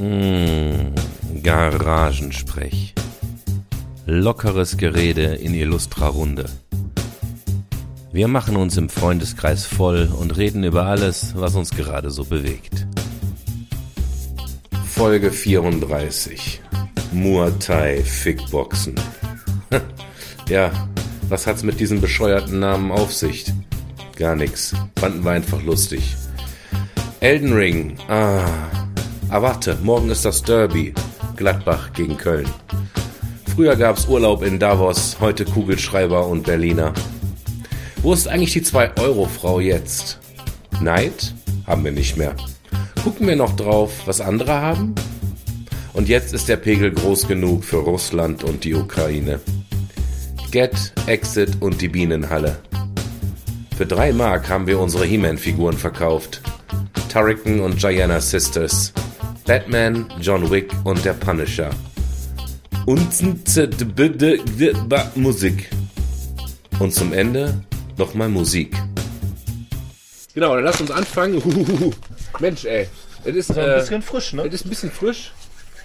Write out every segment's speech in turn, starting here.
Mmh, Garagensprech. Lockeres Gerede in illustrer Runde. Wir machen uns im Freundeskreis voll und reden über alles, was uns gerade so bewegt. Folge 34. Muay Thai Fickboxen. ja, was hat's mit diesem bescheuerten Namen auf sich? Gar nix. Fanden wir einfach lustig. Elden Ring. Ah. Ah, warte, morgen ist das Derby. Gladbach gegen Köln. Früher gab's Urlaub in Davos, heute Kugelschreiber und Berliner. Wo ist eigentlich die 2-Euro-Frau jetzt? Neid? Haben wir nicht mehr. Gucken wir noch drauf, was andere haben? Und jetzt ist der Pegel groß genug für Russland und die Ukraine. Get, Exit und die Bienenhalle. Für drei Mark haben wir unsere He-Man-Figuren verkauft. Turrican und Gianna Sisters. Batman, John Wick und der Punisher. Und Musik. Und zum Ende nochmal Musik. Genau, dann lass uns anfangen. Mensch, ey. Es ist, ein bisschen frisch, ne? Es ist ein bisschen frisch.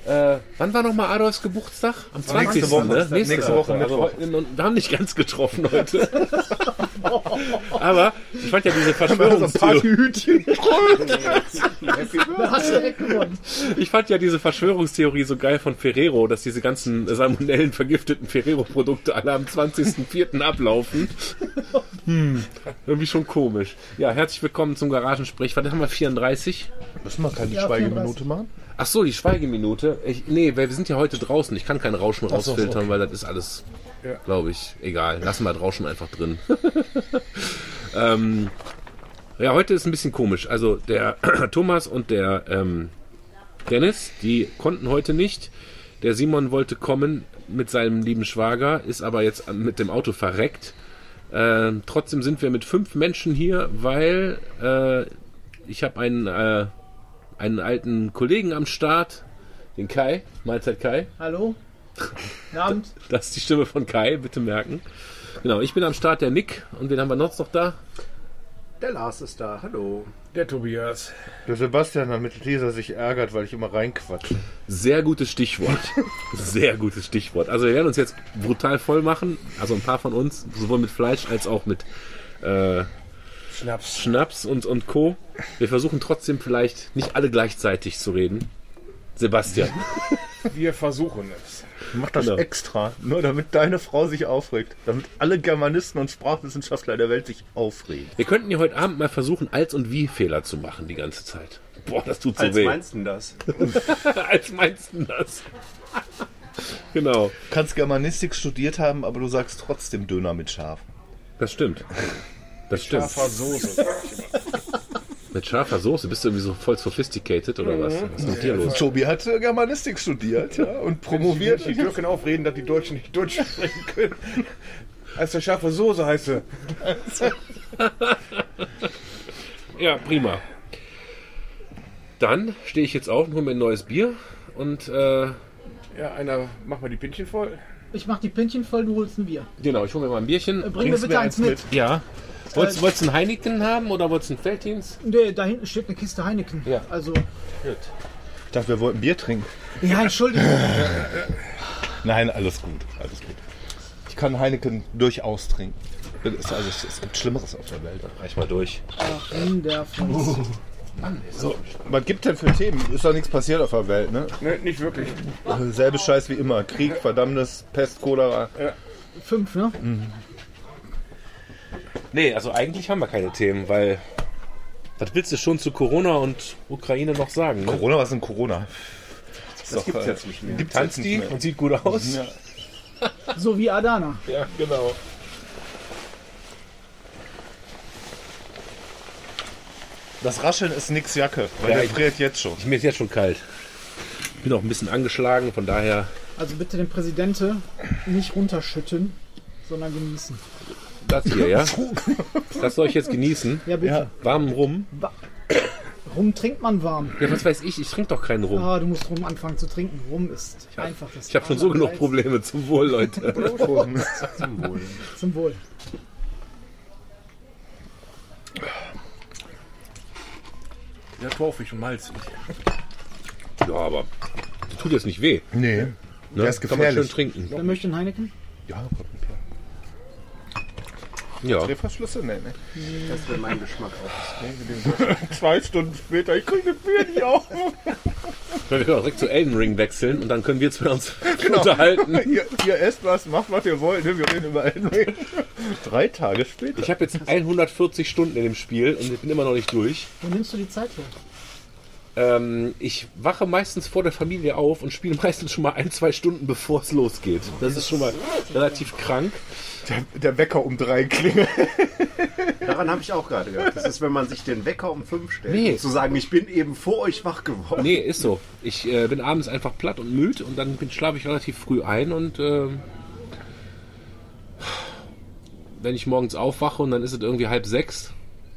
Äh, wann war nochmal Adolfs Geburtstag? Am 20. Nächste Woche, ne? nächste Woche Also, wir haben nicht ganz getroffen heute. Aber ich fand ja diese Verschwörungstheorie. Ich fand ja diese Verschwörungstheorie so geil von Ferrero, dass diese ganzen Salmonellen vergifteten Ferrero-Produkte alle am 20.04. ablaufen. Hm, irgendwie schon komisch. Ja, herzlich willkommen zum Garagensprech. Was haben wir? 34? Müssen wir keine Ja, Schweigeminute machen? Ach so, die Schweigeminute. Ich, nee, wir sind ja heute draußen. Ich kann kein Rauschen so, rausfiltern, okay. weil das ist alles, glaube ich, egal. Lassen wir das Rauschen einfach drin. ähm, ja, heute ist ein bisschen komisch. Also der Thomas und der ähm, Dennis, die konnten heute nicht. Der Simon wollte kommen mit seinem lieben Schwager, ist aber jetzt mit dem Auto verreckt. Ähm, trotzdem sind wir mit fünf Menschen hier, weil äh, ich habe einen, äh, einen alten Kollegen am Start, den Kai. Mahlzeit Kai. Hallo? Guten Abend. Das ist die Stimme von Kai, bitte merken. Genau, ich bin am Start, der Nick. Und wen haben wir noch da? Der Lars ist da, hallo. Der Tobias. Der Sebastian, damit Lisa sich ärgert, weil ich immer reinquatsche. Sehr gutes Stichwort. Sehr gutes Stichwort. Also wir werden uns jetzt brutal voll machen. Also ein paar von uns, sowohl mit Fleisch als auch mit äh, Schnaps. Schnaps und, und Co. Wir versuchen trotzdem vielleicht nicht alle gleichzeitig zu reden. Sebastian. Wir versuchen es. Ich mach das Genau. extra, nur damit deine Frau sich aufregt. Damit alle Germanisten und Sprachwissenschaftler der Welt sich aufregen. Wir könnten ja heute Abend mal versuchen, als und wie Fehler zu machen die ganze Zeit. Boah, das tut so Als weh. meinst du denn das? als meinst du das? genau, Du kannst Germanistik studiert haben, aber du sagst trotzdem Döner mit Schaf. das stimmt. Das stimmt. Scharfer Soße. Mit scharfer Soße bist du irgendwie so voll sophisticated oder was? Was ist mit dir los? Tobi hat äh, Germanistik studiert ja, und promoviert. Die Türken aufreden, dass die Deutschen nicht Deutsch sprechen können. Als der scharfe Soße heißt sie. Ja, prima. Dann stehe ich jetzt auf und hole mir ein neues Bier und äh, Ja, einer, mach mal die Pinchen voll. Ich mach die Pinchen voll, du holst ein Bier. genau, ich hole mir mal ein Bierchen. Äh, Bring mir bitte eins eins mit. Ja. Wolltest, wolltest du einen Heineken haben oder wolltest du einen Felddienst? Nee, da hinten steht eine Kiste Heineken. Ja. Also, Ich dachte, wir wollten Bier trinken. ja, Entschuldigung. Nein, alles gut, alles gut. Ich kann Heineken durchaus trinken. Ist also, es gibt Schlimmeres auf der Welt. Reich mal durch. In der Fuß. Was gibt denn für Themen? Ist doch nichts passiert auf der Welt, ne? Ne, nicht wirklich. Selbe Scheiß wie immer. Krieg, Verdammnis, Pest, Cholera. Fünf, ne? Nee, also eigentlich haben wir keine Themen, weil. Was willst du schon zu Corona und Ukraine noch sagen? Ne? Corona, was ist denn Corona? Das gibt's jetzt nicht mehr. Gibt's Tanzt jetzt die nicht mehr. und sieht gut aus? Ja. So wie Adana. ja genau. Das Rascheln ist nix Jacke, weil Ja, der ich- friert jetzt schon. Mir ist jetzt schon kalt. Bin auch ein bisschen angeschlagen, von daher. Also bitte den Präsidenten nicht runterschütten, sondern genießen. Das hier, ja? Das soll ich jetzt genießen. Ja, bitte. Ja. Warmen Rum. Rum trinkt man warm. Ja, was weiß ich, ich trinke doch keinen Rum. Ah, du musst Rum anfangen zu trinken. Rum ist einfach das. Ich habe schon so genug Allergeilste. Probleme. Zum Wohl, Leute. Zum Wohl. Zum Wohl. Ja, torfig und malzig. Ja, aber das tut jetzt nicht weh. Nee. Ne? Der ist Kann man schön gefährlich. trinken. Wer möchte einen Heineken? Ja, kommt ein Ja. Drehverschlüsse? Nee, nee. Das wäre mein Geschmack auch. Zwei Stunden später, ich krieg das Bier nicht auf. Können wir direkt zu Elden Ring wechseln und dann können wir zwei uns Genau. unterhalten. ihr, ihr esst was, macht was ihr wollt, ne? wir reden über Elden Ring. Drei Tage später. Ich habe jetzt 140 Stunden in dem Spiel und ich bin immer noch nicht durch. Wo nimmst du die Zeit her? Ähm, ich wache meistens vor der Familie auf und spiele meistens schon mal ein, zwei Stunden bevor es losgeht. Das ist schon mal relativ krank. Der, der Wecker um drei klingelt. Daran habe ich auch gerade gedacht. Das ist, wenn man sich den Wecker um fünf stellt. Nee. Zu sagen, ich bin eben vor euch wach geworden. Nee, ist so. Ich äh, bin abends einfach platt und müde und dann bin- schlafe ich relativ früh ein und äh, wenn ich morgens aufwache und dann ist es irgendwie halb sechs,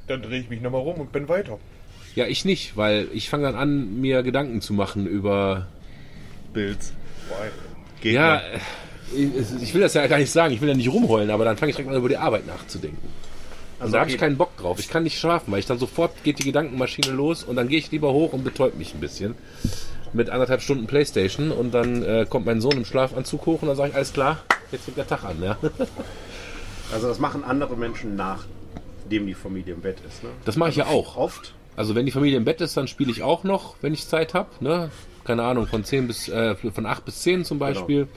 Dann drehe ich mich nochmal rum und bin weiter. ja ich nicht, weil ich fange dann an, mir Gedanken zu machen über Bilds. Geht Ja, ich ich will das ja gar nicht sagen, ich will ja nicht rumheulen, aber dann fange ich direkt an, über die Arbeit nachzudenken. Und Also da habe ich keinen Bock drauf. Ich kann nicht schlafen, weil ich dann sofort geht die Gedankenmaschine los und dann gehe ich lieber hoch und betäub mich ein bisschen. Mit anderthalb Stunden Playstation und dann äh, kommt mein Sohn im Schlafanzug hoch und dann sage ich, alles klar, jetzt fängt der Tag an. Ja? Also das machen andere Menschen nachdem die Familie im Bett ist. Ne? Das mache ich ja auch. Oft. Also wenn die Familie im Bett ist, dann spiele ich auch noch, wenn ich Zeit habe. Ne? Keine Ahnung, von 10 bis äh, von 8 bis 10 zum Beispiel.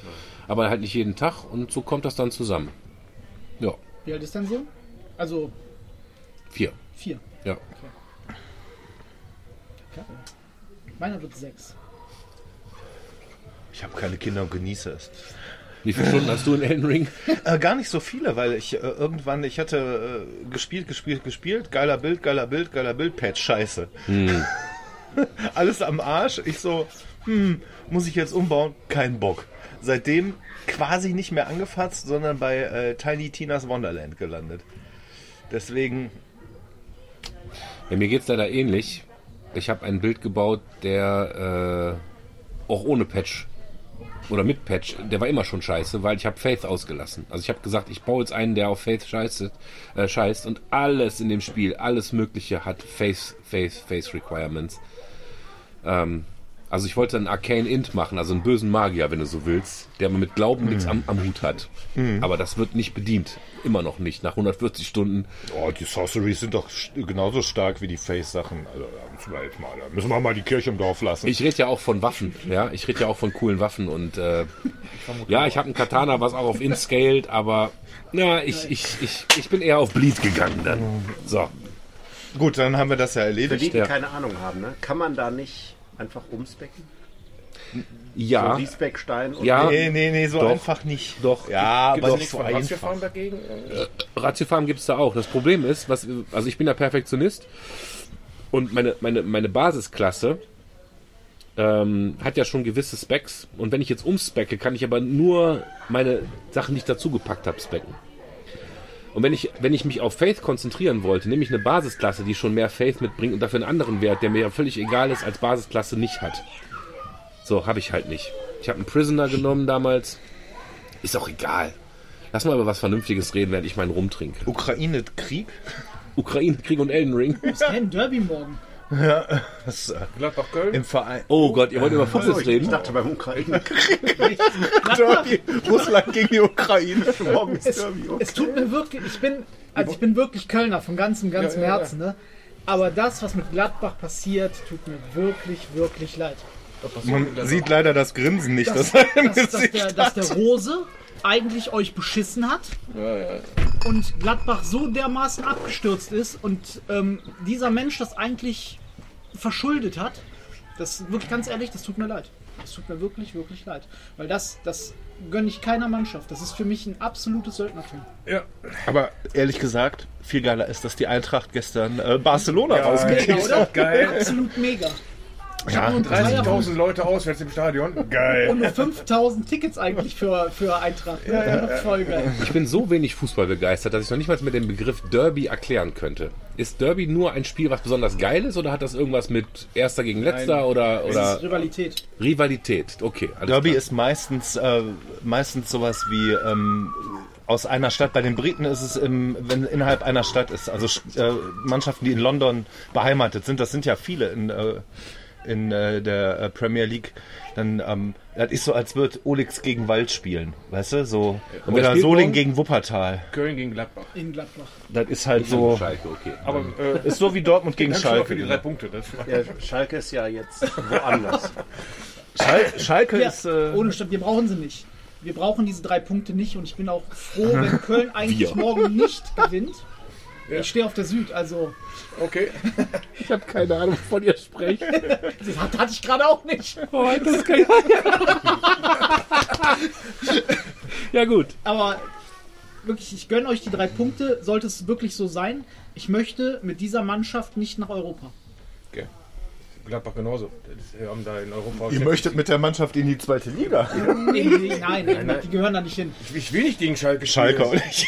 Aber halt nicht jeden Tag und so kommt das dann zusammen. Ja, Wie alt ist dein Sohn? Also vier. vier. Ja. Meiner wird sechs. Ich habe keine Kinder und genieße es. Wie viele Stunden hast du in Elden Ring? Äh, gar nicht so viele, weil ich äh, irgendwann, ich hatte äh, gespielt, gespielt, gespielt, geiler Bild, geiler Bild, geiler Bild, Patch, scheiße. Alles am Arsch. Ich so, hm, muss ich jetzt umbauen? Kein Bock. Seitdem quasi nicht mehr angefasst, sondern bei äh, Tiny Tinas Wonderland gelandet. Deswegen, Ja, mir geht's leider ähnlich. Ich habe ein Bild gebaut, der äh, auch ohne Patch oder mit Patch, der war immer schon scheiße, weil ich habe Faith ausgelassen. Also ich habe gesagt, ich baue jetzt einen, der auf Faith scheiße, äh, scheißt und alles in dem Spiel, alles Mögliche hat Faith, Faith, Faith Requirements. Ähm, also ich wollte einen Arcane Int machen, also einen bösen Magier, wenn du so willst, der mit Glauben nichts am, am Hut hat. Aber das wird nicht bedient. Immer noch nicht. Nach 140 Stunden oh, die Sorceries sind doch genauso stark wie die Face-Sachen. Also, da müssen wir, jetzt mal, da müssen wir mal die Kirche im Dorf lassen. Ich rede ja auch von Waffen, ja. Ich rede ja auch von coolen Waffen und äh, ja, ich habe einen Katana, was auch auf Int scaled, aber na, ich, ich, ich, ich bin eher auf Bleed gegangen dann. So. Gut, dann haben wir das ja Für erledigt. die, die Ja. keine Ahnung haben, ne? kann man da nicht einfach umspecken? Ja, So Diesbeckstein und ja. Nee, nee, nee, so Doch. einfach nicht. Doch. Ja, aber doch nicht so von einfach. dagegen? Ratiofarm gibt es da auch. Das Problem ist, was, also ich bin der Perfektionist und meine, meine, meine Basisklasse ähm, hat ja schon gewisse Specs und wenn ich jetzt umspecke, kann ich aber nur meine Sachen, die ich dazu gepackt habe, specken. Und wenn ich, wenn ich mich auf Faith konzentrieren wollte, nehme ich eine Basisklasse, die schon mehr Faith mitbringt und dafür einen anderen Wert, der mir ja völlig egal ist, als Basisklasse nicht hat. So, habe ich halt nicht. Ich habe einen Prisoner genommen damals. Ist auch egal. Lass mal über was Vernünftiges reden, während ich meinen rumtrinke. Ukraine Krieg? Ukraine, Krieg und Elden Ring. Ist kein Derby morgen. Das, äh, Gladbach Köln? Im Verein. Oh Gott, ihr wollt über Fußball Ich reden? dachte beim Ukraine Derby. Russland gegen die Ukraine. morgen ist Es, Derby. es tut mir wirklich, ich bin, also ich bin wirklich Kölner von ganzem, ganzem Ja, ja, ja. Herzen, ne? Aber das, was mit Gladbach passiert, tut mir wirklich, wirklich leid. Man sieht leider das Grinsen nicht, das, Dass, er im dass, dass, Gesicht der, hat. dass der Rose eigentlich euch beschissen hat und Gladbach so dermaßen abgestürzt ist und ähm, dieser Mensch das eigentlich verschuldet hat, das wirklich ganz ehrlich, das tut mir leid. Das tut mir wirklich, wirklich leid. Weil das, das gönne ich keiner Mannschaft. Das ist für mich ein absolutes Söldnertum. Ja. Aber ehrlich gesagt, viel geiler ist, dass die Eintracht gestern äh, Barcelona Mega, rausgekickt oder? hat. Geil. Absolut mega. Ich Ja, hab nur drei, aber 30.000 Leute auswärts im Stadion. Geil. und nur 5000 Tickets eigentlich für, für Eintracht. Ne? Voll geil. Ich bin so wenig Fußball begeistert, dass ich noch nicht mal mit dem Begriff Derby erklären könnte. Ist Derby nur ein Spiel, was besonders geil ist, oder hat das irgendwas mit Erster gegen Letzter oder, Das oder ist Rivalität. Rivalität? Okay, Derby klar. ist meistens, äh, meistens sowas wie ähm, aus einer Stadt. Bei den Briten ist es, im, wenn innerhalb einer Stadt ist. Also äh, Mannschaften, die in London beheimatet sind, das sind ja viele in, äh, in äh, der äh, Premier League, dann ähm, das ist so, als würde Olix gegen Wald spielen, weißt du? So Und oder Soling gegen Wuppertal. Köln gegen Gladbach. In Gladbach. Das ist halt so, Schalke, okay. Aber äh, ist so wie Dortmund gegen Schalke. für die drei Punkte. Das Ja, Schalke ist ja jetzt woanders. Schal Schalke Ja, ist äh, ohne Stadt, wir brauchen sie nicht. Wir brauchen diese drei Punkte nicht und ich bin auch froh, wenn Köln eigentlich morgen nicht gewinnt. Ich stehe auf der Süd, also okay. Ich habe keine Ahnung, wovon ihr sprecht. das hat- hatte ich gerade auch nicht. Oh, das kann ja gut. Aber wirklich, ich gönne euch die drei Punkte, sollte es wirklich so sein. Ich möchte mit dieser Mannschaft nicht nach Europa. Gladbach genauso. Wir haben da in Europa. Ihr möchtet mit der Mannschaft in die zweite Liga. Nee, nee, nein, nein, die gehören da nicht hin. Ich, ich will nicht gegen Schalke Schalke auch nicht.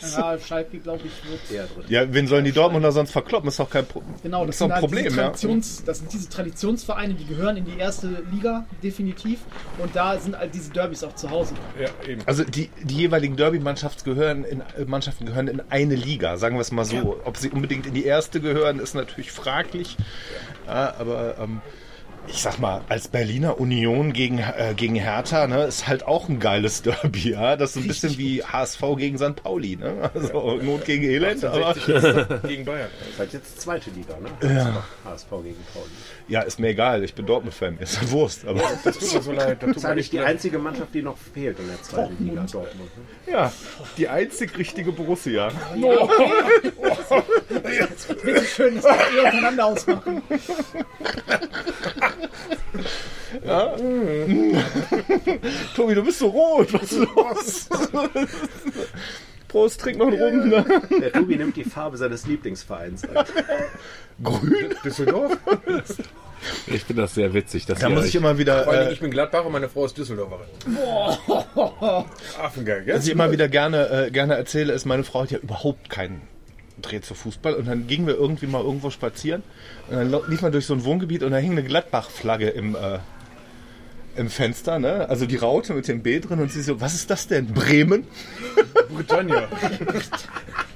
Ja, Schalke, glaube ich, wird. Eher drin. Ja, wen sollen die Dortmunder sonst verkloppen? Ist doch kein Problem. Genau, das ist doch sind ein halt Problem, diese ja. Traditions, das sind diese Traditionsvereine, die gehören in die erste Liga, definitiv. Und da sind halt diese Derbys auch zu Hause. Ja, eben. Also die, die jeweiligen Derby-Mannschaften gehören, in, äh, Mannschaften gehören in eine Liga, sagen wir es mal so. Ob sie unbedingt in die erste gehören, ist natürlich fraglich. Ja, aber ähm, ich sag mal, als Berliner Union gegen, äh, gegen Hertha, ne, ist halt auch ein geiles Derby, ja. Das ist so ein bisschen wie HSV gegen St. Pauli, ne? Also Not gegen Elend, aber 60 ist gegen Bayern. Das ist halt jetzt zweite Liga, ne? Ja. HSV gegen Pauli. ja, ist mir egal, ich bin Dortmund-Fan, ist halt Wurst, aber Das tut mir so leid. Das ist eigentlich die einzige Mannschaft, die noch fehlt in der zweiten Liga, Dortmund. ne? ja, die einzig richtige Borussia. Bitte schön, das könnt ihr untereinander ausmachen. Tobi, du bist so rot, was ist los? Prost, trink noch einen Rum, ne? Der Tobi nimmt die Farbe seines Lieblingsvereins an. Grün? Düsseldorf? Ich finde das sehr witzig. Dass Da muss ich immer wieder, Vor allem, äh, ich bin Gladbach und meine Frau ist Düsseldorferin. Affengeil, gell? was ich immer wieder gerne, äh, gerne erzähle, ist, meine Frau hat ja überhaupt keinen Dreh zu Fußball. Und dann gingen wir irgendwie mal irgendwo spazieren. Und dann lief man durch so ein Wohngebiet und da hing eine Gladbach-Flagge im, äh, im Fenster, ne? Also die Raute mit dem B drin und sie so, was ist das denn? Bremen? Britannia.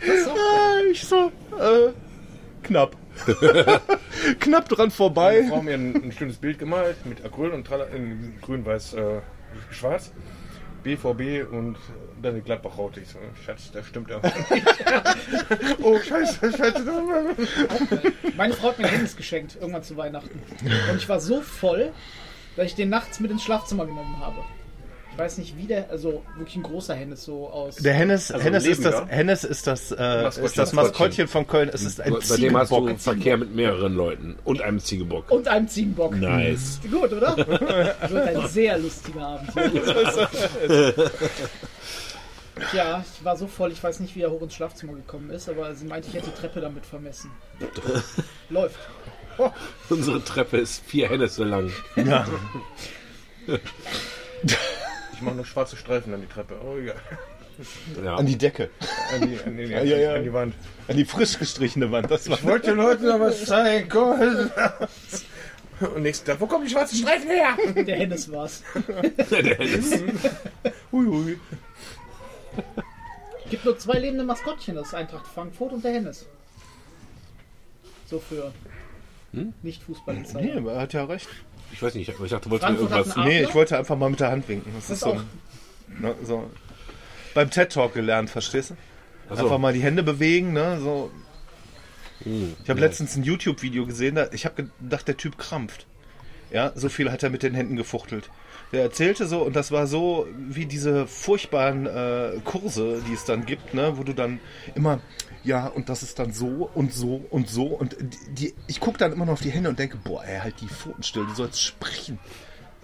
Ah, ich so, äh, knapp. knapp dran vorbei. Wir haben mir ein, ein schönes Bild gemalt mit Acryl und Trala, in grün, weiß, äh, schwarz. BVB und dann die Gladbach-Raute. Ich so, Schatz, das stimmt ja nicht. oh, scheiße, scheiße. Meine Frau hat mir ein Hennis geschenkt, irgendwann zu Weihnachten. Und ich war so voll, dass ich den nachts mit ins Schlafzimmer genommen habe. Ich weiß nicht, wie der, also wirklich ein großer Hennis so aus. Der Hennes, Also Hennes, im ist das, Leben, ja? Hennes ist das, äh, Maskottchen. ist das Maskottchen von Köln. Es ist ein Bei dem hast du Ziegenbock. Verkehr mit mehreren Leuten und einem Ziegenbock. und einem Ziegenbock. Nice. Gut, oder? Das wird ein sehr lustiger Abend. Ja, ich war so voll, ich weiß nicht, wie er hoch ins Schlafzimmer gekommen ist, aber sie meinte, ich hätte die Treppe damit vermessen. Läuft. Unsere Treppe ist vier Hennes so lang. Ja. Ich mache noch schwarze Streifen an die Treppe. Oh, ja. Ja. An die Decke. An die, an die, Ja, ja, ja. An die Wand. An die frisch gestrichene Wand. Das war Ich wollte den Leuten noch was zeigen. Komm. Und nächsten Tag, wo kommen die schwarzen Streifen her? Der Hennes war's. Der Hennes. Hui, hui. Gibt nur zwei lebende Maskottchen, das ist Eintracht Frankfurt und der Hennes. So für nicht fußball Nee, er hat ja recht. Ich weiß nicht, aber ich dachte, du wolltest mir irgendwas. Nee, ich wollte einfach mal mit der Hand winken. Das, Das ist so, ne, so. Beim TED Talk gelernt, verstehst du? Ach so. Einfach mal die Hände bewegen, ne? So. Hm, Ich habe ja. letztens ein YouTube-Video gesehen, da, ich habe gedacht, der Typ krampft. Ja, so viel hat er mit den Händen gefuchtelt. Der erzählte so, und das war so wie diese furchtbaren äh, Kurse, die es dann gibt, ne, wo du dann immer, ja, und das ist dann so und so und so. Und die, ich gucke dann immer noch auf die Hände und denke, boah, ey, halt die Pfoten still, du sollst sprechen.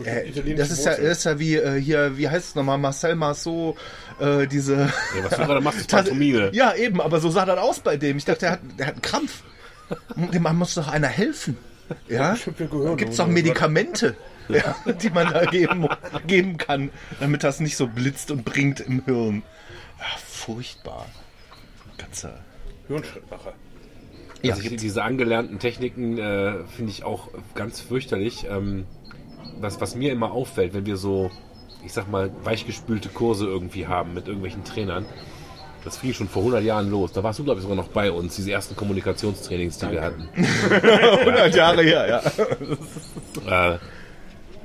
Äh, das ist ja, das ist ja wie äh, hier, wie heißt es nochmal, Marcel Marceau, äh, diese. Ja, was du gerade machst, Pantomime. Ja, eben, aber so sah das aus bei dem. Ich dachte, der hat, der hat einen Krampf. Dem Mann muss doch einer helfen. Ja? Gibt es doch Medikamente, ja, die man da geben, geben kann, damit das nicht so blitzt und bringt im Hirn. Ja, furchtbar. Ganzer. Hirnschrittmacher. Ja, Also ich, diese angelernten Techniken äh, finde ich auch ganz fürchterlich. Ähm, was, was mir immer auffällt, wenn wir so, ich sag mal, weichgespülte Kurse irgendwie haben mit irgendwelchen Trainern, Das fing schon vor 100 Jahren los. Da warst du, glaube ich, sogar noch bei uns, diese ersten Kommunikationstrainings, die wir hatten. 100 Jahre her, ja. Äh,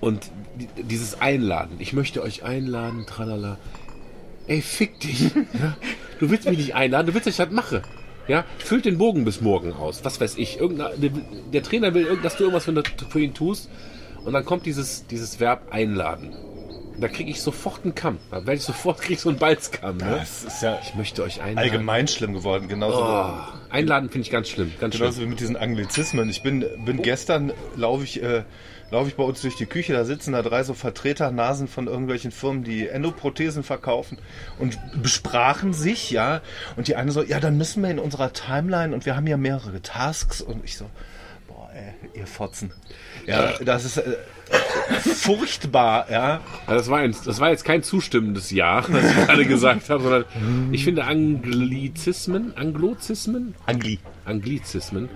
und dieses Einladen. Ich möchte euch einladen, tralala. Ey, fick dich. Ja? Du willst mich nicht einladen, du willst, dass ich das mache. Ja, füllt den Bogen bis morgen aus. Was weiß ich. Der, der, Trainer will, dass du irgendwas für, ihn tust. Und dann kommt dieses, dieses Verb einladen. Da kriege ich sofort einen Kamm. Da werde ich sofort krieg so einen Balzkamm. Ne? Das ist ja ich möchte euch einladen. allgemein schlimm geworden. Genauso oh, einladen finde ich ganz schlimm. Ganz genauso schlimm. wie mit diesen Anglizismen. Ich bin, bin gestern, laufe ich, äh, laufe ich bei uns durch die Küche, da sitzen da drei so Vertreternasen von irgendwelchen Firmen, die Endoprothesen verkaufen und besprachen sich, ja. Und die eine so, ja, dann müssen wir in unserer Timeline und wir haben ja mehrere Tasks und ich so, boah, ey, ihr Fotzen. Ja, das ist äh, furchtbar, ja. Das war, ein, das war jetzt kein zustimmendes Ja, was ich gerade gesagt habe, sondern ich finde Anglizismen, Anglozismen, Angli. Anglizismen,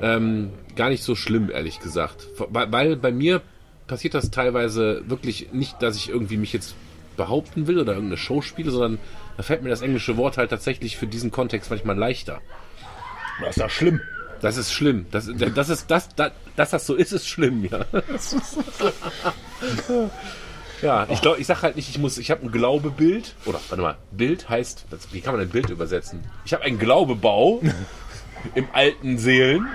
ähm, gar nicht so schlimm, ehrlich gesagt. Weil, bei mir passiert das teilweise wirklich nicht, dass ich irgendwie mich jetzt behaupten will oder irgendeine Show spiele, sondern da fällt mir das englische Wort halt tatsächlich für diesen Kontext manchmal leichter. Das ist ja schlimm. Das ist schlimm. Das, das ist, das, das, dass das so ist, ist schlimm, ja. ja, ich glaube, ich sag halt nicht, ich muss, ich habe ein Glaubebild. Oder, warte mal, Bild heißt, wie kann man ein Bild übersetzen? Ich habe einen Glaubebau im alten Seelen.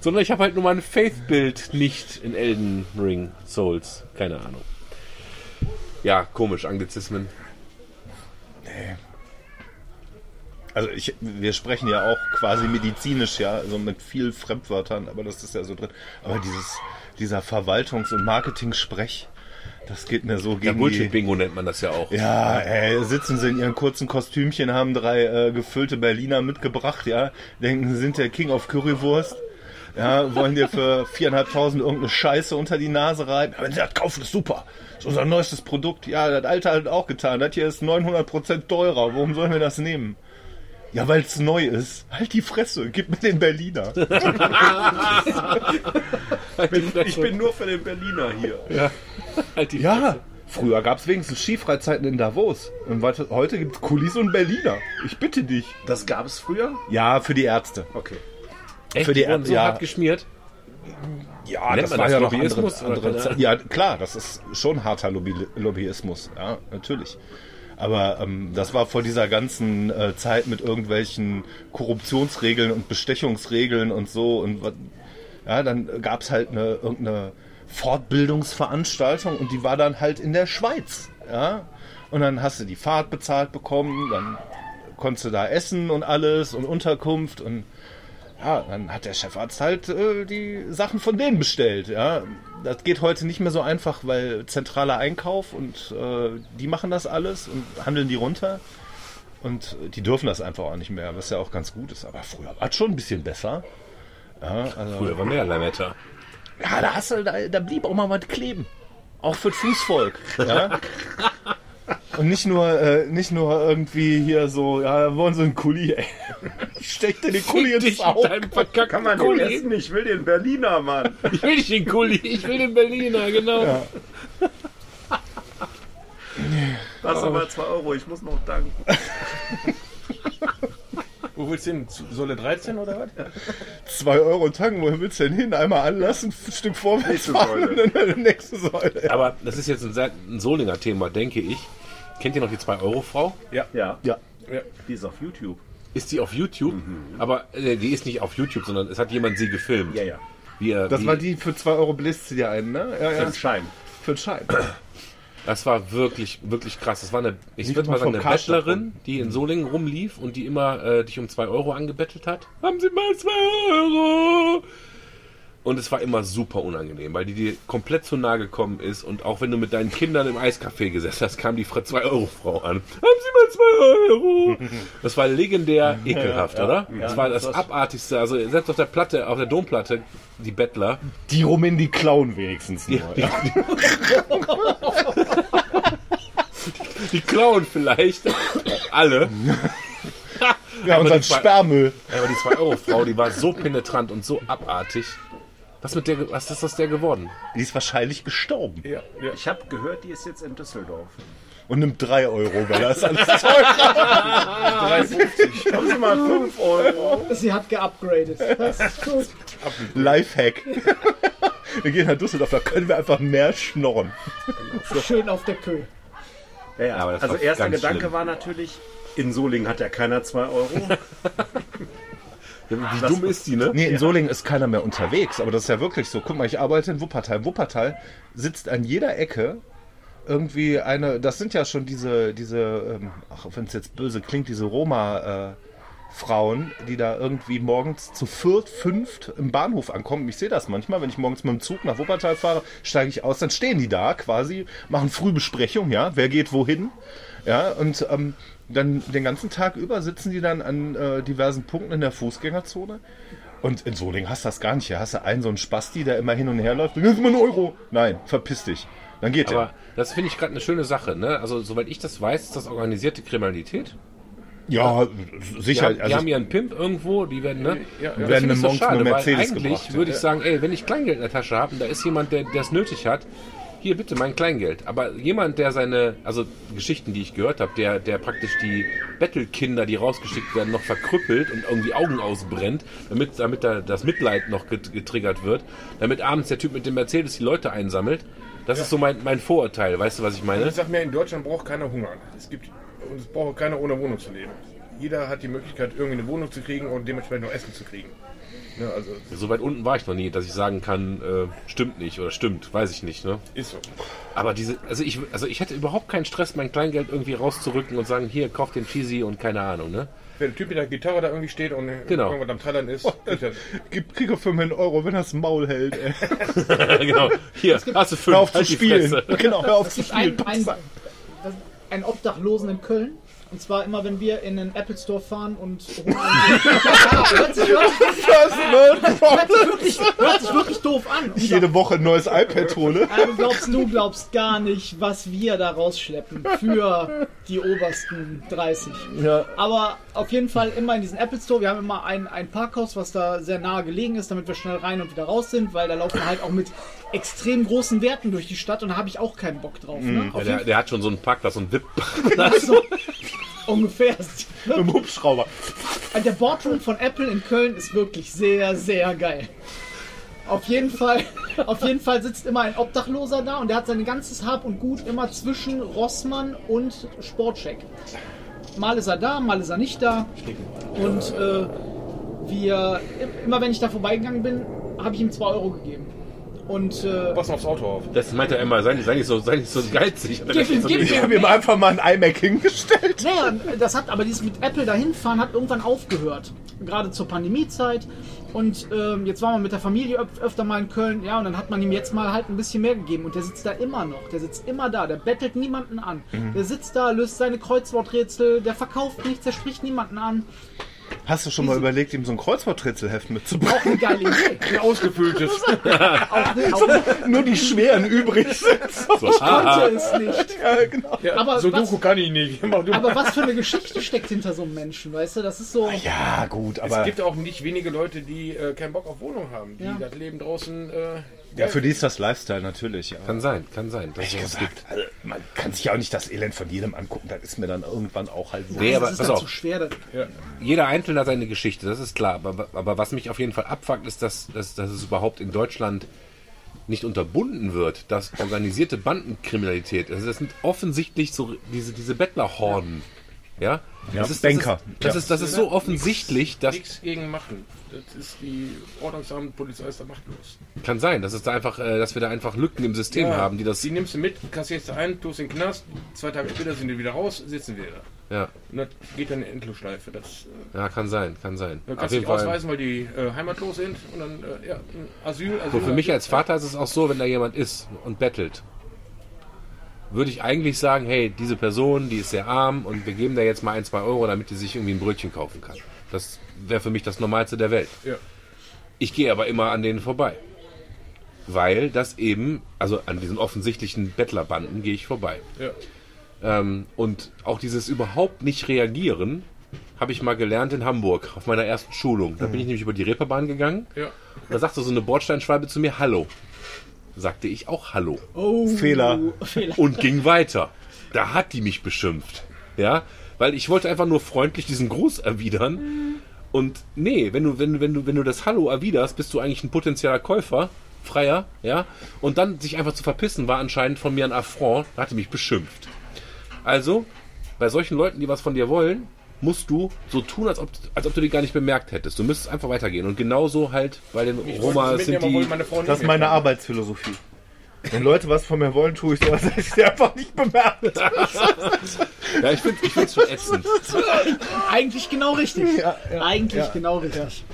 sondern ich habe halt nur mein Faith-Bild nicht in Elden Ring Souls. Keine Ahnung. Ja, komisch, Anglizismen. Nee. Also ich, wir sprechen ja auch quasi medizinisch, ja, also mit viel Fremdwörtern, aber das ist ja so drin. Aber dieses, dieser Verwaltungs- und Marketing-Sprech, das geht mir so Ja, gegen die... Bullshit-Bingo nennt man das ja auch. Ja, ey, sitzen sie in ihren kurzen Kostümchen, haben drei äh, gefüllte Berliner mitgebracht, ja, denken, sie sind der King of Currywurst. Ja, wollen dir für viereinhalbtausend irgendeine Scheiße unter die Nase reiben. Aber wenn sie das kaufen, ist super. Das ist unser neuestes Produkt. Ja, das alte hat auch getan. Das hier ist 900% teurer. Warum sollen wir das nehmen? Ja, weil es neu ist. Halt die Fresse, gib mir den Berliner. ich bin nur für den Berliner hier. Ja, halt Ja, früher gab es wenigstens Skifreizeiten in Davos. Und heute gibt es Kulis und Berliner. Ich bitte dich. Das gab es früher? Ja, für die Ärzte. Okay. Echt? für die die wurden so ja. hart geschmiert. Ja, Nennt das war das ja noch Lobbyismus andere, andere. Ja, klar, das ist schon harter Lobby, Lobbyismus. Ja, natürlich. Aber ähm, das war vor dieser ganzen äh, Zeit mit irgendwelchen Korruptionsregeln und Bestechungsregeln und so. Und ja, dann gab es halt eine irgendeine Fortbildungsveranstaltung und die war dann halt in der Schweiz. Ja, und dann hast du die Fahrt bezahlt bekommen, dann konntest du da essen und alles und Unterkunft und ja, dann hat der Chefarzt halt äh, die Sachen von denen bestellt. Ja, das geht heute nicht mehr so einfach, weil zentraler Einkauf und äh, die machen das alles und handeln die runter. Und die dürfen das einfach auch nicht mehr, was ja auch ganz gut ist. Aber früher war es schon ein bisschen besser. Ja, also, Früher war mehr Lametta. Ja da, hast du, da, da blieb auch mal was kleben. Auch für das Fußvolk. Ja? Und nicht nur, äh, nicht nur irgendwie hier so, ja, wollen sie einen Kuli, ey. Steck dir den Kuli ins Auge. Kann man den Kuli. essen? Ich will den Berliner, Mann. Ich will nicht den Kuli, ich will den Berliner, genau. Ja. Das aber 2 Euro, ich muss noch danken. Wo willst du hin? Solle 13 oder was? Zwei Euro tanken, wo willst du denn hin? Einmal anlassen, ein Stück vorwärts Nächste fahren Säule. und dann die nächste Säule. Aber das ist jetzt ein, sehr- ein Solinger Thema, denke ich. Kennt ihr noch die 2-Euro-Frau? Ja. Ja. Ja. Die ist auf YouTube. Ist die auf YouTube? Aber äh, die ist nicht auf YouTube, sondern es hat jemand sie gefilmt. Ja, ja. Wie, er- Das wie, war die für zwei Euro bläst sie dir einen, ne? Ja, Für ja. den Schein. Für den Schein. Das war wirklich, wirklich krass. Das war eine, ich würde mal sagen, eine Bettlerin, die in Solingen rumlief und die immer äh, dich um 2 Euro angebettelt hat. Haben Sie mal 2 Euro? Und es war immer super unangenehm, weil die dir komplett zu nahe gekommen ist und auch wenn du mit deinen Kindern im Eiscafé gesessen hast, kam die 2-Euro-Frau an. Haben Sie mal 2 Euro? Das war legendär ekelhaft, oder? das war das abartigste. Also selbst auf der Platte, auf der Domplatte, die Bettler, Die rum in die klauen wenigstens nur. die, die klauen vielleicht alle. Ja, Aber unseren die zwei- Sperrmüll. Ja, aber die 2-Euro-Frau, die war so penetrant und so abartig. Was, mit der, was ist aus der geworden? Die ist wahrscheinlich gestorben. Ja, ja. Ich habe gehört, die ist jetzt in Düsseldorf. Und nimmt 3 Euro, weil das alles teuer 3,50. Haben Sie mal 5 Euro. Sie hat geupgradet. Das ist gut. Lifehack. Wir gehen nach Düsseldorf, da können wir einfach mehr schnorren. Schön auf der Köh. Ja, ja. Aber das Also erster Gedanke schlimm. war natürlich, in Solingen hat ja keiner 2 Euro. Wie dumm ist die, ne? Nee, in Solingen ist keiner mehr unterwegs, aber das ist ja wirklich so. Guck mal, ich arbeite in Wuppertal. Wuppertal sitzt an jeder Ecke irgendwie eine, das sind ja schon diese, diese, ähm, ach, wenn es jetzt böse klingt, diese Roma, äh, Frauen, die da irgendwie morgens zu viert, fünft im Bahnhof ankommen. Ich sehe das manchmal, wenn ich morgens mit dem Zug nach Wuppertal fahre, steige ich aus, dann stehen die da quasi, machen Frühbesprechung, ja, wer geht wohin. Ja, und ähm, dann den ganzen Tag über sitzen die dann an äh, diversen Punkten in der Fußgängerzone. Und in Solingen hast du das gar nicht. Hier hast du einen so einen Spasti, der immer hin und her läuft. Gib mal einen Euro. Nein, verpiss dich. Dann geht Aber er. das finde ich gerade eine schöne Sache, ne? Also, soweit ich das weiß, ist das organisierte Kriminalität. Ja, Die, sicher. haben, die also, haben ihren Pimp irgendwo, die werden, ne? Ja, ja. Das Werden finde ich morgens mit Mercedes weil eigentlich gebracht, würde ich sagen, ey, wenn ich Kleingeld in der Tasche habe und da ist jemand, der es nötig hat, hier bitte mein Kleingeld. Aber jemand, der seine, also Geschichten, die ich gehört habe, der, der praktisch die Bettelkinder, die rausgeschickt werden, noch verkrüppelt und irgendwie Augen ausbrennt, damit, damit da das Mitleid noch get- getriggert wird, damit abends der Typ mit dem Mercedes die Leute einsammelt. Das ist so mein, mein Vorurteil, weißt du, was ich meine? Ich sag mir, in Deutschland braucht keiner Hunger. Es gibt und es braucht keiner ohne Wohnung zu leben. Jeder hat die Möglichkeit, irgendwie eine Wohnung zu kriegen und dementsprechend auch Essen zu kriegen. Ja, also So weit unten war ich noch nie, dass ich sagen kann, äh, stimmt nicht oder stimmt, weiß ich nicht. Ne? ist so. Aber diese, also ich, also ich hätte überhaupt keinen Stress, mein Kleingeld irgendwie rauszurücken und sagen, hier, kauf den Cheesy und keine Ahnung, ne? Wenn der Typ mit der Gitarre da irgendwie steht und Genau. irgendwas am Trällern ist, kriegt er- Gib, krieg er für meinen Euro, wenn er das Maul hält. Ey. genau. Hier, hast du fünf, Hör auf zu halt die spielen. Genau, hör auf zu spielen. einen, das- einen Obdachlosen in Köln. Und zwar immer, wenn wir in den Apple Store fahren und hört, sich, hört, sich, wirklich, hört sich wirklich doof an. Ich jede Woche ein neues iPad hole. Du glaubst, du glaubst gar nicht, was wir da rausschleppen für die obersten 30. Ja. Aber auf jeden Fall immer in diesen Apple Store. Wir haben immer ein, ein Parkhaus, was da sehr nahe gelegen ist, damit wir schnell rein und wieder raus sind, weil da laufen wir halt auch mit extrem großen Werten durch die Stadt und da habe ich auch keinen Bock drauf. Ne? Auf Ja, der, der hat schon so einen Parkplatz und Wip. Fall so ungefähr. Im Hubschrauber. Also Der Boardroom von Apple in Köln ist wirklich sehr, sehr geil. Auf jeden Fall, auf jeden Fall sitzt immer ein Obdachloser da und der hat sein ganzes Hab und Gut immer zwischen Rossmann und Sportcheck. Mal ist er da, mal ist er nicht da. Und äh, wir, immer wenn ich da vorbeigegangen bin, habe ich ihm 2 Euro gegeben. Und äh, passen aufs Auto auf. Das meinte er immer, sei nicht, sei nicht, so, sei nicht so geizig. Gib ihm, gib Ich ihm. habe ihm einfach mal ein iMac hingestellt. Naja, das hat aber dieses mit Apple dahin fahren hat irgendwann aufgehört. Gerade zur Pandemiezeit. Und ähm, jetzt waren wir mit der Familie öf öfter mal in Köln, ja, und dann hat man ihm jetzt mal halt ein bisschen mehr gegeben. Und der sitzt da immer noch. Der sitzt immer da. Der bettelt niemanden an. Der sitzt da, löst seine Kreuzworträtsel, der verkauft nichts, der spricht niemanden an. Hast du schon mal überlegt, ihm so ein Kreuzworträtselheft mitzubringen? Auch eine geile Idee. Ein ausgefülltes. Auch, ne, auch Nur die schweren übrig sind. So, konnte haha. es nicht. Ja, genau. Ja, Aber so was- Doku kann ich nicht. Aber was für eine Geschichte steckt hinter so einem Menschen, weißt du? Das ist so. Ja, gut, es aber gibt auch nicht wenige Leute, die äh, keinen Bock auf Wohnung haben, die Ja. das Leben draußen. Äh, ja, für die ist das Lifestyle natürlich. Ja. Kann sein, kann sein. Dass es gesagt, gibt. also, man kann sich ja auch nicht das Elend von jedem angucken. Das ist mir dann irgendwann auch halt so. Nee, aber das ist pass auf. zu schwer. Das, Jeder Einzelne hat seine Geschichte, das ist klar. Aber, aber was mich auf jeden Fall abfuckt, ist, dass, dass, dass es überhaupt in Deutschland nicht unterbunden wird, dass organisierte Bandenkriminalität, also das sind offensichtlich so diese, diese Bettlerhorden. Ja? Ja, das ist, Banker. Das ist, das ist, das ist so offensichtlich, dass nichts gegen machen. Das ist die Ordnungsamt, Polizei ist da machtlos. kann sein, dass es da einfach, äh, dass wir da einfach Lücken im System haben, die das. Die nimmst du mit, kassierst du ein, tust in den Knast, zwei Tage später sind die wieder raus, sitzen wir da. Ja, Und das geht dann in Endlosschleife. Das äh, ja, kann sein, kann sein. da Auf kannst du Fall. ausweisen, weil die äh, heimatlos sind und dann äh, ja, Asyl. Asyl So, für mich als Vater ist es auch so, wenn da jemand ist und bettelt, würde ich eigentlich sagen, hey, diese Person, die ist sehr arm und wir geben der jetzt mal ein, zwei Euro, damit die sich irgendwie ein Brötchen kaufen kann. Das wäre für mich das Normalste der Welt. Ja. Ich gehe aber immer an denen vorbei. Weil das eben, also an diesen offensichtlichen Bettlerbanden gehe ich vorbei. Ja. Ähm, und auch dieses überhaupt nicht reagieren, habe ich mal gelernt in Hamburg auf meiner ersten Schulung. Da bin ich nämlich über die Reeperbahn gegangen. Ja. Da sagte so eine Bordsteinschwalbe zu mir Hallo. Sagte ich auch Hallo oh, Fehler. Fehler. und ging weiter. Da hat die mich beschimpft. Ja, weil ich wollte einfach nur freundlich diesen Gruß erwidern. Und nee, wenn du, wenn, du- wenn du, wenn du das Hallo erwiderst, bist du eigentlich ein potenzieller Käufer, freier, ja. Und dann sich einfach zu verpissen, war anscheinend von mir ein Affront, da hatte mich beschimpft. Also, bei solchen Leuten, die was von dir wollen, musst du so tun, als ob, als ob du die gar nicht bemerkt hättest. Du müsstest einfach weitergehen. Und genauso halt bei den Roma sind die. meine Das ist meine. Arbeitsphilosophie. Wenn Leute was von mir wollen, tue ich so, als hätte ich sie einfach nicht bemerkt. Ja, ich finde ich find's schon ätzend. Eigentlich genau richtig. Ja, ja, Eigentlich ja. genau richtig.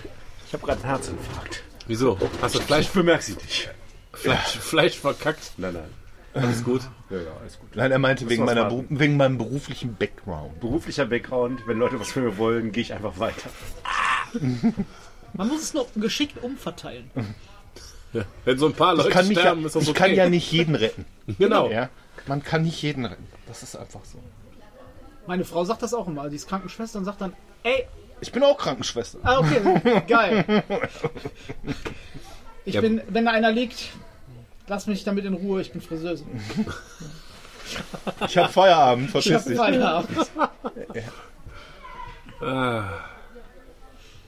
Ich habe gerade einen Herzinfarkt. Wieso? Hast du Fleisch, Ich sie nicht. Fleisch, Fleisch verkackt? Nein, nein. Alles gut. Ja, ja, alles gut. Nein, er meinte wegen, meiner, wegen meinem beruflichen Background. Beruflicher Background, wenn Leute was von mir wollen, gehe ich einfach weiter. Man muss es nur geschickt umverteilen. Wenn so ein paar Leute Ich kann, mich ja, sterben, ist das ich okay. kann ja nicht jeden retten. Genau. Ja? Man kann nicht jeden retten. Das ist einfach so. Meine Frau sagt das auch immer. Die ist Krankenschwester und sagt dann, ey, Ich bin auch Krankenschwester. ah, okay, geil. Ich Ja. bin, wenn da einer liegt, lass mich damit in Ruhe, ich bin Friseuse. Ich habe Feierabend, Ich verpiss hab dich. Feierabend.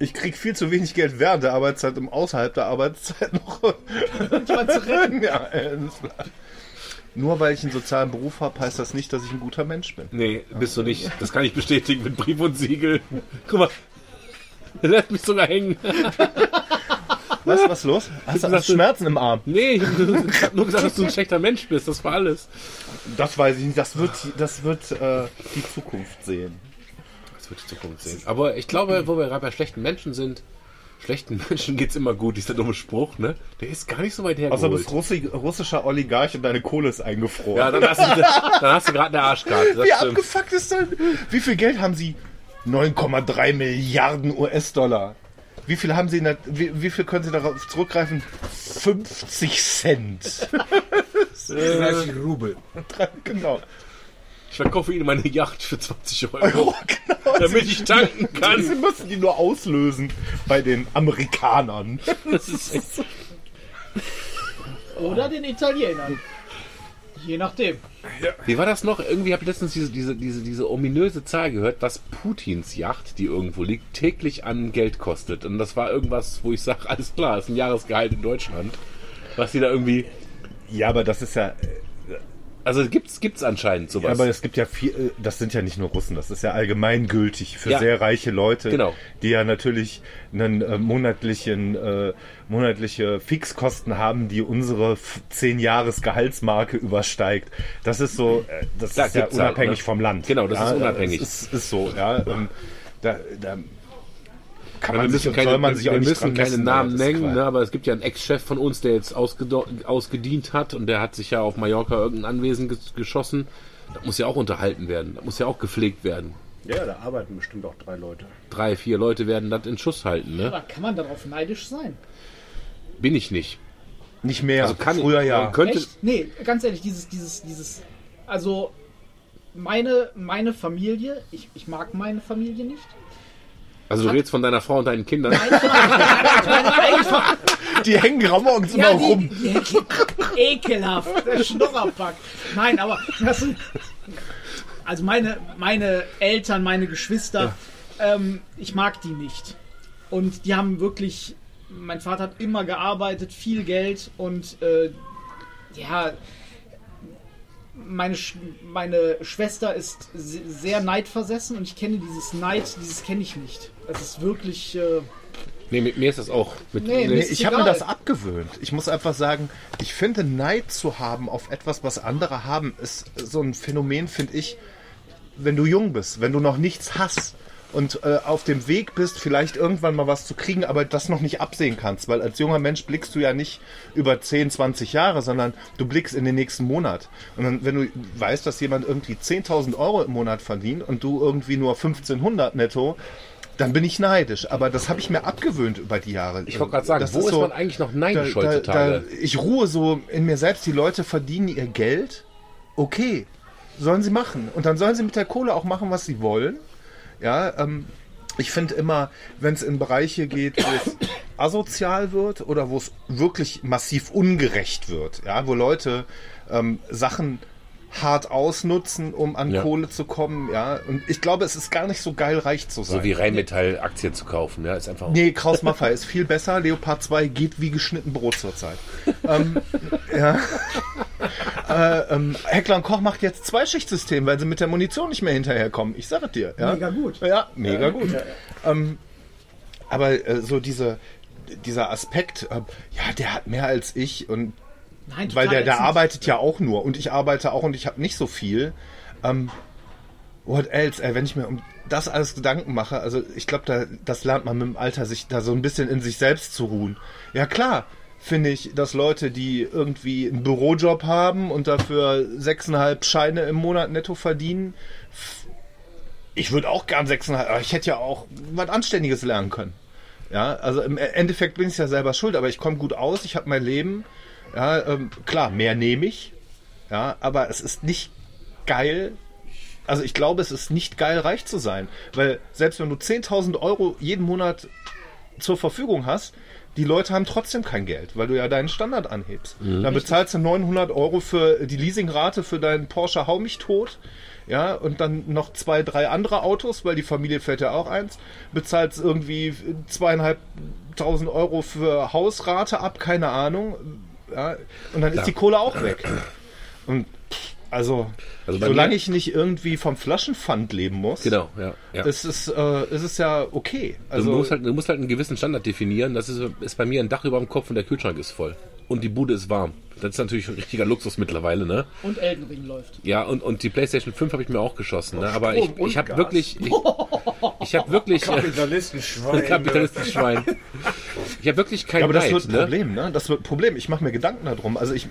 Ich krieg viel zu wenig Geld während der Arbeitszeit, um außerhalb der Arbeitszeit noch Jemand zu retten. ja. Nur weil ich einen sozialen Beruf habe, heißt das nicht, dass ich ein guter Mensch bin. nee, bist du nicht. Das kann ich bestätigen mit Brief und Siegel. Guck mal. Der lässt mich sogar hängen. Was, was ist los? Hast du gesagt, hast du Schmerzen im Arm? Nee, ich hab nur gesagt, dass du ein schlechter Mensch bist. Das war alles. Das weiß ich nicht. Das wird, das wird äh, die Zukunft sehen. Das wird die Zukunft sehen. Aber ich glaube, wo wir gerade bei schlechten Menschen sind, schlechten Menschen geht's immer gut. Dieser dumme Spruch, ne? Der ist gar nicht so weit Außer du bist Russi russischer Oligarch und deine Kohle ist eingefroren. Ja, dann hast du, dann hast du gerade eine Arschkarte. Das Wie stimmt. abgefuckt ist denn? Wie viel Geld haben sie? 9,3 Milliarden US-Dollar. Wie viel haben sie in der, wie, wie viel können sie darauf zurückgreifen? 50 Cent. 30 Rubel. genau. Ich verkaufe Ihnen meine Yacht für 20 Euro, Euro, genau. damit ich tanken Sie kann. müssen die nur auslösen bei den Amerikanern. Das ist echt, Oder den Italienern. Je nachdem. wie war das noch? Irgendwie habe ich letztens diese, diese, diese, diese ominöse Zahl gehört, was Putins Yacht, die irgendwo liegt, täglich an Geld kostet. Und das war irgendwas, wo ich sage, alles klar, ist ein Jahresgehalt in Deutschland. Was die da irgendwie. Ja, aber das ist ja, Also gibt's, gibt's anscheinend sowas. aber es gibt ja viel, äh, das sind ja nicht nur Russen, das ist ja allgemeingültig für Ja. sehr reiche Leute, Genau. die ja natürlich einen äh, monatlichen, äh, monatliche Fixkosten haben, die unsere f- 10 Jahres Gehaltsmarke übersteigt. Das ist so, äh, das Da ist ja gibt's halt, unabhängig ne? vom Land. Genau, das ja, ist unabhängig. Es ist, ist so, ja. Ähm, da, da kann wir man sich müssen und keine, soll man sich wir auch nicht müssen keine Namen nennen, ne, aber es gibt ja einen Ex-Chef von uns, der jetzt ausgedient hat und der hat sich ja auf Mallorca irgendein Anwesen ges geschossen. Das muss ja auch unterhalten werden, das muss ja auch gepflegt werden. Ja, da arbeiten bestimmt auch drei Leute. Drei, vier Leute werden das in Schuss halten, ne? Aber kann man darauf neidisch sein? Bin ich nicht. Nicht mehr. Also kann Früher ich, ja. könnte, Echt? Nee, ganz ehrlich, dieses, dieses, dieses. Also, meine, meine Familie, ich, ich mag meine Familie nicht. Also du redest von deiner Frau und deinen Kindern. Meine eigene Die hängen morgens Ja, immer die, rum. die, ekelhaft, der Schnorrerpack. Nein, aber das sind, also meine, meine Eltern, meine Geschwister, ähm, ich mag die nicht. Und die haben wirklich, mein Vater hat immer gearbeitet, viel Geld und äh, ja, meine, Sch meine Schwester ist se- sehr neidversessen und ich kenne dieses Neid, dieses kenne ich nicht. Es ist wirklich, äh, Nee, mit mir ist das auch. Mit, Nee, Nee, ich habe mir das abgewöhnt. Ich muss einfach sagen, ich finde Neid zu haben auf etwas, was andere haben, ist so ein Phänomen, finde ich, wenn du jung bist, wenn du noch nichts hast und äh, auf dem Weg bist, vielleicht irgendwann mal was zu kriegen, aber das noch nicht absehen kannst, weil als junger Mensch blickst du ja nicht über 10, 20 Jahre, sondern du blickst in den nächsten Monat. Und dann, wenn du weißt, dass jemand irgendwie 10.000 Euro im Monat verdient und du irgendwie nur 1.500 netto, dann bin ich neidisch. Aber das habe ich mir abgewöhnt über die Jahre. ich wollte gerade sagen, Das wo ist, so- man eigentlich noch neidisch da, heutzutage? da, ich ruhe so in mir selbst, die Leute verdienen ihr Geld. Okay, sollen sie machen. Und dann sollen sie mit der Kohle auch machen, was sie wollen. Ja, ähm, ich finde immer, wenn es in Bereiche geht, wo es asozial wird oder wo es wirklich massiv ungerecht wird, ja, wo Leute ähm, Sachen hart ausnutzen, um an Ja. Kohle zu kommen, ja. Und ich glaube, es ist gar nicht so geil, reich zu sein. So wie Rheinmetall-Aktien zu kaufen, ja, ist einfach. Nee, Kraus Maffei ist viel besser. Leopard 2 geht wie geschnitten Brot zurzeit. ähm, ja. äh, ähm, Heckler und Koch macht jetzt Zweischichtsystem, weil sie mit der Munition nicht mehr hinterherkommen. Ich sage dir. Ja? Mega gut. Ja, mega gut. Ähm, aber äh, so diese, dieser Aspekt, äh, ja, der hat mehr als ich und Nein, weil total der, der ätzend. arbeitet ja auch nur und ich arbeite auch und ich habe nicht so viel. Ähm, what else? Ey, wenn ich mir um das alles Gedanken mache, also ich glaube, da, das lernt man mit dem Alter, sich da so ein bisschen in sich selbst zu ruhen. Ja klar, finde ich, dass Leute, die irgendwie einen Bürojob haben und dafür sechseinhalb Scheine im Monat netto verdienen, ich würde auch gern sechseinhalb, aber ich hätte ja auch was Anständiges lernen können. Ja, also im Endeffekt bin ich ja selber schuld, aber ich komme gut aus, ich habe mein Leben. Ja, ähm, klar, mehr nehme ich. Ja, aber es ist nicht geil. Also ich glaube, es ist nicht geil, reich zu sein. Weil selbst wenn du 10.000 Euro jeden Monat zur Verfügung hast, die Leute haben trotzdem kein Geld, weil du ja deinen Standard anhebst. Dann bezahlst du 900 Euro für die Leasingrate für deinen Porsche Hau mich tot. Ja, und dann noch zwei, drei andere Autos, weil die Familie fährt ja auch eins. Bezahlst irgendwie zweieinhalbtausend Euro für Hausrate ab, keine Ahnung. Ja, und dann ist die Kohle auch weg. Und also, Also solange ich nicht irgendwie vom Flaschenpfand leben muss, Genau, ja. ja. ist es, äh, ist es ja okay. Also, du, musst halt, du musst halt einen gewissen Standard definieren. Das ist, ist bei mir ein Dach über dem Kopf und der Kühlschrank ist voll. Und die Bude ist warm. Das ist natürlich ein richtiger Luxus mittlerweile, ne? Und Elden Ring läuft. Ja, und, und die PlayStation 5 habe ich mir auch geschossen, ne? Aber ich, ich habe wirklich. Ich, ich habe wirklich. äh, Kapitalistenschwein. Kapitalistenschwein. Ich habe wirklich kein ja, aber das Neid, wird ein ne? Problem, ne? Das wird ein Problem. Ich mache mir Gedanken darum. Also ich,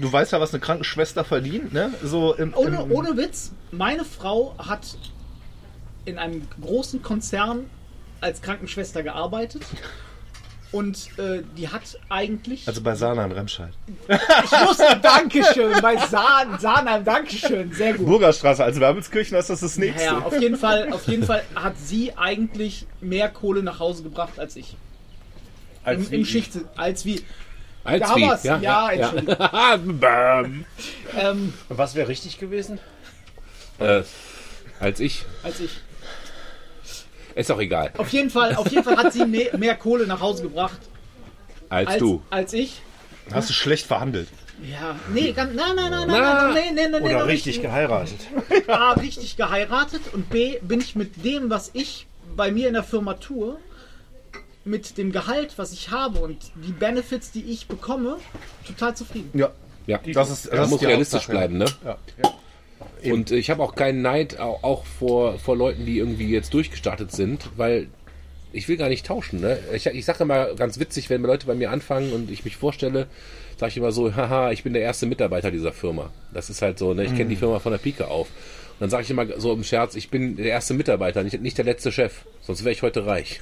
du weißt ja, was eine Krankenschwester verdient, ne? So im, Ohne, im, ohne Witz, meine Frau hat in einem großen Konzern als Krankenschwester gearbeitet. Und äh, die hat eigentlich. also bei Sana in Remscheid. ich wusste, Dankeschön, bei Sahn, Sahnheim, Dankeschön, sehr gut. Burgerstraße als Wermelskirchen ist das das nächste. Ja, auf jeden Fall, auf jeden Fall hat sie eigentlich mehr Kohle nach Hause gebracht als ich. Als Im, wie im ich. Schicht, als wie. Als Da wie? war's. Ja, Entschuldigung. Bam. Ähm, Und was wäre richtig gewesen? äh, als ich. als ich. Ist auch egal. Auf jeden Fall, auf jeden Fall hat sie mehr, mehr Kohle nach Hause gebracht Als, als, du. als ich. Hast du schlecht verhandelt. Ja, nee, ganz, nein, nein, nein, nein, nein, nee, nee, nee, Oder richtig geheiratet? A, richtig geheiratet und B, bin ich mit dem, was ich bei mir in der Firma tue, mit dem Gehalt, was ich habe und die Benefits, die ich bekomme, total zufrieden. Ja. Ja, Das ist, Man das muss realistisch Hauptsache. bleiben, ne? Ja. Und äh, ich habe auch keinen Neid au- auch vor, vor Leuten, die irgendwie jetzt durchgestartet sind, weil ich will gar nicht tauschen. Ne? Ich, ich sage immer ganz witzig, wenn Leute bei mir anfangen und ich mich vorstelle, sage ich immer so, haha, ich bin der erste Mitarbeiter dieser Firma. Das ist halt so, ne? ich kenne die Firma von der Pike auf. Und dann sage ich immer so im Scherz, ich bin der erste Mitarbeiter, nicht, nicht der letzte Chef. Sonst wäre ich heute reich.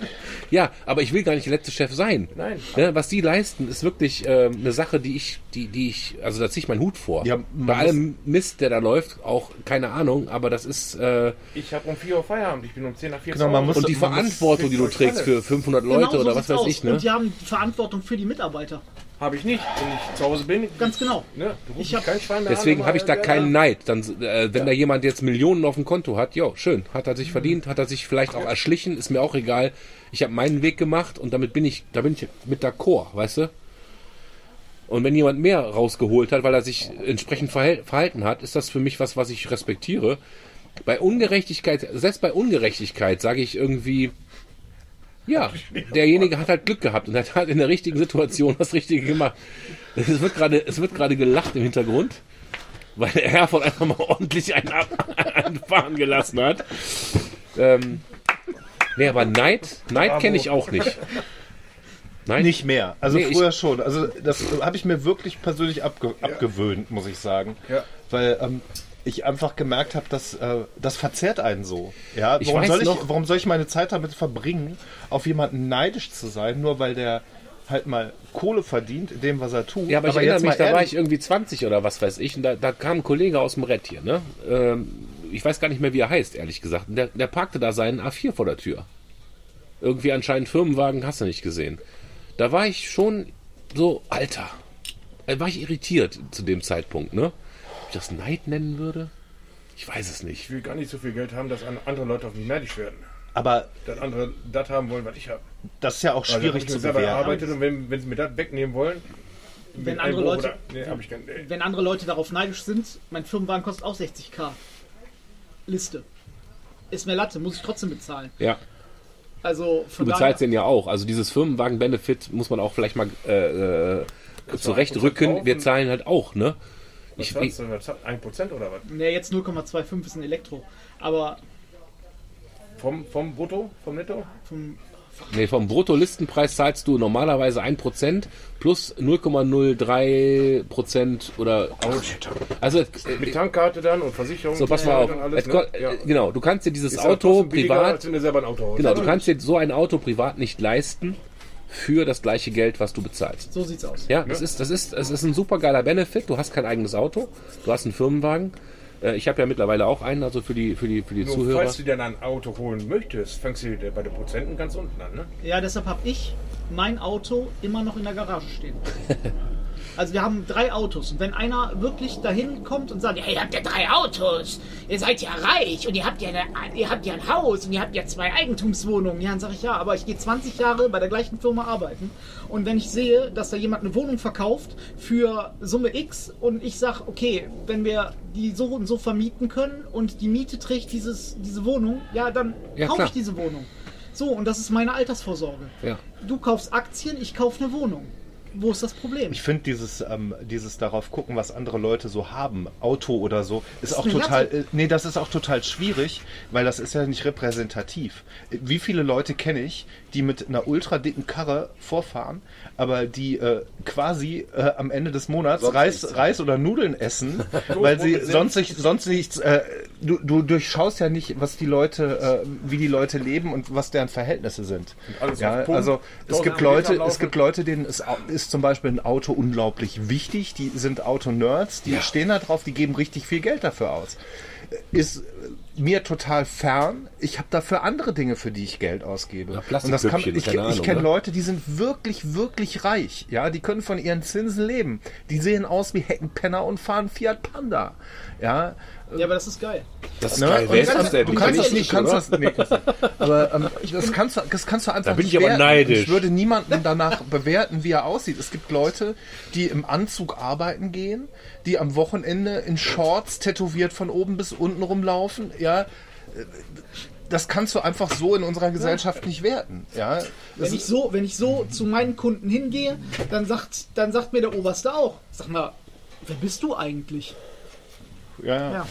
ja, aber ich will gar nicht der letzte Chef sein. Nein. Ne, was die leisten, ist wirklich ähm, eine Sache, die ich, die, die ich, also da ziehe ich meinen Hut vor. Ja, Bei allem Mist, der da läuft, auch keine Ahnung, aber das ist äh, Ich habe um 4 Uhr Feierabend, ich bin um 10 nach 4 Genau, man muss- und die man muss- Verantwortung, die du trägst für 500 Leute Genau so oder was weiß ich, ne? Und die haben Verantwortung für die Mitarbeiter. Habe ich nicht. Wenn ich zu Hause bin, Ganz genau. ne, Ich hab- kein Schwein mehr Deswegen habe ich da keinen ja, Neid. Dann, äh, wenn da jemand jetzt Millionen auf dem Konto hat, jo, schön, hat er sich verdient, hat er sich vielleicht auch erschlichen, ist mir auch egal. Ich habe meinen Weg gemacht und damit bin ich, da bin ich mit d'accord, weißt du? Und wenn jemand mehr rausgeholt hat, weil er sich entsprechend verhalten hat, ist das für mich was, was ich respektiere. Bei Ungerechtigkeit, selbst bei Ungerechtigkeit sage ich irgendwie, ja, derjenige hat halt Glück gehabt und hat halt in der richtigen Situation das Richtige gemacht. Es wird gerade, es wird gerade gelacht im Hintergrund, weil der Herr von einfach mal ordentlich einen, ab, einen fahren gelassen hat. Ähm, nee, aber Neid, Neid kenne ich auch nicht. Neid? Nicht mehr. Also Nee, früher schon. Also das habe ich mir wirklich persönlich abge abgewöhnt, muss ich sagen. Ja. Weil ähm, ich einfach gemerkt habe, dass äh, das verzerrt einen so. Ja, Ich warum, soll ich, noch- warum soll ich meine Zeit damit verbringen, auf jemanden neidisch zu sein, nur weil der halt mal Kohle verdient in dem, was er tut. Ja, aber ich erinnere mich, da war ich irgendwie 20 oder was weiß ich, und da, da kam ein Kollege aus dem Rett hier, ne? Ähm, ich weiß gar nicht mehr, wie er heißt, ehrlich gesagt. Der, der parkte da seinen A4 vor der Tür. Irgendwie anscheinend Firmenwagen hast du nicht gesehen. Da war ich schon so, Alter, da war ich irritiert zu dem Zeitpunkt, ne? Das Neid nennen würde? Ich weiß es nicht. Ich will gar nicht so viel Geld haben, dass an- andere Leute auf mich neidisch werden. Aber Dass andere das haben wollen, was ich habe. das ist ja auch Also, schwierig ich zu selber bewerten. und wenn, wenn sie mir das wegnehmen wollen, Wenn andere Leute- Oder, nee, ich kein, nee. Wenn andere Leute darauf neidisch sind, mein Firmenwagen kostet auch 60k. Liste. Ist mir Latte, muss ich trotzdem bezahlen. Ja, Also du von bezahlst daher, den ja auch. Also dieses Firmenwagen-Benefit muss man auch vielleicht mal äh, äh, zurechtrücken. Wir zahlen halt auch, ne? Was Ich, zahlst du? Was zahlst du? 1% oder was? ne, jetzt 0,25 ist ein Elektro. Aber Vom, vom Brutto? Vom Netto? vom, nee, vom Bruttolistenpreis zahlst du normalerweise 1% plus 0,03% oder. Also, äh, Mit Tankkarte dann und Versicherung. so, pass mal auf. alles, ne? Ja. Genau, du kannst dir dieses Ist Auto privat. als wenn du selber ein Auto hast. Genau, du kannst dir so ein Auto privat nicht leisten für das gleiche Geld, was du bezahlst. so sieht's aus. Ja, das ist, das ist, es ist ein super geiler Benefit. Du hast kein eigenes Auto, du hast einen Firmenwagen. Äh, Ich habe ja mittlerweile auch einen, also für die, für die, für die Nur Zuhörer. falls du dir dann ein Auto holen möchtest, fängst du bei den Prozenten ganz unten an, ne? Ja, deshalb habe ich mein Auto immer noch in der Garage stehen. Also wir haben drei Autos und wenn einer wirklich dahin kommt und sagt, ja, ihr habt ja drei Autos, ihr seid ja reich und ihr habt ja, eine, ihr habt ja ein Haus und ihr habt ja zwei Eigentumswohnungen, ja, dann sage ich ja, aber ich gehe 20 Jahre bei der gleichen Firma arbeiten und wenn ich sehe, dass da jemand eine Wohnung verkauft für Summe X und ich sage, okay, wenn wir die so und so vermieten können und die Miete trägt dieses, diese Wohnung, ja, dann Ja, kaufe ich diese Wohnung. So, und das ist meine Altersvorsorge. Ja. Du kaufst Aktien, ich kaufe eine Wohnung. Wo ist das Problem? Ich finde dieses, ähm, dieses darauf gucken, was andere Leute so haben, Auto oder so, ist ist auch total, äh, nee, das ist auch total schwierig, weil das ist ja nicht repräsentativ. Äh, Wie viele Leute kenne ich, die mit einer ultra dicken Karre vorfahren, aber die äh, quasi äh, am Ende des Monats Sonst Reis, nichts. Reis oder Nudeln essen, weil sie sonst nicht, sonst nichts, äh, du, du durchschaust ja nicht, was die Leute, äh, wie die Leute leben und was deren Verhältnisse sind. alles Ja, also es 1000 gibt Leute, es gibt Leute, denen ist, ist zum Beispiel ein Auto unglaublich wichtig. Die sind Auto-Nerds, die stehen da drauf, die geben richtig viel Geld dafür aus. Ist mir total fern. Ich habe dafür andere Dinge, für die ich Geld ausgebe. Ja, Plastikpüppchen, ich, keine ich Ahnung, kenne ne? Leute, die sind wirklich, wirklich reich. Ja, die können von ihren Zinsen leben. Die sehen aus wie Heckenpenner und fahren Fiat Panda. Ja, ja, aber das ist geil. Das ist Ne? geil. Wer ist das denn? Du kannst das nicht, kannst das, nee, kannst du- aber ähm, das, kannst du, das kannst du einfach Da bin nicht ich aber neidisch. Ich würde niemanden danach bewerten, wie er aussieht. Es gibt Leute, die im Anzug arbeiten gehen, die am Wochenende in Shorts tätowiert von oben bis unten rumlaufen. Ja, das kannst du einfach so in unserer Gesellschaft nicht werten. Ja, Wenn ich so, wenn ich so zu meinen Kunden hingehe, dann sagt, dann sagt mir der Oberste auch, sag mal, wer bist du eigentlich? ja, ja. Ja.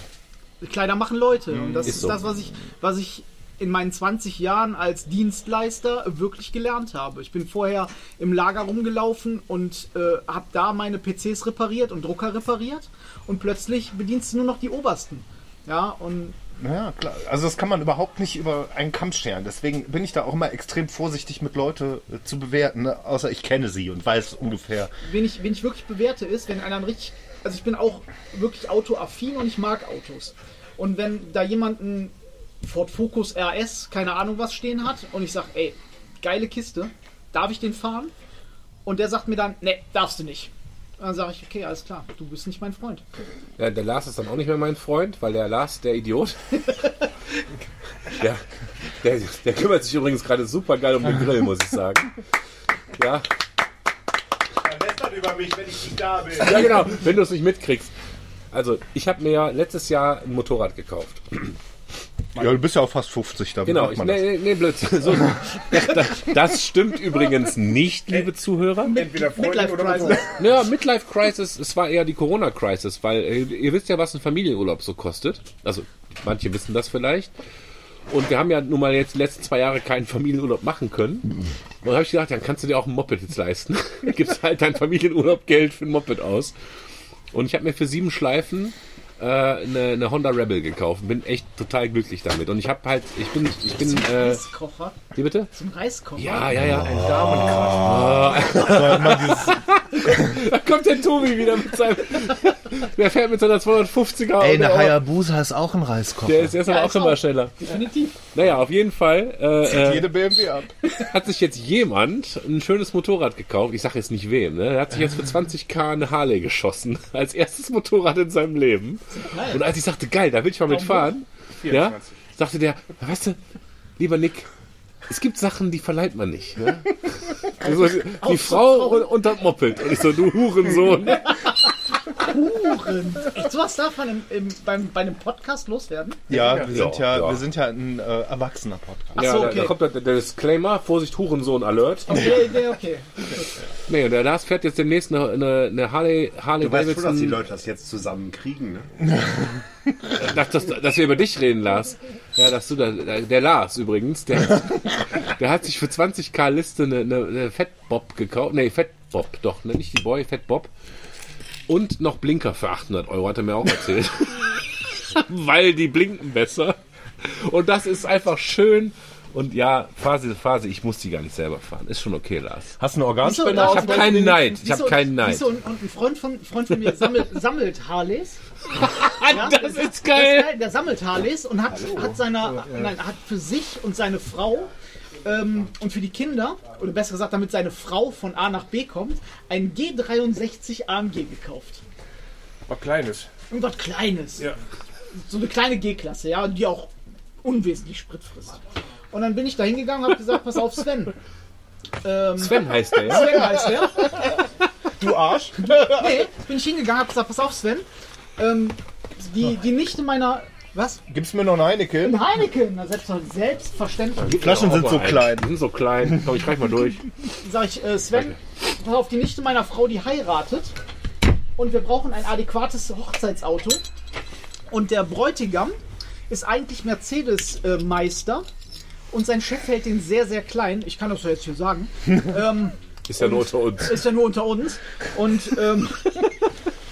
Kleider machen Leute. Und das Ist ist, so. das, was ich, was ich in meinen 20 Jahren als Dienstleister wirklich gelernt habe. Ich bin vorher im Lager rumgelaufen und äh, habe da meine PCs repariert und Drucker repariert und plötzlich bedienst du nur noch die Obersten. Ja, und Ja, klar. Also das kann man überhaupt nicht über einen Kamm scheren. Deswegen bin ich da auch immer extrem vorsichtig mit Leute äh, zu bewerten, ne? außer ich kenne sie und weiß ungefähr. wen ich, wen ich wirklich bewerte, ist, wenn einer ein richtig. Also ich bin auch wirklich autoaffin und ich mag Autos. Und wenn da jemand einen Ford Focus RS, keine Ahnung was stehen hat, und ich sage, ey, geile Kiste, darf ich den fahren? Und der sagt mir dann, ne, darfst du nicht. Dann sage ich, okay, alles klar, du bist nicht mein Freund. Ja, der Lars ist dann auch nicht mehr mein Freund, weil der Lars, der Idiot, der, der, der kümmert sich übrigens gerade super geil um den Grill, muss ich sagen. Ja, über mich, wenn ich nicht da bin. ja genau, wenn du es nicht mitkriegst. Also, ich habe mir ja letztes Jahr ein Motorrad gekauft. Ja, du bist ja auch fast 50, da Genau, ich, das. nee, nee, Blödsinn. So, das, das stimmt übrigens nicht, liebe Zuhörer. Entweder Freunde Midlife oder Crisis. Ja, Midlife Crisis, es war eher die Corona Crisis, weil äh, ihr wisst ja, was ein Familienurlaub so kostet. Also, manche wissen das vielleicht. Und wir haben ja nun mal jetzt die letzten zwei Jahre keinen Familienurlaub machen können. Und dann habe ich gedacht, dann kannst du dir auch ein Moped jetzt leisten. Gibst halt dein Familienurlaub Geld für ein Moped aus. Und ich habe mir für sieben Schleifen äh, eine, eine Honda Rebel gekauft. und Bin echt total glücklich damit. Und ich habe halt, ich bin, ich bin, äh, Reiskocher. wie bitte? Zum Reiskocher. Ja, ja, ja. Ein Damenkraft. Da kommt der Tobi wieder mit seinem. Der fährt mit seiner 250er. Ey, eine Hayabusa ist auch ein Reiskocher. Der ist erst Ja, aber auch immer auch. schneller. Definitiv. Naja, auf jeden Fall äh, äh, Jede BMW ab. hat sich jetzt jemand ein schönes Motorrad gekauft. Ich sage jetzt nicht wem. Ne? Er hat sich jetzt für 20k eine Harley geschossen. Als erstes Motorrad in seinem Leben. Und als ich sagte, geil, da will ich mal mitfahren, ja, 24. sagte der, weißt du, lieber Nick, es gibt Sachen, die verleiht man nicht. Ne? Also, die Frau und, und ich so, du Hurensohn. Huren. Echt, sowas darf man im, im, beim, bei einem Podcast loswerden? Ja, wir sind ja, ja. wir sind ja ein äh, erwachsener Podcast. Ach Ja, so, da, okay. da kommt der, der Disclaimer, Vorsicht, Hurensohn-Alert. Okay, okay, okay. Nee, und der Lars fährt jetzt demnächst eine, eine, eine Harley, Harley Du weißt schon, dass die Davidson. Leute das jetzt zusammen kriegen, ne? Dass, dass, dass wir über dich reden, Lars. Ja, dass du da, der Lars übrigens, der, der hat sich für 20k Liste eine, eine, eine Fettbob gekauft. Nee, Fettbob, doch, ne, nicht die Boy, Fettbob. Und noch Blinker für 800 Euro, hat er mir auch erzählt. Weil die blinken besser. Und das ist einfach schön. Und ja, Phase, Phase, ich muss die gar nicht selber fahren. Ist schon okay, Lars. Hast du eine Organspende? Ich habe keinen Neid. Ich habe keinen Neid. wieso- Und, und ein Freund von, Freund von mir sammelt, sammelt Harleys. Ja, das ist geil. Der sammelt Harleys und hat, hat, seiner, nein, hat für sich und seine Frau ähm, und für die Kinder, oder besser gesagt, damit seine Frau von A nach B kommt, ein G63 AMG gekauft. Was Kleines. Irgendwas Kleines. Ja. So eine kleine G-Klasse, ja, die auch unwesentlich Sprit frisst. Und dann bin ich da hingegangen und habe gesagt, pass auf, Sven. Ähm, Sven heißt der, ja? Sven heißt der. Du Arsch. Nee, bin ich hingegangen, hab gesagt, pass auf, Sven. Ähm, die, die Nichte meiner. Was? Gibst mir noch eine Heineken? Ein Heineken. Na, selbst- selbstverständlich. Die Flaschen sind so klein. Die sind so klein. Komm, ich reich mal durch. Sag ich, äh, Sven, pass auf, die Nichte meiner Frau, die heiratet. Und wir brauchen ein adäquates Hochzeitsauto. Und der Bräutigam ist eigentlich Mercedes-Meister. Und sein Chef hält den sehr, sehr klein. Ich kann das ja jetzt hier sagen. ähm, Ist ja nur unter uns. ist ja nur unter uns. Und ähm,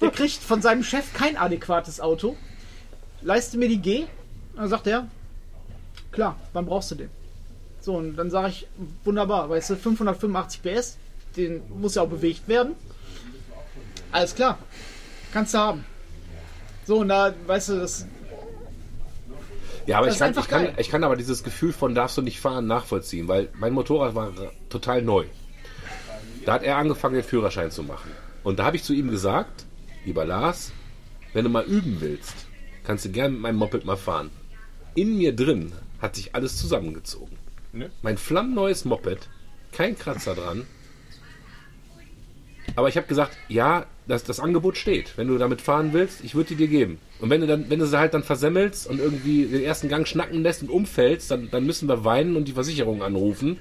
der kriegt von seinem Chef kein adäquates Auto. Leiste mir die G. Dann sagt er, klar, wann brauchst du den? So, und dann sage ich, wunderbar, weißt du, 585 PS, den muss ja auch bewegt werden. Alles klar, kannst du haben. So, und da, weißt du, das, Ja, aber Das ich kann, ich, kann, ich kann aber dieses Gefühl von darfst du nicht fahren nachvollziehen, weil mein Motorrad war total neu. Da hat er angefangen, den Führerschein zu machen. Und da habe ich zu ihm gesagt, lieber Lars, wenn du mal üben willst, kannst du gerne mit meinem Moped mal fahren. In mir drin hat sich alles zusammengezogen. Ne? Mein flammneues Moped, kein Kratzer dran. Aber ich habe gesagt, ja, das, das Angebot steht. Wenn du damit fahren willst, ich würde die dir geben. Und wenn du dann, wenn du sie halt dann versemmelst und irgendwie den ersten Gang schnacken lässt und umfällst, dann, dann müssen wir weinen und die Versicherung anrufen.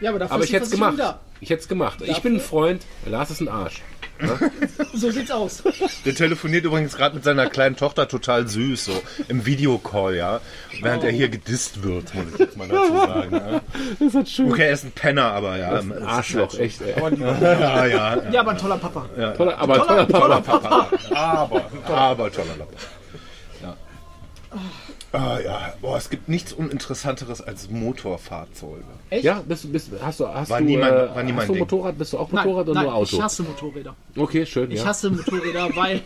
ja, aber dafür Aber ist ich hätte es gemacht. Ich hätte es gemacht. Ich bin ein Freund. Lars ist ein Arsch. Da. So sieht's aus. Der telefoniert übrigens gerade mit seiner kleinen Tochter total süß, so im Videocall, ja. Während er hier gedisst wird, muss ich jetzt mal dazu sagen. Ja. Das hat schön. Okay, er ist ein Penner, aber ja. Ein Arschloch, echt. Ey. Ja, ja. ja. Ja, aber ein toller Papa. Toller, aber Toller, toller, toller Papa. Aber, aber toller Lappen. Ja. Ah, ja. Boah, es gibt nichts Uninteressanteres als Motorfahrzeuge. Echt? Ja, bist, bist, hast du, hast War du, nie mein- äh, war nie mein hast du Ding. Motorrad? Bist du auch Nein, Motorrad oder nein nur Auto? ich hasse Motorräder. okay, schön. Ich ja. hasse Motorräder, weil,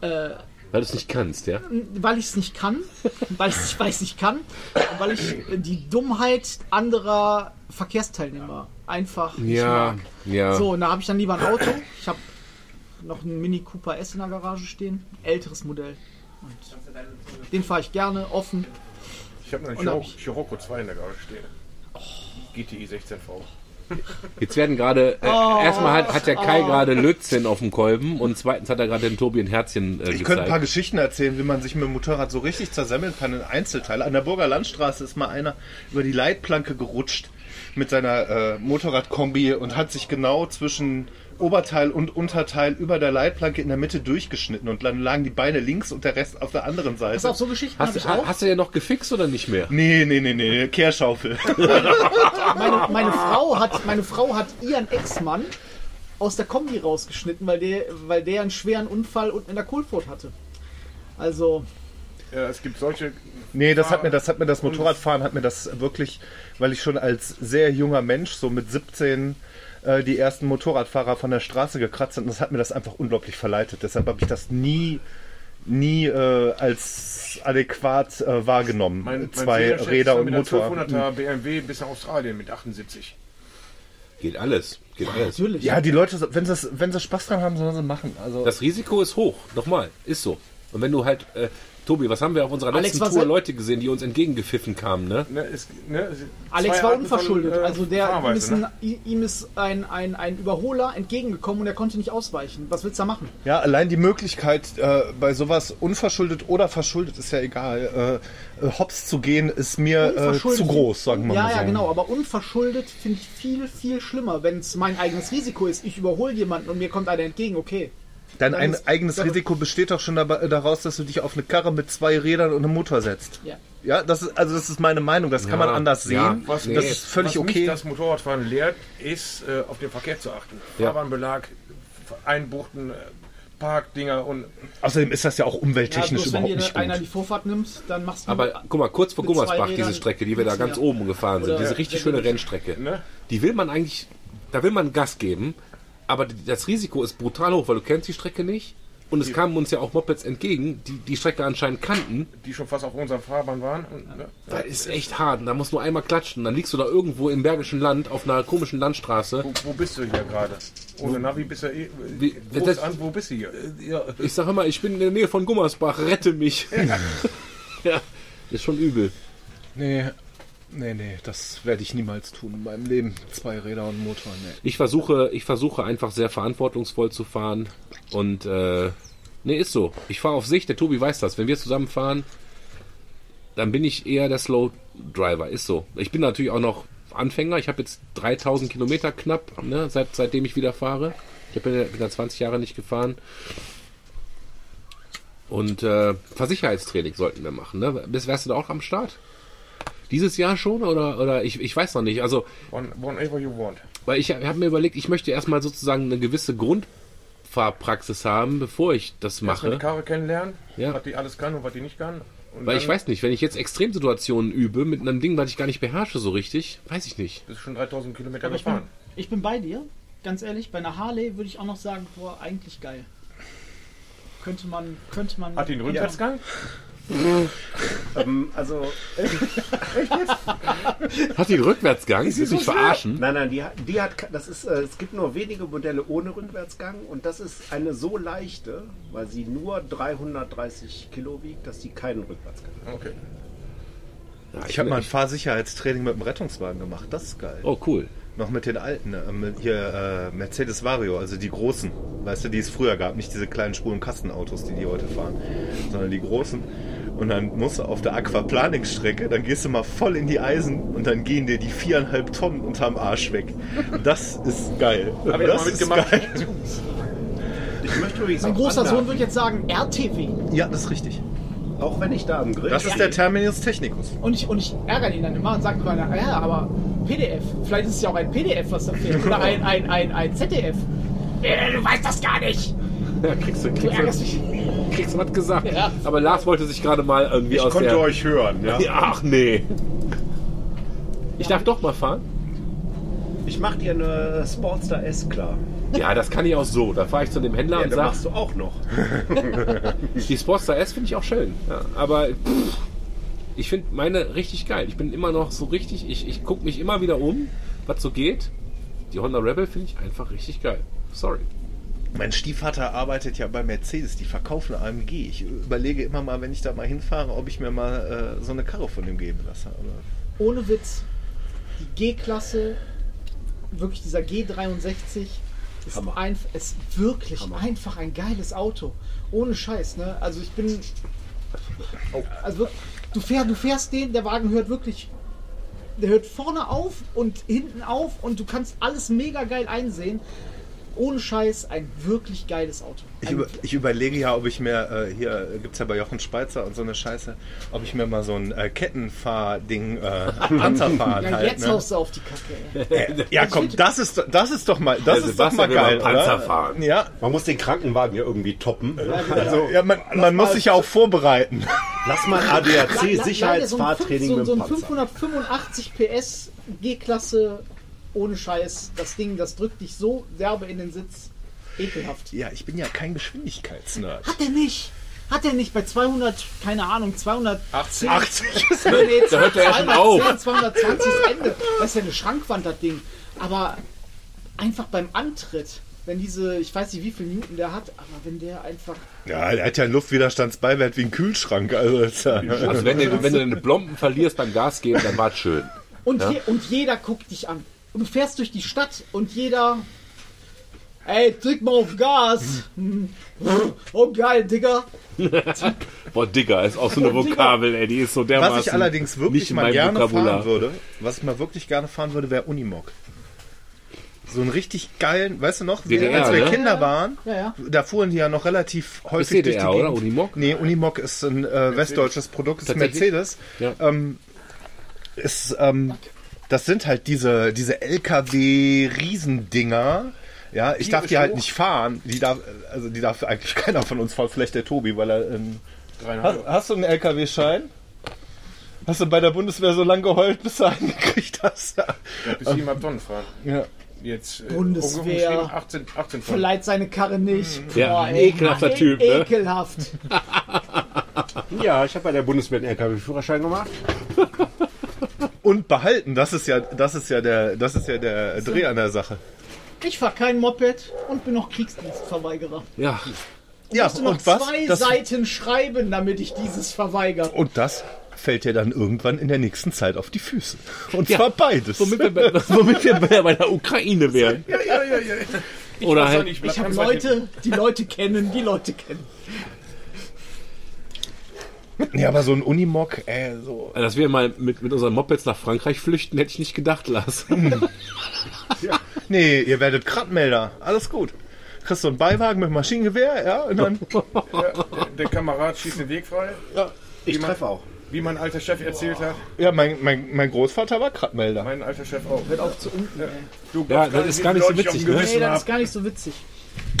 Weil du es nicht kannst, ja? weil ich es nicht kann, weil ich es nicht weiß, ich kann, weil ich äh, die Dummheit anderer Verkehrsteilnehmer einfach nicht Ja, mag. ja. So, und da habe ich dann lieber ein Auto. Ich habe noch einen Mini Cooper S in der Garage stehen, älteres Modell. Und den fahre ich gerne, offen. Ich habe einen Scirocco 2 in der Garage stehen. GTI 16V. Jetzt werden gerade, äh, Oh. erstmal hat, hat der Kai gerade Lötzinn auf dem Kolben und zweitens hat er gerade dem Tobi ein Herzchen äh, Ich könnte ein paar. Geschichten erzählen, wie man sich mit dem Motorrad so richtig zersemmeln kann in Einzelteile. An der Burger Landstraße ist mal einer über die Leitplanke gerutscht mit seiner äh, Motorradkombi und hat sich genau zwischen Oberteil und Unterteil über der Leitplanke in der Mitte durchgeschnitten und dann lagen die Beine links und der Rest auf der anderen Seite. Pass auf, so Geschichten Hast, ich du- auch. hast du ja noch gefixt oder nicht mehr? Nee, nee, nee, nee, Kehrschaufel. Meine, meine, Frau hat, meine Frau hat ihren Ex-Mann aus der Kombi rausgeschnitten, weil der, weil der einen schweren Unfall unten in der Kohlfurt hatte. Also, Ja, es gibt solche. Nee, das hat mir das hat mir das Motorradfahren hat mir das wirklich, weil ich schon als sehr junger Mensch so mit 17 äh, die ersten Motorradfahrer von der Straße gekratzt und das hat mir das einfach unglaublich verleitet. Deshalb habe ich das nie nie äh, als adäquat äh, wahrgenommen. Mein, mein Zwei Räder und Motor. 1200er BMW bis nach Australien mit 78. Geht alles. Geht alles. Natürlich. Ja, die Leute, wenn sie, wenn sie Spaß dran haben, sollen sie machen. Also Das Risiko ist hoch. Nochmal. Ist so. Und wenn du halt, äh, Tobi, was haben wir auf unserer Alex letzten Tour Leute gesehen, die uns entgegengepfiffen kamen, ne? Ne, es, ne, es- Alex war Arten von, unverschuldet. äh, also der ihm ist, ein, ne? ihm ist ein, ein, ein Überholer entgegengekommen und er konnte nicht ausweichen. Was willst du da machen? Ja, allein die Möglichkeit, äh, bei sowas unverschuldet oder verschuldet, ist ja egal, äh, äh, hops zu gehen, ist mir äh, Unverschuldet- zu groß, sagen wir Ja, mal so. ja, genau. Aber unverschuldet finde ich viel, viel schlimmer. Wenn es mein eigenes Risiko ist, ich überhole jemanden und mir kommt einer entgegen, okay. Dein ein eigenes dann- Risiko besteht doch schon dabei, daraus, dass du dich auf eine Karre mit zwei Rädern und einem Motor setzt. Ja. Ja, das ist, also das ist meine Meinung, das kann man Ja, anders sehen. ja. Was, Nee. das ist völlig was okay. mich das Motorradfahren lehrt, ist äh, auf den Verkehr zu achten. Ja. Fahrbahnbelag, Einbuchten, äh, Parkdinger und Außerdem ist das ja auch Ja, umwelttechnisch wenn überhaupt dir nicht einer gut. die Vorfahrt nimmt, dann machst du. Aber guck mal, kurz vor Gummersbach, diese Strecke, die wir da ganz ja. oben gefahren sind, diese richtig Ja, schöne wenn Rennstrecke, ne? die will man eigentlich, da will man Gas geben, aber das Risiko ist brutal hoch, weil du kennst die Strecke nicht. Und es kamen uns ja auch Mopeds entgegen, die die Strecke anscheinend kannten. die schon fast auf unserer Fahrbahn waren. Und, ne? Das ist echt hart. Da musst du einmal klatschen. Dann liegst du da irgendwo im Bergischen Land auf einer komischen Landstraße. wo, wo bist du hier gerade? Ohne Navi bist du eh. Wie- Wo, das- an, wo bist du hier? Ja, ich sag immer, ich bin in der Nähe von Gummersbach, rette mich. ja, ist schon übel. Nee, nee, nee, das werde ich niemals tun in meinem Leben. Zwei Räder und Motor, nee. Ich versuche, ich versuche einfach sehr verantwortungsvoll zu fahren. Und äh, nee, ist so. Ich fahre auf Sicht, der Tobi weiß das. Wenn wir zusammen fahren, dann bin ich eher der Slow Driver. Ist so. Ich bin natürlich auch noch Anfänger. Ich habe jetzt 3000 Kilometer knapp, ne, seit, seitdem ich wieder fahre. Ich bin bin ja 20 Jahre nicht gefahren. Und äh, Versicherheitstraining sollten wir machen. Ne? Bist, wärst du da auch am Start? Dieses Jahr schon oder, oder ich, ich weiß noch nicht. Also whenever you want. weil ich habe mir überlegt, ich möchte erstmal sozusagen eine gewisse Grundfahrpraxis haben, bevor ich das Erstmal die mache. Karre kennenlernen, Ja. was die alles kann und was die nicht kann. Und Weil ich weiß nicht, wenn ich jetzt Extremsituationen übe mit einem Ding, was ich gar nicht beherrsche so richtig, weiß ich nicht. bist schon 3000 Kilometer Aber ich bin, gefahren. ich bin bei dir. Ganz ehrlich, bei einer Harley würde ich auch noch sagen, boah, eigentlich geil. Könnte man, könnte man. Hat die einen Rückwärtsgang? Ähm, also, Hat die einen Rückwärtsgang? Sie ist mich verarschen. nein, nein, die, hat- die hat, das ist, äh, es gibt nur wenige Modelle ohne Rückwärtsgang und das ist eine so leichte, weil sie nur 330 Kilo wiegt, dass die keinen Rückwärtsgang hat. Okay. Ja, Ich habe bin mal ein Fahrsicherheitstraining mit dem Rettungswagen gemacht. Das ist geil. Oh, cool. Noch mit den alten, äh, mit hier äh, Mercedes Vario, also die großen, weißt du, die es früher gab, nicht diese kleinen und Kastenautos, die die heute fahren, sondern die großen. Und dann musst du auf der Aquaplaning-Strecke, dann gehst du mal voll in die Eisen und dann gehen dir die viereinhalb Tonnen unterm Arsch weg. Das ist geil. Hab ich das mal ist mitgemacht. geil. Ich möchte übrigens mein großer Sohn wird jetzt sagen RTW. Ja, das ist richtig. Auch wenn ich da am Grill Das ist der Terminus Technicus. Und ich, und ich ärgere ihn dann immer und sage immer, ja, aber PDF. Vielleicht ist es ja auch ein PDF, was da fehlt. Oder ein, ein, ein, ein ZDF. Äh, du weißt das gar nicht. Ja, kriegst du, Du kriegst ärgerst du, dich. kriegst du was gesagt. Ja. Aber Lars wollte sich gerade mal irgendwie ich aus konnte der... euch hören, ja. Ja, Ach nee. Ich darf doch mal fahren? Ich mach dir eine Sportster S klar. Ja, das kann ich auch so. Da fahre ich zu dem Händler Ja, und das sage, machst du auch noch. Die Sportster S finde ich auch schön. Ja, aber pff, ich finde meine richtig geil. Ich bin immer noch so richtig, ich, ich gucke mich immer wieder um, was so geht. Die Honda Rebel finde ich einfach richtig geil. Sorry. Mein Stiefvater arbeitet ja bei Mercedes, die verkaufen AMG. Ich überlege immer mal, wenn ich da mal hinfahre, ob ich mir mal äh, so eine Karre von dem geben lasse. Aber Ohne Witz. Die G-Klasse, wirklich dieser G63, ist, Hammer. ein, ist wirklich Hammer. einfach ein geiles Auto. Ohne Scheiß, ne? Also ich bin. Also wirklich, du, fähr, du fährst den, der Wagen hört wirklich. Der hört vorne auf und hinten auf und du kannst alles mega geil einsehen. Ohne Scheiß, ein wirklich geiles Auto. ich, über, ich überlege ja, ob ich mir, äh, hier gibt es ja bei Jochen Schweizer und so eine Scheiße, ob ich mir mal so ein äh, Kettenfahrding, äh, Panzerfahren ja, halt. jetzt ne? haust du auf die Kacke. Ey. Äh, ja, komm, das ist, das ist doch mal, das Der ist doch mal geil, Panzer oder? fahren. Ja, Man muss den Krankenwagen ja irgendwie toppen. also, ja, man, man muss sich ja auch vorbereiten. Lass mal Le- le- ADAC Sicherheitsfahrtraining so, ein mit so dem ein Panzer. 585 PS G-Klasse ohne Scheiß. Das Ding, das drückt dich so derbe in den Sitz. Ekelhaft. Ja, ich bin ja kein Geschwindigkeitsnerd. Hat er nicht. Hat er nicht bei 200, keine Ahnung, 280? 80 ist Nee, Da hört er ja schon auf. 210, 220 ist Ende. Das ist ja eine Schrankwand, das Ding. Aber einfach beim Antritt, wenn diese, ich weiß nicht, wie viel Newton der hat, aber wenn der einfach. Ja, der hat ja einen Luftwiderstandsbeiwert wie ein Kühlschrank. Also, ja, Also wenn du, wenn du deine Blomben verlierst beim Gas geben, dann war's schön. Und, je, und jeder guckt dich an. Und du fährst durch die Stadt und jeder. Ey, drück mal auf Gas. Oh geil, Digga. Boah, Digger ist auch so eine. Vokabel, ey, die ist so dermaßen was ich allerdings wirklich mal gerne Vokabular. fahren würde, was ich mal wirklich gerne fahren würde, wäre Unimog. So einen richtig geilen, weißt du noch, DDR, als wir ne? Kinder waren, Ja, ja. da fuhren die ja noch relativ häufig DDR, durch die oder? Gegend. Unimog? Nee, Unimog ist ein äh, westdeutsches Produkt, ist? Mercedes. Ja. Ähm, ist, ähm, das sind halt diese, diese LKW-Riesendinger. Ja, ich darf die halt nicht fahren. Die darf, also die darf eigentlich keiner von uns fahren, vielleicht der Tobi, weil er. Ähm, hast, Dreieinhalb. hast du einen LKW-Schein? Hast du bei der Bundeswehr so lange geheult, bis du einen gekriegt hast? Bis 7,5 Tonnen fahren. ja. Jetzt äh, Bundeswehr. umgeschrieben 18, 18 Tonnen. Verleiht seine Karre nicht. Ja, ey, ekelhafter Typ, ne? Ekelhaft. Ja, ich habe bei der Bundeswehr einen LKW-Führerschein gemacht. Und behalten, das ist ja, das ist ja der, das ist ja der Dreh an der Sache. Ich fahr kein Moped und bin noch Kriegsdienstverweigerer. Ja, Ja, Musst du noch und was? zwei Das, Seiten schreiben, damit ich dieses verweigere. und das fällt dir dann irgendwann in der nächsten Zeit auf die Füße. Und Ja. zwar beides. womit wir, bei- womit wir bei der Ukraine wären. Ja, ja, ja, ja. Ich Oder weiß auch halt- nicht, Ich habe Leute, die Leute kennen, die Leute kennen. Ja, aber so ein Unimog, ey, so. Dass wir mal mit, mit unseren Mopeds nach Frankreich flüchten, hätte ich nicht gedacht, Lars. Nee, ihr werdet Kratmelder. Alles gut. Kriegst du einen Beiwagen mit Maschinengewehr, ja, und dann. Ja, der, Kamerad schießt den Weg frei. Ich Wie man- treffe auch. Wie mein alter Chef erzählt hat. Ja, mein, mein, mein Großvater war Kratmelder. Mein alter Chef auch. Hört auf zu unten. Du Ja, das ist gar nicht so witzig, ne? Nee, das ist gar nicht so witzig.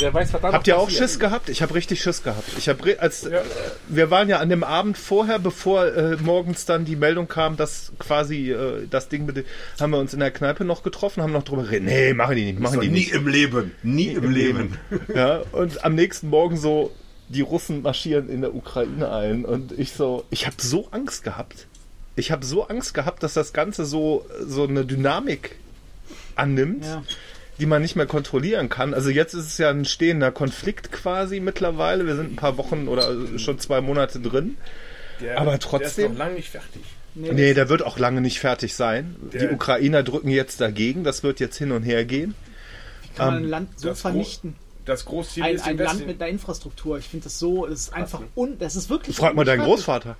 Wer weiß, was da Habt ihr auch Schiss gehabt? Ich habe richtig Schiss gehabt. Ich habe als Ja. wir waren ja an dem Abend vorher, bevor äh, morgens dann die Meldung kam, dass quasi äh, das Ding bitte, haben wir uns in der Kneipe noch getroffen, haben noch drüber geredet. Nee, machen die nicht, machen die nicht. im Leben. Nie im Leben. Ja, und am nächsten Morgen so die Russen marschieren in der Ukraine ein und ich so, ich habe so Angst gehabt. Ich habe so Angst gehabt, dass das Ganze so so eine Dynamik annimmt, Ja. Die man nicht mehr kontrollieren kann. Also jetzt ist es ja ein stehender Konflikt quasi mittlerweile. Wir sind ein paar Wochen oder schon zwei Monate drin. Der, Aber Der ist trotzdem- noch lange nicht fertig. Nee, der wird auch lange nicht fertig sein. Die Ukrainer drücken jetzt dagegen. Das wird jetzt hin und her gehen. Kann man Ähm, ein Land so das vernichten. Das Großziel Ein, ist ein Land mit einer Infrastruktur. Ich finde das so, das ist einfach un, das ist wirklich. Frag mal deinen. Großvater.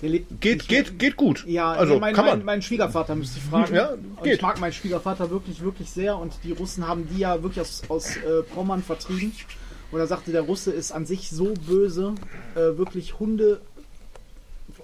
Geht, ich- geht, geht gut. Ja, also nee, mein, kann man. Mein, mein Schwiegervater müsste ich fragen. Ja, geht. Ich mag meinen Schwiegervater wirklich, wirklich sehr und die Russen haben die ja wirklich aus, aus äh, Pommern vertrieben. Und er sagte, der Russe ist an sich so böse, äh, wirklich Hunde,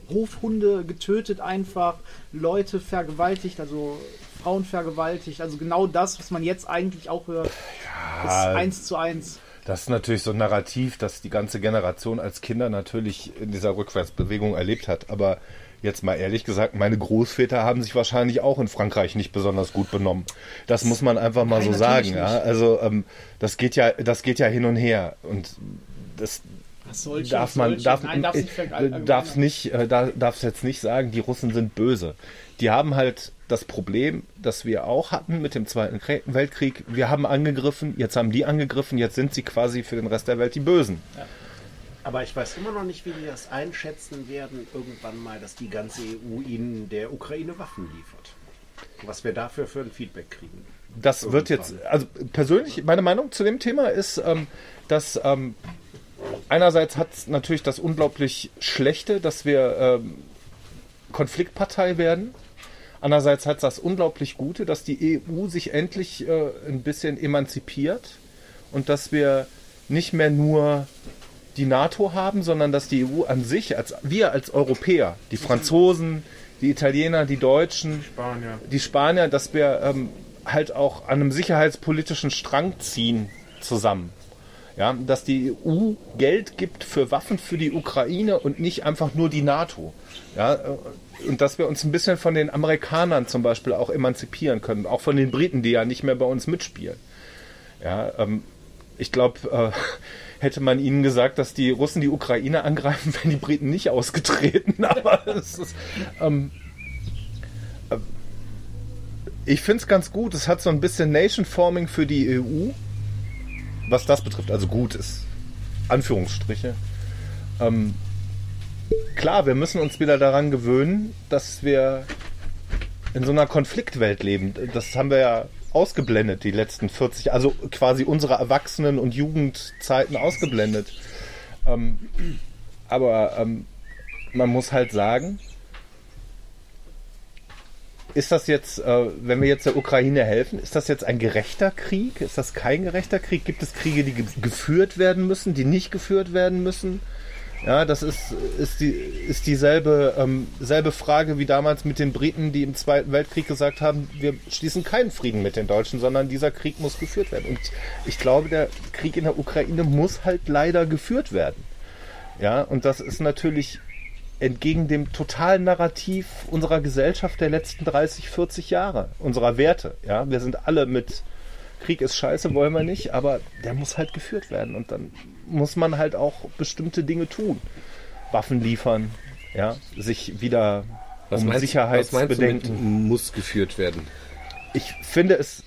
Hofhunde getötet einfach, Leute vergewaltigt, also Frauen vergewaltigt. Also genau das, was man jetzt eigentlich auch hört, ist eins zu eins. Das ist natürlich so ein Narrativ, das die ganze Generation als Kinder natürlich in dieser Rückwärtsbewegung erlebt hat. Aber jetzt mal ehrlich gesagt, meine Großväter haben sich wahrscheinlich auch in Frankreich nicht besonders gut benommen. Das muss man einfach mal Nein, so sagen. Ja? Also ähm, das geht ja, das geht ja hin und her und das soll darf man darf, Nein, darf's nicht äh, nicht äh, da- darf's jetzt nicht sagen, die Russen sind böse. Die haben halt das Problem, das wir auch hatten mit dem Zweiten Krie- Weltkrieg. Wir haben angegriffen, jetzt haben die angegriffen, jetzt sind sie quasi für den Rest der Welt die Bösen. Aber ich weiß immer noch nicht, wie die das einschätzen werden, irgendwann mal, dass die ganze EU ihnen der Ukraine Waffen liefert. Was wir dafür für ein Feedback kriegen. Das wird jetzt, also persönlich, meine Meinung zu dem Thema ist, ähm, dass ähm, einerseits hat es natürlich das unglaublich Schlechte, dass wir ähm, Konfliktpartei werden. Andererseits hat es das unglaublich Gute, dass die EU sich endlich äh, ein bisschen emanzipiert und dass wir nicht mehr nur die NATO haben, sondern dass die EU an sich, als wir als Europäer, die Franzosen, die Italiener, die Deutschen, Spanier. die Spanier, dass wir ähm, halt auch an einem sicherheitspolitischen Strang ziehen zusammen. Ja, dass die EU Geld gibt für Waffen für die Ukraine und nicht einfach nur die NATO. Ja, äh, und dass wir uns ein bisschen von den Amerikanern zum Beispiel auch emanzipieren können, auch von den Briten, die ja nicht mehr bei uns mitspielen. Ja, ähm, ich glaube, äh, hätte man ihnen gesagt, dass die Russen die Ukraine angreifen, wären die Briten nicht ausgetreten. Aber es ist, ähm, äh, ich finde es ganz gut. Es hat so ein bisschen Nation-Forming für die EU, was das betrifft. Also gut ist Anführungsstriche. Ähm, klar, wir müssen uns wieder daran gewöhnen, dass wir in so einer Konfliktwelt leben. Das haben wir ja ausgeblendet, die letzten 40, also quasi unsere Erwachsenen- und Jugendzeiten ausgeblendet. Ähm, aber ähm, man muss halt sagen, ist das jetzt, äh, wenn wir jetzt der Ukraine helfen, ist das jetzt ein gerechter Krieg? Ist das kein gerechter Krieg? Gibt es Kriege, die ge geführt werden müssen, die nicht geführt werden müssen? Ja, das ist, ist, die, ist dieselbe ähm, selbe Frage wie damals mit den Briten, die im Zweiten Weltkrieg gesagt haben, wir schließen keinen Frieden mit den Deutschen, sondern dieser Krieg muss geführt werden. Und ich glaube, der Krieg in der Ukraine muss halt leider geführt werden. Ja, und das ist natürlich entgegen dem totalen Narrativ unserer Gesellschaft der letzten 30, 40 Jahre, unserer Werte. Ja, wir sind alle mit Krieg ist scheiße, wollen wir nicht, aber der muss halt geführt werden und dann muss man halt auch bestimmte Dinge tun. Waffen liefern, ja, sich wieder Was um meinst, Sicherheitsbedenken. was meinst muss geführt werden? Ich finde, es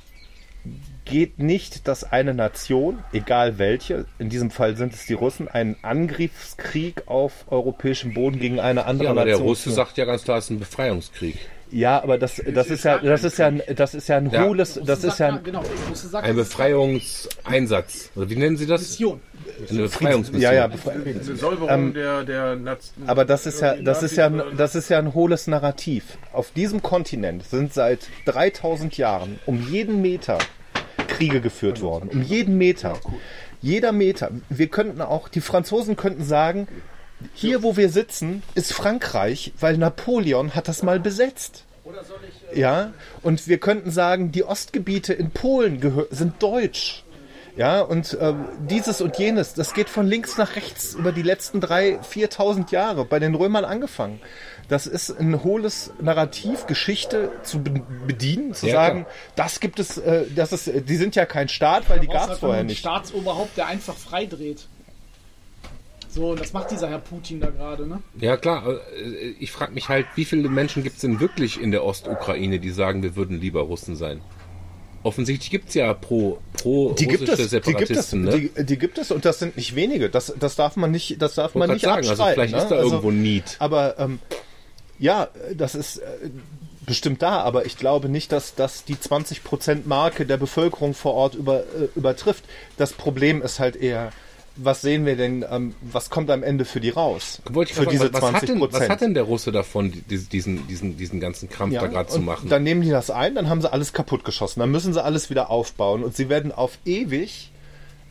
geht nicht, dass eine Nation, egal welche, in diesem Fall sind es die Russen, einen Angriffskrieg auf europäischem Boden gegen eine andere Ja, aber der Nation Russe führt. sagt ja ganz klar, es ist ein Befreiungskrieg. Ja, aber das, das ist ja, das ist ja, ein- das ist ja ein Ja. hohles, das ist ja ein, genau, Ein Befreiungseinsatz. Oder wie nennen Sie das? Mission. Eine Befreiungsmission. ja, ja, befre- Säuberung der, der Aber das ist ja, das ist ja, ein- das ist ja ein hohles Narrativ. Auf diesem Kontinent sind seit 3000 Jahren um jeden Meter Kriege geführt worden. Um jeden Meter. Jeder Meter. Wir könnten auch, die Franzosen könnten sagen, hier wo wir sitzen, ist Frankreich, weil Napoleon hat das mal besetzt. Ja, und wir könnten sagen, die Ostgebiete in Polen sind deutsch. Ja, und ähm, dieses und jenes, das geht von links nach rechts über die letzten drei, 4.000 Jahre, bei den Römern angefangen. Das ist ein hohles Narrativ, Geschichte zu be bedienen, zu Ja, sagen, klar. das gibt es, äh, das ist, die sind ja kein Staat, weil die gab es vorher nicht. Staatsoberhaupt, der einfach freidreht. So, und das macht dieser Herr Putin da gerade, ne? Ja, klar. äh, Ich frage mich halt, wie viele Menschen gibt es denn wirklich in der Ostukraine, die sagen, wir würden lieber Russen sein? Offensichtlich gibt es ja pro, pro Die gibt russische es, die gibt es, Separatisten, ne? die, die gibt es und das sind nicht wenige. Das, das darf man nicht, das darf man nicht sagen, also abstreiten. vielleicht ne? ist da Also- irgendwo Need. Aber ähm, ja, das ist äh, bestimmt da, aber ich glaube nicht, dass das die 20% Marke der Bevölkerung vor Ort über, äh, übertrifft. Das Problem ist halt eher, was sehen wir denn, ähm, was kommt am Ende für die raus? Wollte ich für diese was, was, hat 20 denn, was hat denn der Russe davon, die- diesen, diesen, diesen ganzen Krampf Ja, da gerade zu machen? Dann nehmen die das ein, dann haben sie alles kaputt geschossen. Dann müssen sie alles wieder aufbauen und sie werden auf ewig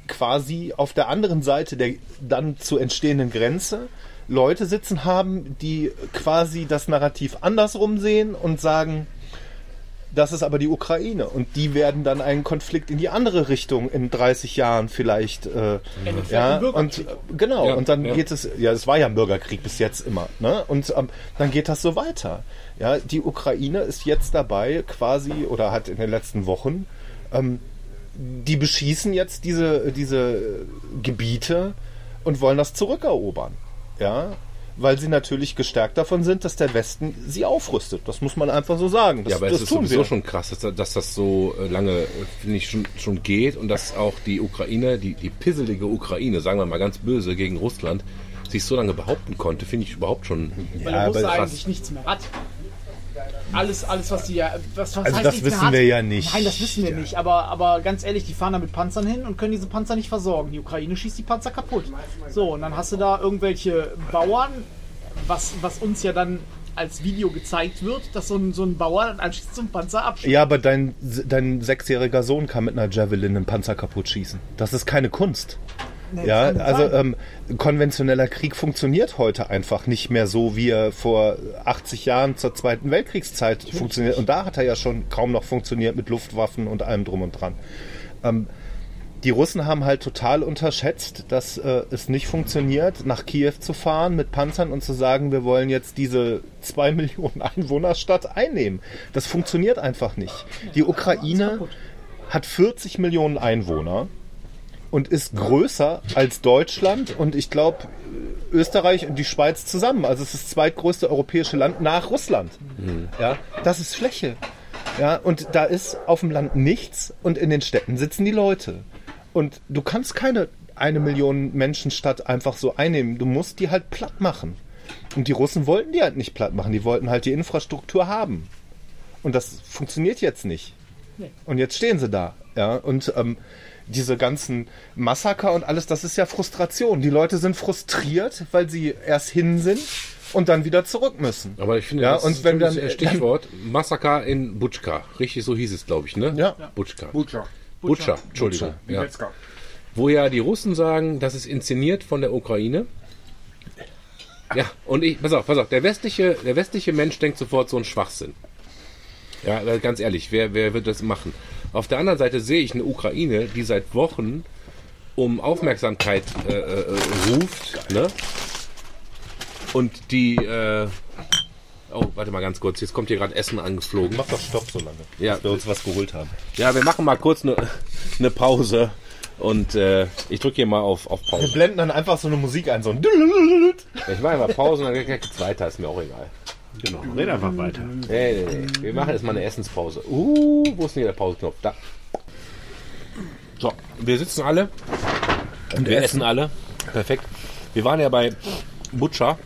quasi auf der anderen Seite der dann zu entstehenden Grenze Leute sitzen haben, die quasi das Narrativ andersrum sehen und sagen, das ist aber die Ukraine. Und die werden dann einen Konflikt in die andere Richtung in 30 Jahren vielleicht. Äh, ja, und äh, genau, Ja, und dann ja. geht es, ja, es war ja ein Bürgerkrieg bis jetzt immer, ne? Und ähm, dann geht das so weiter. Ja, die Ukraine ist jetzt dabei, quasi, oder hat in den letzten Wochen, ähm, die beschießen jetzt diese, diese Gebiete und wollen das zurückerobern. Ja, weil sie natürlich gestärkt davon sind, dass der Westen sie aufrüstet. Das muss man einfach so sagen. Das, ja, aber das es ist tun sowieso wir. schon krass, dass, dass das so äh, lange, äh, finde ich, schon, schon geht und dass auch die Ukraine, die, die pisselige Ukraine, sagen wir mal ganz böse, gegen Russland, sich so lange behaupten konnte, finde ich überhaupt schon Weil Ja, der Russe eigentlich nichts mehr hat. Alles, alles, was die ja. Was, was Also heißt das wissen wir ja nicht. Nein, das wissen wir nicht. Aber, aber ganz ehrlich, die fahren da mit Panzern hin und können diese Panzer nicht versorgen. Die Ukraine schießt die Panzer kaputt. So, und dann hast du da irgendwelche Bauern, was, was uns ja dann als Video gezeigt wird, dass so ein, so ein Bauer dann anschließend zum Panzer abschießt. Ja, aber dein, dein sechsjähriger Sohn kann mit einer Javelin einen Panzer kaputt schießen. Das ist keine Kunst. Nee, Ja, also ähm, konventioneller Krieg funktioniert heute einfach nicht mehr so, wie er vor 80 Jahren zur Zweiten Weltkriegszeit funktioniert. Und da hat er ja schon kaum noch funktioniert mit Luftwaffen und allem drum und dran. Ähm, die Russen haben halt total unterschätzt, dass äh, es nicht funktioniert, nach Kiew zu fahren mit Panzern und zu sagen, wir wollen jetzt diese zwei Millionen Einwohnerstadt einnehmen. Das funktioniert einfach nicht. Die Ukraine hat 40 Millionen Einwohner und ist größer als Deutschland und ich glaube Österreich und die Schweiz zusammen. Also es ist das zweitgrößte europäische Land nach Russland. Ja, das ist Fläche. Ja, und da ist auf dem Land nichts und in den Städten sitzen die Leute. Und du kannst keine eine Million Menschenstadt einfach so einnehmen. Du musst die halt platt machen. Und die Russen wollten die halt nicht platt machen. Die wollten halt die Infrastruktur haben. Und das funktioniert jetzt nicht. Und jetzt stehen sie da. Ja, und ähm, diese ganzen Massaker und alles, das ist ja Frustration. Die Leute sind frustriert, weil sie erst hin sind und dann wieder zurück müssen. Aber ich finde, Ja, das und ist wenn ein dann- Stichwort Massaker in Butschka. Richtig, so hieß es, glaube ich, ne? Ja. Butschka. Butcher. Butcher, Entschuldigung. Ja. Wo ja die Russen sagen, das ist inszeniert von der Ukraine. Ja, und ich, pass auf, pass auf, der westliche, der westliche Mensch denkt sofort so ein Schwachsinn. Ja, ganz ehrlich, wer, wer wird das machen? Auf der anderen Seite sehe ich eine Ukraine, die seit Wochen um Aufmerksamkeit äh, äh, ruft, ne? Und die, äh, oh, warte mal ganz kurz, jetzt kommt hier gerade Essen angeflogen. Mach doch Stopp so lange, Ja. wir uns was geholt haben. Ja, wir machen mal kurz eine, eine Pause und äh, ich drücke hier mal auf, auf Wir Pause. blenden dann einfach so eine Musik ein, so ein Ich mache mal Pause und dann geht's weiter, ist mir auch egal. Genau, red einfach weiter. Nee, nee, nee. Wir machen jetzt mal eine Essenspause. Uh, wo ist denn hier der Pauseknopf? Da. So, wir sitzen alle und wir essen alle. Perfekt. Wir waren ja bei Butcher,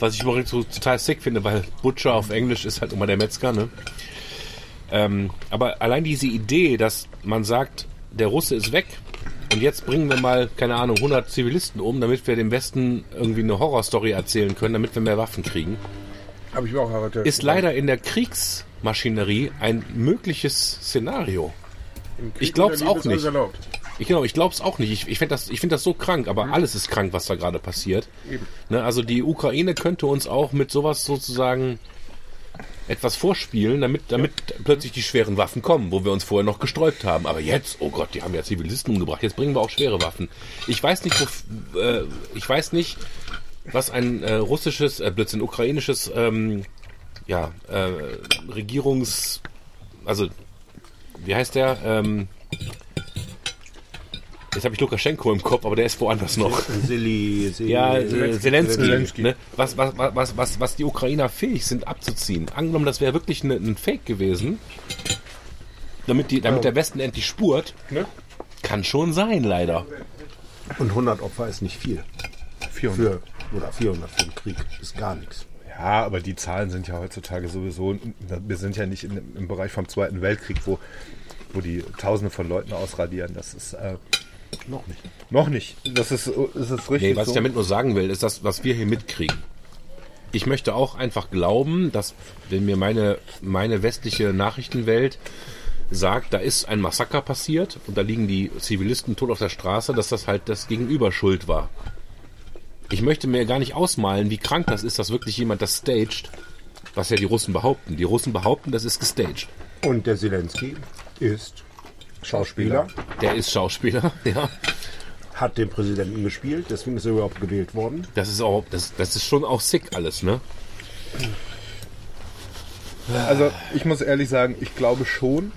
was ich übrigens so total sick finde, weil Butcher auf Englisch ist halt immer der Metzger, ne? Ähm, aber allein diese Idee, dass man sagt, der Russe ist weg und jetzt bringen wir mal, keine Ahnung, 100 Zivilisten um, damit wir dem Westen irgendwie eine Horrorstory erzählen können, damit wir mehr Waffen kriegen Habe ich mir auch erwartet. ist leider in der Kriegsmaschinerie ein mögliches Szenario. Ich der Liebe auch nicht. Ich, genau, ich glaube es auch nicht. Ich, ich finde das, ich find das so krank, aber alles ist krank, was da gerade passiert. Ne, also die Ukraine könnte uns auch mit sowas sozusagen etwas vorspielen, damit, damit plötzlich die schweren Waffen kommen, wo wir uns vorher noch gesträubt haben. Aber jetzt, oh Gott, die haben ja Zivilisten umgebracht. Jetzt bringen wir auch schwere Waffen. Ich weiß nicht, wo, äh, ich weiß nicht, was ein äh, russisches, äh, Blödsinn, ukrainisches, ähm, ja, äh, Regierungs, also wie heißt der? Ähm, jetzt habe ich Lukaschenko im Kopf, aber der ist woanders noch. Silly, Silly, Ja, äh, Zelensky. Zelensky. Ne? Was, was, was, was, was die Ukrainer fähig sind abzuziehen. Angenommen, das wäre wirklich ne, ein Fake gewesen, damit, die, damit der Westen endlich spurt, Ne? kann schon sein, leider. Und 100 Opfer ist nicht viel. 400. Für, oder 400 für den Krieg ist gar nichts. Ja, aber die Zahlen sind ja heutzutage sowieso, wir sind ja nicht in, im Bereich vom Zweiten Weltkrieg, wo, wo die Tausende von Leuten ausradieren. Das ist äh, Noch nicht. noch nicht. Das ist, ist es richtig. Nee, was so? ich damit nur sagen will, ist das, was wir hier mitkriegen. Ich möchte auch einfach glauben, dass, wenn mir meine, meine westliche Nachrichtenwelt sagt, da ist ein Massaker passiert und da liegen die Zivilisten tot auf der Straße, dass das halt das Gegenüber schuld war. Ich möchte mir gar nicht ausmalen, wie krank das ist, dass wirklich jemand das staged, was ja die Russen behaupten. Die Russen behaupten, das ist gestaged. Und der Zelensky ist Schauspieler, Der ist Schauspieler, ja. hat den Präsidenten gespielt, deswegen ist er überhaupt gewählt worden. Das ist auch, das, das ist schon auch sick alles, ne? Also ich muss ehrlich sagen, ich glaube schon,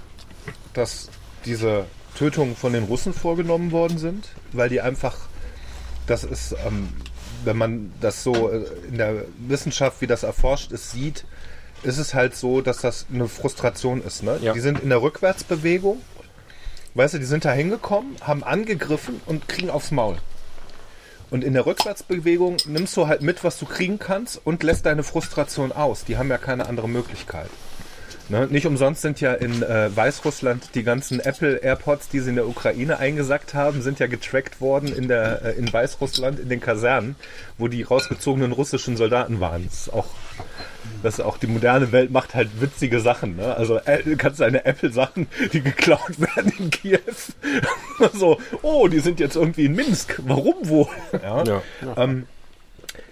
dass diese Tötungen von den Russen vorgenommen worden sind, weil die einfach, das ist, ähm, wenn man das so äh, in der Wissenschaft, wie das erforscht ist, sieht, ist es halt so, dass das eine Frustration ist. Ne? Ja. Die sind in der Rückwärtsbewegung, weißt du, die sind da hingekommen, haben angegriffen und kriegen aufs Maul. Und in der Rückwärtsbewegung nimmst du halt mit, was du kriegen kannst und lässt deine Frustration aus. Die haben ja keine andere Möglichkeit. Ne? Nicht umsonst sind ja in äh, Weißrussland die ganzen Apple AirPods, die sie in der Ukraine eingesackt haben, sind ja getrackt worden in, der, äh, in Weißrussland in den Kasernen, wo die rausgezogenen russischen Soldaten waren. Das ist auch, das ist auch die moderne Welt macht halt witzige Sachen. Ne? Also äh, kannst deine Apple-Sachen, die geklaut werden in Kiew, so, oh, die sind jetzt irgendwie in Minsk. Warum wohl? Ja. Ja. Ähm,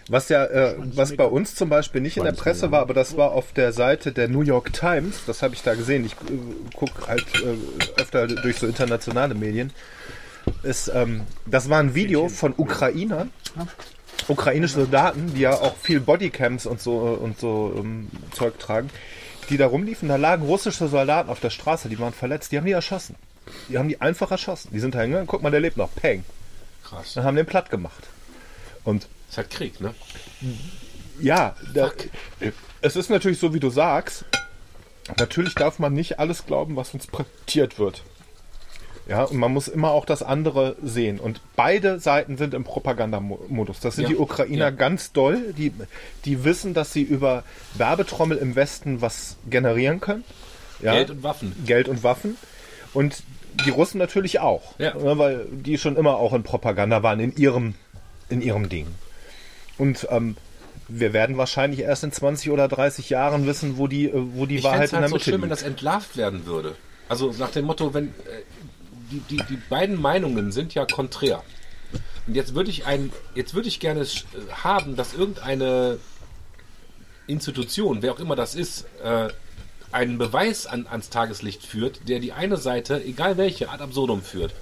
was ja, äh, was bei uns zum Beispiel nicht in der Presse war, aber das war auf der Seite der New York Times, das habe ich da gesehen, ich äh, gucke halt äh, öfter durch so internationale Medien, ist, ähm, das war ein Video von Ukrainern, ukrainische Soldaten, die ja auch viel Bodycams und so und so ähm, Zeug tragen, die da rumliefen, da lagen russische Soldaten auf der Straße, die waren verletzt, die haben die erschossen. Die haben die einfach erschossen. Die sind da hingegangen, guck mal, der lebt noch. Peng. Krass. Dann haben den platt gemacht. Und Ist halt Krieg, ne? ja, der, es ist natürlich so, wie du sagst. Natürlich darf man nicht alles glauben, was uns präsentiert wird. Ja, und man muss immer auch das andere sehen. Und beide Seiten sind im Propagandamodus. Das sind Ja. die Ukrainer Ja. ganz doll. Die, die wissen, dass sie über Werbetrommel im Westen was generieren können. Ja? Geld und Waffen. Geld und Waffen. Und die Russen natürlich auch. Ja. Ne, Weil die schon immer auch in Propaganda waren, in ihrem, in ihrem Ding. Und ähm, wir werden wahrscheinlich erst in 20 oder 30 Jahren wissen, wo die, äh, wo die Ich Wahrheit fände in es der halt so Mitte schlimm, wenn liegt. das entlarvt werden würde. Also nach dem Motto, wenn äh, die, die, die beiden Meinungen sind ja konträr. Und jetzt würde ich ein, jetzt würde ich gerne äh, haben, dass irgendeine Institution, wer auch immer das ist, äh, einen Beweis an, ans Tageslicht führt, der die eine Seite, egal welche, ad absurdum führt.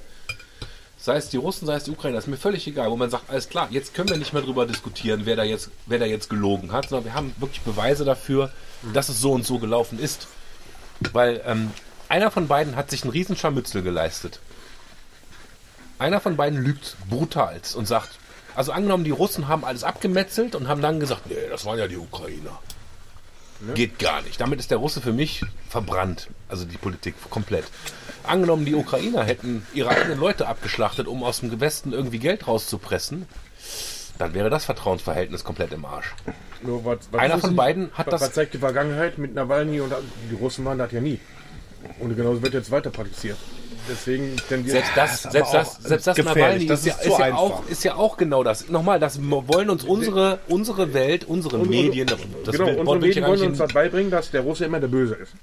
Sei es die Russen, sei es die Ukrainer, ist mir völlig egal, wo man sagt, alles klar, jetzt können wir nicht mehr drüber diskutieren, wer da jetzt, wer da jetzt gelogen hat, sondern wir haben wirklich Beweise dafür, dass es so und so gelaufen ist. Weil ähm, einer von beiden hat sich einen riesen Scharmützel geleistet. Einer von beiden lügt brutalst und sagt, also angenommen, die Russen haben alles abgemetzelt und haben dann gesagt, nee, das waren ja die Ukrainer. Geht gar nicht. Damit ist der Russe für mich verbrannt. Also die Politik komplett. Angenommen, die Ukrainer hätten ihre eigenen Leute abgeschlachtet, um aus dem Westen irgendwie Geld rauszupressen, dann wäre das Vertrauensverhältnis komplett im Arsch. Nur was, was Einer von beiden hat was, das- Was zeigt die Vergangenheit mit Nawalny und die Russen waren das ja nie. Und genauso wird jetzt weiter praktiziert. Deswegen Selbst das, selbst das, selbst das. Nawalny Das ist, ja, ist ist, ja auch, ist ja auch genau das. Nochmal, das wollen uns unsere, unsere Welt, unsere Medien, das genau, unsere Medien wollen uns das beibringen, dass der Russe immer der Böse ist.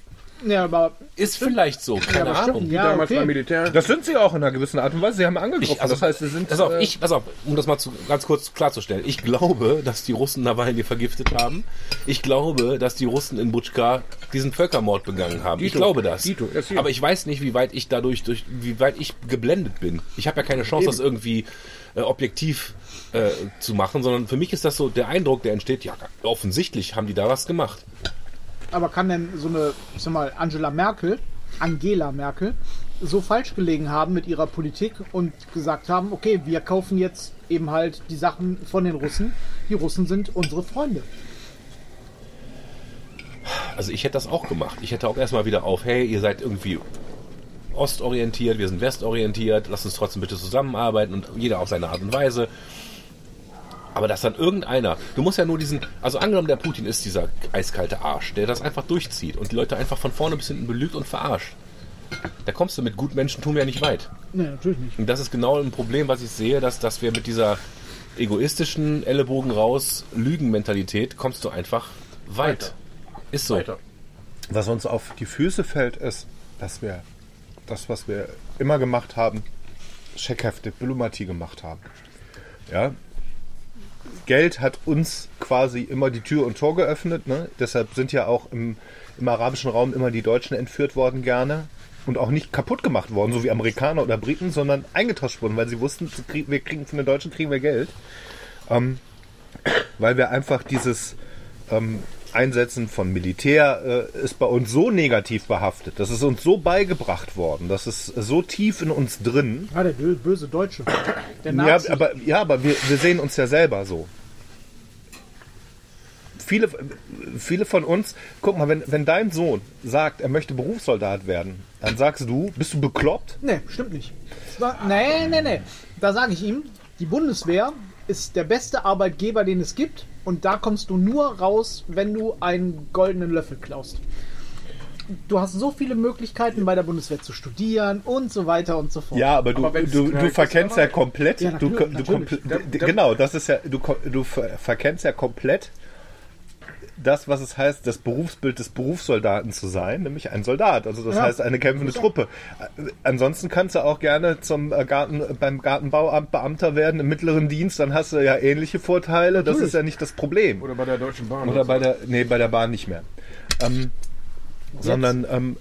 Ja, aber ist vielleicht so, keine stimmt, Ahnung. Wie Ja, damals okay. beim Militär. Das sind sie auch in einer gewissen Art und Weise. Sie haben angegriffen. Ich, also, das heißt, sie sind. pass auf, äh, ich, pass auf, um das mal zu, ganz kurz klarzustellen. Ich glaube, dass die Russen Nawalny vergiftet haben. Ich glaube, dass die Russen in Butschka diesen Völkermord begangen haben. ich Dito. glaube das. Dito, erzähl. Aber ich weiß nicht, wie weit ich dadurch, durch, wie weit ich geblendet bin. Ich habe ja keine Chance, das irgendwie äh, objektiv äh, zu machen, sondern für mich ist das so der Eindruck, der entsteht, ja, offensichtlich haben die da was gemacht. Aber kann denn so eine, ich sag mal, Angela Merkel, Angela Merkel, so falsch gelegen haben mit ihrer Politik und gesagt haben, okay, wir kaufen jetzt eben halt die Sachen von den Russen. Die Russen sind unsere Freunde. Also ich hätte das auch gemacht. Ich hätte auch erstmal wieder auf, hey, ihr seid irgendwie ostorientiert, wir sind westorientiert, lasst uns trotzdem bitte zusammenarbeiten und jeder auf seine Art und Weise. Aber dass dann irgendeiner, du musst ja nur diesen, also angenommen, der Putin ist dieser eiskalte Arsch, der das einfach durchzieht und die Leute einfach von vorne bis hinten belügt und verarscht. Da kommst du mit Gutmenschentum ja nicht weit. Nee, natürlich nicht. Und das ist genau ein Problem, was ich sehe, dass, dass wir mit dieser egoistischen Ellenbogen raus Lügenmentalität kommst du einfach weit. Weiter. Ist so. Weiter. Was uns auf die Füße fällt, ist, dass wir das, was wir immer gemacht haben, Scheckhefte, Diplomatie gemacht haben. Ja. Geld hat uns quasi immer die Tür und Tor geöffnet. Ne? Deshalb sind ja auch im, im arabischen Raum immer die Deutschen entführt worden gerne und auch nicht kaputt gemacht worden, so wie Amerikaner oder Briten, sondern eingetauscht worden, weil sie wussten, wir kriegen von den Deutschen kriegen wir Geld, ähm, weil wir einfach dieses ähm, Einsetzen von Militär äh, ist bei uns so negativ behaftet. Das ist uns so beigebracht worden. Das ist so tief in uns drin. Ja, der bö- böse Deutsche. Der Ja, aber, ja, aber wir, wir sehen uns ja selber so. Viele, viele von uns, guck mal, wenn, wenn dein Sohn sagt, er möchte Berufssoldat werden, dann sagst du, bist du bekloppt? Nee, stimmt nicht. Da- Nee, nee, nee. Da sage ich ihm, die Bundeswehr ist der beste Arbeitgeber, den es gibt. Und da kommst du nur raus, wenn du einen goldenen Löffel klaust. Du hast so viele Möglichkeiten bei der Bundeswehr zu studieren und so weiter und so fort. Ja, aber du, Aber du, du verkennst ja komplett, Ja, du, natürlich, du natürlich. komple- genau, das ist ja, du, du ver- verkennst ja komplett das, was es heißt, das Berufsbild des Berufssoldaten zu sein, nämlich ein Soldat. Also das Ja. heißt eine kämpfende Truppe. Äh, Ansonsten kannst du auch gerne zum äh, Garten, beim Gartenbauamt Beamter werden im mittleren Dienst, dann hast du ja ähnliche Vorteile. Das ist ja nicht das Problem. Oder bei der Deutschen Bahn. Oder bei der, nee, bei der Bahn nicht mehr. Ähm, sondern ähm,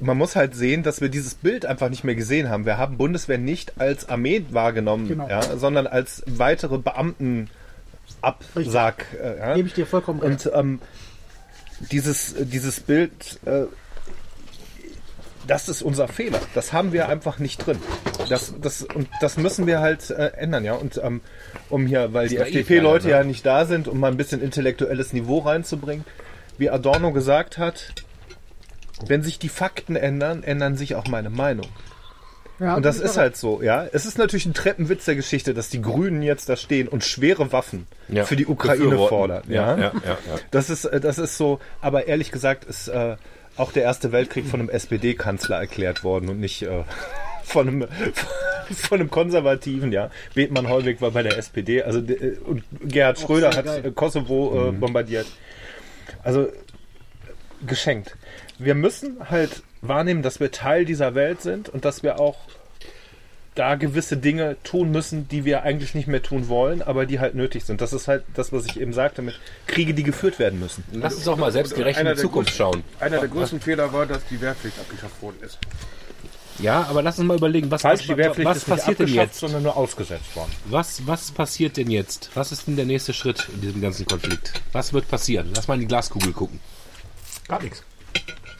man muss halt sehen, dass wir dieses Bild einfach nicht mehr gesehen haben. Wir haben Bundeswehr nicht als Armee wahrgenommen, Genau. ja, sondern als weitere Beamtenabsack. Äh, ja. Gebe ich dir vollkommen recht. Und ähm, dieses, dieses Bild, äh, das ist unser Fehler. Das haben wir einfach nicht drin. Das, das, und das müssen wir halt äh, ändern, ja. Und ähm, um hier, weil die eh FDP-Leute keiner, ne? ja nicht da sind, um mal ein bisschen intellektuelles Niveau reinzubringen, wie Adorno gesagt hat, wenn sich die Fakten ändern, ändern sich auch meine Meinung. Ja, Und das ist halt so, ja. Es ist natürlich ein Treppenwitz der Geschichte, dass die Grünen jetzt da stehen und schwere Waffen Ja, für die Ukraine fordern. Ja, Ja, ja, ja, ja. Das ist, äh, das ist so. Aber ehrlich gesagt ist äh, auch der Erste Weltkrieg von einem SPD-Kanzler erklärt worden und nicht äh, von einem von einem Konservativen. Ja, Bethmann Hollweg war bei der SPD. Also äh, und Gerhard Schröder hat geil. äh, Kosovo äh, bombardiert. Also geschenkt. Wir müssen halt wahrnehmen, dass wir Teil dieser Welt sind und dass wir auch da gewisse Dinge tun müssen, die wir eigentlich nicht mehr tun wollen, aber die halt nötig sind. Das ist halt das, was ich eben sagte mit Kriege, die geführt werden müssen. Lass uns doch mal selbstgerecht in die Zukunft schauen. Einer der größten Fehler war, dass die Wehrpflicht abgeschafft worden ist. Ja, aber lass uns mal überlegen, was, Falsch, was, was ist nicht passiert denn jetzt? sondern nur ausgesetzt worden. Was, was passiert denn jetzt? Was ist denn der nächste Schritt in diesem ganzen Konflikt? Was wird passieren? Lass mal in die Glaskugel gucken. Gar nichts.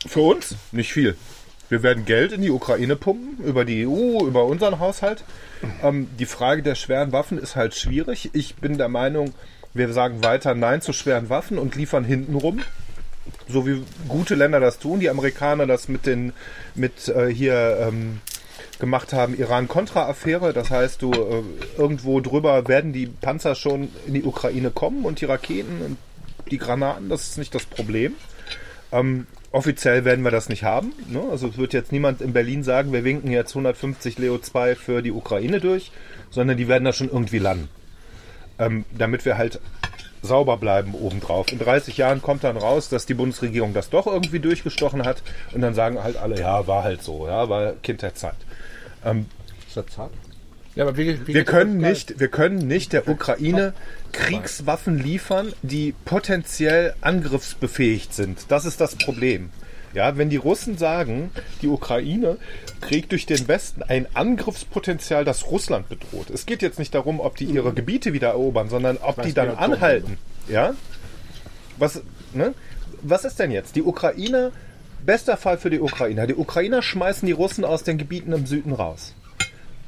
Für uns nicht viel. Wir werden Geld in die Ukraine pumpen, über die EU, über unseren Haushalt. Ähm, die Frage der schweren Waffen ist halt schwierig. Ich bin der Meinung, wir sagen weiter Nein zu schweren Waffen und liefern hintenrum. So wie gute Länder das tun. Die Amerikaner das mit den, mit äh, hier ähm, gemacht haben, Iran-Contra-Affäre. Das heißt, du äh, irgendwo drüber werden die Panzer schon in die Ukraine kommen und die Raketen und die Granaten. Das ist nicht das Problem. Ähm, offiziell werden wir das nicht haben. Ne? Also es wird jetzt niemand in Berlin sagen, wir winken jetzt 150 Leo 2 für die Ukraine durch, sondern die werden da schon irgendwie landen. Ähm, damit wir halt sauber bleiben obendrauf. In 30 Jahren kommt dann raus, dass die Bundesregierung das doch irgendwie durchgestochen hat und dann sagen halt alle, ja, war halt so, ja, war Kind der Zeit. Ist das zart? Ja, aber wie, wie Wir können nicht, wir können nicht der Ukraine Kriegswaffen liefern, die potenziell angriffsbefähigt sind. Das ist das Problem. Ja, wenn die Russen sagen, die Ukraine kriegt durch den Westen ein Angriffspotenzial, das Russland bedroht. Es geht jetzt nicht darum, ob die ihre Gebiete wieder erobern, sondern ob die dann anhalten. Ja? Was, ne? Was ist denn jetzt? Die Ukraine, bester Fall für die Ukrainer. Die Ukrainer schmeißen die Russen aus den Gebieten im Süden raus.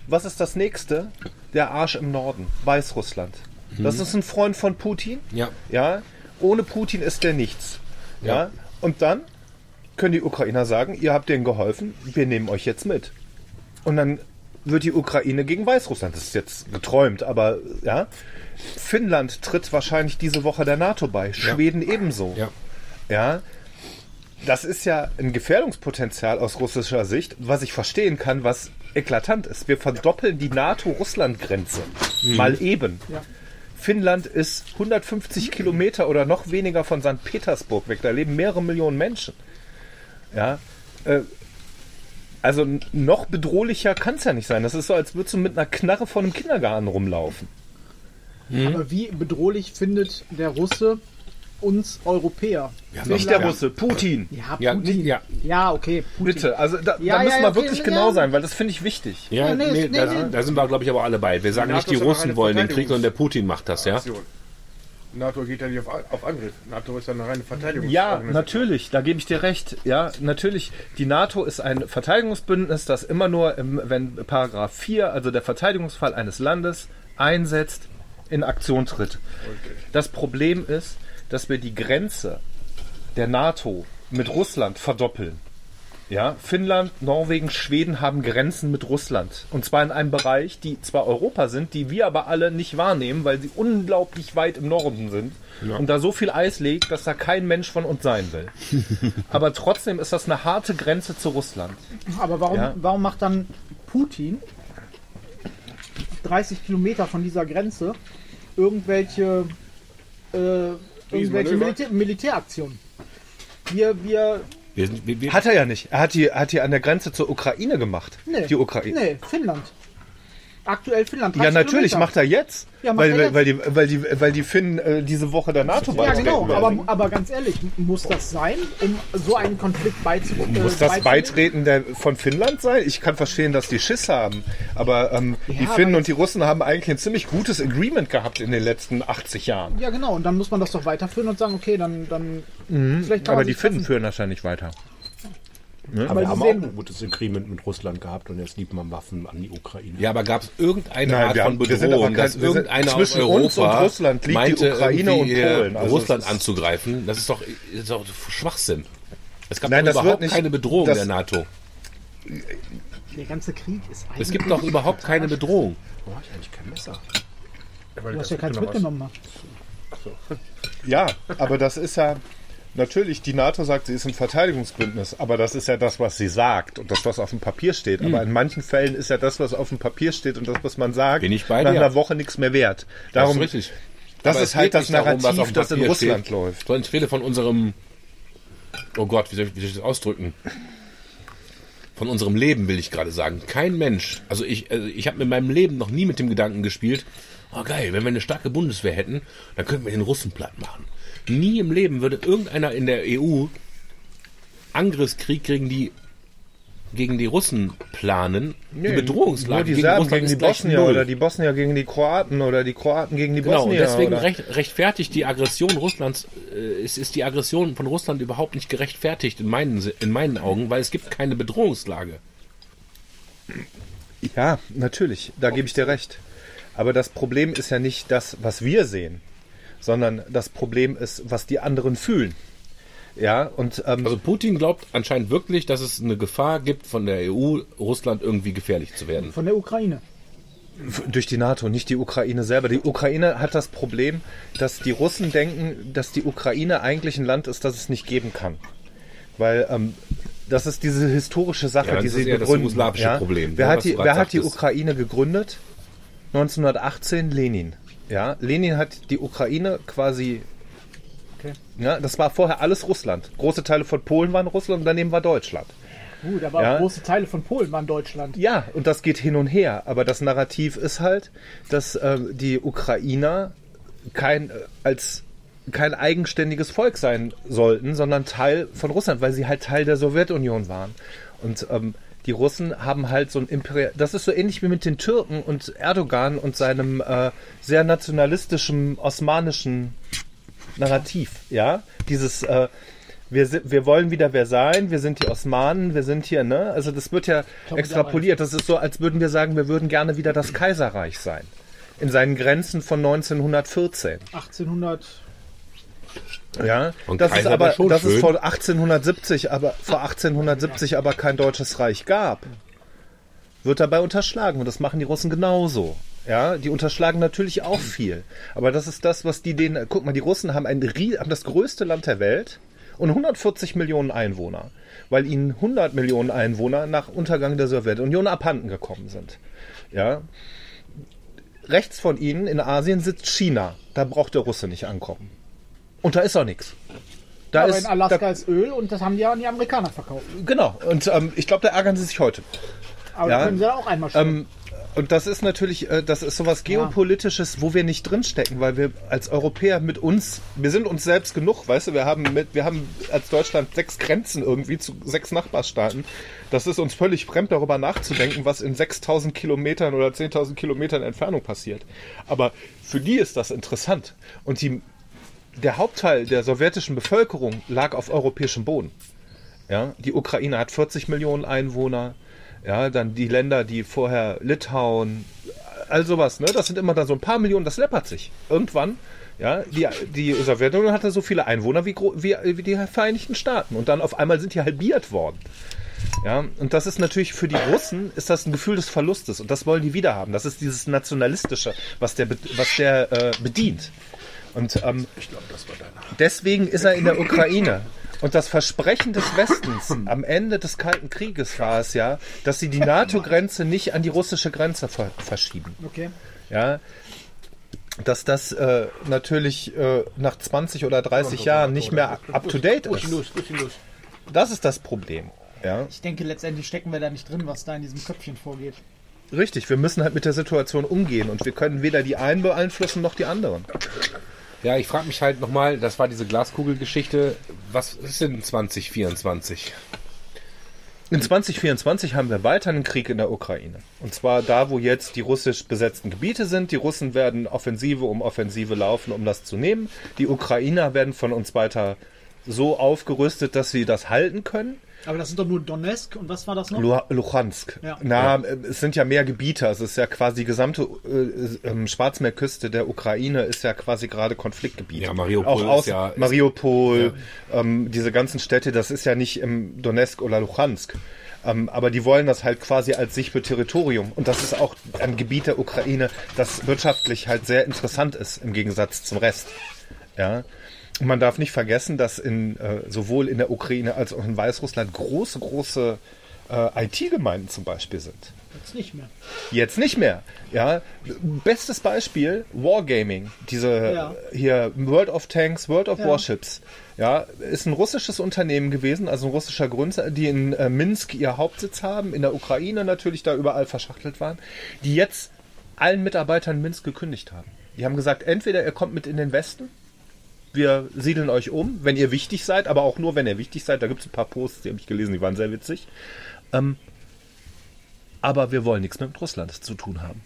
Was ist das nächste? Der Arsch im Norden, Weißrussland. Das ist ein Freund von Putin. Ja. Ja, ohne Putin ist der nichts. Ja. Ja. Und dann können die Ukrainer sagen, ihr habt denen geholfen, wir nehmen euch jetzt mit. Und dann wird die Ukraine gegen Weißrussland. Das ist jetzt geträumt, aber ja. Finnland tritt wahrscheinlich diese Woche der NATO bei. Schweden ebenso. Ja. Ja. Das ist ja ein Gefährdungspotenzial aus russischer Sicht, was ich verstehen kann, was eklatant ist. Wir verdoppeln die NATO-Russland-Grenze. Mal eben. Finnland ist 150 Kilometer oder noch weniger von St. Petersburg weg. Da leben mehrere Millionen Menschen. Ja. Äh, also noch bedrohlicher kann es ja nicht sein. Das ist so, als würdest du mit einer Knarre vor einem Kindergarten rumlaufen. Aber wie bedrohlich findet der Russe uns Europäer? Nicht der Russe, Putin. Ja, Ja, Putin. nicht- ja. Ja, okay. Putin. Bitte, also da, Ja, da müssen ja, wir okay, wirklich ja. genau sein, weil das finde ich wichtig. Ja, Ja, nee, nee, nee, da, nee. da sind wir, glaube ich, aber alle bei. Wir sagen nicht, die Russen wollen den Krieg, sondern der Putin macht das, ja? NATO geht ja nicht auf, auf Angriff. NATO ist ja eine reine Verteidigung. Ja, natürlich, da gebe ich dir recht. Ja, natürlich. Die NATO ist ein Verteidigungsbündnis, das immer nur, im, wenn Paragraph 4, also der Verteidigungsfall eines Landes, einsetzt, in Aktion tritt. Das Problem ist, dass wir die Grenze der NATO mit Russland verdoppeln. Ja, Finnland, Norwegen, Schweden haben Grenzen mit Russland. Und zwar in einem Bereich, die zwar Europa sind, die wir aber alle nicht wahrnehmen, weil sie unglaublich weit im Norden sind und da so viel Eis liegt, dass da kein Mensch von uns sein will. aber trotzdem ist das eine harte Grenze zu Russland. Aber warum, Ja. warum macht dann Putin 30 Kilometer von dieser Grenze irgendwelche, äh, irgendwelche? Militär, Militäraktionen? Wir, wir, Wir sind, wir, wir, Hat er ja nicht. Er hat die, hat die an der Grenze zur Ukraine gemacht. nee, Die Ukraine. nee, Finnland. Aktuell Finnland. Ja, 30 natürlich Kilometer. macht er jetzt. Ja, macht weil, er weil, jetzt. weil, die, weil, die, weil die Finnen äh, diese Woche der NATO Ja, beitreten genau, werden. aber, aber ganz ehrlich, muss das sein, um so einen Konflikt beizutreten? Muss das Beitreten der, von Finnland sein? Ich kann verstehen, dass die Schiss haben. Aber ähm, die aber Finnen das- und die Russen haben eigentlich ein ziemlich gutes Agreement gehabt in den letzten 80 Jahren. Ja, genau, und dann muss man das doch weiterführen und sagen, okay, dann, dann vielleicht kann Aber die Finnen führen wahrscheinlich weiter. Aber wir haben auch ein gutes Agreement mit Russland gehabt und jetzt liefern wir Waffen an die Ukraine. Ja, aber gab es irgendeine Nein, Art wir von haben- Bedrohung, dass irgendeiner aus zwischen uns Europa und Russland liegt die meinte, Ukraine und Polen. äh, Also Russland anzugreifen? Das ist doch, ist doch Schwachsinn. Es gab Nein, überhaupt nicht- keine Bedrohung das- der NATO. Der ganze Krieg ist eigentlich. Es gibt doch überhaupt keine Bedrohung. Wo habe ich eigentlich kein Messer? Du hast ja keins mitgenommen. ne? Ja, aber das ist ja natürlich, die NATO sagt, sie ist ein Verteidigungsbündnis, aber das ist ja das, was sie sagt und das, was auf dem Papier steht. Hm. Aber in manchen Fällen ist ja das, was auf dem Papier steht und das, was man sagt, Bin ich bei nach dir. einer Woche nichts mehr wert. Das Darum, ist richtig. das Aber ist halt das darum, Narrativ, auf dem das in Russland steht, läuft. Sondern ich rede von unserem, oh Gott, wie soll, ich, wie soll ich das ausdrücken? Von unserem Leben will ich gerade sagen. Kein Mensch, also ich, also ich habe in meinem Leben noch nie mit dem Gedanken gespielt, oh geil, wenn wir eine starke Bundeswehr hätten, dann könnten wir den Russen platt machen. Nie im Leben würde irgendeiner in der EU Angriffskrieg gegen die gegen die Russen planen. die Bedrohungslage Nur die gegen Serben Russland gegen die Bosnier oder die Bosnier gegen die Kroaten oder die Kroaten gegen die Genau, Bosnier. deswegen oder, recht, rechtfertigt die Aggression Russlands, äh, ist, ist die Aggression von Russland überhaupt nicht gerechtfertigt in meinen, in meinen Augen, weil es gibt keine Bedrohungslage. Ja, natürlich, da gebe ich dir recht. Aber das Problem ist ja nicht das, was wir sehen, sondern das Problem ist, was die anderen fühlen. Ja, und ähm, Also Putin glaubt anscheinend wirklich, dass es eine Gefahr gibt, von der EU Russland irgendwie gefährlich zu werden. Von der Ukraine. durch die NATO, nicht die Ukraine selber. Die Ukraine hat das Problem, dass die Russen denken, dass die Ukraine eigentlich ein Land ist, das es nicht geben kann. Weil ähm, das ist diese historische Sache, Ja, das die ist sie eher das begründen. jugoslawische Problem, Wer ja, hat was die, wer hat die. Ukraine gegründet? 1918 Lenin. Ja, Lenin hat die Ukraine quasi Okay. Ja, das war vorher alles Russland. Große Teile von Polen waren Russland und daneben war Deutschland. Gut, aber Ja. große Teile von Polen waren Deutschland. Ja, und das geht hin und her. Aber das Narrativ ist halt, dass ähm, die Ukrainer kein äh, als kein eigenständiges Volk sein sollten, sondern Teil von Russland, weil sie halt Teil der Sowjetunion waren. Und ähm, die Russen haben halt so ein Imperial. Das ist so ähnlich wie mit den Türken und Erdogan und seinem äh, sehr nationalistischen osmanischen Narrativ. Ja, dieses äh, wir, wir wollen wieder wer sein, wir sind die Osmanen, wir sind hier, ne? Also das wird ja glaube, extrapoliert. Das ist so, als würden wir sagen, wir würden gerne wieder das Kaiserreich sein. In seinen Grenzen von 1914. 1800. Ja, Und das ist aber, es schön. vor 1870, aber vor 1870 aber kein deutsches Reich gab, wird dabei unterschlagen und das machen die Russen genauso. Ja, die unterschlagen natürlich auch viel, aber das ist das, was die denen. Guck mal, die Russen haben ein haben das größte Land der Welt und 140 Millionen Einwohner, weil ihnen 100 Millionen Einwohner nach Untergang der Sowjetunion abhanden gekommen sind. Ja, rechts von ihnen in Asien sitzt China. Da braucht der Russe nicht ankommen. Und da ist auch nichts. Da aber ist in Alaska da, ist Öl und das haben die ja an die Amerikaner verkauft. genau. Und ähm, ich glaube, da ärgern sie sich heute. Aber Ja. da können sie auch einmal schon. Ähm, und das ist natürlich, äh, das ist sowas Geopolitisches, wo wir nicht drinstecken, weil wir als Europäer mit uns, wir sind uns selbst genug, weißt du, wir haben mit, wir haben als Deutschland sechs Grenzen irgendwie zu sechs Nachbarstaaten. Das ist uns völlig fremd, darüber nachzudenken, was in 6000 Kilometern oder 10.000 Kilometern Entfernung passiert. Aber für die ist das interessant. Und die, der Hauptteil der sowjetischen Bevölkerung lag auf europäischem Boden. Ja, die Ukraine hat 40 Millionen Einwohner. Ja, dann die Länder, die vorher Litauen, all sowas, ne? Das sind immer dann so ein paar Millionen, das läppert sich. Irgendwann, ja, die, die Sowjetunion hatte so viele Einwohner wie, wie, wie die Vereinigten Staaten. Und dann auf einmal sind die halbiert worden. Ja, und das ist natürlich für die Russen ist das ein Gefühl des Verlustes und das wollen die wieder haben. Das ist dieses nationalistische, was der, was der äh, bedient. Und ähm, deswegen ist er in der Ukraine. Und das Versprechen des Westens am Ende des Kalten Krieges war es ja, dass sie die NATO-Grenze nicht an die russische Grenze ver verschieben. okay. Ja, dass das äh, natürlich äh, nach 20 oder 30 Jahren nicht mehr up to date ist. Das ist das Problem. Ja, Ich denke, letztendlich stecken wir da nicht drin, was da in diesem Köpfchen vorgeht. richtig. Wir müssen halt mit der Situation umgehen und wir können weder die einen beeinflussen noch die anderen. Ja, ich frage mich halt nochmal, das war diese Glaskugelgeschichte, was ist denn 2024? In 2024 haben wir weiter einen Krieg in der Ukraine. Und zwar da, wo jetzt die russisch besetzten Gebiete sind. Die Russen werden Offensive um Offensive laufen, um das zu nehmen. Die Ukrainer werden von uns weiter so aufgerüstet, dass sie das halten können. Aber das sind doch nur Donetsk und was war das noch? Lu Luhansk. Ja. Na, äh, es sind ja mehr Gebiete. Es ist ja quasi die gesamte äh, ähm, Schwarzmeerküste der Ukraine ist ja quasi gerade Konfliktgebiet. Ja, Mariupol Auch ist aus ja- ist- Mariupol, ähm, diese ganzen Städte, das ist ja nicht im Donetsk oder Luhansk. Ähm, aber die wollen das halt quasi als sich für Territorium. Und das ist auch ein Gebiet der Ukraine, das wirtschaftlich halt sehr interessant ist im Gegensatz zum Rest. Ja. Und man darf nicht vergessen, dass in, äh, sowohl in der Ukraine als auch in Weißrussland große, große äh, IT-Gemeinden zum Beispiel sind. Jetzt nicht mehr. Jetzt nicht mehr. Ja, bestes Beispiel Wargaming. Diese Ja. hier World of Tanks, World of Ja. Warships. Ja, ist ein russisches Unternehmen gewesen, also ein russischer Gründer, die in äh, Minsk ihr Hauptsitz haben, in der Ukraine natürlich da überall verschachtelt waren, die jetzt allen Mitarbeitern in Minsk gekündigt haben. Die haben gesagt, entweder ihr kommt mit in den Westen, wir siedeln euch um, wenn ihr wichtig seid, aber auch nur, wenn ihr wichtig seid. Da gibt es ein paar Posts, die habe ich gelesen, die waren sehr witzig. Ähm, aber wir wollen nichts mehr mit Russland zu tun haben.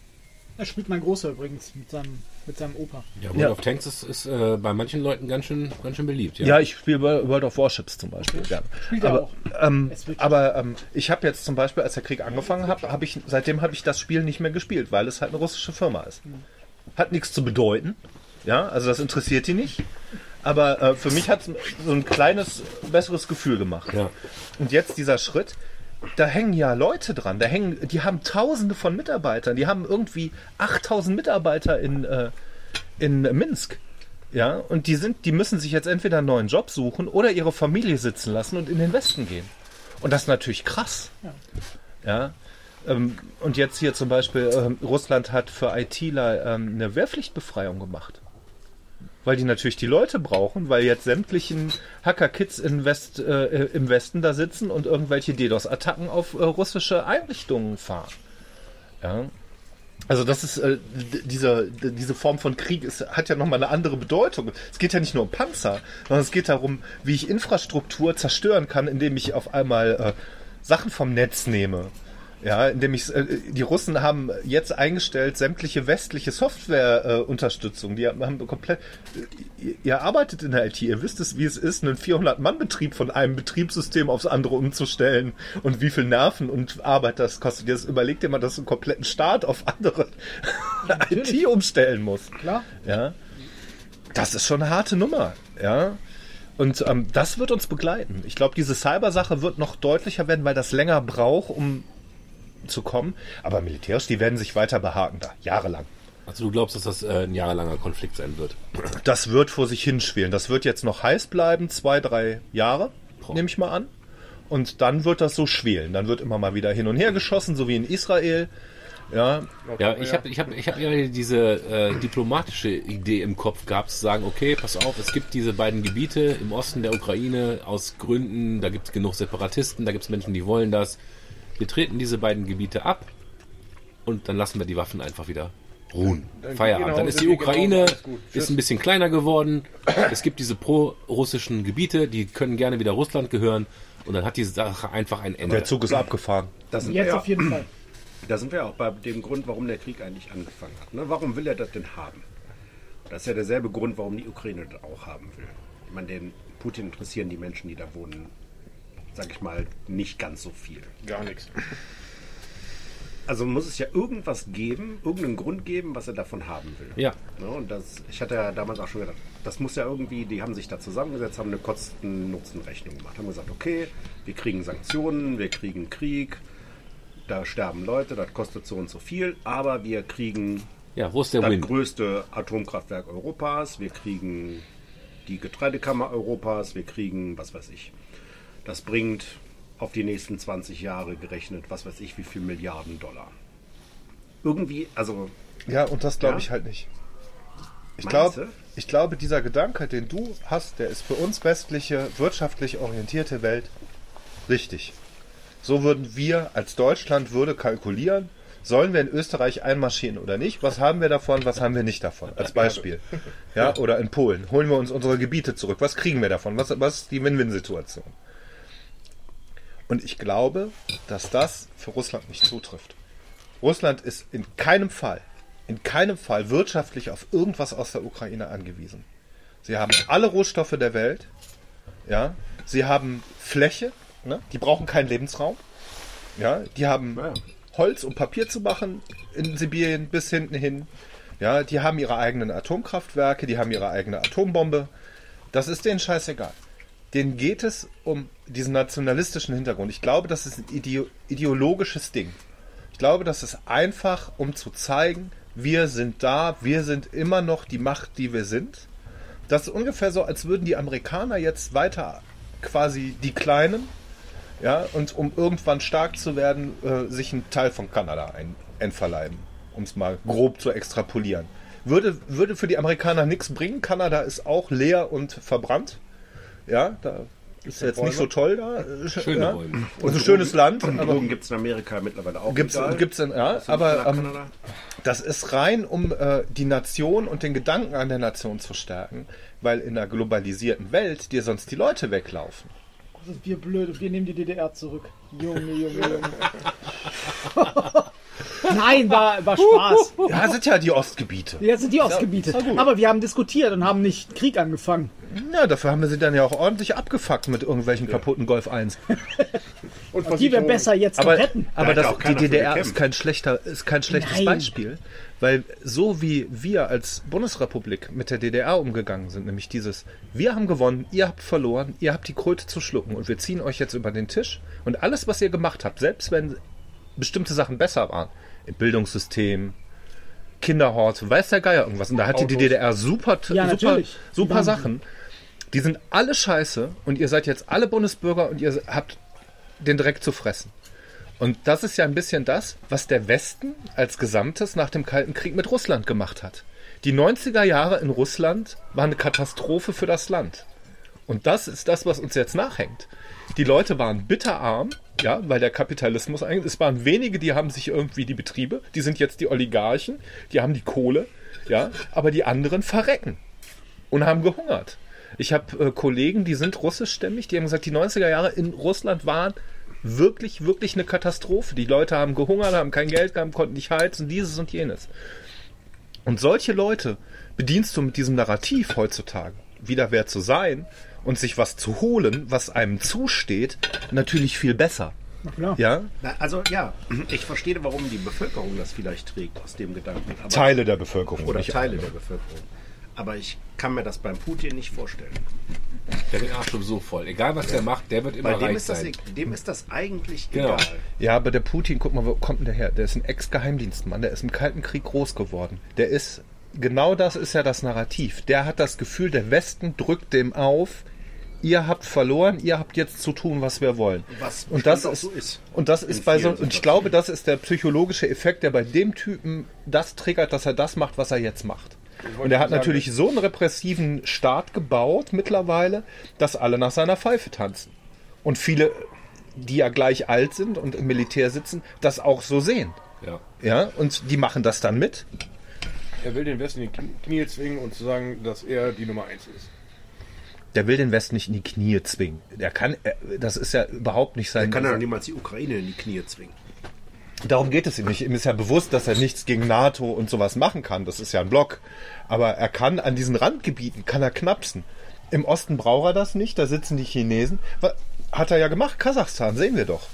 Da spielt mein Großer übrigens mit seinem, mit seinem Opa. Ja, World Ja. of Tanks ist, ist äh, bei manchen Leuten ganz schön, ganz schön beliebt. Ja, ich spiele World of Warships zum Beispiel. gerne. Spielt er aber auch. ähm, aber ähm, ich habe jetzt zum Beispiel, als der Krieg angefangen hat, habe ich seitdem habe ich das Spiel nicht mehr gespielt, weil es halt eine russische Firma ist. Hat nichts zu bedeuten. Ja, also das interessiert die nicht. Aber äh, für mich hat es so ein kleines besseres Gefühl gemacht. Ja. Und jetzt dieser Schritt, da hängen ja Leute dran. Da hängen, die haben Tausende von Mitarbeitern. Die haben irgendwie 8000 Mitarbeiter in, äh, in Minsk. Ja, und die sind, die müssen sich jetzt entweder einen neuen Job suchen oder ihre Familie sitzen lassen und in den Westen gehen. Und das ist natürlich krass. Ja. Ähm, und jetzt hier zum Beispiel, ähm, Russland hat für ITler ähm, eine Wehrpflichtbefreiung gemacht. Weil die natürlich die Leute brauchen, weil jetzt sämtlichen Hacker-Kids West, äh, im Westen da sitzen und irgendwelche DDoS-Attacken auf äh, russische Einrichtungen fahren. Ja. Also das ist äh, d- diese, d- diese Form von Krieg ist, hat ja nochmal eine andere Bedeutung. Es geht ja nicht nur um Panzer, sondern es geht darum, wie ich Infrastruktur zerstören kann, indem ich auf einmal äh, Sachen vom Netz nehme. Ja, indem ich äh, die Russen haben jetzt eingestellt sämtliche westliche Software-Unterstützung. die haben, komplett. Ihr, ihr arbeitet in der IT, ihr wisst es, wie es ist, einen 400-Mann-Betrieb von einem Betriebssystem aufs andere umzustellen und wie viel Nerven und Arbeit das kostet. Jetzt überlegt ihr mal, dass du einen kompletten Staat auf andere IT umstellen musst. Klar. Ja, das ist schon eine harte Nummer. Ja. Und ähm, das wird uns begleiten. Ich glaube, diese Cyber-Sache wird noch deutlicher werden, weil das länger braucht, um zu kommen. Aber militärisch, die werden sich weiter behaken da, jahrelang. Also du glaubst, dass das äh, ein jahrelanger Konflikt sein wird? Das wird vor sich hinschwelen. Das wird jetzt noch heiß bleiben, zwei, drei Jahre, nehme ich mal an. Und dann wird das so schwelen. Dann wird immer mal wieder hin und her geschossen, so wie in Israel. Ja, Ja, ich habe ich hab, ich hab ja diese äh, diplomatische Idee im Kopf gehabt, zu sagen, okay, pass auf, es gibt diese beiden Gebiete im Osten der Ukraine aus Gründen, da gibt es genug Separatisten, da gibt es Menschen, die wollen das. Wir treten diese beiden Gebiete ab und dann lassen wir die Waffen einfach wieder ruhen. Dann Feierabend. genau, Dann ist die genau, Ukraine ist ein bisschen kleiner geworden. Es gibt diese pro-russischen Gebiete, die können gerne wieder Russland gehören und dann hat die Sache einfach ein Ende. der Zug ist abgefahren. Das sind Jetzt wir auf jeden Fall. Da sind wir auch bei dem Grund, warum der Krieg eigentlich angefangen hat. Ne? Warum will er das denn haben? Das ist ja derselbe Grund, warum die Ukraine das auch haben will. Ich meine, den Putin interessieren die Menschen, die da wohnen, sag ich mal, nicht ganz so viel. Gar nichts. Also muss es ja irgendwas geben, irgendeinen Grund geben, was er davon haben will. Ja. Ne? Und das, ich hatte ja damals auch schon gedacht, das muss ja irgendwie, die haben sich da zusammengesetzt, haben eine Kosten-Nutzen-Rechnung gemacht, haben gesagt, okay, wir kriegen Sanktionen, wir kriegen Krieg, da sterben Leute, das kostet so und so viel, aber wir kriegen Ja, wo ist der das Win? größte Atomkraftwerk Europas, wir kriegen die Getreidekammer Europas, wir kriegen, was weiß ich. Das bringt auf die nächsten 20 Jahre gerechnet, was weiß ich, wie viel Milliarden Dollar. Irgendwie, also Ja, und das glaube Ja? ich halt nicht. Ich glaube, ich glaube, dieser Gedanke, den du hast, der ist für uns westliche, wirtschaftlich orientierte Welt richtig. So würden wir als Deutschland würde kalkulieren, sollen wir in Österreich einmarschieren oder nicht? Was haben wir davon, was haben wir nicht davon? Als Beispiel. Ja, oder in Polen. Holen wir uns unsere Gebiete zurück. Was kriegen wir davon? Was, was ist die Win-Win-Situation? Und ich glaube, dass das für Russland nicht zutrifft. Russland ist in keinem Fall, in keinem Fall wirtschaftlich auf irgendwas aus der Ukraine angewiesen. Sie haben alle Rohstoffe der Welt, ja, sie haben Fläche, Ne? Die brauchen keinen Lebensraum. Ja, die haben. Holz und Papier zu machen in Sibirien bis hinten hin. Ja, die haben ihre eigenen Atomkraftwerke, die haben ihre eigene Atombombe. Das ist denen scheißegal. Denen geht es um diesen nationalistischen Hintergrund. Ich glaube, das ist ein ideo ideologisches Ding. Ich glaube, das ist einfach, um zu zeigen, wir sind da, wir sind immer noch die Macht, die wir sind. Das ist ungefähr so, als würden die Amerikaner jetzt weiter quasi die Kleinen, ja, und um irgendwann stark zu werden, äh, sich einen Teil von Kanada ein, einverleiben, um es mal grob zu extrapolieren. Würde, würde für die Amerikaner nichts bringen. Kanada ist auch leer und verbrannt. Ja, da ist jetzt nicht so toll da. Schöne ja. Räume. Und ein schönes Land, aber Drogen gibt es in Amerika mittlerweile auch. Gibt's, legal. gibt's in, ja, Nach aber ähm, das ist rein, um äh, die Nation und den Gedanken an der Nation zu stärken, weil in einer globalisierten Welt dir sonst die Leute weglaufen. Sind wir blöd, wir nehmen die DDR zurück. Junge, Junge, Junge. Nein, war, war Spaß. Ja, das sind ja die Ostgebiete. Jetzt sind die Ostgebiete. Aber wir haben diskutiert und haben nicht Krieg angefangen. Ja, dafür haben wir sie dann ja auch ordentlich abgefuckt mit irgendwelchen kaputten Golf 1. Und Die wir besser jetzt Aber, hätten. aber Da das, auch die DDR ist kein schlechter, ist kein schlechtes Nein. Beispiel, weil so wie wir als Bundesrepublik mit der DDR umgegangen sind, nämlich dieses, wir haben gewonnen, ihr habt verloren, ihr habt die Kröte zu schlucken und wir ziehen euch jetzt über den Tisch und alles, was ihr gemacht habt, selbst wenn bestimmte Sachen besser waren, im Bildungssystem, Kinderhort, weiß der Geier irgendwas. Und da hatte die. DDR super, Ja, super, natürlich. super. Sachen. Die sind alle scheiße und ihr seid jetzt alle Bundesbürger und ihr habt den Dreck zu fressen. Und das ist ja ein bisschen das, was der Westen als Gesamtes nach dem Kalten Krieg mit Russland gemacht hat. Die 90er Jahre in Russland waren eine Katastrophe für das Land. Und das ist das, was uns jetzt nachhängt. Die Leute waren bitterarm, ja, weil der Kapitalismus eigentlich, es waren wenige, die haben sich irgendwie die Betriebe, die sind jetzt die Oligarchen, die haben die Kohle, ja, aber die anderen verrecken und haben gehungert. Ich habe äh, Kollegen, die sind russischstämmig, die haben gesagt, die 90er Jahre in Russland waren wirklich, wirklich eine Katastrophe. Die Leute haben gehungert, haben kein Geld gehabt, konnten nicht heizen, dieses und jenes. Und solche Leute bedienst du mit diesem Narrativ heutzutage, wieder wer zu sein und sich was zu holen, was einem zusteht, natürlich viel besser. Na klar. Ja? Na, also ja, ich verstehe, warum die Bevölkerung das vielleicht trägt aus dem Gedanken. Aber, Teile der Bevölkerung. oder nicht Teile alle. der Bevölkerung. Aber ich kann mir das beim Putin nicht vorstellen. Der hat den Arsch so voll. Egal was der macht, der wird immer Bei dem reich ist, das, sein. dem ist das eigentlich Genau. egal. Ja, aber der Putin, guck mal, wo kommt denn der her? Der ist ein Ex-Geheimdienstmann, der ist im Kalten Krieg groß geworden. Der ist, genau das ist ja das Narrativ. Der hat das Gefühl, der Westen drückt dem auf, ihr habt verloren, ihr habt jetzt zu tun, was wir wollen. Was und das ist, so ist. und das ist bei so, und ich glaube, das ist der psychologische Effekt, der bei dem Typen das triggert, dass er das macht, was er jetzt macht. Und er hat sagen, natürlich so einen repressiven Staat gebaut mittlerweile, dass alle nach seiner Pfeife tanzen. Und viele, die ja gleich alt sind und im Militär sitzen, das auch so sehen. Ja. Ja, und die machen das dann mit. Er will den Westen in die Knie zwingen und zu sagen, dass er die Nummer eins ist. Der will den Westen nicht in die Knie zwingen. Der kann, er- das ist ja überhaupt nicht Er sein. kann ja niemals die Ukraine in die Knie zwingen. Darum geht es ihm nicht. Ihm ist ja bewusst, dass er nichts gegen NATO und sowas machen kann. Das ist ja ein Block. Aber er kann an diesen Randgebieten, kann er knapsen. Im Osten braucht er das nicht. Da sitzen die Chinesen. Hat er ja gemacht. Kasachstan, sehen wir doch.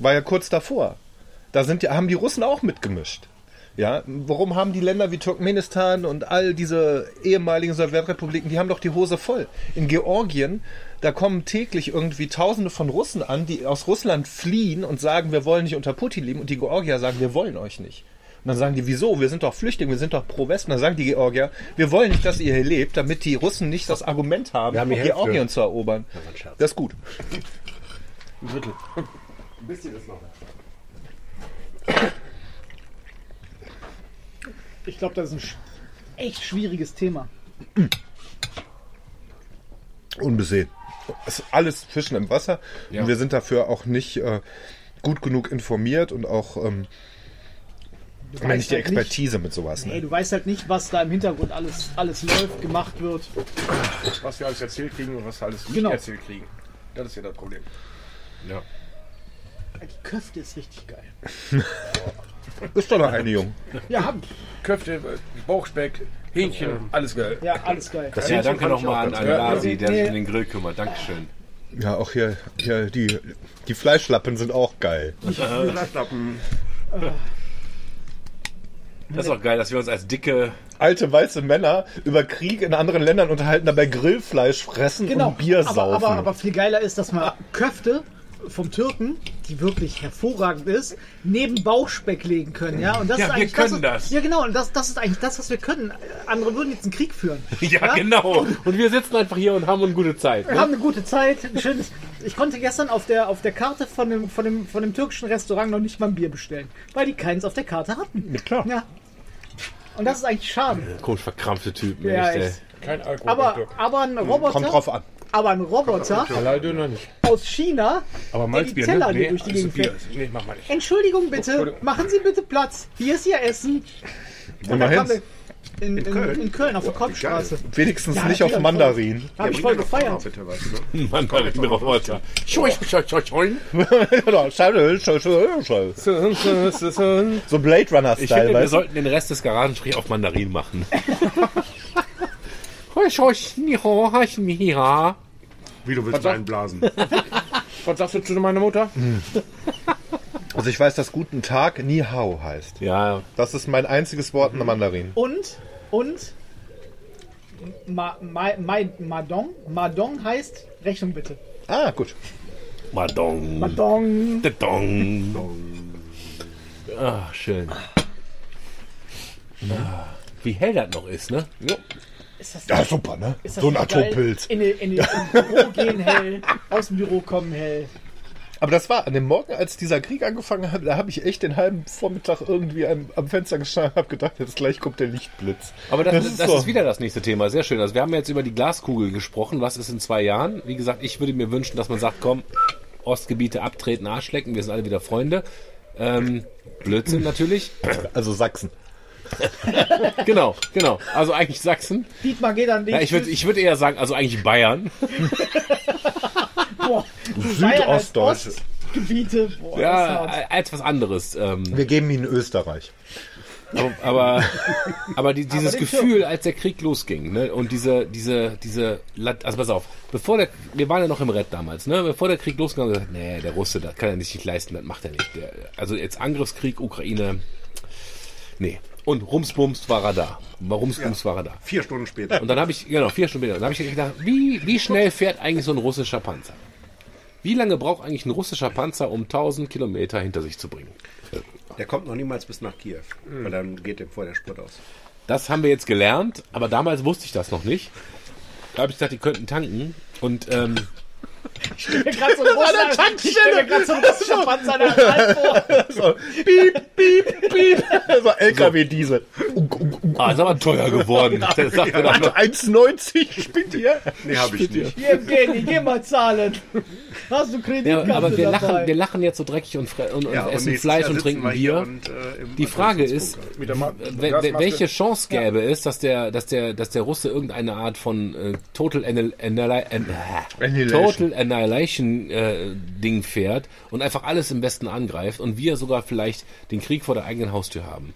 War ja kurz davor. Da sind, haben die Russen auch mitgemischt. Ja, warum haben die Länder wie Turkmenistan und all diese ehemaligen Sowjetrepubliken, die haben doch die Hose voll. In Georgien, da kommen täglich irgendwie Tausende von Russen an, die aus Russland fliehen und sagen, wir wollen nicht unter Putin leben. Und die Georgier sagen, wir wollen euch nicht. Und dann sagen die, wieso? Wir sind doch Flüchtlinge, wir sind doch pro Westen. Dann sagen die Georgier, wir wollen nicht, dass ihr hier lebt, damit die Russen nicht das Argument haben, haben. Georgien zu erobern. ein Scherz. Das ist gut. Ein Drittel. Wisst ihr das noch? Ich glaube, das ist ein echt schwieriges Thema. Unbesehen. Es ist alles Fischen im Wasser. Ja. Und wir sind dafür auch nicht äh, gut genug informiert und auch ähm, nicht die halt nicht- Expertise mit sowas. Nee, Ne? du weißt halt nicht, was da im Hintergrund alles, alles läuft, gemacht wird. Was wir alles erzählt kriegen und was wir alles nicht Genau. erzählt kriegen. Das ist ja das Problem. Ja. Die Köfte ist richtig geil. Ist doch noch eine Jung. Ja, hab- Köfte, äh, Bauchspeck, Hähnchen, alles geil. ja alles geil. ja, danke nochmal auch an. Ghazi, der sich um den Grill kümmert. Dankeschön. Ja, auch hier, hier die, die Fleischlappen sind auch geil. Fleischlappen. Das ist auch geil, dass wir uns als dicke. Alte weiße Männer über Krieg in anderen Ländern unterhalten, dabei Grillfleisch fressen und Bier Genau. aber, saufen. aber, aber viel geiler ist, dass man Köfte vom Türken, die wirklich hervorragend ist, neben Bauchspeck legen können. Ja, und das Ja, ist wir können das, das. Ja, genau. Und das, das ist eigentlich das, was wir können. Andere würden jetzt einen Krieg führen. Ja, genau. Und wir sitzen einfach hier und haben eine gute Zeit. Wir Ne? haben eine gute Zeit. Ein schönes. Ich konnte gestern auf der, auf der Karte von dem, von, dem, von dem türkischen Restaurant noch nicht mal ein Bier bestellen, weil die keins auf der Karte hatten. Ja, klar. Ja. Und das ist eigentlich schade. Komisch verkrampfte Typen, Ja, echt, Kein Alkohol. aber, aber ein Roboter. Kommt drauf an. Aber ein Roboter aus China, Aber der die Teller ne? hier durch die also Gegend Bier. fährt. Nee, mach mal nicht. Entschuldigung bitte, machen Sie bitte Platz. Hier ist Ihr Essen. Und dann kam in, in, Köln? in Köln auf der Kopfstraße. Wenigstens Ja, nicht auf. Mandarin. Habe ich voll gefeiert. Bitte, weißt du? Mann, Mann, ich bin Roboter. So Blade Ich Runner-Style, finde, wir sollten den Rest des Garagenstrich auf Mandarin machen. Wie du willst reinblasen. Was sagst du zu meiner Mutter? Also ich weiß, dass guten Tag Ni Hao heißt. Ja, Das ist mein einziges Wort in der Mandarin. Und, und, Ma, Ma, Ma, Madong, Madong heißt Rechnung bitte. Ah, gut. Madong. Madong. Dong. Ah, schön. Ah, Wie hell das noch ist, ne? Ist das, Ja, super, ne? ist das So ein? Atompilz. In, in, die- Ins Büro gehen hell, aus dem Büro kommen hell. Aber das war an dem Morgen, als dieser Krieg angefangen hat, da habe ich echt den halben Vormittag irgendwie am, am Fenster gestanden und habe gedacht, jetzt gleich kommt der Lichtblitz. Aber das, Das das, ist ist, so. wieder das nächste Thema. Sehr schön. Also wir haben jetzt über die Glaskugel gesprochen. Was ist in zwei Jahren? Wie gesagt, ich würde mir wünschen, dass man sagt, komm, Ostgebiete abtreten, Arschlecken, wir sind alle wieder Freunde. Ähm, Blödsinn natürlich. Also Sachsen. Genau, genau. Also eigentlich Sachsen. Dietmar geht an den Ja, ich würde ich würd eher sagen, also eigentlich Bayern. Boah, Bayern als Südostdeutsch. Ostgebiete. Boah, Ja, als was anderes. Ähm, Wir geben ihnen Österreich. aber aber die, dieses den Gefühl, als der Krieg losging, ne, und diese diese diese also pass auf, bevor der wir waren ja noch im Red damals, ne, bevor der Krieg losging, haben wir gesagt, nee, der Russe, das kann er nicht sich leisten, das macht er nicht. Der, also jetzt Angriffskrieg Ukraine, nee. Und Rumsbums war er da. Rumsbums war er da. Vier Stunden später. Und dann habe ich, genau, vier Stunden später, dann habe ich gedacht, wie, wie schnell fährt eigentlich so ein russischer Panzer? Wie lange braucht eigentlich ein russischer Panzer, um 1000 Kilometer hinter sich zu bringen? Der kommt noch niemals bis nach Kiew, weil dann geht dem vorher der Sprit aus. Das haben wir jetzt gelernt, aber damals wusste ich das noch nicht. Da habe ich gesagt, die könnten tanken. Und ähm, Ich stelle mir gerade so ein russischer, ich stell mir grad so ein russischer Panzer an der Hand vor. So, piep, piep, piep. So LKW-Diesel. ah, ist aber teuer geworden. Das sagt mir doch noch. 1,90 spinnt ihr? Nee, habe ich nicht. Hier, Evgeny, geh mal zahlen. Hast du Ja, Kreditkarte aber wir dabei? lachen, wir lachen jetzt so dreckig und, fre- und, und Ja, und essen nächstes Fleisch und trinken Bier. und, äh, Die Frage ist, welche Chance gäbe es, dass der, dass der, dass der Russe irgendeine Art von äh, Total, Annihil Annihil An Annihilation. Total Annihilation äh, fährt und einfach alles im Westen angreift und wir sogar vielleicht den Krieg vor der eigenen Haustür haben?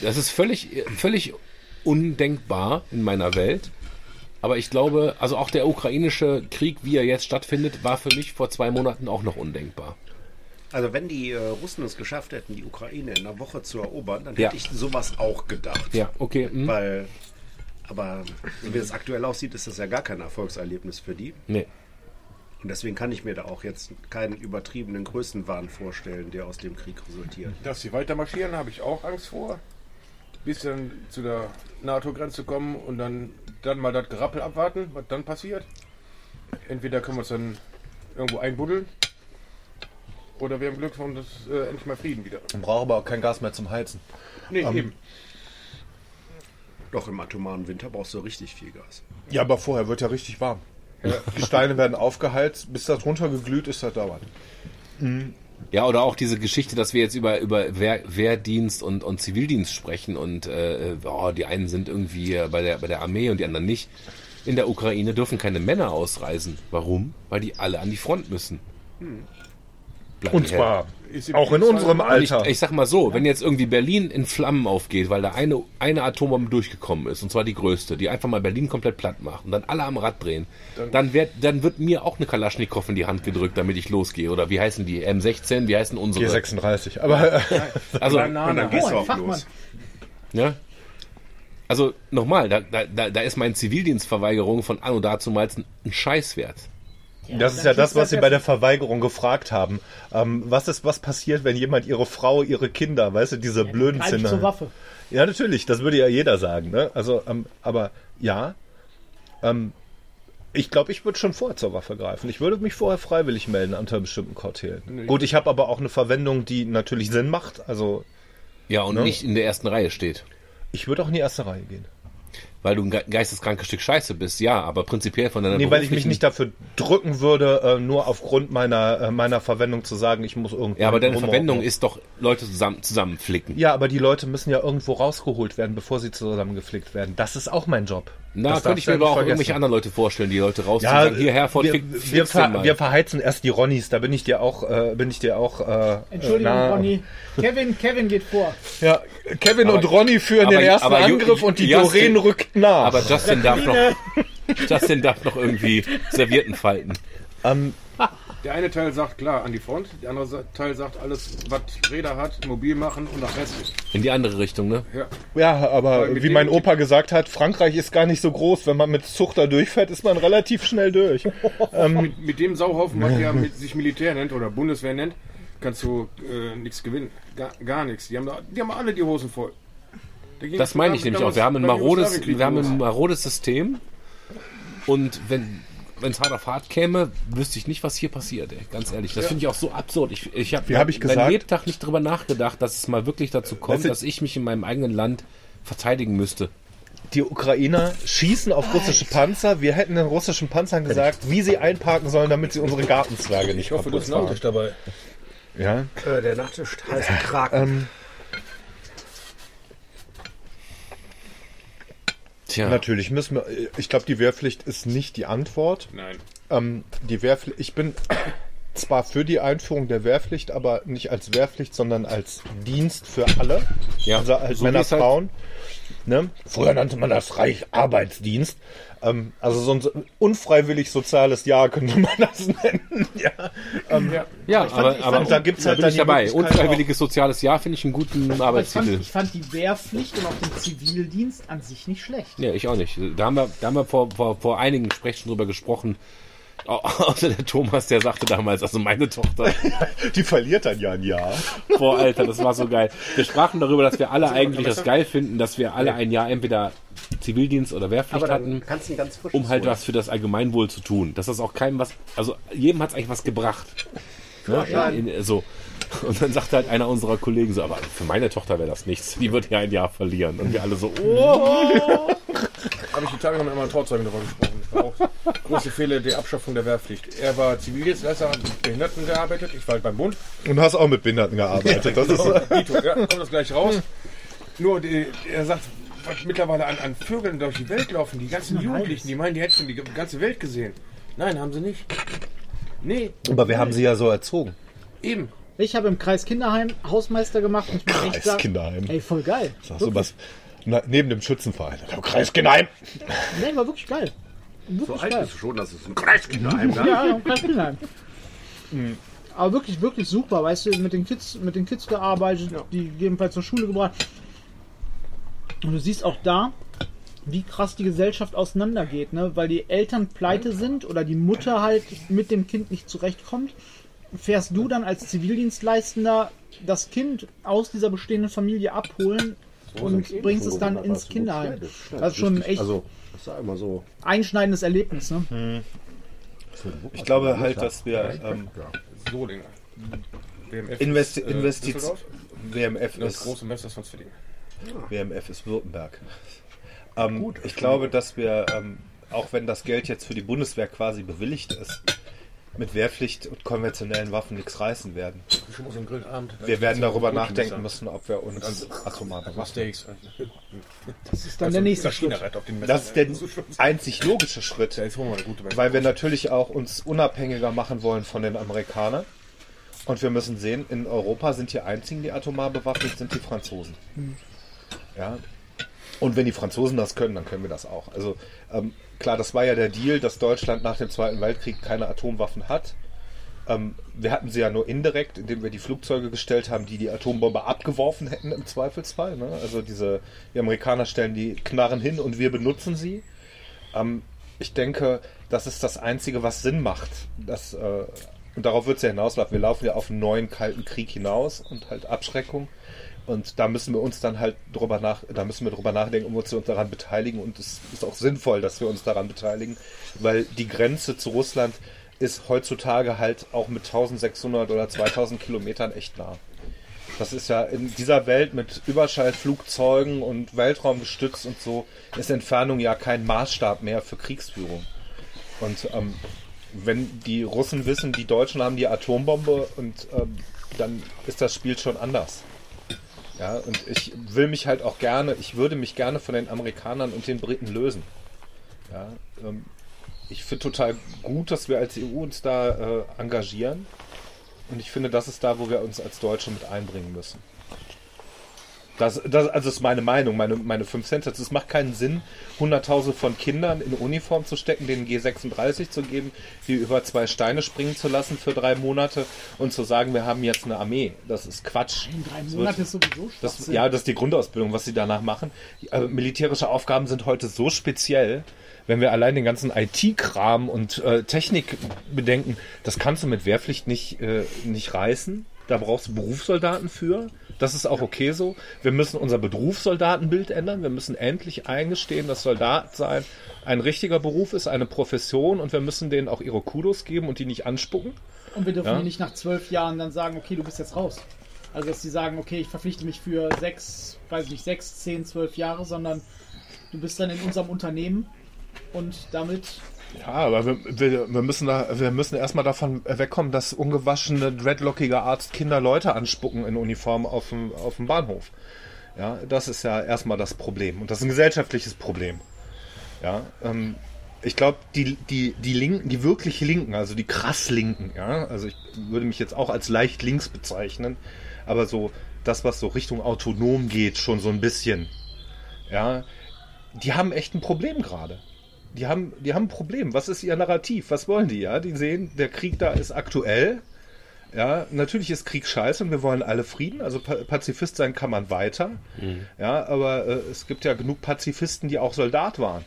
Das ist völlig, völlig undenkbar in meiner Welt. Aber ich glaube, also auch der ukrainische Krieg, wie er jetzt stattfindet, war für mich vor zwei Monaten auch noch undenkbar. Also wenn die äh, Russen es geschafft hätten, die Ukraine in einer Woche zu erobern, dann Ja. hätte ich sowas auch gedacht. Ja, okay. hm. Weil, aber so wie es aktuell aussieht, ist das ja gar kein Erfolgserlebnis für die. Nee. Und deswegen kann ich mir da auch jetzt keinen übertriebenen Größenwahn vorstellen, der aus dem Krieg resultiert. Dass sie weiter marschieren, habe ich auch Angst vor. Bis dann zu der NATO-Grenze kommen und dann, dann mal das Gerappel abwarten, was dann passiert. Entweder können wir es dann irgendwo einbuddeln. Oder wir haben Glück und das äh, endlich mal Frieden wieder. Man braucht aber auch kein Gas mehr zum Heizen. Nee, eben. Doch im atomaren Winter brauchst du richtig viel Gas. Ja, aber vorher wird ja richtig warm. Die Steine werden aufgeheizt, bis das runtergeglüht ist, das dauert. Ja, oder auch diese Geschichte, dass wir jetzt über, über Wehr, Wehrdienst und, und Zivildienst sprechen und äh, oh, die einen sind irgendwie bei der, bei der Armee und die anderen nicht. In der Ukraine dürfen keine Männer ausreisen. Warum? Weil die alle an die Front müssen. Bleiben Und zwar Auch in unserem normal? Ich, Alter. ich sag mal so, wenn jetzt irgendwie Berlin in Flammen aufgeht, weil da eine, eine Atombombe durchgekommen ist, und zwar die größte, die einfach mal Berlin komplett platt macht und dann alle am Rad drehen, dann, wird, dann wird mir auch eine Kalaschnikow in die Hand gedrückt, damit ich losgehe. Oder wie heißen die? M16, wie heißen unsere? G36. Aber Also, Und dann gehst du ein auch los. ja. Also nochmal, da, da, da ist meine Zivildienstverweigerung von Anno dazumals ein ein Scheißwert. das ist ja das, was Sie bei der Verweigerung gefragt haben. Ähm, was ist, was passiert, wenn jemand ihre Frau, ihre Kinder, weißt du, diese blöden Greif zur Zinner. Waffe. Ja, natürlich, das würde ja jeder sagen. Ne? Also, ähm, aber ja, ähm, ich glaube, ich würde schon vorher zur Waffe greifen. Ich würde mich vorher freiwillig melden unter bestimmten Kortelen. Gut, ich habe aber auch eine Verwendung, die natürlich Sinn macht. Also, Ja, und Ne? nicht in der ersten Reihe steht. ich würde auch in die erste Reihe gehen. Weil du ein ge- geisteskrankes Stück Scheiße bist, ja, aber prinzipiell von deiner Nee, weil ich mich nicht dafür drücken würde, äh, nur aufgrund meiner, äh, meiner Verwendung zu sagen, ich muss irgendwo. Ja, aber deine. Verwendung ist doch Leute zusammen, zusammenflicken. Ja, aber die Leute müssen ja irgendwo rausgeholt werden, bevor sie zusammengeflickt werden. Das ist auch mein Job. Na, Das könnte ich mir aber nicht auch vergessen. irgendwelche anderen Leute vorstellen, die Leute rausziehen Ja, sagen, hierher, fort, wir, fick, wir, ver, wir verheizen erst die Ronnies. Da bin ich dir auch, äh, bin ich dir auch. Äh, Entschuldigung, na- Ronny. Kevin, Kevin geht vor. Ja, Kevin Aber- und Ronny führen aber- den ersten aber Angriff und die Justin- Doreen rückt nach. Aber Justin darf noch, Justin darf noch irgendwie Servietten falten. ähm, Der eine Teil sagt klar an die Front, der andere Teil sagt alles, was Räder hat, mobil machen und nach Rest. In die andere Richtung, ne? Ja. ja, aber wie mein Opa gesagt hat, Frankreich ist gar nicht so groß. Wenn man mit Zuchter durchfährt, ist man relativ schnell durch. Mit, mit dem Sauhaufen, was der mit, sich Militär nennt oder Bundeswehr nennt, kannst du äh, nichts gewinnen. Gar, gar nichts. Die haben, da, die haben alle die Hosen voll. Da Das meine ich nämlich auch. Wir haben ein beim marodes, Jugoslawienkrieg wir haben los. ein marodes System. Und wenn wenn es hart auf hart käme, wüsste ich nicht, was hier passiert, ey. Ganz ehrlich. Das finde ich auch so absurd. Ich, ich habe hab ich gesagt? Lebtag nicht drüber nachgedacht, dass es mal wirklich dazu kommt, dass ich mich in meinem eigenen Land verteidigen müsste. Die Ukrainer schießen auf russische Panzer. Wir hätten den russischen Panzern gesagt, wie sie einparken sollen, damit sie unsere Gartenzwerge nicht Ich hoffe, du hast Nachtisch dabei. Ja. Äh, der Nachtisch heißt Kraken. Ähm, Tja, Natürlich müssen wir. Ich glaube, die Wehrpflicht ist nicht die Antwort. Nein. Ähm, die Wehrpflicht. Ich bin zwar für die Einführung der Wehrpflicht, aber nicht als Wehrpflicht, sondern als Dienst für alle. Ja, also als so Männer, halt- Frauen. Ne? Früher nannte man das Reich Arbeitsdienst. Ähm, also so ein unfreiwillig soziales Jahr könnte man das nennen. ja. Ähm, ja, fand- aber, aber fand- da gibt's da halt bin dann dabei. Unfreiwilliges soziales Jahr finde ich einen guten Aber ich fand, Arbeitstitel. ich fand die Wehrpflicht und auch den Zivildienst an sich nicht schlecht. Ja, ich auch nicht. Da haben wir, da haben wir vor, vor, vor einigen Gesprächen drüber gesprochen. Au- Außer der Thomas, der sagte damals, also meine Tochter, Die verliert dann ja ein Jahr. boah, Alter, das war so geil. Wir sprachen darüber, dass wir alle eigentlich das geil finden, dass wir alle ein Jahr entweder Zivildienst oder Wehrpflicht hatten, um halt was für das Allgemeinwohl zu tun. Dass das auch keinem was, also jedem hat es eigentlich was gebracht. Ne? In, so. Und dann sagte halt einer unserer Kollegen so, aber für meine Tochter wäre das nichts. Die wird ja ein Jahr verlieren. Und wir alle so, oh. Habe ich die Tage noch mit einem Trauzeugen darüber gesprochen. Das war auch große Fehler der Abschaffung der Wehrpflicht. Er war Zivildienstleister, hat mit Behinderten gearbeitet. Ich war halt beim Bund. Und hast auch mit Behinderten gearbeitet. Das ist, Dito, ja, kommt das gleich raus. Nur, die, er sagt, was mittlerweile an, an Vögeln durch die Welt laufen, die ganzen Jugendlichen, die meinen, die hätten die ganze Welt gesehen. Nein, haben sie nicht. Nee, aber wir haben sie ja so erzogen. eben. Ich habe im Kreis Kinderheim Hausmeister gemacht und ich muss echt Kreis sagen, Kinderheim. ey, voll geil. Sag so was. Na, neben dem Schützenverein. Der Kreiskinheim. Nee, war wirklich geil. Wirklich So alt geil. bist du schon, dass es ein Kreiskinderheim gab. Ja, ja, Kreis Kinderheim. Aber wirklich, wirklich super, weißt du, mit den Kids, mit den Kids gearbeitet, die jedenfalls zur Schule gebracht. Und du siehst auch da, wie krass die Gesellschaft auseinandergeht, ne? Weil die Eltern pleite sind oder die Mutter halt mit dem Kind nicht zurechtkommt. Fährst du dann als Zivildienstleistender das Kind aus dieser bestehenden Familie abholen und bringst es dann ins Kinderheim. Das ist schon echt Also, das ist ja immer so. einschneidendes Erlebnis, ne? Ich glaube halt, dass wir ähm, So. WMF Investi ist, äh, Investiz. WMF Das ist große Messer ist von Zwilling. WMF ist Württemberg. Ähm, ich glaube, dass wir, ähm, auch wenn das Geld jetzt für die Bundeswehr quasi bewilligt ist, mit Wehrpflicht und konventionellen Waffen nichts reißen werden. Ich muss einen Grillabend. Wir werden darüber nachdenken müssen. ob wir uns atomar bewaffnen. Steaks. Das ist dann der nächste Schritt. Das ist der einzig logische Schritt. Ja, jetzt holen wir eine gute Messer. weil wir natürlich auch uns unabhängiger machen wollen von den Amerikanern Und wir müssen sehen, in Europa sind die einzigen, die atomar bewaffnet sind, die Franzosen. Ja. Und wenn die Franzosen das können, dann können wir das auch. Also ähm, klar, das war ja der Deal, dass Deutschland nach dem Zweiten Weltkrieg keine Atomwaffen hat. Ähm, wir hatten sie ja nur indirekt, indem wir die Flugzeuge gestellt haben, die die Atombombe abgeworfen hätten im Zweifelsfall. Ne? Also diese, die Amerikaner stellen die Knarren hin und wir benutzen sie. Ähm, ich denke, das ist das Einzige, was Sinn macht. Das, äh, und darauf wird es ja hinauslaufen. Wir laufen ja auf einen neuen kalten Krieg hinaus und halt Abschreckung. Und da müssen wir uns dann halt drüber nach, da müssen wir drüber nachdenken, um uns daran beteiligen. Und es ist auch sinnvoll, dass wir uns daran beteiligen, weil die Grenze zu Russland ist heutzutage halt auch mit 1600 oder 2000 Kilometern echt nah. Das ist ja in dieser Welt mit Überschallflugzeugen und Weltraumgestütz und so, ist Entfernung ja kein Maßstab mehr für Kriegsführung. Und ähm, wenn die Russen wissen, die Deutschen haben die Atombombe und ähm, dann ist das Spiel schon anders. Ja, und ich will mich halt auch gerne, ich würde mich gerne von den Amerikanern und den Briten lösen. Ja, ähm, ich finde total gut, dass wir als EU uns da äh, engagieren. Und ich finde, das ist da, wo wir uns als Deutsche mit einbringen müssen. Das, das, also ist meine Meinung, meine, meine 5 Cent. Es macht keinen Sinn, Hunderttausende von Kindern in Uniform zu stecken, denen G36 zu geben, die über zwei Steine springen zu lassen für drei Monate und zu sagen, wir haben jetzt eine Armee. Das ist Quatsch. In drei Das Monate wird- ist sowieso das, ja, das ist die Grundausbildung, was sie danach machen. Äh, militärische Aufgaben sind heute so speziell, wenn wir allein den ganzen IT-Kram und äh, Technik bedenken, das kannst du mit Wehrpflicht nicht, äh, nicht reißen. Da brauchst du Berufssoldaten für. Das ist auch okay so. Wir müssen unser Berufssoldatenbild ändern. Wir müssen endlich eingestehen, dass Soldat sein ein richtiger Beruf ist, eine Profession und wir müssen denen auch ihre Kudos geben und die nicht anspucken. Und wir dürfen Ja. nicht nach zwölf Jahren dann sagen, okay, du bist jetzt raus. Also dass sie sagen, okay, ich verpflichte mich für sechs, weiß ich nicht, sechs, zehn, zwölf Jahre, sondern du bist dann in unserem Unternehmen und damit Ja, aber wir, wir, wir müssen da, wir müssen erstmal davon wegkommen, dass ungewaschene, dreadlockige Arzt Kinder Leute anspucken in Uniform auf dem, auf dem Bahnhof. Ja, das ist ja erstmal das Problem. Und das ist ein gesellschaftliches Problem. Ja, ähm, ich glaube, die, die, die Linken, die wirklich Linken, also die krass Linken, ja, also ich würde mich jetzt auch als leicht links bezeichnen, aber so das, was so Richtung autonom geht, schon so ein bisschen, ja, die haben echt ein Problem gerade. Die haben, die haben ein Problem. Was ist ihr Narrativ? Was wollen die? Ja, die sehen, der Krieg da ist aktuell. Ja, natürlich ist Krieg scheiße und wir wollen alle Frieden. Also Pa- Pazifist sein kann man weiter. Ja, aber äh, es gibt ja genug Pazifisten, die auch Soldat waren.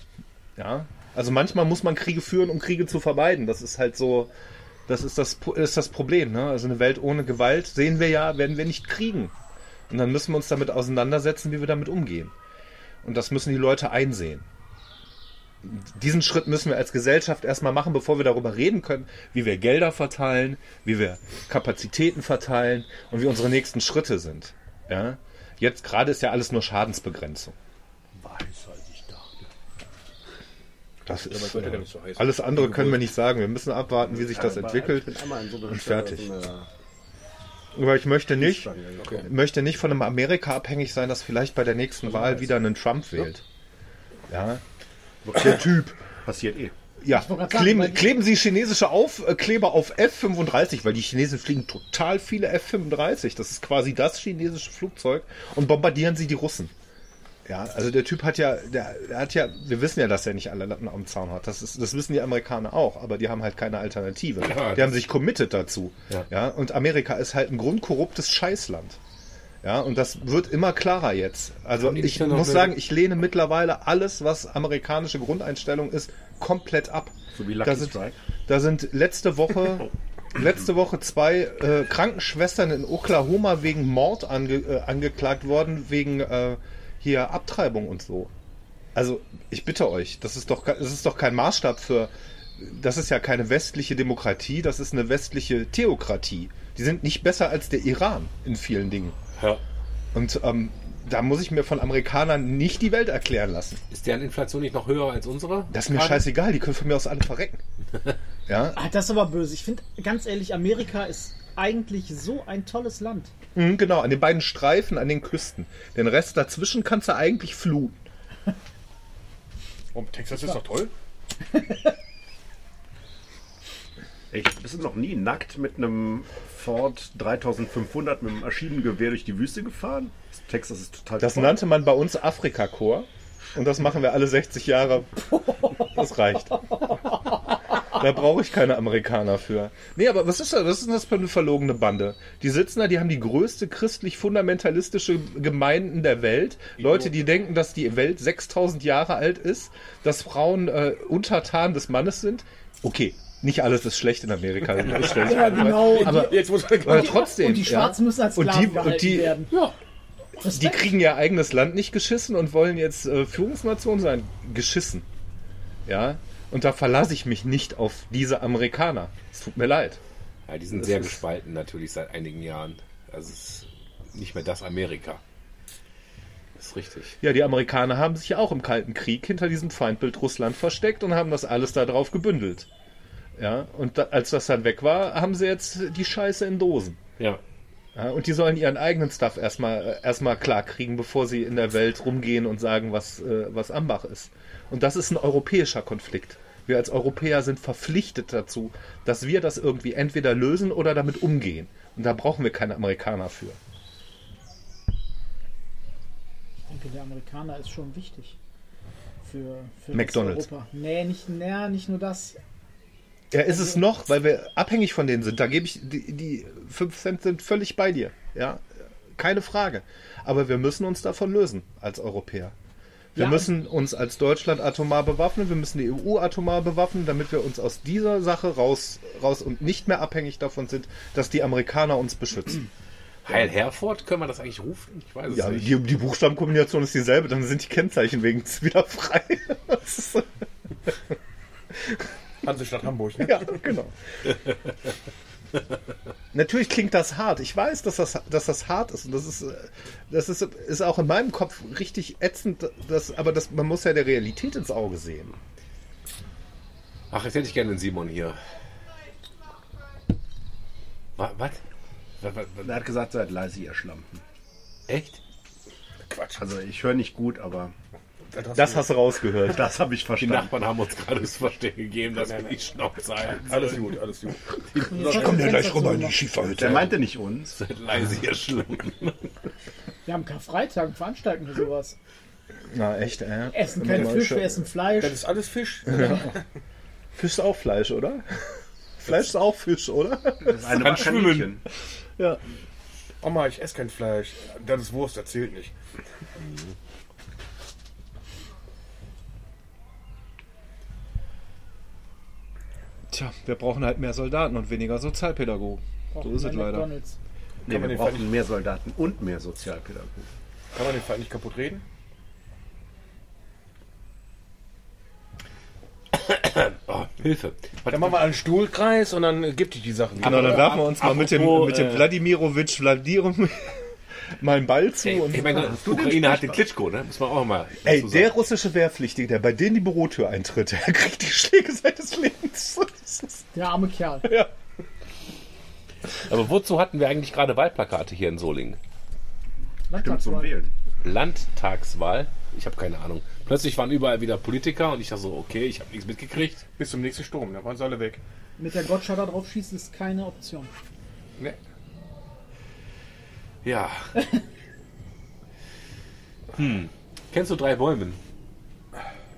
Ja, also manchmal muss man Kriege führen, um Kriege zu vermeiden. Das ist halt so, das ist das, ist das Problem. Ne? Also eine Welt ohne Gewalt sehen wir ja, werden wir nicht kriegen. Und dann müssen wir uns damit auseinandersetzen, wie wir damit umgehen. Und das müssen die Leute einsehen diesen Schritt müssen wir als Gesellschaft erstmal machen, bevor wir darüber reden können, wie wir Gelder verteilen, wie wir Kapazitäten verteilen und wie unsere nächsten Schritte sind. Ja? Jetzt gerade ist ja alles nur Schadensbegrenzung. Das ist, wird ja äh, nicht so heiß. alles andere können wir nicht sagen. Wir müssen abwarten, wie sich das entwickelt. Ich und fertig. eine- Aber ich möchte nicht, Okay. möchte nicht von einem Amerika abhängig sein, das vielleicht bei der nächsten Wahl wieder einen Trump wählt. Ja, der Typ. Passiert eh. Ja, gerade sagen, kleben, kleben Sie chinesische Aufkleber auf F-35, weil die Chinesen fliegen total viele F-35. Das ist quasi das chinesische Flugzeug und bombardieren sie die Russen. Ja, also der Typ hat ja, der, der hat ja, wir wissen ja, dass er nicht alle Latten am Zaun hat. Das, ist, das wissen die Amerikaner auch, aber die haben halt keine Alternative. Ja, die haben sich committed dazu. Ja. Ja. und Amerika ist halt ein grundkorruptes Scheißland. Ja, und das wird immer klarer jetzt. Also ich muss sagen, ich lehne mittlerweile alles, was amerikanische Grundeinstellung ist, komplett ab. So wie Lucky da sind, Strike. Da sind letzte Woche, letzte Woche zwei äh, Krankenschwestern in Oklahoma wegen Mord ange, äh, angeklagt worden, wegen äh, hier Abtreibung und so. Also ich bitte euch, das ist doch, das ist doch kein Maßstab für. Das ist ja keine westliche Demokratie, das ist eine westliche Theokratie. Die sind nicht besser als der Iran in vielen Dingen. Ja. Und ähm, da muss ich mir von Amerikanern nicht die Welt erklären lassen. Ist deren Inflation nicht noch höher als unsere? Das ist mir Gerade? scheißegal, die können von mir aus alle verrecken. Ja, Ah, das ist aber böse. Ich finde, ganz ehrlich, Amerika ist eigentlich so ein tolles Land. Mhm, genau, an den beiden Streifen, an den Küsten. Den Rest dazwischen kannst du eigentlich fluten. Oh, Texas ist doch toll. Echt? Bist du noch nie nackt mit einem Ford 3500 mit einem Maschinengewehr durch die Wüste gefahren? Texas ist total Das voll. nannte man bei uns Afrika-Chor. Und das machen wir alle 60 Jahre. Das reicht. Da brauche ich keine Amerikaner für. Nee, aber was ist das? Was ist das für eine verlogene Bande? Die sitzen da, die haben die größte christlich-fundamentalistische Gemeinden der Welt. Leute, die denken, dass die Welt 6000 Jahre alt ist, dass Frauen äh, Untertan des Mannes sind. Okay, nicht alles ist schlecht in Amerika. Das Ja, genau. Aber, Jetzt muss aber trotzdem. und die Schwarzen ja. müssen als Und Sklaven die- und gehalten die- werden. Ja. Die kriegen ihr eigenes Land nicht geschissen und wollen jetzt äh, Führungsnation sein. Geschissen. Ja. Und da verlasse ich mich nicht auf diese Amerikaner. Es tut mir leid. Ja, die sind sehr gespalten natürlich seit einigen Jahren. Also es ist nicht mehr das Amerika. Das ist richtig. Ja, die Amerikaner haben sich ja auch im Kalten Krieg hinter diesem Feindbild Russland versteckt und haben das alles da drauf gebündelt. Ja, und da, als das dann weg war, haben sie jetzt die Scheiße in Dosen. Ja. Ja, und die sollen ihren eigenen Stuff erstmal erstmal klar kriegen, bevor sie in der Welt rumgehen und sagen, was, äh, was Ambach ist. Und das ist ein europäischer Konflikt. Wir als Europäer sind verpflichtet dazu, dass wir das irgendwie entweder lösen oder damit umgehen. Und da brauchen wir keine Amerikaner für. Ich denke, der Amerikaner ist schon wichtig. Für, für McDonald's. Europa. Nee, nicht, nee, nicht nur das. Ja, ist es noch, weil wir abhängig von denen sind. Da gebe ich, die, die 5 Cent sind völlig bei dir. Ja, keine Frage. Aber wir müssen uns davon lösen als Europäer. Wir Ja. müssen uns als Deutschland atomar bewaffnen, wir müssen die EU atomar bewaffnen, damit wir uns aus dieser Sache raus, raus und nicht mehr abhängig davon sind, dass die Amerikaner uns beschützen. Heil Herford, können wir das eigentlich rufen? Ich weiß es Ja, nicht. die, die Buchstabenkombination ist dieselbe, dann sind die Kennzeichen wegen wieder frei. Hansestadt Hamburg. Ne? Ja, genau. Natürlich klingt das hart. Ich weiß, dass das, dass das hart ist. Und das ist, äh, das ist, ist auch in meinem Kopf richtig ätzend. Das, aber das, man muss ja der Realität ins Auge sehen. Ach, jetzt hätte ich gerne den Simon hier. Was? Was? Was- was- Er hat gesagt, seid leise, ihr Schlampen. Echt? Quatsch. Also ich höre nicht gut, aber Das hast du rausgehört. das habe ich Die verstanden. Nachbarn haben uns gerade das Verstehen gegeben, dass wir die Schnauze halten. Alles gut, alles gut. Jetzt kommt Ja, gleich rüber in die Schieferhütte. Der meinte nicht uns. Seid leise, ihr Schlimmen. Wir haben Karfreitag, veranstalten wir sowas. Na, echt, äh? Essen kein Fisch, schön. wir essen Fleisch. Das ist alles Fisch. Fisch ist auch Fleisch, oder? Fleisch ist auch Fisch, oder? Das ist eine kann schwimmen. Kaninchen. Ja. Oma, ich esse kein Fleisch. Das ist Wurst, erzählt nicht. Tja, wir brauchen halt mehr Soldaten und weniger Sozialpädagogen. So ist es leider. McDonald's. Nee, man wir den brauchen mehr Soldaten und mehr Sozialpädagogen. Kann man den Fall nicht kaputt reden? Oh, Hilfe. Was, Dann machen wir einen Stuhlkreis und dann gibt die die Sachen. Genau, dann werfen wir uns mal mit dem, mit dem äh, Wladimirovic Wladirum mal einen Ball zu. Ey, und ich meine, Ukraine hat den Klitschko, ne? Muss man auch mal Ey, dazu der russische Wehrpflichtige, der bei denen die Bürotür eintritt, der kriegt die Schläge seines Lebens. Der arme Kerl. ja. Aber wozu hatten wir eigentlich gerade Wahlplakate hier in Solingen? Stimmt zum Landtagswahl. Wählen. Landtagswahl? Ich habe keine Ahnung. Plötzlich waren überall wieder Politiker und ich dachte so, okay, ich habe nichts mitgekriegt. Bis zum nächsten Sturm, dann waren sie alle weg. Mit der Gottschalker drauf schießen ist keine Option. Ne. Ja. hm. Kennst du drei Bäumen?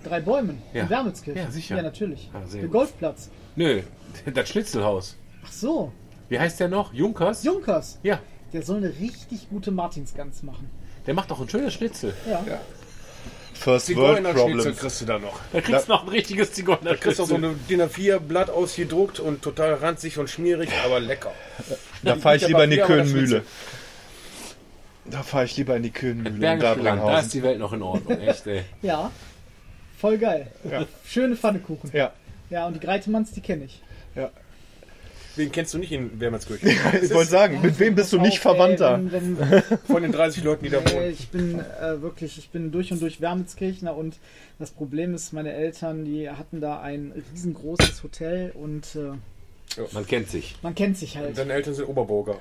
Drei Bäumen Ja. in Wermelskirchen. Ja, sicher. Ja, natürlich. Ah, der gut. Golfplatz. Nö, das Schnitzelhaus. Ach so, Wie heißt der noch? Junkers? Junkers. Ja, Der soll eine richtig gute Martinsgans machen. der macht doch ein schönes Schnitzel. Ja. First World Zigeunerschnitzel Problems. kriegst du da noch. Da kriegst du noch ein richtiges Da kriegst du auch so ein DIN A4-Blatt ausgedruckt und total ranzig und schmierig, aber lecker. Da fahre ich lieber in die Köhnmühle. Da fahre ich lieber in die Bergische Land, da ist die Welt noch in Ordnung, echt, ey. Ja. Voll geil. Schöne Pfannekuchen. Ja. Ja, und die Greitemanns, die kenne ich. Wen kennst du nicht in Wermelskirchen? Ich wollte sagen, mit wem bist du nicht ey, Verwandter? wenn, wenn, Von den 30 Leuten, die da Äh, wohnen. ich bin äh, wirklich, ich bin durch und durch Wermelskirchner und das Problem ist, meine Eltern, die hatten da ein riesengroßes Hotel und äh, Man kennt sich. man kennt sich halt. Deine Eltern sind Oberburger.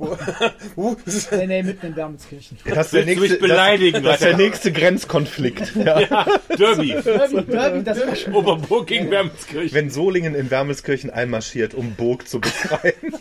Nee, nee, mitten in Wermelskirchen. Das ist der du mich nächste, beleidigen, das, das ist der nächste Grenzkonflikt. Ja. Derby. Derby, Derby, das war schon. Oberburg gegen Wermelskirchen. Wenn Solingen in Wermelskirchen einmarschiert, um Burg zu befreien.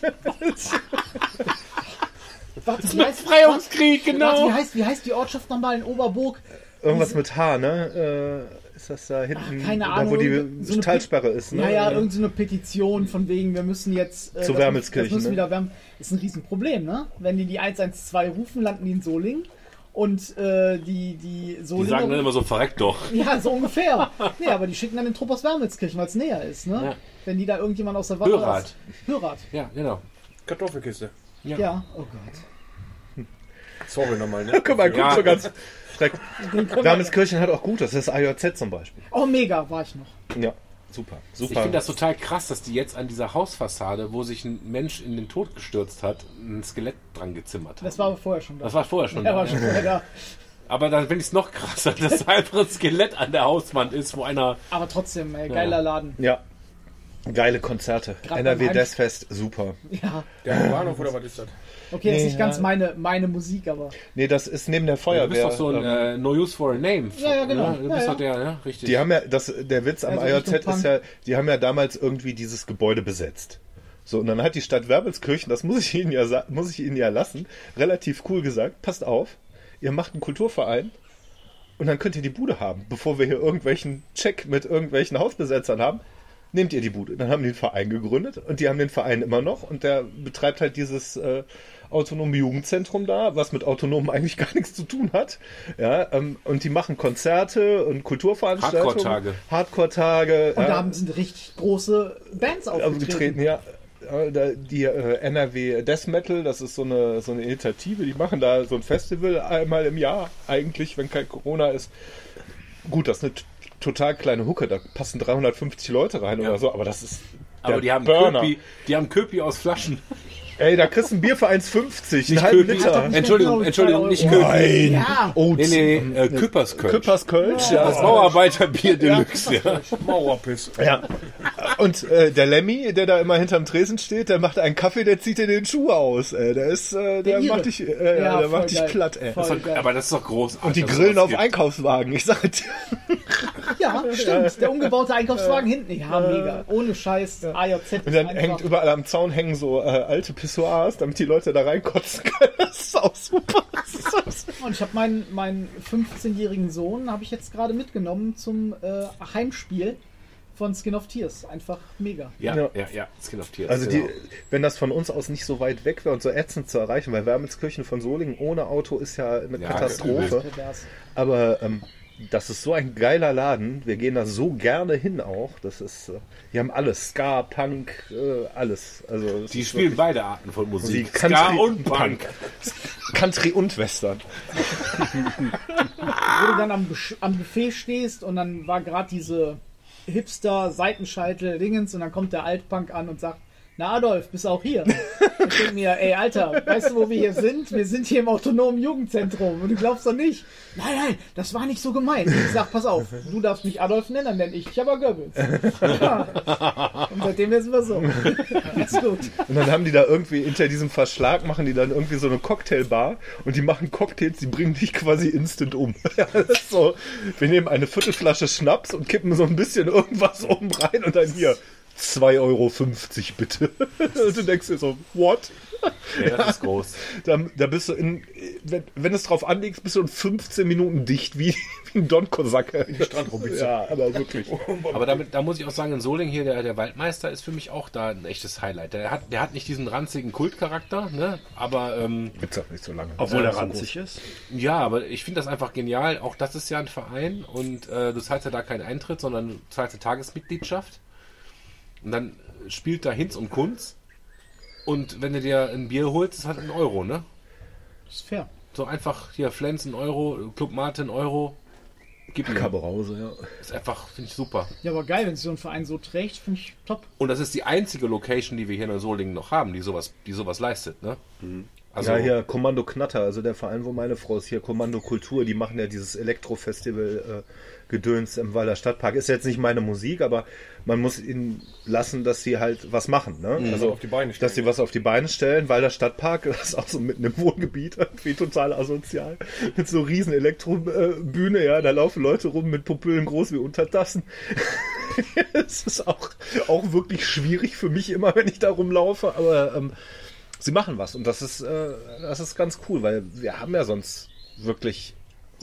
Warte, wie heißt, Befreiungskrieg, warte, genau. wie, heißt, wie heißt die Ortschaft nochmal in Oberburg? Irgendwas mit H, ne? Äh, ist das da hinten, Ach, keine da Ahnung, wo die so Talsperre ist, ne? Ja, ja, irgendeine so eine Petition von wegen, wir müssen jetzt. Äh, Zu das- Wermelskirchen, Das müssen ne? wieder wärmen. Ist ein Riesenproblem, ne? Wenn die die 112 rufen, landen die in Solingen. Und äh, die, die Die Solinger. sagen dann immer so, verreckt doch. ja, so ungefähr. nee, aber die schicken dann den Trupp aus Wermelskirchen, weil es näher ist, ne? Ja. Wenn die da irgendjemand aus der Wache. Hörrad. Hörrad. Ja, genau. Kartoffelkiste. Ja. Oh Gott. Sorry nochmal, ne? Guck mal, guck Ja. so ganz direkt. Wermelskirchen hat auch gut, das ist das AJZ zum Beispiel. Oh, mega, war ich noch. Ja, super, super. Ich finde das total krass, dass die jetzt an dieser Hausfassade, wo sich ein Mensch in den Tod gestürzt hat, ein Skelett dran gezimmert haben. Das war aber vorher schon da. Das war vorher schon Er da. war schon vorher da. Aber dann finde ich es noch krasser, dass da einfach ein Skelett an der Hauswand ist, wo einer. Aber trotzdem, ey, geiler Laden. ja. Geile Konzerte. Grad NRW Deathfest, super. Ja. Der Bahnhof oder was ist das? Okay, das ist Nee, nicht ganz ja. meine, meine Musik, aber. Nee, das ist neben der Du Feuerwehr. bist doch so ein ähm, äh, No Use for a Name. Ja, ja, genau. Du bist ja. doch der, ja, richtig. Die haben ja, das, der Witz am Also Richtung ist ja, die haben ja damals irgendwie dieses Gebäude besetzt. So, und dann hat die Stadt Wermelskirchen, das muss ich Ihnen ja, muss ich Ihnen ja lassen, relativ cool gesagt, passt auf, ihr macht einen Kulturverein und dann könnt ihr die Bude haben, bevor wir hier irgendwelchen Check mit irgendwelchen Hausbesetzern haben. Nehmt ihr die Bude. Dann haben die einen Verein gegründet und die haben den Verein immer noch und der betreibt halt dieses äh, autonome Jugendzentrum da, was mit autonomen eigentlich gar nichts zu tun hat. Ja, ähm, und die machen Konzerte und Kulturveranstaltungen. Hardcore-Tage. Hardcore-Tage. Und ja, da haben, sind richtig große Bands aufgetreten, ja. Die äh, NRW Death Metal, das ist so eine, so eine Initiative, die machen da so ein Festival einmal im Jahr, eigentlich, wenn kein Corona ist. Gut, das ist eine t- total kleine Hucke, da passen 350 Leute rein Ja. oder so, aber das ist. aber der die haben Burner. Köpi, die haben Köpi aus Flaschen. Ey, da kriegst du ein Bier für 1,50, einen Nicht halben Köpi. Liter. nicht Entschuldigung, Entschuldigung, nicht. Nein! Ja. Oh, Nee, nee, äh, Küpperskölsch. Küppers Kölsch, ja. Das Bauarbeiterbier Deluxe, ja. Mauerpiss. Ja. Und äh, der Lemmy, der da immer hinterm Tresen steht, der macht einen Kaffee, der zieht dir den Schuh aus. Ey. Der ist, äh, der, Der macht dich, äh, ja, Ja, der macht dich geil. platt, ey. Das doch- Aber das ist doch großartig. Und die grillen auf gibt. Einkaufswagen. Ich sag dir. Ja, stimmt. Der umgebaute Einkaufswagen hinten. Ja, mega. Ohne Scheiß. AJZ. Und dann hängt überall am Zaun hängen so äh, alte Pissoirs, damit die Leute da reinkotzen können. Das ist auch super. Das ist auch super. Und ich habe meinen, meinen 15-jährigen Sohn habe ich jetzt gerade mitgenommen zum äh, Heimspiel von Skin of Tears. Einfach mega. Ja, Ja. ja, ja, Skin of Tears. Also genau. die, wenn das von uns aus nicht so weit weg wäre und so ätzend zu erreichen, weil Wermelskirchen von Solingen ohne Auto ist ja eine Ja, Katastrophe. Aber ähm, das ist so ein geiler Laden. Wir gehen da so gerne hin auch. Das ist, äh, die haben alles. Ska, Punk, äh, alles. Also Die spielen beide Arten von Musik. Musik. Ska Country und Punk. Country und Western. Wo du dann am, am Buffet stehst und dann war gerade diese Hipster, Seitenscheitel, Dingens und dann kommt der Altpunk an und sagt, na Adolf, bist auch hier? Ich denke mir, ey Alter, weißt du, wo wir hier sind? Wir sind hier im autonomen Jugendzentrum und du glaubst doch nicht. Nein, nein, das war nicht so gemeint. Ich sag, pass auf, du darfst mich Adolf nennen, dann nenne ich dich aber Goebbels. Ja. Und seitdem wissen wir so. Ist gut. Und dann haben die da irgendwie hinter diesem Verschlag machen die dann irgendwie so eine Cocktailbar und die machen Cocktails, die bringen dich quasi instant um. Das so, wir nehmen eine Viertelflasche Schnaps und kippen so ein bisschen irgendwas oben rein und dann hier 2,50 Euro bitte. Und du denkst dir so, what? Ja, das ist groß. Da, da bist du in, wenn, wenn es drauf anlegst, bist du in 15 Minuten dicht, wie, wie ein Don Kosake. Strandrobitze. Ja, aber wirklich. Aber damit, da muss ich auch sagen, in Soling hier, der, der Waldmeister ist für mich auch da ein echtes Highlight. Der hat, der hat nicht diesen ranzigen Kultcharakter, ne? Aber ähm, Gibt's auch nicht so lange. Obwohl er so ranzig ist. ja, aber ich finde das einfach genial. Auch das ist ja ein Verein und äh, du zahlst ja da keinen Eintritt, sondern du zahlst eine Tagesmitgliedschaft. Und dann spielt da Hinz und Kunz. Und wenn du dir ein Bier holst, ist halt ein Euro, ne? Ist fair. So einfach hier Flens ein Euro, Club Mate ein Euro. Gib mir. Kaberause, ja. Ist einfach, finde ich super. Ja, aber geil, wenn sich so ein Verein so trägt, finde ich top. Und das ist die einzige Location, die wir hier in Solingen noch haben, die sowas, die sowas leistet, ne? Also, ja, hier Kommando Knatter, also der Verein, wo meine Frau ist, hier Kommando Kultur, die machen ja dieses Elektrofestival äh, Gedöns im Walder Stadtpark. Ist jetzt nicht meine Musik, aber man muss ihnen lassen, dass sie halt was machen. Ne? Also, auf die Beine stellen. dass sie was auf die Beine stellen. Walder Stadtpark, das ist auch so mitten im Wohngebiet, irgendwie total asozial. Mit so riesen Elektrobühne, ja, da laufen Leute rum mit Pupillen groß wie Untertassen. Es ist auch, auch wirklich schwierig für mich immer, wenn ich da rumlaufe, aber ähm, sie machen was und das ist, äh, das ist ganz cool, weil wir haben ja sonst wirklich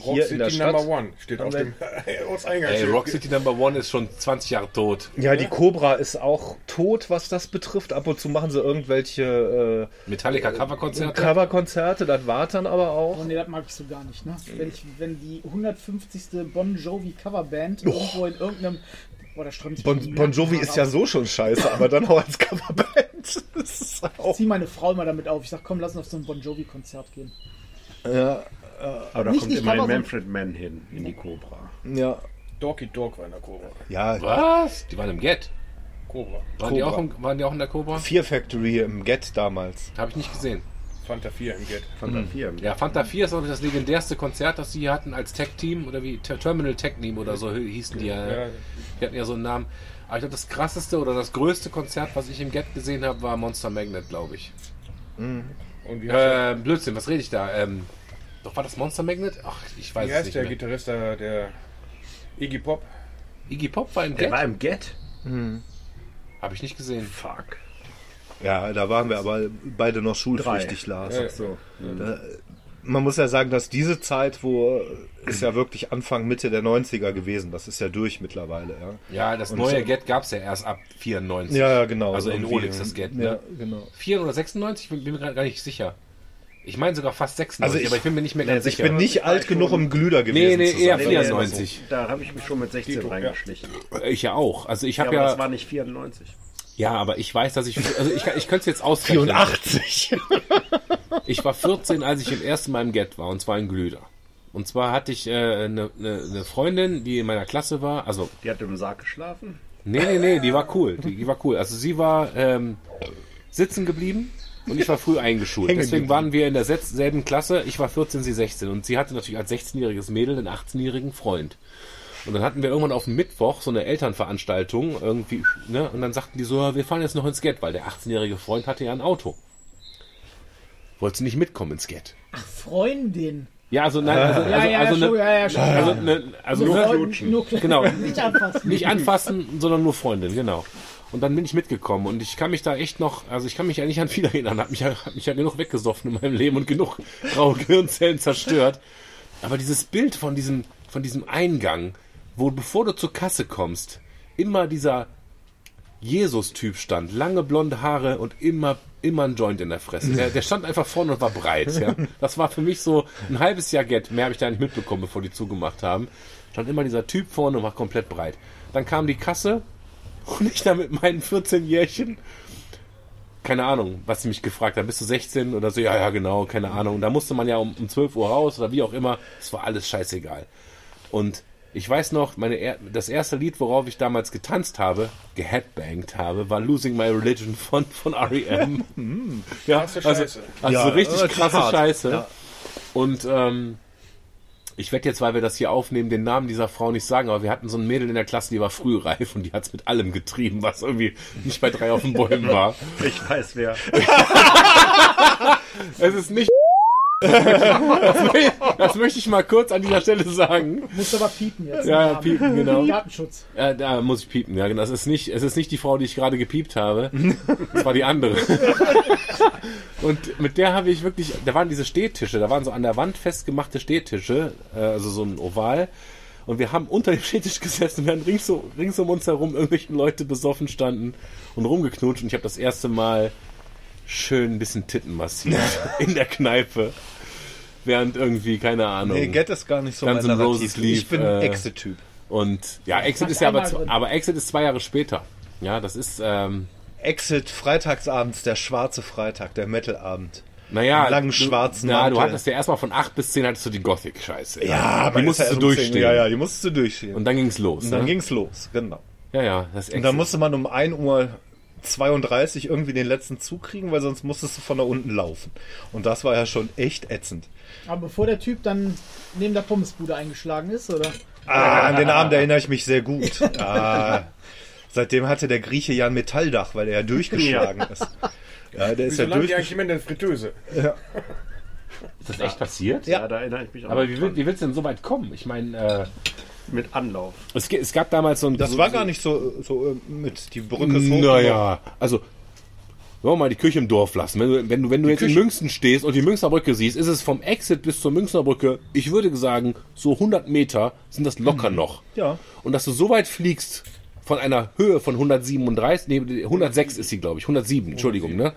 Rock hier City in der Stadt. Number One steht auf dem Ortseingang. ey, Rock City Number One ist schon 20 Jahre tot. Ja, die Cobra ist auch tot, was das betrifft. Ab und zu machen sie irgendwelche Metallica äh, Coverkonzerte. Coverkonzerte, das war dann aber auch. Oh nee, das mag ich so gar nicht, ne? Wenn, ich, wenn die 150. Bon Jovi Coverband irgendwo in irgendeinem. Boah, da strömt die Bon, bon Jovi ist ja so schon scheiße, aber dann auch als Coverband. Das ist Ich zieh meine Frau immer damit auf. Ich sag, komm, lass uns auf so ein Bon Jovi-Konzert gehen. ja, Aber da Nicht- kommt immerhin Cover, Manfred Mann hin, in die Cobra. ja, Dorky Dog war in der Cobra. ja. Was? Die waren im Get. Cobra. Waren die, Cobra. auch im, waren die auch in der Cobra? Fear Factory im Get damals. Habe ich nicht gesehen. Fanta 4 im Get. Fanta 4. Ja, Fanta 4 ist auch das legendärste Konzert, das sie hier hatten als Tech-Team oder wie Ter- Terminal Tech-Team oder so hießen die ja. Ja. Die hatten ja so einen Namen. Aber ich glaube, das krasseste oder das größte Konzert, was ich im Get gesehen habe, war Monster Magnet, glaube ich. Und wie heißt, Äh, Blödsinn, was rede ich da? Ähm, doch war das Monster Magnet? Ach, ich weiß wie es heißt nicht der mehr. Gitarrist da, der Iggy Pop? Iggy Pop war im Der Get? war im Get? Habe ich nicht gesehen. Fuck. Ja, da waren wir aber beide noch schulpflichtig, Lars. Ja, so. Da, man muss ja sagen, dass diese Zeit, wo ist ja wirklich Anfang, Mitte der 90er gewesen. Das ist ja durch mittlerweile, ja. Ja, das Und neue so- Get gab es ja erst ab 94. Ja, ja, genau. Also in Olix das Get, ne? Ja, genau. 4 oder 96? Ich bin, bin mir gerade gar nicht sicher. Ich meine sogar fast 96, Also ich- aber ich bin mir nicht mehr ganz Ich sicher. bin nicht alt genug, um Glüder gewesen Nee, nee, eher sein. 94. Da habe ich mich schon mit 16 Dito, ja. reingeschlichen. Ich ja auch. Also ich Ja, habe aber ja, das war nicht 94. ja, aber ich weiß, dass ich, also ich, ich könnte es jetzt ausrechnen. 84. Ich war 14, als ich im ersten Mal im Get war, und zwar in Glüder. Und zwar hatte ich äh, eine, eine, eine Freundin, die in meiner Klasse war, also Die hat im Sarg geschlafen. Nee, nee, nee, die war cool. Die, die war cool. Also sie war ähm, sitzen geblieben und ich war früh eingeschult. Deswegen waren wir in der sechs- selben Klasse. Ich war 14, sie 16. Und sie hatte natürlich als 16-jähriges Mädel einen 18-jährigen Freund. Und dann hatten wir irgendwann auf dem Mittwoch so eine Elternveranstaltung irgendwie, ne? Und dann sagten die so, ja, wir fahren jetzt noch ins Get, weil der 18-jährige Freund hatte ja ein Auto. Wolltest du nicht mitkommen ins Get? Freundin. Ja, also nein, also, also, Ja, ja, also, schon, ne, ja, ja, schon. also, ne, also nur, ne, Freundin, nur Genau. Nicht anfassen. nicht anfassen, sondern nur Freundin, genau. Und dann bin ich mitgekommen und ich kann mich da echt noch, also ich kann mich ja nicht an viel erinnern, hab mich ja, hab mich ja genug weggesoffen in meinem Leben und genug graue Gehirnzellen zerstört. Aber dieses Bild von diesem, von diesem Eingang, wo bevor du zur Kasse kommst, immer dieser Jesus-Typ stand, lange blonde Haare und immer, immer ein Joint in der Fresse. Der, der stand einfach vorne und war breit. Ja. Das war für mich so ein halbes Jahr Get. Mehr habe ich da nicht mitbekommen, bevor die zugemacht haben. Stand immer dieser Typ vorne und war komplett breit. Dann kam die Kasse und ich da mit meinen 14 Jährchen. Keine Ahnung, was sie mich gefragt haben. Bist du 16 oder so? Ja, ja, genau, keine Ahnung. Da musste man ja um, um 12 Uhr raus oder wie auch immer. Es war alles scheißegal. Und ich weiß noch, meine das erste Lied, worauf ich damals getanzt habe, geheadbangt habe, war Losing My Religion von, von R.E.M. ja, Krasse also, Scheiße. also Ja, richtig relativ krasse hart. Scheiße. Ja. Und ähm, ich werde jetzt, weil wir das hier aufnehmen, den Namen dieser Frau nicht sagen, aber wir hatten so ein Mädel in der Klasse, die war frühreif und die hat's mit allem getrieben, was irgendwie nicht bei drei auf den Bäumen war. Ich weiß wer. Es ist nicht. Das, möchte, das möchte ich mal kurz an dieser Stelle sagen. Musst aber piepen jetzt. Ja, ja, piepen, genau. Datenschutz. Ja, da muss ich piepen, ja, genau. Es ist nicht, es ist nicht die Frau, die ich gerade gepiept habe. Es war die andere. Und mit der habe ich wirklich, da waren diese Stehtische, da waren so an der Wand festgemachte Stehtische, äh, also so ein Oval. Und wir haben unter dem Stehtisch gesessen, während rings, um- rings um uns herum irgendwelche Leute besoffen standen und rumgeknutscht. Und ich habe das erste Mal schön ein bisschen Titten massiert in der Kneipe. Während irgendwie, keine Ahnung. Nee, Get ist gar nicht so Guns mein. Roses lief, ich bin äh, Exit-Typ. Und ja, Exit ist ja aber, drin. aber Exit ist zwei Jahre später. Ja, das ist, ähm, Exit freitagsabends, der schwarze Freitag, der Metalabend. naja. Im langen du, schwarzen Na, du hattest ja erstmal von 8 bis 10 hattest du die Gothic-Scheiße. aber die musstest du durchstehen. Ja, ja, die musstest du durchstehen. Und dann ging's los. Und dann ne? ging's los, genau. ja, ja, das Und dann musste man um 1 Uhr 32 irgendwie den letzten Zug kriegen, weil sonst musstest du von da unten laufen. Und das war ja schon echt ätzend. Aber bevor der Typ dann neben der Pommesbude eingeschlagen ist, oder? Ah, an den Abend erinnere ich mich sehr gut. Ah, seitdem hatte der Grieche ja ein Metalldach, weil er ja durchgeschlagen ist. Ja, der ist ja die eigentlich durch. immer in der Fritteuse? Ist das echt passiert? Ja. da erinnere ich mich auch. Aber wie, will- wie willst du denn so weit kommen? Ich meine, äh, mit Anlauf. es, es gab damals so ein. Das so, war so, gar nicht so, so äh, mit die Brücke hoch. Naja, also. Wollen wir mal die Küche im Dorf lassen. Wenn du, wenn du, wenn du jetzt in Küche- München stehst und die Münchner Brücke siehst, ist es vom Exit bis zur Münchner Brücke, ich würde sagen, so 100 Meter sind das locker noch. Ja. Und dass du so weit fliegst, von einer Höhe von 137, nee, 106 ist sie, glaube ich, 107, Entschuldigung, ne?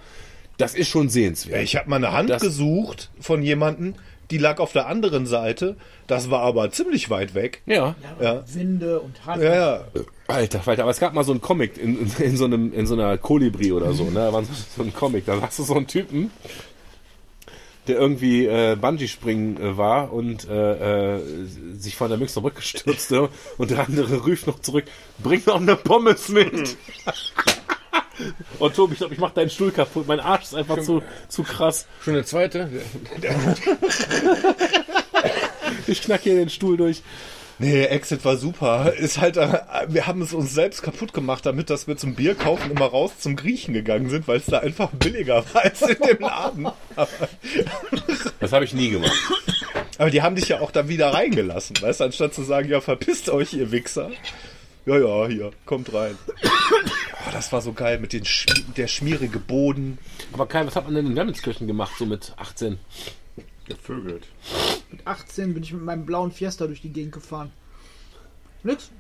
Das ist schon sehenswert. Ich habe mal eine Hand Das- gesucht von jemandem, die lag auf der anderen Seite. Das war aber ziemlich weit weg. ja. Ja. Winde und Hand. Ja, ja. Alter, Alter, aber es gab mal so einen Comic in, in, in so einem in so einer Kolibri oder so, ne? Da war so, so ein Comic, da du so einen Typen, der irgendwie äh, Bungee springen äh, war und äh, äh, sich von der Münchner Brücke stürzte und der andere rief noch zurück, bring noch eine Pommes mit. Und Tobi, ich glaube, ich mach deinen Stuhl kaputt. Mein Arsch ist einfach zu, zu krass. Schon eine zweite? Ich knack hier den Stuhl durch. Nee, Exit war super. Ist halt, äh, wir haben es uns selbst kaputt gemacht, damit, dass wir zum Bier kaufen immer raus zum Griechen gegangen sind, weil es da einfach billiger war als in dem Laden. Das habe ich nie gemacht. aber die haben dich ja auch dann wieder reingelassen, weißt du, anstatt zu sagen, ja, verpisst euch, ihr Wichser. Ja, ja, hier, kommt rein. Oh, das war so geil mit den Sch der schmierige Boden. Aber Kai, was hat man denn in Wermelskirchen gemacht, so mit 18? Gevögelt. Mit 18 bin ich mit meinem blauen Fiesta durch die Gegend gefahren. Nix.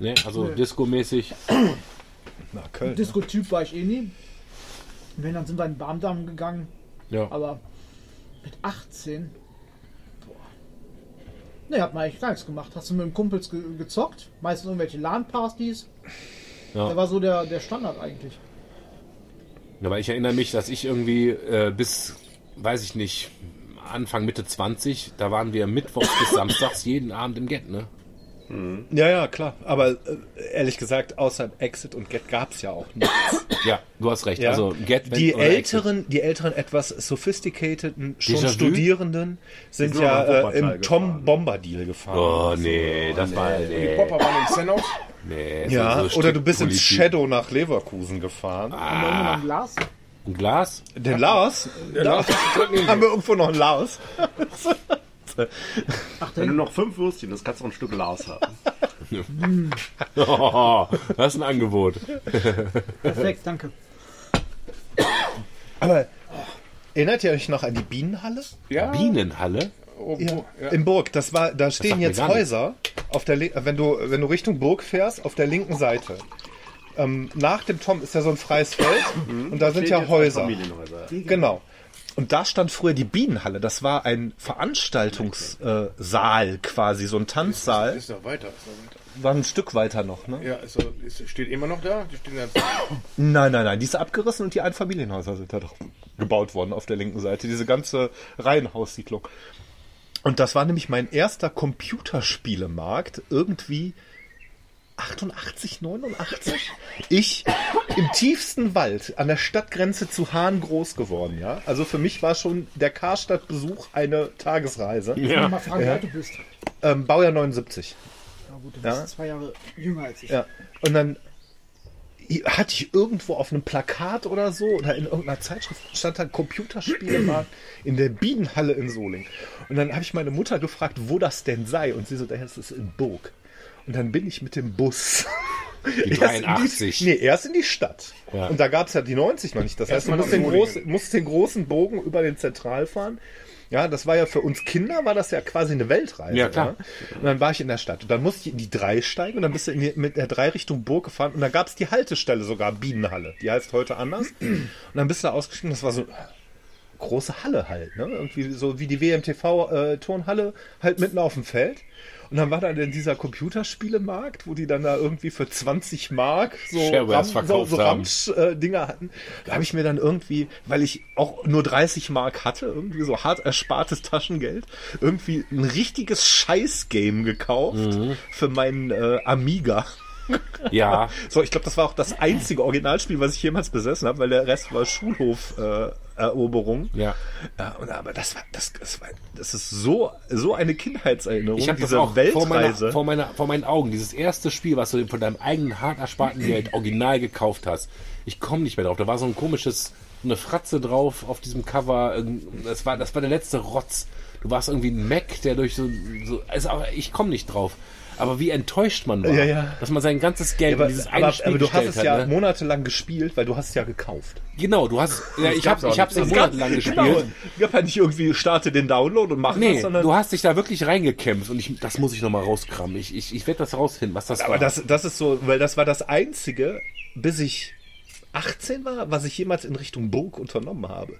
Ne? Also Nee. Disco-mäßig. Na, Köln. Disco-Typ war ich eh nie. Wenn, dann sind wir in den Barmdamm gegangen. Ja. Aber mit 18. Ne, hat man eigentlich gar nichts gemacht. Hast du mit dem Kumpels ge gezockt? Meistens irgendwelche LAN-Partys. Ja. Der war so der, der Standard eigentlich. Ja, aber ich erinnere mich, dass ich irgendwie äh, bis, weiß ich nicht, Anfang, Mitte 20, da waren wir mittwochs bis samstags jeden Abend im Get, ne? Ja, ja, klar. Aber äh, ehrlich gesagt, außer Exit und Get gab's ja auch nichts. Ja, du hast recht. Ja. Also Get, die oder älteren, die älteren etwas sophisticateden, schon? Studierenden sind sind ja äh, im Tom gefahren. Bombadil gefahren. Oh, nee, das war, Die nee, Popper waren in Xenos. nee. ja, so- oder du bist ins. Shadow nach Leverkusen gefahren. Haben wir irgendwo noch ein Glas? Ein Glas? Den Lars? Der Lars Haben wir irgendwo noch einen Lars? Ach, Wenn du noch fünf Würstchen, das kannst du noch ein Stück Lars haben. Oh, das ist ein Angebot. perfekt, danke. Aber erinnert ihr euch noch an die Bienenhalle? Ja, Bienenhalle? oh, Ja, ja. in Burg. Das war, da stehen mir jetzt gar nichts. Häuser auf der, wenn du, wenn du Richtung Burg fährst, auf der linken Seite. Ähm, nach dem Tom ist ja so ein freies Feld und da sind Steht ja jetzt Häuser. Familienhäuser. Genau. Und da stand früher die Bienenhalle. Das war ein Veranstaltungssaal äh, quasi, so ein Tanzsaal. Ist noch weiter. Ist noch weiter. War ein Stück weiter noch, ne? Ja, ist, so- ist, steht immer noch da. Da Nein, nein, nein. Die ist abgerissen und die Einfamilienhäuser sind da doch gebaut worden auf der linken Seite. Diese ganze Reihenhaussiedlung. Und das war nämlich mein erster Computerspielemarkt. Irgendwie 88, 89? Ich im tiefsten Wald an der Stadtgrenze zu Hahn groß geworden, ja. Also für mich war schon der Karstadt-Besuch eine Tagesreise. Ich will mal fragen, wie alt du bist. Ähm, Baujahr 79. Na gut, du Ja. bist zwei Jahre jünger als ich. Ja. Und dann hatte ich irgendwo auf einem Plakat oder so oder in irgendeiner Zeitschrift stand da Computerspielemarkt in der Bienenhalle in Soling. Und dann habe ich meine Mutter gefragt, wo das denn sei. Und sie so, das ist in Burg. Und dann bin ich mit dem Bus. Die erst in 83. Die, nee, erst in die Stadt. Ja. Und da gab es ja die 90 noch nicht. Das heißt, du Erstmal musst nach den, groß, musst den großen Bogen über den Zentral fahren. Ja, das war ja für uns Kinder, war das ja quasi eine Weltreise. Ja, klar. Und dann war ich in der Stadt. Und dann musste ich in die 3 steigen und dann bist du in die, mit der 3 Richtung Burg gefahren. Und da gab es die Haltestelle sogar, Bienenhalle. Die heißt heute anders. Und dann bist du da ausgestiegen. Das war so große Halle halt. Ne? Irgendwie so wie die WMTV-Turnhalle halt mitten auf dem Feld. Und dann war da denn dieser Computerspielemarkt, wo die dann da irgendwie für 20 Mark so, Sharewares so, so. Ramsch-Dinger hatten. Da habe ich mir dann irgendwie, weil ich auch nur 30 Mark hatte, irgendwie so hart erspartes Taschengeld, irgendwie ein richtiges Scheiß-Game gekauft Mhm. für meinen äh, Amiga. Ja, So, ich glaube, das war auch das einzige Originalspiel, was ich jemals besessen habe, weil der Rest war Schulhof-Eroberung. Äh, Eroberung. ja. Ja, und, aber das war, das, das war, das ist so, so eine Kindheitserinnerung, Ich habe das diese auch vor, meiner, Weltreise. vor, meiner, vor meinen Augen. Dieses erste Spiel, was du von deinem eigenen hart ersparten Geld original gekauft hast. Ich komme nicht mehr drauf. Da war so ein komisches, so eine Fratze drauf auf diesem Cover. Das war, das war der letzte Rotz. Du warst irgendwie ein Mac, der durch so, so also ich komme nicht drauf. Aber wie enttäuscht man war, Ja, ja. dass man sein ganzes Geld aber, in dieses eine aber, Spiel aber du hast es hat. ja ne? monatelang gespielt, weil du hast es ja gekauft. Genau, du hast, ja, ich habe ich hab's ja nicht. monatelang gespielt. Genau. Ich habe ja nicht irgendwie starte den Download und mach Nee, das, sondern du hast dich da wirklich reingekämpft und ich, das muss ich nochmal rauskramen. Ich, ich, ich werde das rausfinden, was das Aber war. das, das ist so, weil das war das einzige, bis ich 18 war, was ich jemals in Richtung Burg unternommen habe.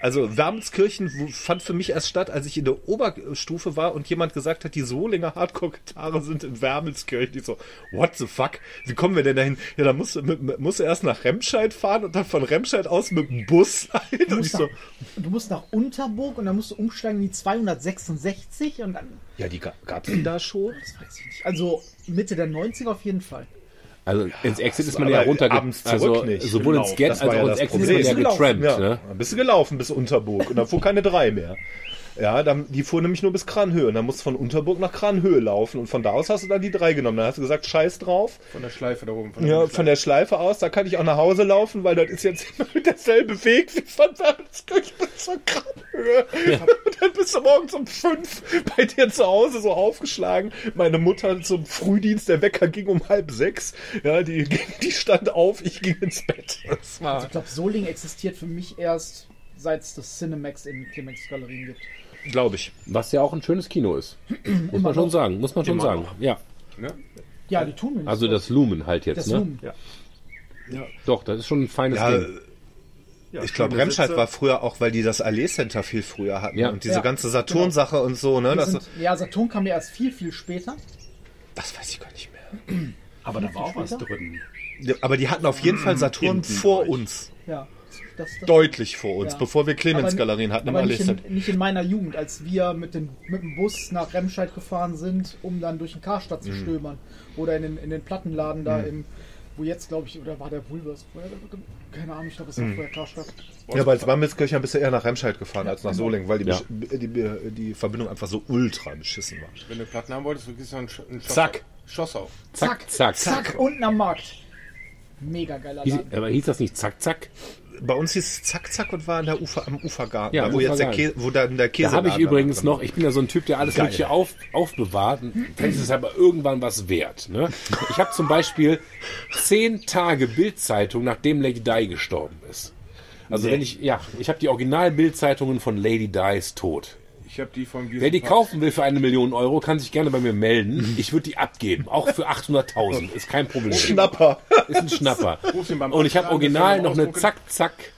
Also Wermelskirchen fand für mich erst statt, als ich in der Oberstufe war und jemand gesagt hat, die Solinger Hardcore-Gitarre sind in Wermelskirchen. Ich so, what the fuck? Wie kommen wir denn dahin? Ja, da musst du, mit, musst du erst nach Remscheid fahren und dann von Remscheid aus mit dem Bus dahin. Du musst, so, nach, du musst nach Unterburg und dann musst du umsteigen in die 266 und dann, ja, die gab es da schon? das weiß ich nicht. Also Mitte der 90er auf jeden Fall. Also ins Exit ist man ja runter, abends zurück also sowohl ins Get als ja auch ins Exit ist man ja getrampt. Ja, Ne? bist du gelaufen bis Unterburg und dann fuhr keine drei mehr. Ja, dann, die fuhr nämlich nur bis Kranhöhe und dann musst du von Unterburg nach Kranhöhe laufen und von da aus hast du dann die drei genommen. Dann hast du gesagt, scheiß drauf. Von der Schleife da oben. Von Ja, der von der Schleife aus, da kann ich auch nach Hause laufen, weil das ist jetzt immer derselbe Weg wie von Wermelskirchen bis zur Kranhöhe. Und dann bist du morgens um fünf bei dir zu Hause so aufgeschlagen. Meine Mutter zum Frühdienst, der Wecker ging um halb sechs. Ja, die, die stand auf, ich ging ins Bett. Das war Ich glaube, Solingen existiert für mich erst, seit es das Cinemax in Clemens Galerien gibt. Glaube ich. Was ja auch ein schönes Kino ist. Muss man schon sagen. Muss man schon sagen. Ja. Ne? Ja, die tun nicht. Also so. das Lumen halt jetzt, das ne? Zoom. Doch, das ist schon ein feines Ja, Ding. Ja, ich glaube, schöne Remscheid Sitze. war früher auch, weil die das Allee Center viel früher hatten Ja. und diese Ja, ganze Saturn-Sache und so, ne? Das, sind, ja, Saturn kam ja erst viel, viel später. das weiß ich gar nicht mehr. Aber da war auch was drin. Aber die hatten auf jeden Fall Saturn Hinten vor euch. uns. Ja. Das, das, Deutlich vor uns, Ja. bevor wir aber- Clemens-Galerien hatten im aber Allee nicht in, nicht in meiner Jugend, als wir mit, den, mit dem Bus nach Remscheid gefahren sind, um dann durch den Karstadt Mhm. zu stöbern. Oder in den, in den Plattenladen da im, wo jetzt glaube ich, oder war der Vulvers? Keine Ahnung, ich glaube, es war Mhm. vorher Karstadt. Ja, aber als Wermelskirchen bist du eher nach Remscheid gefahren als nach genau. Solingen, weil die, Ja. die, die, die Verbindung einfach so ultra beschissen war. Wenn du Platten haben wolltest, du gehst noch einen, Sch einen Schoss Zack. Schossau. Zack, zack. Zack, unten am Markt. Mega geiler Hieß, Laden. aber hieß das nicht Zack, Zack? Bei uns hieß es Zack Zack und war an der Ufer, am Ufergarten, Ja, da, am wo jetzt der Ufergarten. Käse, wo dann der Käse Da habe ich übrigens noch, ich bin ja so ein Typ, der alles Mögliche auf, aufbewahrt. Vielleicht ist es aber irgendwann was wert. Ne? Ich habe zum Beispiel zehn Tage Bildzeitung, nachdem Lady Di gestorben ist. Also wenn ich, ja, ich habe die Original-Bildzeitungen von Lady Di's Tod. Ich habe die von Wer die kaufen will für eine Million Euro, kann sich gerne bei mir melden. Ich würde die abgeben, auch für 800.000. Ist kein Problem. Schnapper. Ist ein Schnapper. Und ich habe original noch eine. Zack-Zack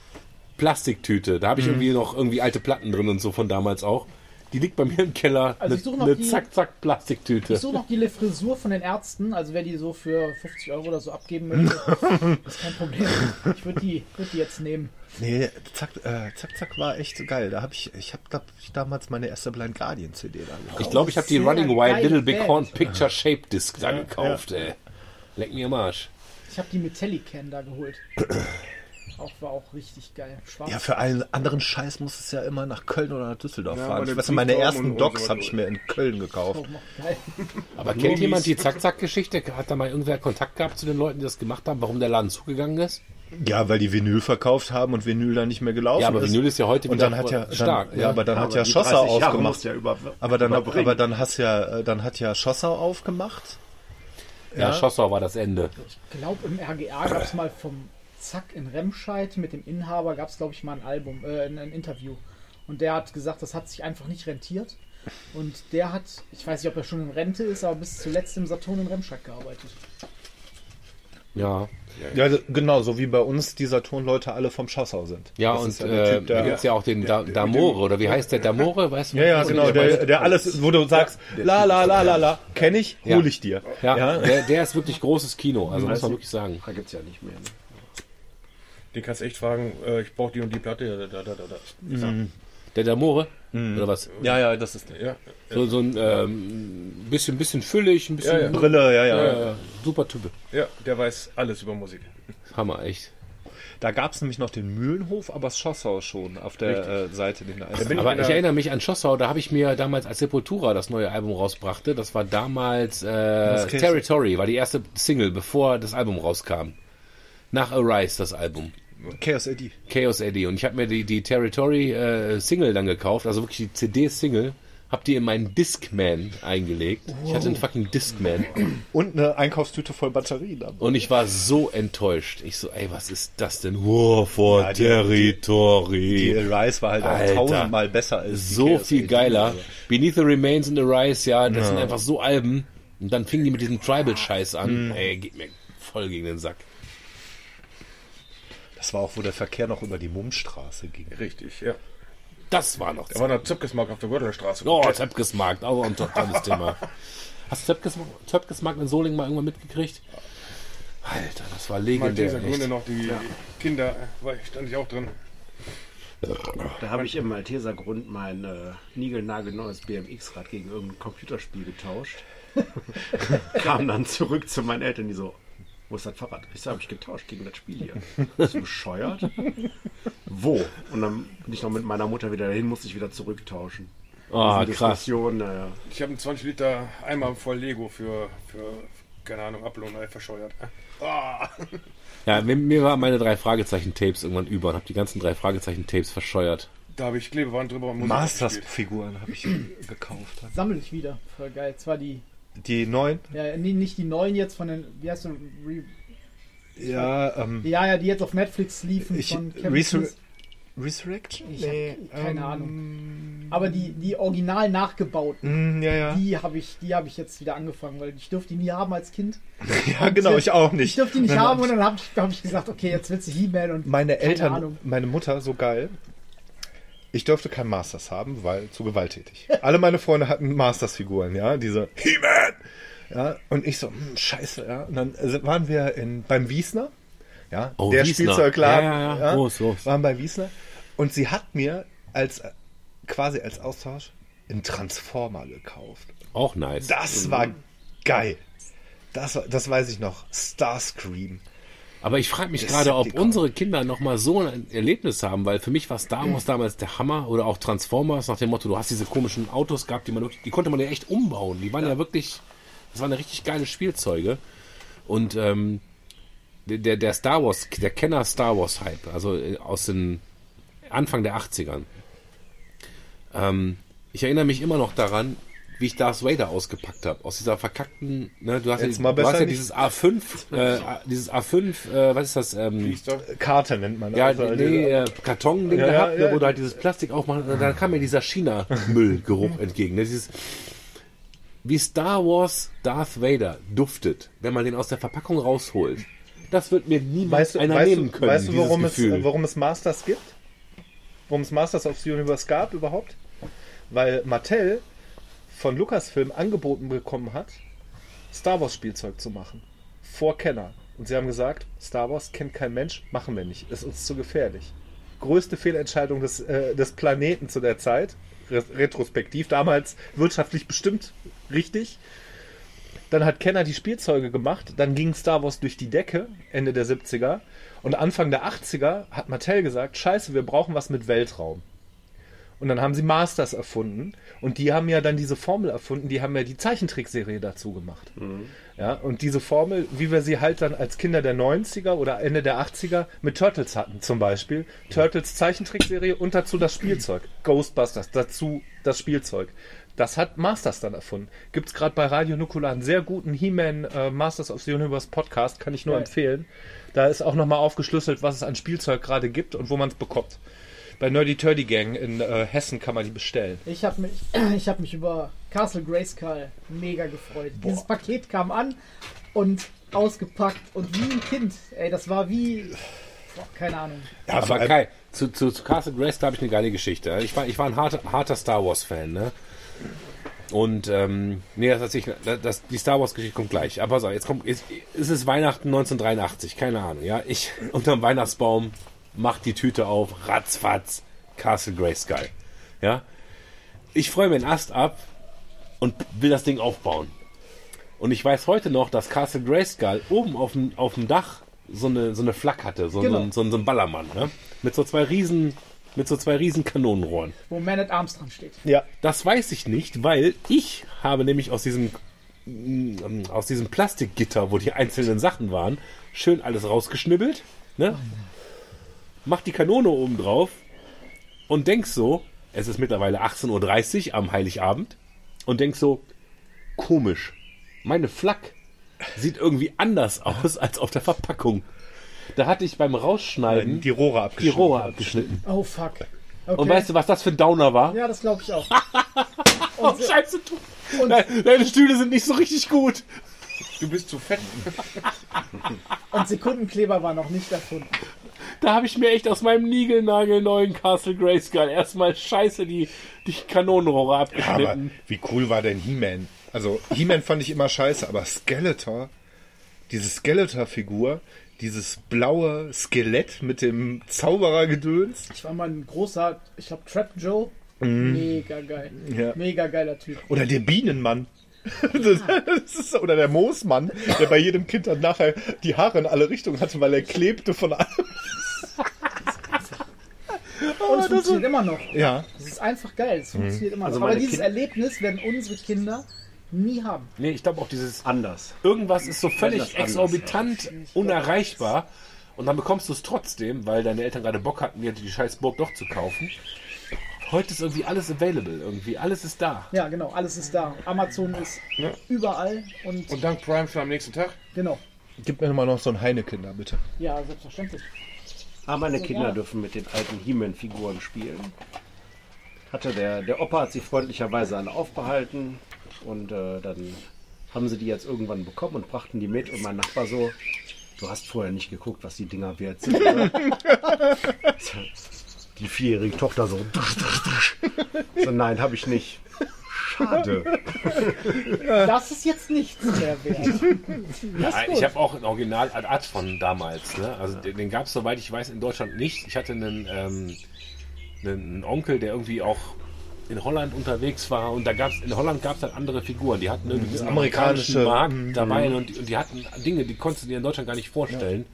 Plastiktüte. Da habe ich irgendwie noch irgendwie alte Platten drin und so von damals auch. Die liegt bei mir im Keller. Also ich suche noch eine die- Zack-Zack Plastiktüte. Ich suche noch die Le Frisur von den Ärzten, also wer die so für 50 Euro oder so abgeben möchte, ist kein Problem. Ich würde die, würd die jetzt nehmen. Nee, Zack, äh, Zack Zack war echt geil. Da habe ich, ich habe da, ich damals meine erste Blind Guardian CD da gekauft. Ich glaube, ich habe die Sehr Running Wild Little Big. Horn Picture Shape Disc da gekauft, ey. Leck mir am Arsch. Ich habe die Metallican da geholt. Auch war auch richtig geil. Schwarz. Ja, für allen anderen Scheiß muss es ja immer nach Köln oder nach Düsseldorf Ja, fahren. Ich weiß, meine ersten und- Docs und habe ich mir in Köln gekauft. Aber kennt jemand die Zack-Zack-Geschichte? Hat da mal irgendwer Kontakt gehabt zu den Leuten, die das gemacht haben, warum der Laden zugegangen ist? Ja, weil die Vinyl verkauft haben und Vinyl dann nicht mehr gelaufen Ja, aber ist. Vinyl ist ja heute und wieder dann hat ja dann, stark. Ja, ne? aber dann hat Aber ja Schossau 30 Jahre aufgemacht. ja über, aber dann, überbringen. aber dann hast ja, äh, dann hat ja Schossau aufgemacht. ja, Schossau war das Ende. Ich glaube, im RGA gab es mal vom Zack in Remscheid mit dem Inhaber, gab es, glaube ich, mal ein Album, äh, ein ein Interview. Und der hat gesagt, das hat sich einfach nicht rentiert. Und der hat, ich weiß nicht, ob er schon in Rente ist, aber bis zuletzt im Saturn in Remscheid gearbeitet. Ja. Ja, genau, so wie bei uns die Saturn-Leute alle vom Schossau sind. Ja, Das und ja äh, Typ, da der- gibt's ja auch den da Damore, oder wie heißt der Damore? Weißt du? Ja, ja, genau, der der, alles, wo du sagst, la la la la la, kenn ich, Ja. hol ich dir. Ja, Ja. Der, der ist wirklich großes Kino, also muss man wirklich sagen. Da gibt's ja nicht mehr. Ne? Den kannst du echt fragen, äh, ich brauche die und die Platte. Da, da, da, da. Der Damore? Mhm. Oder was? Ja, ja, das ist Ja, So, so ein ähm, bisschen, bisschen füllig, ein bisschen. Ja, ja. Brille, ja, ja. Ja, ja. super Typ. Ja, der weiß alles über Musik. Hammer, echt. Da gab es nämlich noch den Mühlenhof, aber das Schosshaus schon auf der äh, Seite. Den bin Aber ich der- erinnere mich an Schossau, da habe ich mir damals, als Sepultura das neue Album rausbrachte, das war damals äh? Territory, war die erste Single, bevor das Album rauskam. Nach Arise, das Album. Chaos Eddie. Chaos Eddie. Und ich habe mir die, die Territory äh, Single dann gekauft, also wirklich die CD-Single, hab die in meinen Discman eingelegt. Ich hatte einen fucking Discman. Und eine Einkaufstüte voll Batterien. dabei. Und ich war so enttäuscht. Ich so, ey, was ist das denn? Wow, vor Ja, die- Territory. Die Rise war halt auch Alter. tausendmal besser als die so Chaos viel geiler. Beneath the Remains in the Rise, ja, das sind einfach so Alben. Und dann fingen die mit diesem Tribal-Scheiß an. Ey, geht mir voll gegen den Sack. Das war auch, wo der Verkehr noch über die Mummstraße ging. Richtig, ja. Das war noch Da war noch Zöpkesmarkt auf der Gürtelstraße. Oh, Zöpkesmarkt, auch ein to- tolles Thema. Hast du Zöpkesmarkt, in Solingen mal irgendwann mitgekriegt? Alter, das war legendär. Malteser Gründe noch die Kinder, war, stand ich auch drin. Da habe ich im Malteser Grund mein äh, niegelnagelneues BMX-Rad gegen irgendein Computerspiel getauscht. Kam dann zurück zu meinen Eltern, die so, wo ist das Fahrrad? Ich so, habe ich getauscht gegen das Spiel hier. Bist du bescheuert? Wo? Und dann bin ich noch mit meiner Mutter wieder dahin, musste ich wieder zurücktauschen. Oh, Diese krass. Diskussion, naja. Ich habe einen 20 Liter Eimer voll Lego für, für keine Ahnung, Ablohn verscheuert. Ah. Ja, mir, mir waren meine drei Fragezeichen-Tapes irgendwann über und habe die ganzen drei Fragezeichen-Tapes verscheuert. Da habe ich Klebeband drüber und. Masters-Figuren habe ich gekauft. Sammel ich wieder. Voll geil. Zwar die, Die neuen? ja, nee, nicht die neuen jetzt von den, wie heißt du, Re, Ja, ähm, ja, ja, die jetzt auf Netflix liefen Ich- von Kevin Resur-. Resurrection? Ich hab keine ähm, Ahnung. Aber die, die original nachgebauten, mm, Ja, ja. die habe ich, die habe ich jetzt wieder angefangen, weil ich durfte die nie haben als Kind. Ja, genau, ich auch nicht. Ich durfte die nicht Dann haben hab und dann habe ich, hab ich gesagt, okay, jetzt willst du He-Man und Meine Eltern, Ahnung. meine Mutter, so geil. Ich durfte kein Masters haben, weil zu gewalttätig. Alle meine Freunde hatten Masters-Figuren, ja, diese He-Man! Ja, und ich so, hm, scheiße, ja. Und dann äh, waren wir in, beim Wiesner, ja, Oh, der Wiesner. Spielzeugladen, Ja, ja, ja. Groß, groß. waren bei Wiesner. Und sie hat mir als, äh, quasi als Austausch einen Transformer gekauft. Auch nice. Das war geil. Das, das weiß ich noch. Starscream. Aber ich frage mich gerade, ob unsere Kinder noch mal so ein Erlebnis haben, weil für mich war Star Wars damals der Hammer oder auch Transformers nach dem Motto, du hast diese komischen Autos gehabt, die man wirklich, die konnte man ja echt umbauen. Die waren ja, wirklich, das waren ja richtig geile Spielzeuge. Und ähm, der, der Star Wars, der Kenner Star Wars Hype, also äh, aus den Anfang der 80ern. Ähm, ich erinnere mich immer noch daran, wie ich Darth Vader ausgepackt habe. Aus dieser verkackten, ne, du hast, Jetzt ja, du hast ja dieses A5, äh, dieses A5, äh, was ist das? Ähm, Karte nennt man ja, also nee, äh, Karton-Ding Ja, gehabt, ja, ne, wo du halt dieses Plastik aufmachst, und dann kam mir dieser China-Müllgeruch entgegen. Ne, dieses, wie Star Wars Darth Vader duftet, wenn man den aus der Verpackung rausholt. Das wird mir niemals Weißt du, einer weißt nehmen können. weißt du warum, es, Gefühl. warum es Masters gibt? Warum es Masters of the Universe gab überhaupt? Weil Mattel von Lucasfilm angeboten bekommen hat, Star Wars Spielzeug zu machen. Vor Kenner. Und sie haben gesagt, Star Wars kennt kein Mensch, machen wir nicht. Ist uns zu gefährlich. Größte Fehlentscheidung des, äh, des Planeten zu der Zeit. Re retrospektiv. Damals wirtschaftlich bestimmt richtig. Dann hat Kenner die Spielzeuge gemacht, dann ging Star Wars durch die Decke, Ende der 70er. Und Anfang der 80er hat Mattel gesagt, scheiße, wir brauchen was mit Weltraum. Und dann haben sie Masters erfunden. Und die haben ja dann diese Formel erfunden, die haben ja die Zeichentrickserie dazu gemacht. Ja, und diese Formel, wie wir sie halt dann als Kinder der 90er oder Ende der 80er mit Turtles hatten, zum Beispiel. Turtles Zeichentrickserie und dazu das Spielzeug. Ghostbusters, dazu das Spielzeug. Das hat Masters dann erfunden. Gibt es gerade bei Radio Nukular einen sehr guten He-Man äh, Masters of the Universe Podcast, kann ich nur Ja. empfehlen. Da ist auch nochmal aufgeschlüsselt, was es an Spielzeug gerade gibt und wo man es bekommt. Bei Nerdy Turdy Gang in äh, Hessen kann man die bestellen. Ich habe mich, ich hab mich über Castle Grayskull mega gefreut. Dieses Paket kam an und ausgepackt und wie ein Kind. Ey, das war wie. Boah, keine Ahnung. Ja, Aber allem- Kai, zu, zu, zu Castle Grace, da habe ich eine geile Geschichte. Ich war, ich war ein harter, harter Star Wars-Fan, ne? Und, ähm, nee, das, das, das, das, die Star Wars-Geschichte kommt gleich. Aber so, jetzt kommt, ist, ist es Weihnachten 1983, keine Ahnung, ja? Ich unterm Weihnachtsbaum mach die Tüte auf, ratzfatz, Castle Grayskull, ja? Ich freue mir den Ast ab und will das Ding aufbauen. Und ich weiß heute noch, dass Castle Grayskull oben auf dem, auf dem Dach so eine, so eine Flak hatte, so, Genau. so, ein- so, ein- so ein Ballermann, ne? Mit so zwei riesen, mit so zwei riesen Kanonenrohren. Wo Man at Arms dran steht. Ja. Das weiß ich nicht, weil ich habe nämlich aus diesem aus diesem Plastikgitter, wo die einzelnen Sachen waren, schön alles rausgeschnibbelt, ne? Mach die Kanone oben drauf und denk so, es ist mittlerweile 18.30 Uhr am Heiligabend und denk so, komisch, meine Flak sieht irgendwie anders aus als auf der Verpackung. Da hatte ich beim Rausschneiden Die Rohre die abgeschnitten. Rohre abgeschnitten. Oh fuck. Okay. Und weißt du, was das für ein Downer war? ja, das glaube ich auch. Oh, scheiße, du. Nein, deine Stühle sind nicht so richtig gut. Du bist zu fett. Und Sekundenkleber war noch nicht erfunden. Da habe ich mir echt aus meinem niegelnagelneuen Castle Grayskull erstmal scheiße die, die Kanonenrohre Aber abgeschnitten. wie cool war denn He-Man? Also He-Man fand ich immer scheiße, aber Skeletor, diese Skeletor-Figur, dieses blaue Skelett mit dem Zauberergedöns. Ich war mal ein großer, ich glaube, Trap Joe. Mega geil. Ja. Mega geiler Typ. Oder der Bienenmann. Das, das ist, oder der Moosmann, der bei jedem Kind dann nachher die Haare in alle Richtungen hatte, weil er klebte von allem. Und es funktioniert immer noch. Ja. Es ist einfach geil. Es funktioniert immer noch. Also Aber dieses Kind- Erlebnis werden unsere Kinder nie haben. Nee, ich glaube auch dieses Anders. irgendwas ist so völlig anders, exorbitant unerreichbar und dann bekommst du es trotzdem, weil deine Eltern gerade Bock hatten, dir die scheiß Burg doch zu kaufen. Heute ist irgendwie alles available, irgendwie alles ist da. Ja, genau. Alles ist da. Amazon ist überall und, Und dank Prime für am nächsten Tag. genau. Gib mir mal noch so ein Heineken da, bitte. Ja, selbstverständlich. Aber meine Kinder ja. dürfen mit den alten He-Man-Figuren spielen. Hatte der, der Opa hat sie freundlicherweise alle aufbehalten und äh, dann haben sie die jetzt irgendwann bekommen und brachten die mit und mein Nachbar so, du hast vorher nicht geguckt, was die Dinger wert sind. Die vierjährige Tochter so, so nein, habe ich nicht. Schade. Das ist jetzt nichts mehr wert. Ja, ich habe auch ein Original Ad Ad von damals. Ne? Also den, den gab es, soweit ich weiß, in Deutschland nicht. Ich hatte einen, ähm, einen, Onkel, der irgendwie auch in Holland unterwegs war und da gab's in Holland gab es halt andere Figuren. Die hatten irgendwie diesen amerikanische- amerikanischen Markt dabei und die, und die hatten Dinge, die konntest du dir in Deutschland gar nicht vorstellen.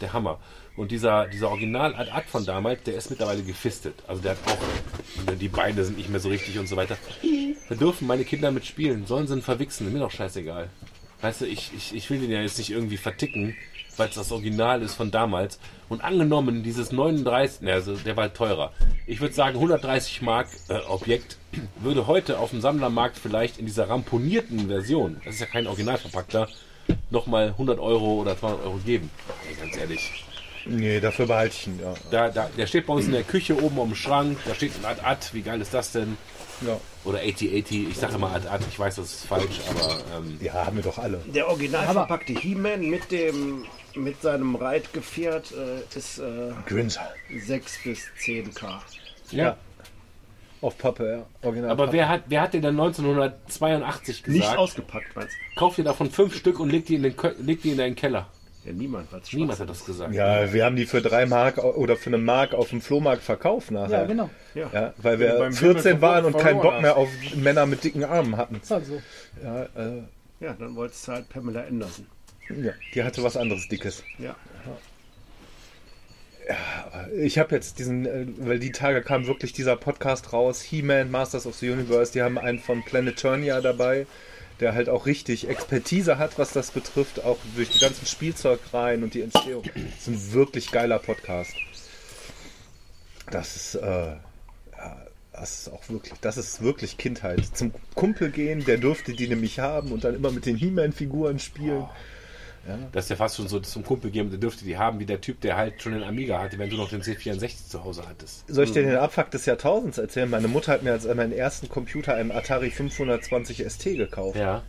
Der Hammer. Und dieser, dieser Original Ad Ad von damals, der ist mittlerweile gefistet. Also der hat auch, die Beine sind nicht mehr so richtig und so weiter. Da dürfen meine Kinder mitspielen. Sollen sie ihn verwichsen? Mir doch scheißegal. Weißt du, ich, ich, ich will den ja jetzt nicht irgendwie verticken, weil es das Original ist von damals. Und angenommen, dieses 39, ne, also der war halt teurer. Ich würde sagen, 130 Mark äh, Objekt würde heute auf dem Sammlermarkt vielleicht in dieser ramponierten Version, das ist ja kein Originalverpackter, nochmal 100 Euro oder 200 Euro geben. Ey, ganz ehrlich. Nee, dafür behalte ich ihn, ja. Da, da, der steht bei uns in der Küche oben am Schrank, da steht ein Ad-Ad, wie geil ist das denn? Ja, Oder 8080, ich sage immer Ad-Ad, ich weiß, das ist falsch, aber ähm, ja haben wir doch alle. Der original verpackte He-Man mit dem mit seinem Reitgefährt äh, ist äh, Günther. 6 bis 10k. ja. Auf Pappe, ja. Original. Aber wer hat, wer hat dir dann 1982 Nicht gesagt, ausgepackt, meinst kauf dir davon fünf Stück und leg die in, den, leg die in deinen Keller? Ja, niemand, weil es Niemand hat das gesagt. Ja, wir haben die für drei Mark oder für eine Mark auf dem Flohmarkt verkauft nachher. Ja, genau. Ja, weil Wenn du wir beim 14 Wimmel waren und keinen Bock mehr auf Männer mit dicken Armen hatten. Ist halt so. Ja, äh, Ja, dann wolltest du halt Pamela Anderson. ja, die hatte was anderes Dickes. Ja. Ich habe jetzt diesen, äh, weil die Tage kam wirklich dieser Podcast raus, He-Man, Masters of the Universe, die haben einen von Planeturnia dabei, der halt auch richtig Expertise hat, was das betrifft, auch durch die ganzen Spielzeugreihen und die Entstehung. Das ist ein wirklich geiler Podcast. Das ist, äh, ja, das ist auch wirklich, das ist wirklich Kindheit. Zum Kumpel gehen, der dürfte die nämlich haben und dann immer mit den He-Man-Figuren spielen. Das ist ja fast schon so zum Kumpel geben, der dürfte die haben, wie der Typ, der halt schon den Amiga hatte, wenn du noch den C64 zu Hause hattest. Soll ich dir den Abfuck des Jahrtausends erzählen? Meine Mutter hat mir als meinen ersten Computer einen Atari 520 ST gekauft. Ja.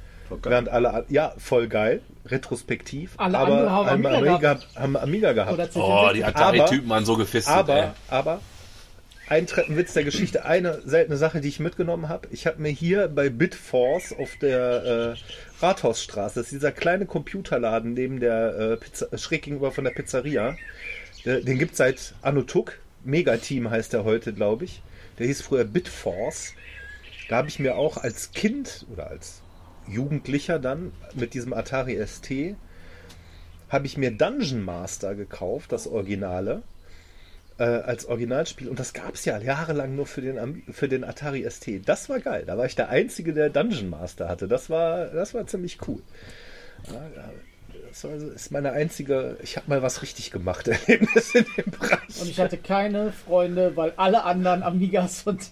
Während alle, ja, voll geil, retrospektiv. Alle aber andere haben Amiga Amiga, haben Amiga gehabt. Oder C64. Oh, die Atari-Typen waren so gefistet, ey. aber, aber, ein Treppenwitz der Geschichte, eine seltene Sache, die ich mitgenommen habe. Ich habe mir hier bei Bitforce auf der äh, Rathausstraße, das ist dieser kleine Computerladen neben der äh, Pizza, schräg gegenüber von der Pizzeria. Der, den gibt es seit Anno Tuck. Megateam heißt er heute, glaube ich. Der hieß früher Bitforce. Da habe ich mir auch als Kind oder als Jugendlicher dann mit diesem Atari ST habe ich mir Dungeon Master gekauft, das Originale, äh, als Originalspiel. Und das gab es ja jahrelang nur für den, für den Atari ST. Das war geil. Da war ich der Einzige, der Dungeon Master hatte. Das war, das war ziemlich cool. Das war, ist meine einzige, ich habe mal was richtig gemacht, Erlebnis in dem Bereich. Und ich hatte keine Freunde, weil alle anderen Amigas und.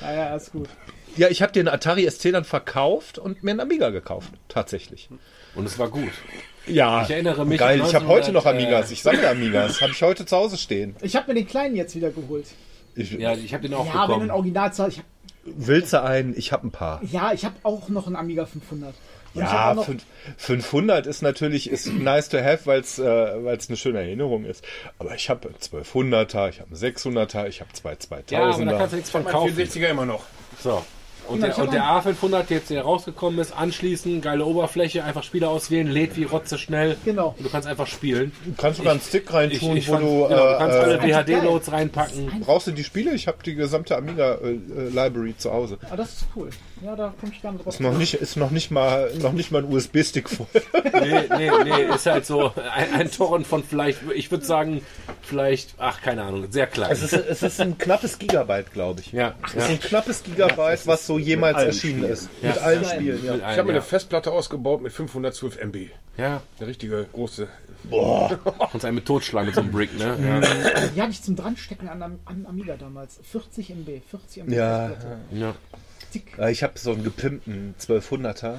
Naja, ist gut. Ja, ich habe den Atari ST dann verkauft und mir einen Amiga gekauft. Tatsächlich. Und es war gut. Ja, Ich erinnere mich geil. Ich habe heute noch 1900, Amigas. Ich sammle Amigas. Habe ich heute zu Hause stehen. Ich habe mir den kleinen jetzt wieder geholt. Ich, Ja, ich habe den auch Ja, wenn bekommen. ein Originalzahl. Ich hab, Willst du einen? Ich habe ein paar. ja, ich habe auch noch einen Amiga 500. Und Ja, auch noch, fünf- 500 ist natürlich ist nice to have, weil es äh, weil's eine schöne Erinnerung ist. Aber ich habe 1200er, ich habe einen 600er, ich habe zwei Ja, aber da 2000er. kannst du nichts von kaufen. 64er immer noch. So. Und Ja, der, und der A500, der jetzt hier rausgekommen ist, anschließen, geile Oberfläche, einfach Spieler auswählen, lädt wie Rotze schnell. Genau. Und du kannst einfach spielen. du kannst sogar einen Stick Ich, reintun, ich wo fand, du, genau, du kannst äh, alle äh, WHD-Loads reinpacken. brauchst du die Spiele? Ich habe die gesamte Amiga äh, äh, Library zu Hause. ah, das ist cool. Ja, da komme ich gerne drauf. Ist noch nicht ist noch nicht mal noch nicht mal ein USB-Stick voll. Nee, nee, nee, ist halt so ein, ein Torrent von vielleicht, ich würde sagen, vielleicht, ach, keine Ahnung, sehr klein. Es ist, es ist ein knappes Gigabyte, glaube ich. ja, Es ja. ist ein knappes Gigabyte, was so jemals erschienen ist. Mit Ja. allen Spielen, ja. Mit Ich habe mir eine Festplatte ausgebaut mit 512 MB. ja, Eine richtige große. uns einen mit totschlagen mit so einem Brick, ne? Ja. Die hatte ich zum Dranstecken an, an Amiga damals. 40 MB. 40 MB. Ja. Festplatte. ja. Ich habe so einen gepimpten 1200er.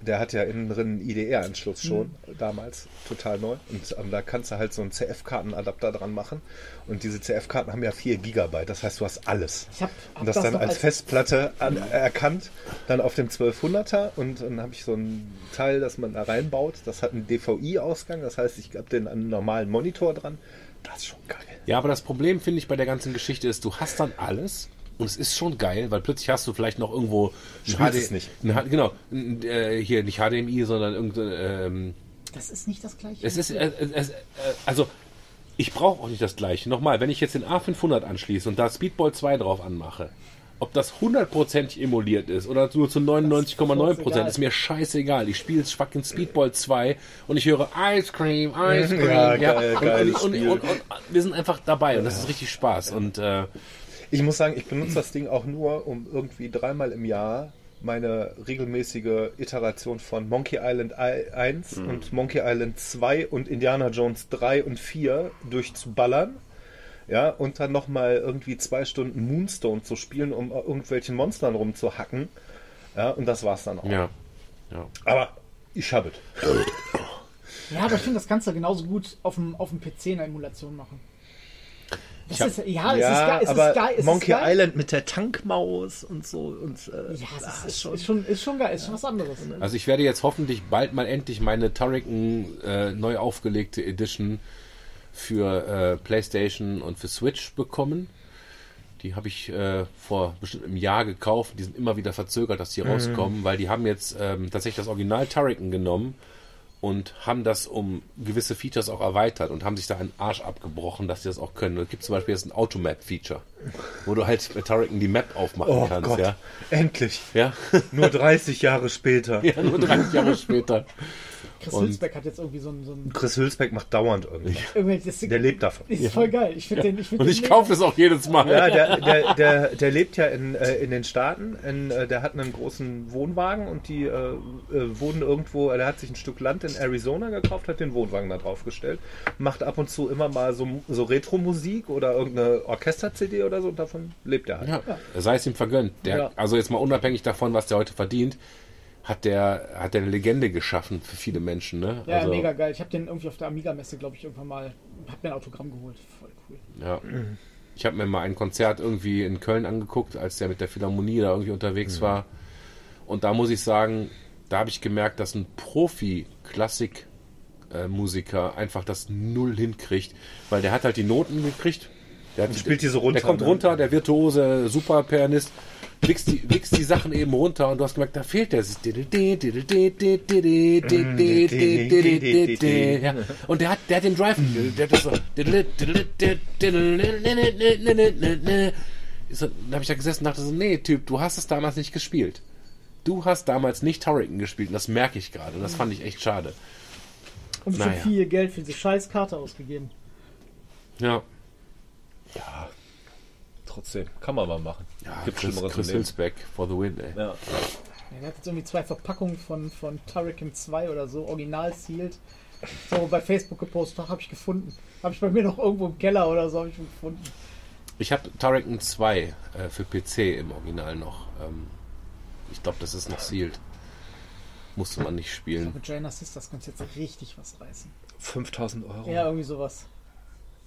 Der hat ja innen drin einen IDR-Anschluss schon, damals, total neu. Und ähm, da kannst du halt so einen CF-Kartenadapter dran machen. Und diese CF-Karten haben ja 4 Gigabyte, das heißt, du hast alles. Ich hab, hab Und das, dann noch als Festplatte an, erkannt, dann auf dem 1200er und dann habe ich so ein Teil, das man da reinbaut. Das hat einen DVI-Ausgang, das heißt, ich habe den an einen normalen Monitor dran. Das ist schon geil. Ja, aber das Problem, finde ich, bei der ganzen Geschichte ist, du hast dann alles und es ist schon geil, weil plötzlich hast du vielleicht noch irgendwo ein Spielst es nicht. Ein, genau, ein, äh, hier nicht HDMI, sondern irgendein, ähm, Das ist nicht das gleiche. es ist, äh, es, äh, also ich brauche auch nicht das gleiche. Nochmal, wenn ich jetzt den A500 anschließe und da Speedball 2 drauf anmache, ob das hundertprozentig emuliert ist oder nur zu 99,9 Prozent, ist mir scheißegal. Ich spiele jetzt fucking Speedball 2 und ich höre Ice Cream, Ice Cream. Ja, geil, und, geiles und, und, Spiel. und, und, wir sind einfach dabei und das ist richtig Spaß. Und äh, Ich muss sagen, ich benutze das Ding auch nur, um irgendwie dreimal im Jahr meine regelmäßige Iteration von Monkey Island 1 und Monkey Island 2 und Indiana Jones 3 und 4 durchzuballern. Ja, und dann nochmal irgendwie zwei Stunden Moonstone zu spielen, um irgendwelchen Monstern rumzuhacken. Ja, und das war's dann auch. ja. ja. Aber ich habe es. Ja, aber ich finde, das kannst du genauso gut auf dem, auf dem PC in der Emulation machen. Das hab- ist, ja, es Ja, ist geil. Es aber ist geil. Es Monkey ist geil. Island mit der Tankmaus und so. Und, äh, Ja, es ist, ist, schon, ist, schon, ist schon geil. Ist schon was anderes. Also ich werde jetzt hoffentlich bald mal endlich meine Turrican äh, neu aufgelegte Edition für äh, PlayStation und für Switch bekommen. Die habe ich äh, vor bestimmt einem Jahr gekauft. Die sind immer wieder verzögert, dass die rauskommen, weil die haben jetzt ähm, tatsächlich das Original Turrican genommen und haben das um gewisse Features auch erweitert und haben sich da einen Arsch abgebrochen, dass sie das auch können. Es gibt zum Beispiel jetzt ein Automap-Feature, wo du halt mit Turrican die Map aufmachen Oh kannst. Gott, Ja? endlich. Ja? Nur 30 Jahre später. ja, nur 30 Jahre später. Chris Und- Hülsbeck hat jetzt irgendwie so ein. So ein Chris Hülsbeck macht dauernd irgendwas. irgendwie, das Der lebt davon. ist voll geil. Ich finde den. Ich find Und den ich kaufe das auch jedes Mal. Ja, der, der, der, der lebt ja in, äh, in den Staaten. In, äh, der hat einen großen Wohnwagen und die äh, äh, wohnen irgendwo. Der hat sich ein Stück Land in Arizona gekauft, hat den Wohnwagen da drauf gestellt. Macht ab und zu immer mal so, so Retro-Musik oder irgendeine Orchester-CD oder so. Und davon lebt er halt. Ja, sei es ihm vergönnt. Der, Ja. Also jetzt mal unabhängig davon, was der heute verdient, hat der, hat der eine Legende geschaffen für viele Menschen. Ne? Ja, also, mega geil. Ich habe den irgendwie auf der Amiga-Messe, glaube ich, irgendwann mal. Hab mir ein Autogramm geholt. Voll cool. Ja. Ich habe mir mal ein Konzert irgendwie in Köln angeguckt, als der mit der Philharmonie da irgendwie unterwegs war. Und da muss ich sagen, da habe ich gemerkt, dass ein Profi-Klassik-Musiker einfach das null hinkriegt, weil der hat halt die Noten gekriegt. Der hat, spielt diese runter, Der kommt ne? runter, der virtuose Superpianist, wichst die, wichst die Sachen eben runter und du hast gemerkt, da fehlt der. Ja. Und der hat, der hat den Drive. Der hat das so. So, Dann habe ich da gesessen und dachte so, nee, Typ, du hast es damals nicht gespielt. du hast damals nicht Turrican gespielt und das merke ich gerade. Und das fand ich echt schade. Und schon Naja. viel Geld für diese scheiß Karte ausgegeben. Ja. Trotzdem, kann man mal machen. ja Gibt Chris, Schlimmeres im Chris. Hülsbeck for the win, ey. Ja. Ja, der hat jetzt irgendwie zwei Verpackungen von, von Turrican 2 oder so, original sealed. So bei Facebook gepostet, habe ich gefunden. Habe ich bei mir noch irgendwo im Keller oder so, habe ich ihn gefunden. Ich habe Turrican 2 äh, für PC im Original noch. Ähm, ich glaube, das ist noch sealed. Musste man nicht spielen. Mit Jane Assist, das könnte jetzt richtig was reißen. 5000 Euro. Ja, irgendwie sowas.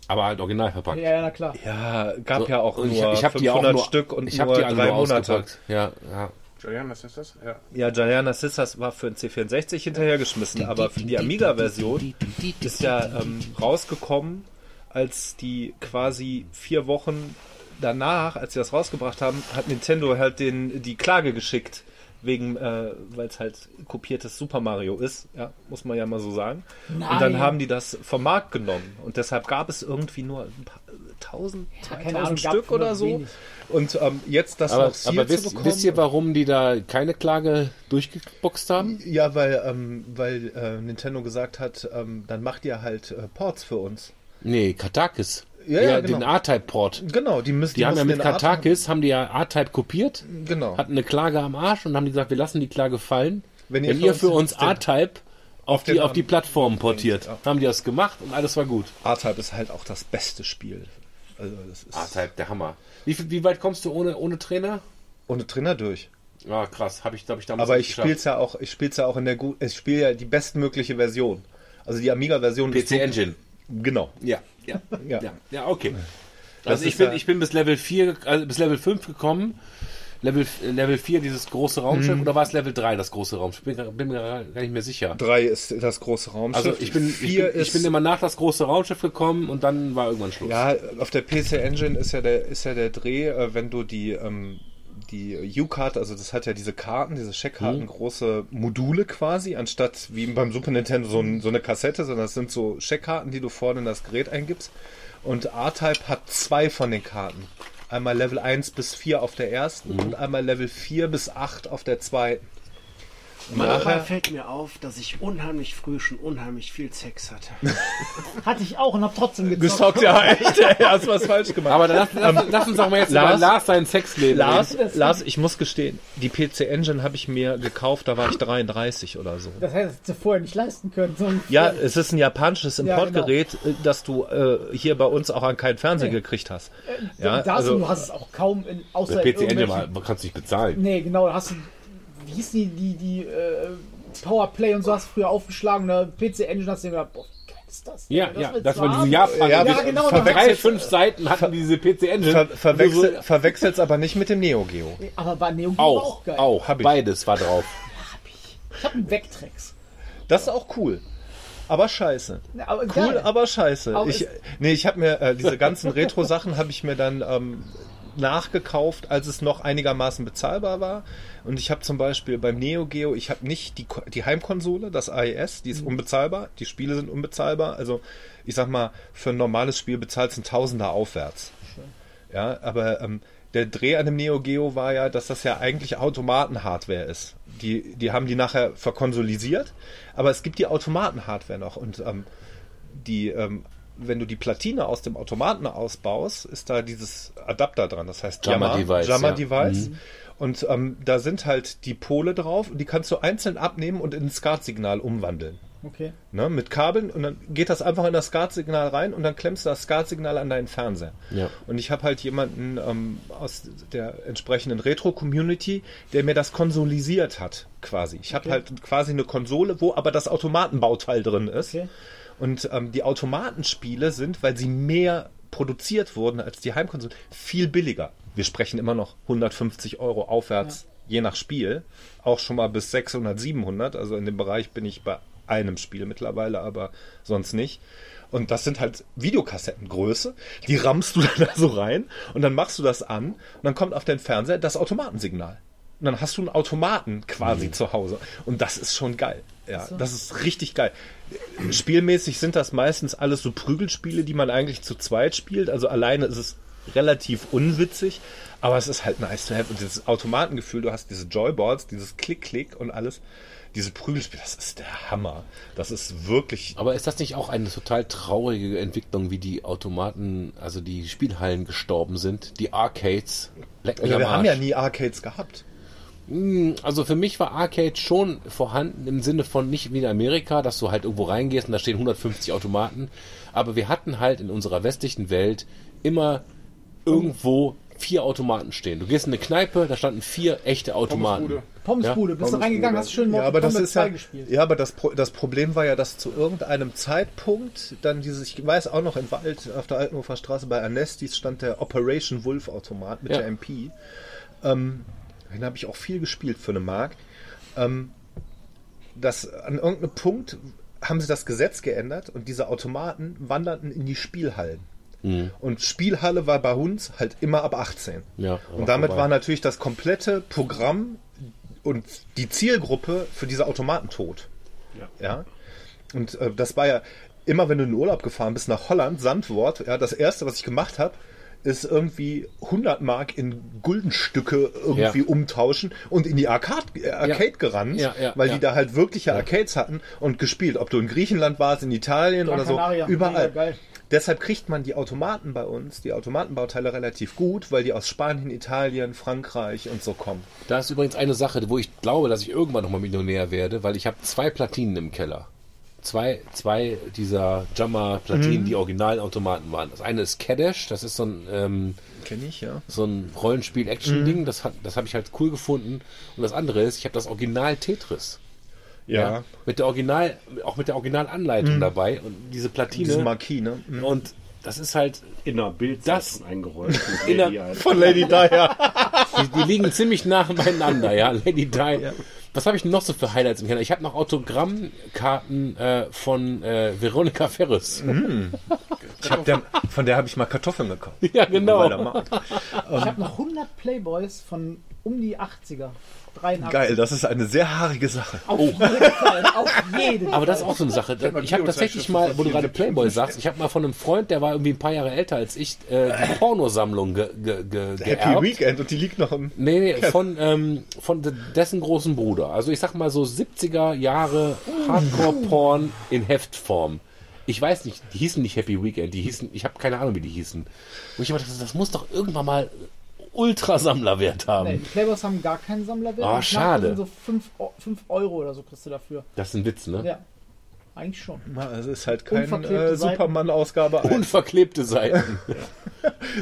Aber halt original verpackt. Ja, ja, na klar. Ja, gab So, ja auch nur ich, ich hab die auch 500 nur, Stück und ich nur die drei nur Monate. Ja, ja. Julian, was ist das? Ja. Ja, Gianna Sisters war für den C64 hinterhergeschmissen, aber für die Amiga-Version ist ja ähm, rausgekommen, als die quasi vier Wochen danach, als sie das rausgebracht haben, hat Nintendo halt den, die Klage geschickt, wegen, äh, weil es halt kopiertes Super Mario ist, ja, muss man ja mal so sagen. Und dann Nein. haben die das vom Markt genommen und deshalb gab es irgendwie nur ein paar, tausend, keine 2000 Ahnung, gab Stück oder so. wenig. Und ähm, jetzt das Aber, noch sealed aber zu wisst, bekommen, wisst ihr, warum die da keine Klage durchgeboxt haben? Ja, weil, ähm, weil äh, Nintendo gesagt hat, ähm, dann macht ihr halt äh, Ports für uns. Nee, Katakis. Ja, ja, den genau. A-Type-Port. Genau, die müssen Die haben ja mit den Katakis, haben die ja A-Type kopiert, Genau. hatten eine Klage am Arsch und haben die gesagt, wir lassen die Klage fallen. Wenn Wenn, ihr für uns uns den- A-Type auf den die, auf die Plattform portiert. Ja. Haben die das gemacht und alles war gut. R-Type ist halt auch das beste Spiel. Also A-Type, der Hammer. Wie, wie weit kommst du ohne, ohne Trainer? ohne Trainer durch. Ja, krass. Habe ich, glaube ich, damals Aber ich spiel's ja auch, ich spiel's ja auch in der gut, ich spiele ja die bestmögliche Version. Also die Amiga-Version ist PC Engine. Genau. Ja, ja, Ja. ja, ja, okay. Das Also ich bin, ich bin bis Level 4, also bis Level 5 gekommen. Level, Level 4 dieses große Raumschiff Mhm. oder war es Level 3 das große Raumschiff? Bin, bin mir gar nicht mehr sicher. Drei ist das große Raumschiff. Also ich bin, ich, bin, ich bin immer nach das große Raumschiff gekommen und dann war irgendwann Schluss. Ja, auf der PC Engine ist ja der, ist ja der Dreh, äh, wenn du die, ähm, die U-Card, also das hat ja diese Karten, diese Scheckkarten, große Module quasi, anstatt wie beim Super Nintendo so, ein, so eine Kassette, sondern das sind so Scheckkarten, die du vorne in das Gerät eingibst. Und R-Type hat zwei von den Karten. Einmal Level 1 bis 4 auf der ersten und einmal Level 4 bis 8 auf der zweiten. Manchmal nachher, fällt mir auf, dass ich unheimlich früh schon unheimlich viel Sex hatte. Hatte ich auch und hab trotzdem gezockt. Gestockt, ja, echt, hast was falsch gemacht. Aber dann lass, lass, lass uns doch mal jetzt Lars- über Lars sein Sexleben Lars, reden. Lars, ich muss gestehen, die PC Engine habe ich mir gekauft, da war ich 33 oder so. Das heißt, das du vorher nicht leisten können. So Ja, es ist ein japanisches Ja, Importgerät, äh, das du äh, hier bei uns auch an keinen Fernseher gekriegt hast. Ja, das, also- du hast es auch kaum in, außer PC Engine mal, kannst du nicht bezahlen. Nee, genau, da hast du. Wie hieß die, die, die äh, Powerplay und so hast du früher aufgeschlagen, da PC Engine hast du dir gedacht, boah, wie geil ist das? denn? Ja, ja, das du war diese haben? Japan. Ja, Ja, genau, Drei, fünf Seiten hatten diese PC Engine. Ver verwechsel, so- verwechselt's aber nicht mit dem Neo Geo. Aber bei Neo Geo war auch, auch geil. auch, Hab ich. beides war drauf. Ich hab einen Vectrex. Das ist auch cool. Aber scheiße. Ja, aber Cool, geil. aber scheiße. Aber ich, nee, ich habe mir äh, diese ganzen Retro-Sachen habe ich mir dann ähm, nachgekauft, als es noch einigermaßen bezahlbar war. Und ich habe zum Beispiel beim Neo Geo, ich habe nicht die, die Heimkonsole, das AES, die ist unbezahlbar. Die Spiele sind unbezahlbar. Also ich sag mal, für ein normales Spiel bezahlt es ein Tausender aufwärts. Ja, aber ähm, der Dreh an dem Neo Geo war ja, dass das ja eigentlich Automaten-Hardware ist. Die, die haben die nachher verkonsolisiert, aber es gibt die Automaten-Hardware noch. Und ähm, die, ähm, wenn du die Platine aus dem Automaten ausbaust, ist da dieses Adapter dran. Das heißt Jammer Jammer Device, Jammer ja. Device. Und ähm, da sind halt die Pole drauf und die kannst du einzeln abnehmen und in ein SCART-Signal umwandeln. Okay. Ne, mit Kabeln und dann geht das einfach in das SCART-Signal rein und dann klemmst du das SCART-Signal an deinen Fernseher. Ja. Und ich habe halt jemanden ähm, aus der entsprechenden Retro-Community, der mir das konsolisiert hat, quasi. Ich habe halt quasi eine Konsole, wo aber das Automatenbauteil drin ist. Okay. Und ähm, die Automatenspiele sind, weil sie mehr produziert wurden als die Heimkonsole, viel billiger. Wir sprechen immer noch 150 Euro aufwärts, je nach Spiel. Auch schon mal bis 600, 700. Also in dem Bereich bin ich bei einem Spiel mittlerweile, aber sonst nicht. Und das sind halt Videokassettengröße. Die rammst du dann da so rein und dann machst du das an und dann kommt auf deinen Fernseher das Automatensignal. Und dann hast du einen Automaten quasi zu Hause. Und das ist schon geil. Ja, das ist richtig geil. Spielmäßig sind das meistens alles so Prügelspiele, die man eigentlich zu zweit spielt. Also alleine ist es relativ unwitzig. Aber es ist halt nice to have. Und dieses Automatengefühl, du hast diese Joyboards, dieses Klick-Klick und alles. Diese Prügelspiele, das ist der Hammer. Das ist wirklich. Aber ist das nicht auch eine total traurige Entwicklung, wie die Automaten, also die Spielhallen gestorben sind? Die Arcades. Leck mich Ja, wir haben ja nie Arcades gehabt. Mm, Also für mich war Arcade schon vorhanden im Sinne von nicht wie in Amerika, dass du halt irgendwo reingehst und da stehen 150 Automaten. Aber wir hatten halt in unserer westlichen Welt immer irgendwo vier Automaten stehen. Du gehst in eine Kneipe, da standen vier echte Automaten. Pommesbude. Pommesbude, bist du reingegangen, hast schön Ja, aber das Mortal ist ja, Kombat 2 gespielt. ja, aber das, Pro- das Problem war ja, dass zu irgendeinem Zeitpunkt dann dieses, ich weiß auch noch in Wald auf der Altenhofer Straße bei Anestis stand der Operation Wolf Automat mit Ja. der MP. Ähm, den habe ich auch viel gespielt für eine Mark. Ähm, das an irgendeinem Punkt haben sie das Gesetz geändert und diese Automaten wanderten in die Spielhallen. Und Spielhalle war bei uns halt immer ab 18. Ja, und damit vorbei. war natürlich das komplette Programm und die Zielgruppe für diese Automaten tot. Ja. Und äh, das war ja immer, wenn du in den Urlaub gefahren bist nach Holland, Sandwort, ja, das erste, was ich gemacht habe, ist irgendwie 100 Mark in Guldenstücke irgendwie Ja. umtauschen und in die Arcade, äh, Arcade gerannt, Ja, ja, weil ja. die da halt wirkliche Arcades hatten und gespielt. Ob du in Griechenland warst, in Italien Gran oder so, Canaria, überall. Deshalb kriegt man die Automaten bei uns, die Automatenbauteile relativ gut, weil die aus Spanien, Italien, Frankreich und so kommen. Da ist übrigens eine Sache, wo ich glaube, dass ich irgendwann nochmal Millionär werde, weil ich habe zwei Platinen im Keller. Zwei, zwei dieser Jammer-Platinen, die Originalautomaten waren. Das eine ist Kadash, das ist so ein, ähm, ich, ja. so ein Rollenspiel-Action-Ding, das, hat- das habe ich halt cool gefunden. Und das andere ist, ich habe das Original Tetris. Ja. Mit der Original, auch mit der Originalanleitung dabei und diese Platine. Diese Marquis, ne? Mhm. und das ist halt, In der Das- Bildzeitung eingerollt. Der- halt- Von Lady Di, ja. die, die liegen ziemlich nah beieinander, ja. Lady Di. Was habe ich noch so für Highlights im Keller? Ich habe noch Autogrammkarten äh, von äh, Veronika Ferris. Ich hab der, von der habe ich mal Kartoffeln gekauft. Ja, genau. Ich habe noch 100 Playboys von um die 80er. 83. Geil, das ist eine sehr haarige Sache. Auf jeden Fall, auf jeden Aber das ist auch so eine Sache. Ich habe tatsächlich mal, wo du gerade Playboy sagst, ich habe mal von einem Freund, der war irgendwie ein paar Jahre älter als ich, äh, die Pornosammlung ge ge ge Happy geerbt. Weekend und die liegt noch im. Nee, nee, von, ähm, von de- dessen großen Bruder. Also ich sag mal so 70er Jahre Hardcore-Porn in Heftform. Ich weiß nicht, die hießen nicht Happy Weekend, die hießen, ich habe keine Ahnung, wie die hießen. Und ich habe gedacht, das muss doch irgendwann mal Ultrasammlerwert Nee, haben. die Playboys haben gar keinen Sammlerwert. Ah, Knacken schade. sind so 5 Euro oder so kriegst du dafür. Das ist ein Witz, ne? Ja, eigentlich schon. Es ist halt kein Unverklebte äh. Superman-Ausgabe 1. Unverklebte Seiten.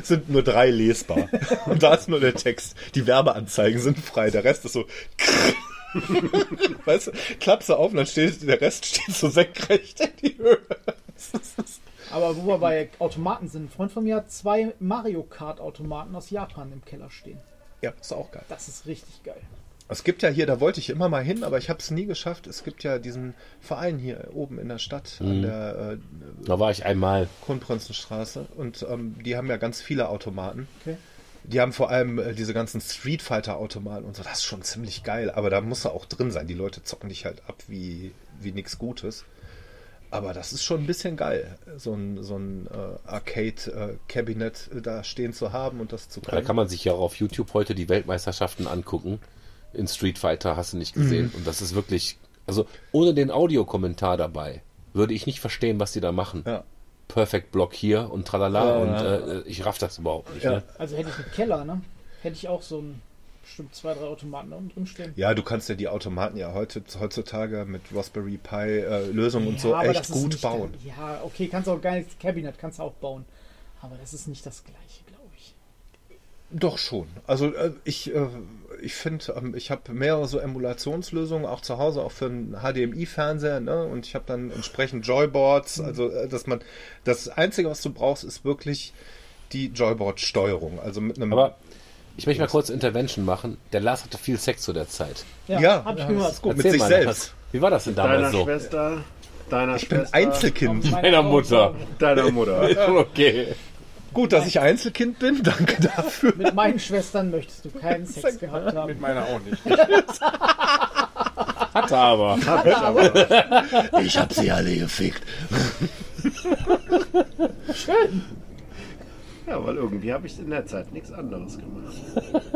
Es sind nur drei lesbar. Und da ist nur der Text. Die Werbeanzeigen sind frei. Der Rest ist so. weißt du, klappst du auf und dann steht, der Rest steht so senkrecht in die Höhe. Aber wo wir bei Automaten sind, ein Freund von mir hat zwei Mario Kart Automaten aus Japan im Keller stehen. Ja, ist auch geil. Das ist richtig geil. Es gibt ja hier, da wollte ich immer mal hin, aber ich habe es nie geschafft. Es gibt ja diesen Verein hier oben in der Stadt an der äh, Da war ich einmal. Kronprinzenstraße und ähm, die haben ja ganz viele Automaten. Okay. Die haben vor allem äh, diese ganzen Street Fighter Automaten und so. Das ist schon ziemlich geil, aber da muss er auch drin sein. Die Leute zocken dich halt ab wie, wie nichts Gutes. Aber das ist schon ein bisschen geil, so ein, so ein äh, Arcade-Cabinet äh, da stehen zu haben und das zu Da können. kann man sich ja auch auf YouTube heute die Weltmeisterschaften angucken. In Street Fighter hast du nicht gesehen. Mhm. Und das ist wirklich, also ohne den Audiokommentar dabei, würde ich nicht verstehen, was die da machen. Ja. Perfect Block hier und tralala Ja, und ja. Äh, ich raff das überhaupt nicht. Ja. Ne? Also hätte ich einen Keller, ne? Hätte ich auch so ein bestimmt zwei, drei Automaten da unten drin stehen. Ja, du kannst ja die Automaten ja heute, heutzutage mit Raspberry Pi äh, Lösungen und so Ja, echt gut nicht bauen. Der, ja, okay, kannst auch geiles Cabinet, kannst du auch bauen. Aber das ist nicht das gleiche, glaube ich. Doch schon. Also äh, ich, äh, ich finde, ähm, ich habe mehrere so Emulationslösungen auch zu Hause, auch für einen HDMI-Fernseher, ne? Und ich habe dann entsprechend Joyboards. Also äh, dass man das Einzige, was du brauchst, ist wirklich die Joyboard-Steuerung. Also mit einem. Aber ich möchte mal kurz Intervention machen. Der Lars hatte viel Sex zu der Zeit. Ja, ja, hab ich ja, das ist gut. Mit sich mal, selbst. Wie war das denn Deiner damals so? Schwester, deiner Ich bin Schwester, Einzelkind. Meine Meiner Augen Mutter. deiner Mutter. okay. Gut, dass ich Einzelkind bin. Danke dafür. Mit meinen Schwestern möchtest du keinen Sex gehabt haben. Mit meiner auch nicht. Hatte aber. Ich habe sie alle gefickt. Ja, weil irgendwie habe ich in der Zeit nichts anderes gemacht.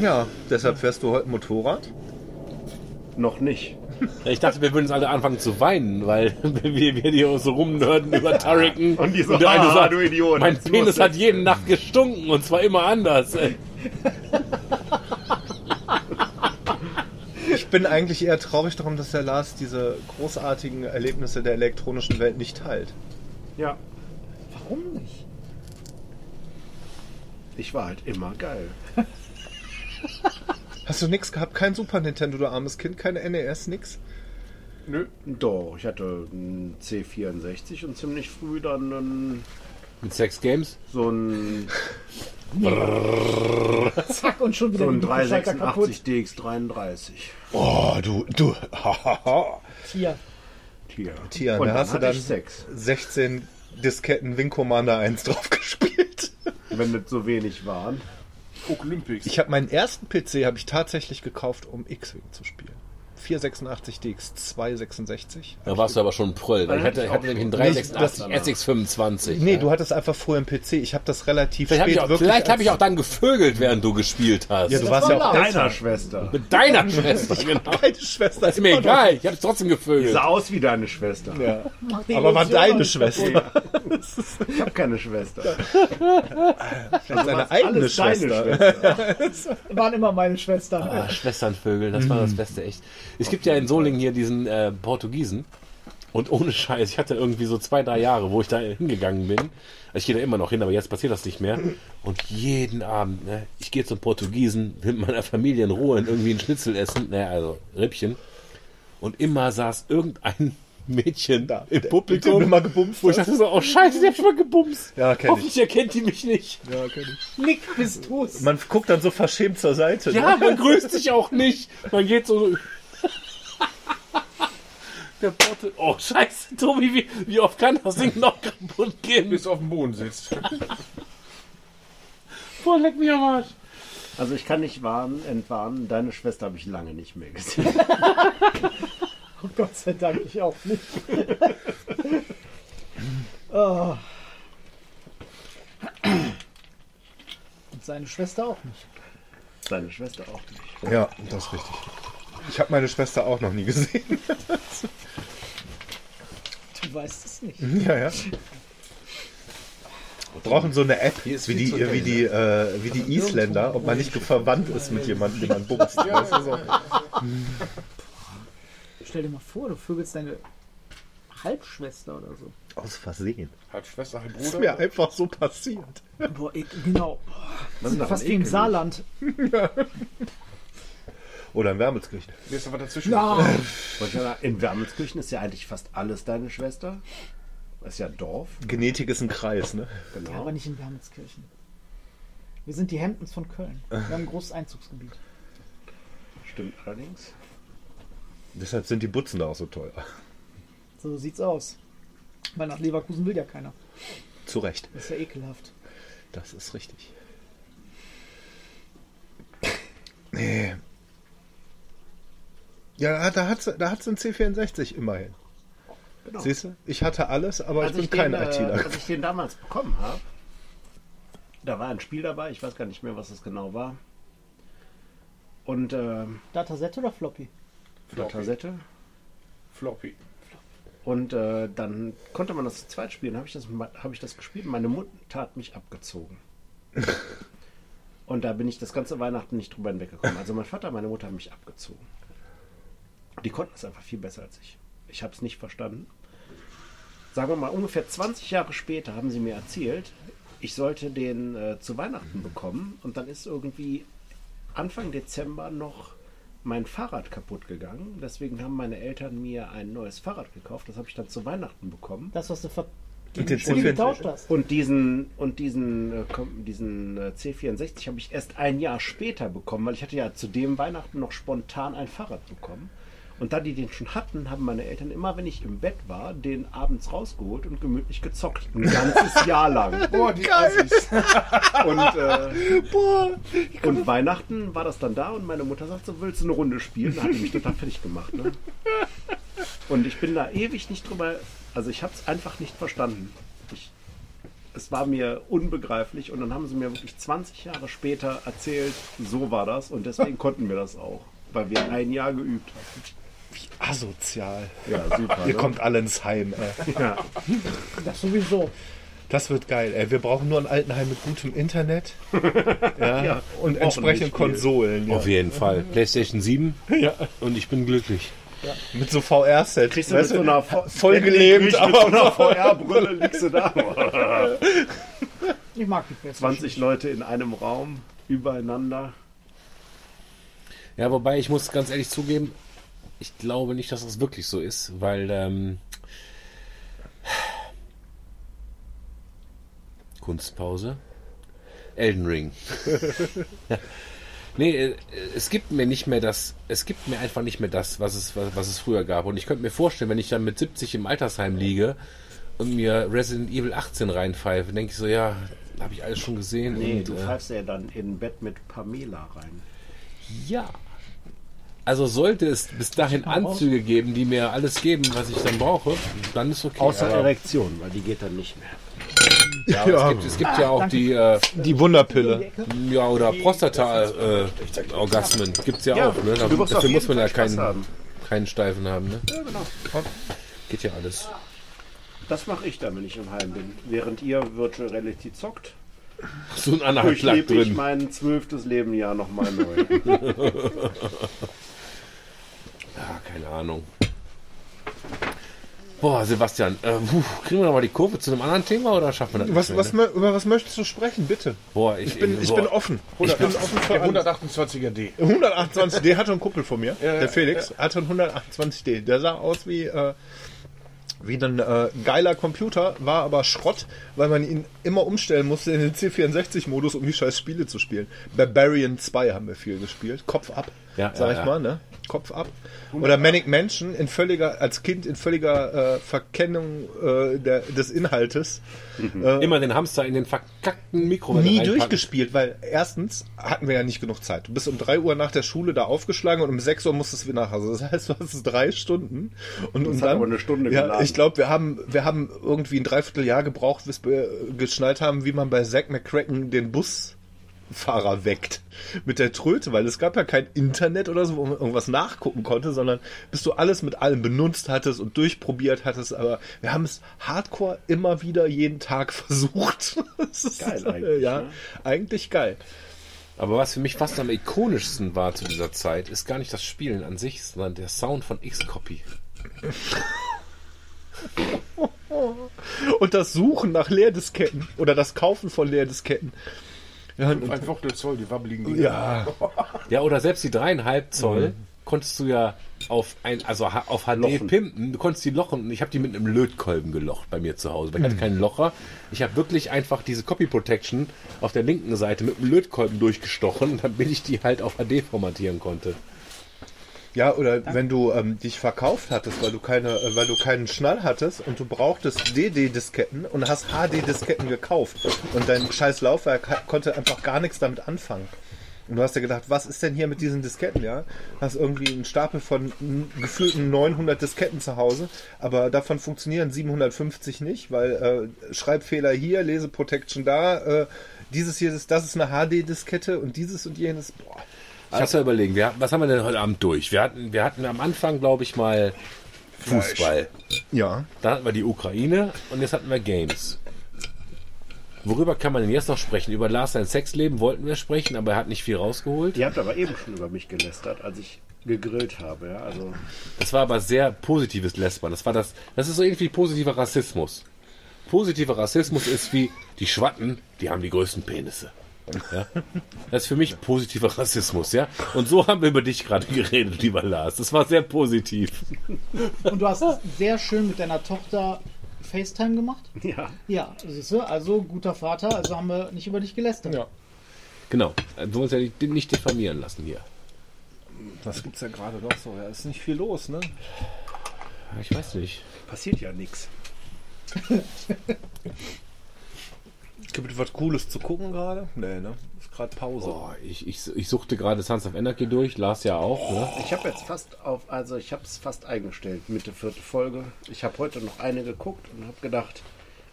Ja, deshalb fährst du heute Motorrad? Noch nicht. Ich dachte, wir würden jetzt alle anfangen zu weinen, weil wir, wir hier so rumnörden über Turrican. Und die so, der eine "Ah, sagt, du Idiot, mein Penis hat jede Nacht gestunken und zwar immer anders. ey. Ich bin eigentlich eher traurig darum, dass der Lars diese großartigen Erlebnisse der elektronischen Welt nicht teilt. Ja, Warum nicht? ich war halt immer geil. Hast du nix gehabt? Kein Super Nintendo, du armes Kind? Keine NES, nix? Nö. Doch, ich hatte einen C64 und ziemlich früh dann einen, Mit Sex Games? so einen, Zack und schon wieder so kaputt. 386 DX33. Oh, du, du. Hier. Hier. Tja, und da hast du dann ich sechs. 16 Disketten Wing Commander 1 drauf gespielt. Wenn das so wenig waren. Olympics. Ich habe meinen ersten PC habe ich tatsächlich gekauft, um X-Wing zu spielen. 486 DX 266. Da warst du aber schon Pröll. Ich hatte, ich hatte nämlich einen 386 SX25. Nee, du hattest einfach vorher einen PC. Ich habe das relativ Vielleicht habe spät ich, auch- wirklich. vielleicht hab als- ich auch dann gevögelt, während du gespielt hast. Ja, du Das warst war ja auch. Deiner Schwester. Mit deiner Schwester, genau. Deine Schwester Ist mir egal, ich habe trotzdem gevögelt. Sah aus wie deine Schwester. Ja. Aber war deine Schwester. Ich habe keine Schwester. Vielleicht seine eigene Schwester. Schwester. Waren immer meine Schwestern. Ah, Schwesternvögel, das war das Beste, echt. Es gibt ja in Solingen hier diesen äh, Portugiesen. Und ohne Scheiß, ich hatte irgendwie so zwei, drei Jahre, wo ich da hingegangen bin. Ich gehe da immer noch hin, aber jetzt passiert das nicht mehr. Und jeden Abend, ne, ich gehe zum Portugiesen, mit meiner Familie in Ruhe und irgendwie ein Schnitzel essen, ne, also Rippchen. Und immer saß irgendein Mädchen Da, im Publikum, mal gebumst wo ich dachte so, oh Scheiße, der hab ich mal gebumst. Ja, kenn ich. Hoffentlich erkennt die mich nicht. Ja, kenn ich. Nick, bist du's. Man guckt dann so verschämt zur Seite. Ja, ne? man grüßt sich auch nicht. Man geht so. Der Porte. Oh, scheiße, Tobi, wie, wie oft kann das Ding noch kaputt gehen? Bis auf dem Boden sitzt. Boah, leck mich am Arsch. Also ich kann nicht warnen, entwarnen. Deine Schwester habe ich lange nicht mehr gesehen. Oh Gott sei Dank, ich auch nicht. oh. Und seine Schwester auch nicht. Deine Schwester auch nicht. Ja, das ist richtig. Ich habe meine Schwester auch noch nie gesehen. Du weißt es nicht. ja, ja. Wir brauchen so eine App, wie die, wie, die, äh, wie die Isländer, ob man nicht verwandt ist mit jemandem, den man bumst. weißt du, so. Stell dir mal vor, du vögelst deine Halbschwester oder so. Aus Versehen. Hat Schwester, hat Das ist mir einfach so passiert. Boah, ich, genau. Das ist Fast wie im Saarland. Oder in Wermelskirchen. Mir ist da was dazwischen. Ja. Ich sagen, In Wermelskirchen ist ja eigentlich fast alles deine Schwester. Das ist ja Dorf. Genetik ist ein Kreis, ne? ja, Genau. aber nicht in Wermelskirchen. Wir sind die Hemdens von Köln. Wir haben ein großes Einzugsgebiet. Stimmt allerdings. Deshalb sind die Butzen da auch so teuer. So sieht's aus. Weil nach Leverkusen will ja keiner. Zu Recht. Das ist ja ekelhaft. Das ist richtig. Nee. Ja, da hat da hat's einen C64 immerhin. Genau. Siehst du? Ich hatte alles, aber Als ich bin kein den, äh, ITler. als ich den damals bekommen habe, da war ein Spiel dabei, ich weiß gar nicht mehr, was das genau war. Und ähm, Datasette oder Floppy? eine Tassette. Floppy. Und äh, dann konnte man das zu zweit spielen. Habe ich, das- hab ich das gespielt. Meine Mutter hat mich abgezogen. Und da bin ich das ganze Weihnachten nicht drüber hinweggekommen. Also mein Vater und meine Mutter haben mich abgezogen. Die konnten es einfach viel besser als ich. Ich habe es nicht verstanden. Sagen wir mal, ungefähr 20 Jahre später haben sie mir erzählt, ich sollte den äh, zu Weihnachten bekommen. Und dann ist irgendwie Anfang Dezember noch mein Fahrrad kaputt gegangen. Deswegen haben meine Eltern mir ein neues Fahrrad gekauft. Das habe ich dann zu Weihnachten bekommen. Das, was du ver Und den Spiel C64. getauscht hast. Und diesen, und diesen, äh, diesen äh, C64 habe ich erst ein Jahr später bekommen, weil ich hatte ja zu dem Weihnachten noch spontan ein Fahrrad bekommen. Und da die den schon hatten, haben meine Eltern immer, wenn ich im Bett war, den abends rausgeholt und gemütlich gezockt. Ein ganzes Jahr lang. Boah, die Assis. Und, äh, und Weihnachten war das dann da und meine Mutter sagt so, willst du eine Runde spielen? Da hat die mich total fertig gemacht. Ne? Und ich bin da ewig nicht drüber, also ich habe es einfach nicht verstanden. Ich es war mir unbegreiflich und dann haben sie mir wirklich 20 Jahre später erzählt, so war das und deswegen konnten wir das auch, weil wir ein Jahr geübt haben. Asozial. Ja, super. Ihr ne? kommt alle ins Heim. Ey. Ja. Das sowieso. Das wird geil. Ey. Wir brauchen nur ein Altenheim mit gutem Internet ja, Ja, und entsprechend. Konsolen. Ja. Auf jeden Fall. PlayStation 7 und ich bin glücklich. Mit so VR-Set. Kriegst du mit so einer vo- vollgelebt, mit aber so einer VR-Brille liegst du da. Ich mag die PlayStation. 20 Leute in einem Raum, übereinander. Ja, wobei ich muss ganz ehrlich zugeben, ich glaube nicht, dass das wirklich so ist, weil ähm, Kunstpause. Elden Ring. nee, äh, es gibt mir nicht mehr das, es gibt mir einfach nicht mehr das, was es, was, was es früher gab. Und ich könnte mir vorstellen, wenn ich dann mit 70 im Altersheim liege und mir Resident Evil 18 reinpfeife, denke ich so, ja, habe ich alles schon gesehen. Nee, und, du äh, pfeifst ja dann in Bett mit Pamela rein. Ja. Also sollte es bis dahin Anzüge geben, die mir alles geben, was ich dann brauche, dann ist okay. Außer Aber- Erektion, weil die geht dann nicht mehr. ja, aber es, gibt, es gibt ja auch die, äh, Die Wunderpille. ja, oder Prostata-Orgasmen. Gibt's ja, Ja, auch, ne? Da, dafür muss man ja keinen, keinen Steifen haben, ne? Ja, genau. Geht ja alles. Das mache ich dann, wenn ich im Heim bin. Während ihr Virtual Reality zockt, So ein Anhaltschlag durchlebe ich drin. mein zwölftes Lebenjahr nochmal neu. Ja, keine Ahnung. Boah, Sebastian, äh, puh, kriegen wir noch mal die Kurve zu einem anderen Thema oder schaffen wir das Was, nicht was, mehr, ne? über was möchtest du sprechen, bitte? Boah, ich, Ich bin, ich boah. bin offen. Ich bin offen für Der alles. 128er D. 128D hatte ein Kumpel von mir, Ja, der ja, Felix, hatte einen 128D. Der sah aus wie, äh, wie ein äh, geiler Computer, war aber Schrott, weil man ihn immer umstellen musste in den C64-Modus, um die scheiß Spiele zu spielen. Barbarian 2 haben wir viel gespielt. Kopf ab, Ja, sag ja, ich ja. mal, ne? Kopf ab. Oder Manic Mansion in völliger, als Kind in völliger äh, Verkennung äh, der, des Inhaltes. Immer den Hamster in den verkackten Mikrowellen nie reinpacken. durchgespielt, weil erstens hatten wir ja nicht genug Zeit. Du bist um 3 Uhr nach der Schule da aufgeschlagen und um 6 Uhr musstest du wieder nach Hause. Das heißt, du hast drei Stunden. Und, und hat dann, aber eine Stunde ja, geladen. Ich glaube, wir haben, wir haben irgendwie ein Dreivierteljahr gebraucht, bis wir äh, geschnallt haben, wie man bei Zack McCracken den Busfahrer weckt. Mit der Tröte, weil es gab ja kein Internet oder so, wo man irgendwas nachgucken konnte, sondern bis du alles mit allem benutzt hattest und durchprobiert hattest. Aber wir haben es hardcore immer wieder jeden Tag versucht. Das ist, Geil äh, eigentlich, Ja, ne? eigentlich geil. Aber was für mich fast am ikonischsten war zu dieser Zeit, ist gar nicht das Spielen an sich, sondern der Sound von X-Copy. Und das Suchen nach Leerdisketten oder das Kaufen von Leerdisketten. Ja, und, Ein Viertel Zoll, die wabbeligen Dinger. ja, Ja, oder selbst die dreieinhalb Zoll konntest du ja auf ein, also auf HD Lochen. pimpen. Du konntest die lochen. Und ich habe die mit einem Lötkolben gelocht bei mir zu Hause. Weil ich hatte keinen Locher. Ich habe wirklich einfach diese Copy Protection auf der linken Seite mit einem Lötkolben durchgestochen, damit ich die halt auf HD formatieren konnte. Ja, oder wenn du ähm, dich verkauft hattest, weil du keine, äh, weil du keinen Schnall hattest und du brauchtest DD-Disketten und hast HD-Disketten gekauft und dein scheiß Laufwerk hat, konnte einfach gar nichts damit anfangen. Und du hast dir gedacht, was ist denn hier mit diesen Disketten, ja? Hast irgendwie einen Stapel von gefühlten 900 Disketten zu Hause, aber davon funktionieren 750 nicht, weil äh, Schreibfehler hier, Leseprotection da, äh, dieses hier ist, das ist eine HD-Diskette und dieses und jenes, boah. Ich muss ja überlegen, wir, was haben wir denn heute Abend durch? Wir hatten, wir hatten am Anfang, glaube ich, mal Fußball. Ja. Dann hatten wir die Ukraine und jetzt hatten wir Games. Worüber kann man denn jetzt noch sprechen? Über Lars sein Sexleben wollten wir sprechen, aber er hat nicht viel rausgeholt. Ihr habt aber eben schon über mich gelästert, als ich gegrillt habe. Ja? Also Das war aber sehr positives Lästern. Das war das, das ist so irgendwie positiver Rassismus. Positiver Rassismus ist wie die Schwatten, die haben die größten Penisse. Ja? Das ist für mich positiver Rassismus, ja. Und so haben wir über dich gerade geredet, lieber Lars. Das war sehr positiv. Und du hast sehr schön mit deiner Tochter FaceTime gemacht? ja, Ja, siehst du, also guter Vater, also haben wir nicht über dich gelästert. Ja. Genau. Wir wollen uns ja nicht, nicht diffamieren lassen hier. Was gibt's ja gerade noch so? Ja, ist nicht viel los, ne? Ich weiß nicht. passiert ja nichts. Gibt es was Cooles zu gucken gerade? Nee, ne? Ist gerade Pause. Boah, ich, ich, ich suchte gerade Sons of Anarchy durch, Lars ja auch. Ne? Ich habe jetzt fast auf, also ich habe es fast eingestellt, Mitte vierte Folge. Ich habe heute noch eine geguckt und habe gedacht,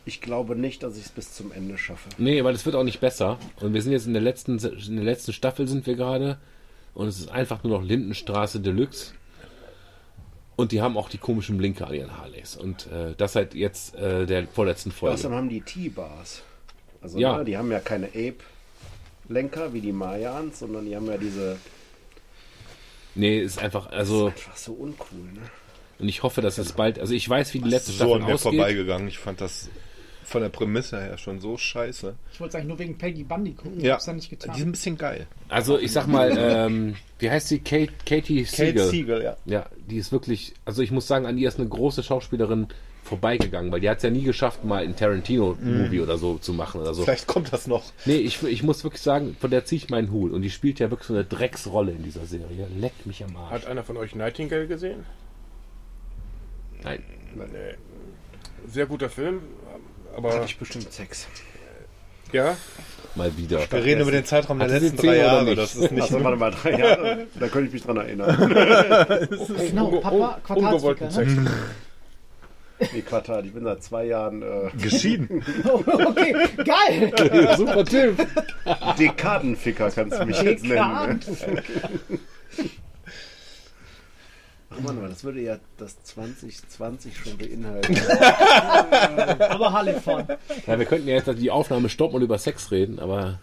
Ich glaube nicht, dass ich es bis zum Ende schaffe. Nee, weil es wird auch nicht besser. Und wir sind jetzt in der letzten, in der letzten Staffel sind wir gerade. Und es ist einfach nur noch Lindenstraße Deluxe. Und die haben auch die komischen Blinker an ihren Harleys. Und äh, das seit jetzt äh, der vorletzten Folge. Außerdem haben die T-Bars. Also Ja. ne, die haben ja keine Ape-Lenker wie die Mayans, sondern die haben ja diese. Nee, ist einfach, also, Einfach so uncool, ne? und ich hoffe, dass es bald, also ich weiß, wie die letzte so Staffel an mir ausgeht. vorbeigegangen. Ich fand das von der Prämisse her schon so scheiße. Ich wollte es eigentlich nur wegen Peggy Bundy gucken. Ja, Hab's dann nicht getan. die sind ein bisschen geil. Also ich sag mal, ähm, wie heißt sie? Kate, Katie Siegel. Kate Siegel, ja. Ja, die ist wirklich, also ich muss sagen, an ihr ist eine große Schauspielerin vorbeigegangen, weil die hat es ja nie geschafft, mal einen Tarantino-Movie oder so zu machen oder so. Vielleicht kommt das noch. Nee, ich, ich muss wirklich sagen, von der ziehe ich meinen Hut. Und die spielt ja wirklich so eine Drecksrolle in dieser Serie. Leck mich am Arsch. Hat einer von euch Nightingale gesehen? Nein. Nee. Sehr guter Film, aber Hatte ich bestimmt Sex. ja, Mal wieder. Wir reden über den Zeitraum der letzten drei Jahre. Das ist nicht Also warte mal, drei Jahre. Da könnte ich mich dran erinnern. genau, Papa, Quartalsficker, ne? Nee, Quartal. Ich bin seit zwei Jahren äh, geschieden. okay, geil. Super Typ. Dekadenficker, kannst du mich jetzt nennen. Ne? Ach Mann, aber das würde ja das 2020 schon beinhalten. Aber Halle fahren. Ja, wir könnten ja jetzt die Aufnahme stoppen und über Sex reden, aber.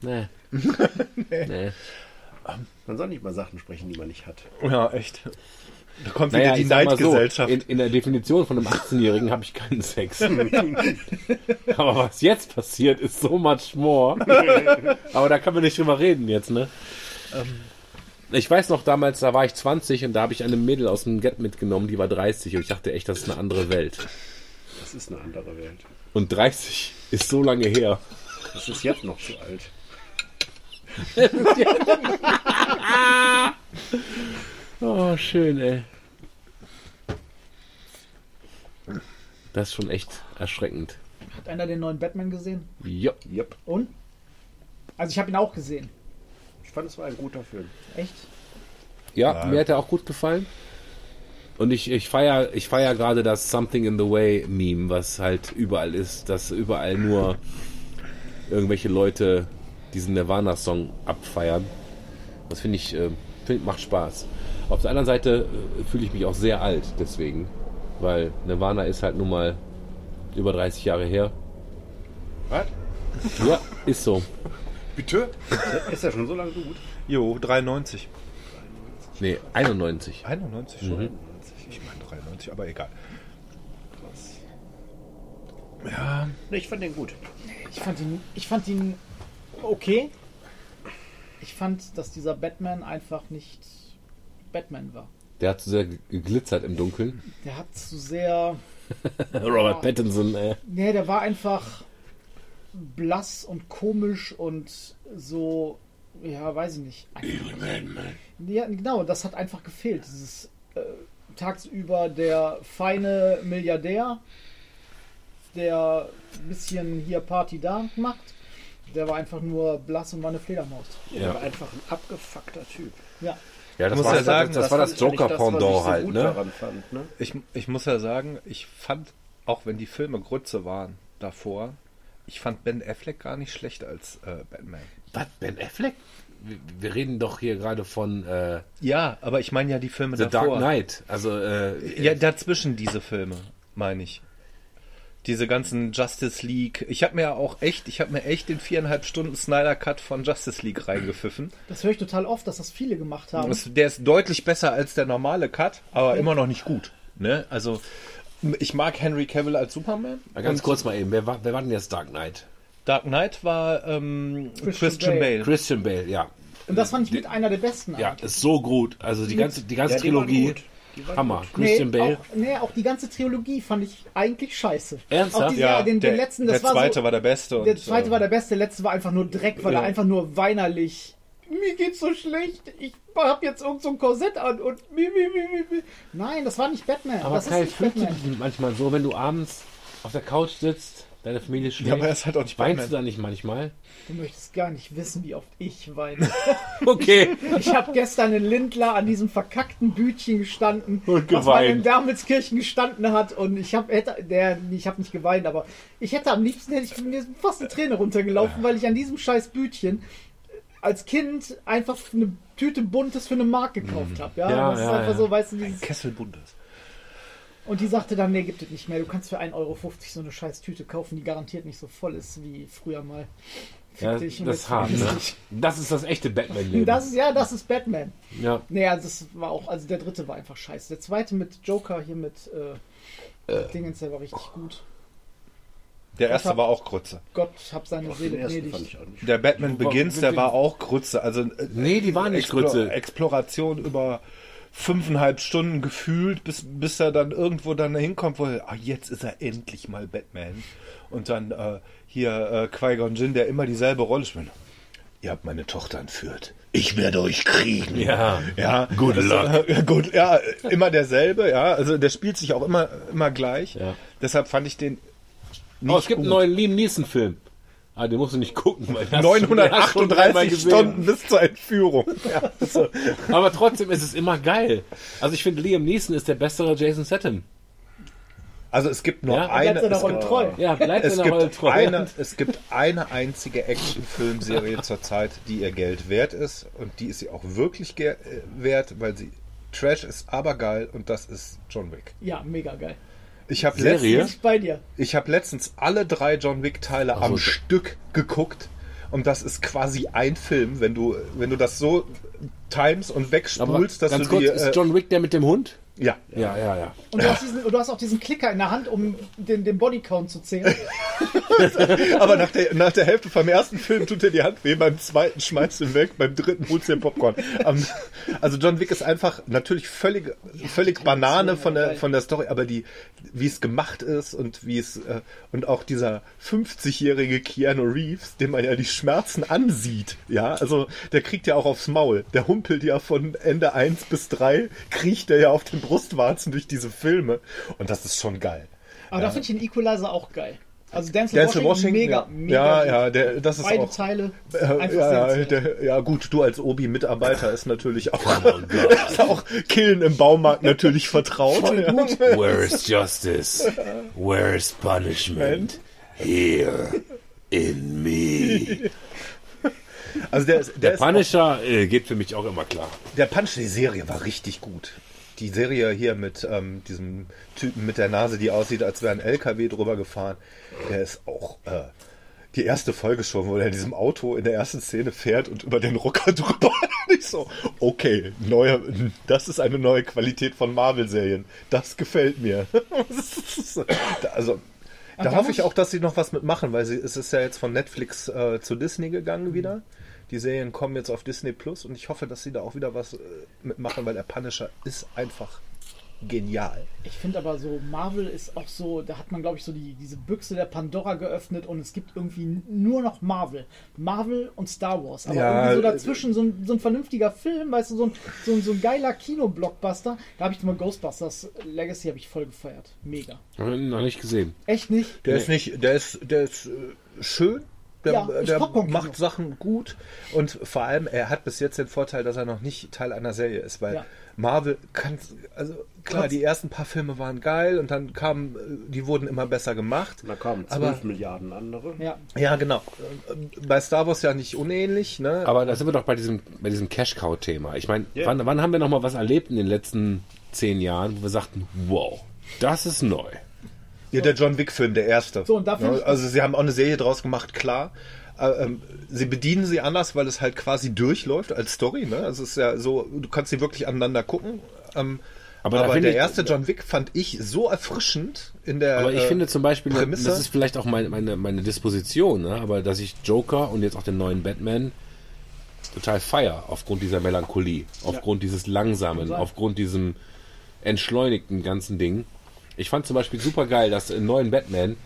Nee. nee. Man soll nicht mal Sachen sprechen, die man nicht hat. Ja, echt. Da kommt Naja, wieder die mal so, Neidgesellschaft. in, in der Definition von einem 18-Jährigen habe ich keinen Sex. Aber was jetzt passiert, ist so much more. Aber da kann man nicht drüber reden jetzt, ne? Ich weiß noch damals, da war ich 20 und da habe ich eine Mädel aus dem Get mitgenommen, die war 30 und ich dachte echt, das ist eine andere Welt. Das ist eine andere Welt. Und 30 ist so lange her. Das ist jetzt noch zu alt. Oh, schön, ey. Das ist schon echt erschreckend. Hat einer den neuen Batman gesehen? Ja. Yep. Und? Also ich habe ihn auch gesehen. Ich fand, es war ein guter Film. Echt? Ja, mir hat er auch gut gefallen. Und ich, ich feiere ich feier gerade das Something in the Way Meme, was halt überall ist, dass überall nur irgendwelche Leute diesen Nirvana-Song abfeiern. Das finde ich, äh, find, macht Spaß. Auf der anderen Seite äh, fühle ich mich auch sehr alt deswegen, weil Nirvana ist halt nun mal über 30 Jahre her. Was? Ja, ist so. Bitte? Ist ja schon so lange gut. Jo, 93. Nee, 91. 91 schon. Ich meine 93, aber egal. Ja, Nee, ich fand den gut. Ich fand ihn, ich fand ihn okay. Ich fand, dass dieser Batman einfach nicht Batman war. Der hat zu sehr geglitzert im Dunkeln. Der hat zu sehr. Robert Pattinson, äh. Nee, der war einfach blass und komisch und so. Ja, weiß ich nicht. Ja, genau, das hat einfach gefehlt. Dieses äh, tagsüber der feine Milliardär, der ein bisschen hier Party da macht. Der war einfach nur blass und war eine Fledermaus. Der Ja. war einfach ein abgefuckter Typ. Ja. Ja, das muss war, ja sagen, das, war das eigentlich das, was ich Joker-Pendant so halt, ne? daran fand, ne? ich, ich muss ja sagen, ich fand, auch wenn die Filme Grütze waren davor, ich fand Ben Affleck gar nicht schlecht als äh, Batman. Was, Ben Affleck? Wir, wir reden doch hier gerade von äh, Ja, aber ich meine ja die Filme The davor. Dark Knight. Also, äh, Ja, dazwischen diese Filme, meine ich. Diese ganzen Justice League. Ich habe mir ja auch echt, ich habe mir echt den viereinhalb Stunden Snyder Cut von Justice League reingepfiffen. Das höre ich total oft, dass das viele gemacht haben. Das, der ist deutlich besser als der normale Cut, aber immer noch nicht gut. Ne? Also ich mag Henry Cavill als Superman. mal ganz kurz mal eben, wer war, wer war denn jetzt Dark Knight? Dark Knight war ähm, Christian Christian, Bale. Bale. Christian Bale, ja. Und das fand ich mit einer der besten. Ja, eigentlich. ist so gut. Also die ganze, die ganze Ja, Trilogie. gut. Die Hammer. gut. Christian nee, Bale. Auch, nee, auch die ganze Trilogie fand ich eigentlich scheiße. Ernsthaft? Auch diese, Ja, den, der, den letzten, das der war zweite so, war der beste. Der und, zweite äh, war der beste, der letzte war einfach nur Dreck, weil Ja. er einfach nur weinerlich. Mir geht's so schlecht, ich hab jetzt irgend so ein Korsett an und mi, mi, mi, mi, mi. Nein, das war nicht Batman. Aber das Kai, ist nicht Batman. manchmal so, wenn du abends auf der Couch sitzt Deine Familie schläft. Ja, aber er ist halt auch nicht Weinst Batman. du da nicht manchmal? Du möchtest gar nicht wissen, wie oft ich weine. Okay. Ich habe gestern in Lindlar an diesem verkackten Bütchen gestanden, Und was man in geweint. Darmelskirchen gestanden hat und ich habe hätte der ich habe nicht geweint, aber ich hätte am liebsten hätte ich mir ist fast eine Träne runtergelaufen, weil ich an diesem scheiß Bütchen als Kind einfach eine Tüte Buntes für eine Mark gekauft habe. Ja, Ja, das ist ja, einfach ja. so, weißt du, dieses Kessel Bundes. Und die sagte dann, nee, gibt es nicht mehr. Du kannst für 1,50 Euro so eine scheiß Tüte kaufen, die garantiert nicht so voll ist wie früher mal. Ja, das ist hart, ne? Das ist das echte Batman-Leben. Das ist, ja, das ist Batman. Ja. Nee, also das war auch, also der dritte war einfach scheiße. Der zweite mit Joker hier mit äh, Dingens, der war richtig gut. Der erste war auch Grütze. Gott hab seine Auch Seele ersten ich. Der Batman Begins, der war auch Grütze. Also, äh, Nee, die waren nicht Explo Grütze. Exploration über fünfeinhalb Stunden gefühlt, bis, bis er dann irgendwo dann hinkommt, wo er, ah, jetzt ist er endlich mal Batman. Und dann äh, hier äh, Qui-Gon Jinn, der immer dieselbe Rolle spielt. Ihr habt meine Tochter entführt. Ich werde euch kriegen. Ja. Ja, Good das, luck. äh, gut, ja, immer derselbe, ja. Also der spielt sich auch immer, immer gleich. Ja. Deshalb fand ich den nicht Oh, es gibt gut. einen neuen Liam Neeson-Film. Ah, den musst du nicht gucken, weil den hast du schon- den hast du schon dreimal 938 gesehen. Stunden bis zur Entführung. Ja, also, Aber trotzdem ist es immer geil. Also ich finde, Liam Neeson ist der bessere Jason Statham. also es gibt nur Ja, Bleibt eine. Es gibt. Ja, bleibt es, gibt eine, es gibt eine einzige Actionfilmserie zurzeit, die ihr Geld wert ist. Und die ist sie auch wirklich äh, wert, weil sie Trash ist, aber geil. Und das ist John Wick. Ja, mega geil. Ich habe letztens, bei dir. ich hab letztens alle drei John Wick-Teile am so. Stück geguckt. Und das ist quasi ein Film, wenn du, wenn du das so times und Aber wegspulst, dass ganz du kurz, die. ist Äh, John Wick der mit dem Hund? Ja, Ja, ja, ja. Und du, hast diesen, du hast auch diesen Klicker in der Hand, um den, den Bodycount zu zählen. Aber nach der, nach der Hälfte vom ersten Film tut er die Hand weh, beim zweiten schmeißt du ihn weg, beim dritten holst du den Popcorn. Ähm, also John Wick ist einfach natürlich völlig, völlig Banane von der, von der Story, aber die, wie es gemacht ist und wie es, äh, und auch dieser 50-jährige Keanu Reeves, dem man ja die Schmerzen ansieht, ja, also der kriegt ja auch aufs Maul. Der humpelt ja von Ende 1 bis 3, kriecht er ja auf den Brustwarzen durch diese Filme und das ist schon geil. Aber da finde ich den Equalizer auch geil. Also Denzel, Denzel Washington, Washington, mega, ja, mega ja, gut. ja, der, das ist Beide auch, Teile Äh, einfach ja, ja, der, ja, gut, du als Obi-Mitarbeiter ist natürlich auch, ist auch Killen im Baumarkt natürlich vertraut. Ja. Where's justice? Where's punishment? Here in me. Also der, ist- der, Der ist auch, Punisher äh, geht für mich auch immer klar. der Punch, die Serie war richtig gut. Die Serie hier mit ähm, diesem Typen mit der Nase, die aussieht, als wäre ein LKW drüber gefahren, der ist auch äh, die erste Folge schon, wo er in diesem Auto in der ersten Szene fährt und über den Rucker drüber. Ich so, okay, neue, das ist eine neue Qualität von Marvel-Serien. Das gefällt mir. also, da da hoffe ich auch, dass sie noch was mitmachen, weil sie, es ist ja jetzt von Netflix äh, zu Disney gegangen wieder. Die Serien kommen jetzt auf Disney Plus und ich hoffe, dass sie da auch wieder was äh, mitmachen, weil der Punisher ist einfach genial. Ich finde aber so, Marvel ist auch so, da hat man, glaube ich, so die, diese Büchse der Pandora geöffnet und es gibt irgendwie nur noch Marvel. Marvel und Star Wars. Aber Ja, irgendwie so äh, dazwischen so ein, so ein vernünftiger Film, weißt du, so ein, so ein, so ein geiler Kino-Blockbuster. Da habe ich mal Ghostbusters Legacy habe ich voll gefeiert. Mega. Noch nicht gesehen. Echt nicht? Der ist nicht, der ist, der ist äh, schön. Der, Ja, ist der macht Sachen gut und vor allem, er hat bis jetzt den Vorteil, dass er noch nicht Teil einer Serie ist, weil Ja. Marvel kann, also klar, die ersten paar Filme waren geil und dann kamen, äh, die wurden immer besser gemacht. Da kamen 12 Aber- Milliarden andere. Ja. Ja, genau. Äh, Bei Star Wars ja nicht unähnlich, ne? Aber da sind wir doch bei diesem, bei diesem Cash-Cow-Thema. Ich meine, wann, wann haben wir noch mal was erlebt in den letzten zehn Jahren, wo wir sagten, wow, das ist neu. Ja, der John Wick-Film, der erste. So, und da find Ne? ich- also sie haben auch eine Serie draus gemacht, klar. Äh, ähm, sie bedienen sie anders, weil es halt quasi durchläuft als Story. Ne? Also es ist ja so, du kannst sie wirklich aneinander gucken. Ähm, Aber aber der ich- erste John Wick fand ich so erfrischend in der. Aber ich äh, finde zum Beispiel, Prämisse. das ist vielleicht auch meine, meine, meine Disposition, ne? aber dass ich Joker und jetzt auch den neuen Batman total feier aufgrund dieser Melancholie, aufgrund dieses Langsamen, aufgrund diesem entschleunigten ganzen Ding. Ich fand zum Beispiel super geil, dass im neuen Batman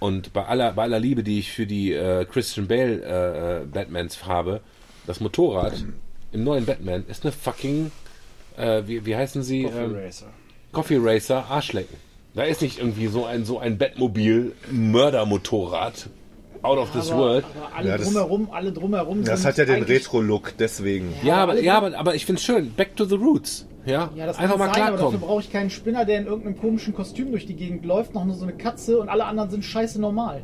und bei aller, bei aller Liebe, die ich für die äh, Christian Bale äh, äh, Batmans habe, das Motorrad im neuen Batman ist eine fucking, äh, wie, wie heißen sie? Coffee Ähm, Racer. Coffee Racer Arschlecken. Da ist nicht irgendwie so ein, so ein Bettmobil, Mördermotorrad, out of this aber, world. aber alle Ja, das- drumherum, alle drumherum Das sind hat ja den Retro-Look, deswegen. Ja, aber, alle- ja, aber, aber ich finde es schön. Back to the roots. Ja, Ja, das einfach kann mal sein, aber dafür klarkommen. brauche ich keinen Spinner, der in irgendeinem komischen Kostüm durch die Gegend läuft, noch nur so eine Katze und alle anderen sind scheiße normal.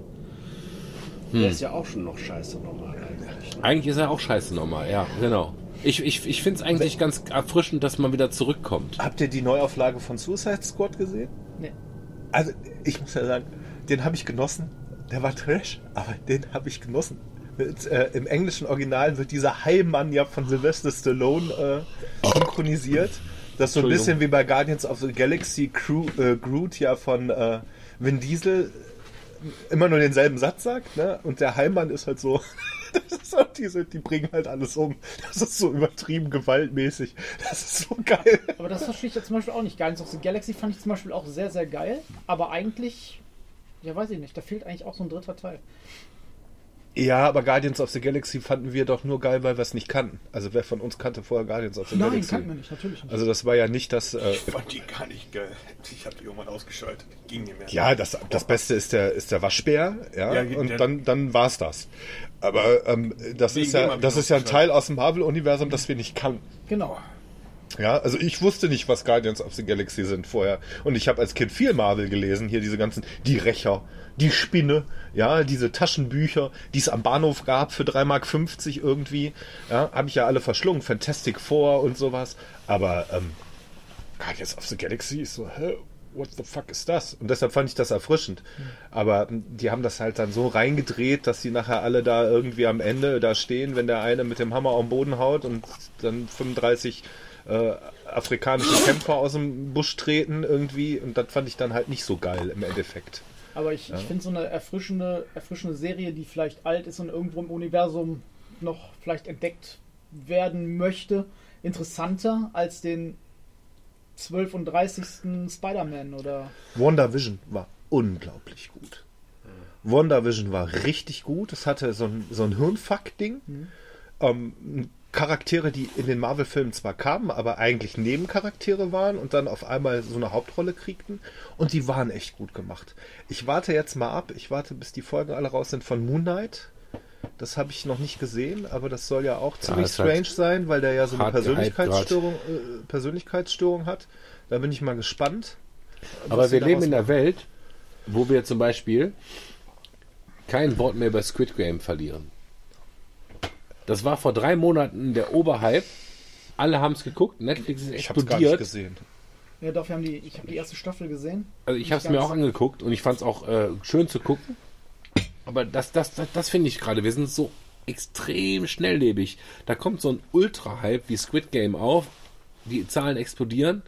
Der ist ja auch schon noch scheiße normal eigentlich. Ne? Eigentlich ist er auch scheiße normal, ja, genau. Ich, ich, ich finde es eigentlich ganz erfrischend, dass man wieder zurückkommt. Habt ihr die Neuauflage von Suicide Squad gesehen? Nee. Also, ich muss ja sagen, den habe ich genossen. Der war Trash, aber den habe ich genossen. Mit, äh, Im englischen Original wird dieser Heilmann ja von Sylvester Stallone äh, synchronisiert. Das ist so ein bisschen wie bei Guardians of the Galaxy Crew, äh, Groot ja von äh, Vin Diesel immer nur denselben Satz sagt, ne? Und der Heilmann ist halt so, das ist halt diese, die bringen halt alles um. Das ist so übertrieben gewaltmäßig. Das ist so geil. Aber das verstehe ich ja zum Beispiel auch nicht. Guardians of the Galaxy fand ich zum Beispiel auch sehr, sehr geil. Aber eigentlich, ja weiß ich nicht, da fehlt eigentlich auch so ein dritter Teil. Ja, aber Guardians of the Galaxy fanden wir doch nur geil, weil wir es nicht kannten. Also wer von uns kannte vorher Guardians of the Nein, Galaxy? kannten wir nicht, natürlich nicht. Also das war ja nicht das. Äh, Ich fand die gar nicht geil. Ich habe die irgendwann ausgeschaltet. Ging nicht mehr. ja, das, das Beste ist der, ist der Waschbär, ja, Ja, und der- dann, dann war's das. Aber ähm, das ist ja, das ist ja ein. Teil aus dem Marvel-Universum, das wir nicht kannten. genau. Ja, also ich wusste nicht, was Guardians of the Galaxy sind vorher. Und ich habe als Kind viel Marvel gelesen, hier diese ganzen, die Rächer, die Spinne, ja, diese Taschenbücher, die es am Bahnhof gab für 3,50 Mark irgendwie. Ja, habe ich ja alle verschlungen, Fantastic Four und sowas. Aber ähm, Guardians of the Galaxy ist so, hä, what the fuck ist das? Und deshalb fand ich das erfrischend. Aber ähm, die haben das halt dann so reingedreht, dass sie nachher alle da irgendwie am Ende da stehen, wenn der eine mit dem Hammer am Boden haut und dann 35 äh, afrikanische Kämpfer aus dem Busch treten irgendwie. Und das fand ich dann halt nicht so geil im Endeffekt. Aber ich, ich finde so eine erfrischende, erfrischende Serie, die vielleicht alt ist und irgendwo im Universum noch vielleicht entdeckt werden möchte, interessanter als den 12 und 30. Spider-Man oder. WandaVision war unglaublich gut. WandaVision war richtig gut. Es hatte so ein, so ein Hirnfuck-Ding. Ähm, Charaktere, die in den Marvel-Filmen zwar kamen, aber eigentlich Nebencharaktere waren und dann auf einmal so eine Hauptrolle kriegten. Und die waren echt gut gemacht. Ich warte jetzt mal ab. Ich warte, bis die Folgen alle raus sind von Moon Knight. Das habe ich noch nicht gesehen, aber das soll ja auch ziemlich halt strange sein, weil der ja so eine Persönlichkeitsstörung, äh, Persönlichkeitsstörung hat. Da bin ich mal gespannt. Aber wir leben in einer Welt, wo wir zum Beispiel kein Wort mehr über Squid Game verlieren. Das war vor drei Monaten der Oberhype. Alle haben es geguckt. Netflix ist Ich habe es gar nicht explodiert. gesehen. Ja, doch, wir haben die, ich habe die erste Staffel gesehen. Also ich habe es mir auch angeguckt und ich fand es auch äh, schön zu gucken. Aber das, das, das, das finde ich gerade. Wir sind so extrem schnelllebig. Da kommt so ein Ultra-Hype wie Squid Game auf. Die Zahlen explodieren.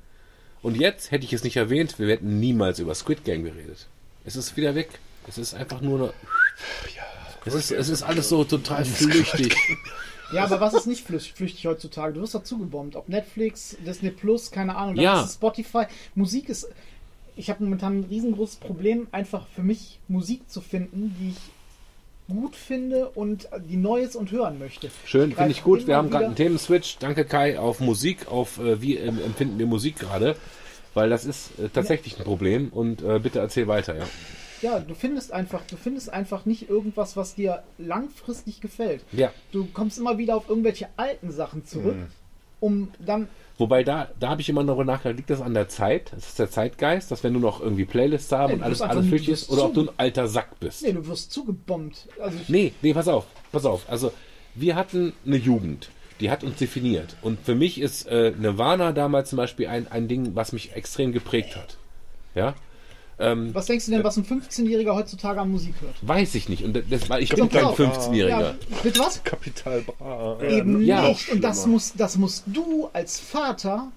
Und jetzt hätte ich es nicht erwähnt, wir hätten niemals über Squid Game geredet. Es ist wieder weg. Es ist einfach nur eine. Es ist, es ist alles so total flüchtig. Ja, aber was ist nicht flüchtig, flüchtig heutzutage? Du wirst dazu gebombt. Ob Netflix, Disney Plus, keine Ahnung, Ja. Spotify. Musik ist. Ich habe momentan ein riesengroßes Problem, einfach für mich Musik zu finden, die ich gut finde und die Neues und hören möchte. Schön, finde ich gut. Wir haben gerade einen Themenswitch. Danke Kai auf Musik, auf äh, wie ähm, empfinden wir Musik gerade. Weil das ist äh, tatsächlich ein Problem. Und äh, bitte erzähl weiter, ja. Ja, du findest einfach, du findest einfach nicht irgendwas, was dir langfristig gefällt. Ja. Du kommst immer wieder auf irgendwelche alten Sachen zurück, um dann Wobei da, da habe ich immer darüber nachgedacht, liegt das an der Zeit? Das ist der Zeitgeist, dass wenn du noch irgendwie Playlists haben Nee, und alles, alles flüchtig ist, oder ob du ein alter Sack bist. Nee, du wirst zugebombt. Also Nee, nee, pass auf, pass auf. Also, wir hatten eine Jugend, die hat uns definiert. Und für mich ist äh, Nirvana damals zum Beispiel ein, ein Ding, was mich extrem geprägt hat. Ja? Ähm, was denkst du denn, was ein 15-Jähriger heutzutage an Musik hört? weiß ich nicht. Und das, weil ich bin kein doch. 15-Jähriger. Ja, bitte was? Kapital Bra. Eben Ja. nicht. Und das musst, das musst du als Vater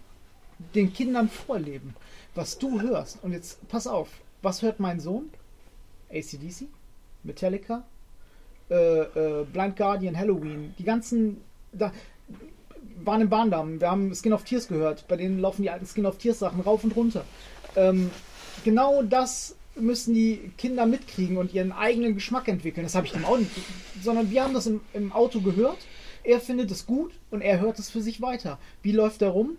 den Kindern vorleben, was du hörst. Und jetzt pass auf, was hört mein Sohn? ACDC, Metallica, äh, äh, Blind Guardian, Halloween, die ganzen. Da, waren im Bahndamm, wir haben Skin of Tears gehört, bei denen laufen die alten Skin of Tears Sachen rauf und runter. Ähm, genau das müssen die Kinder mitkriegen und ihren eigenen Geschmack entwickeln. Das habe ich dem auch nicht. Sondern wir haben das im, im Auto gehört. Er findet es gut und er hört es für sich weiter. Wie läuft er rum?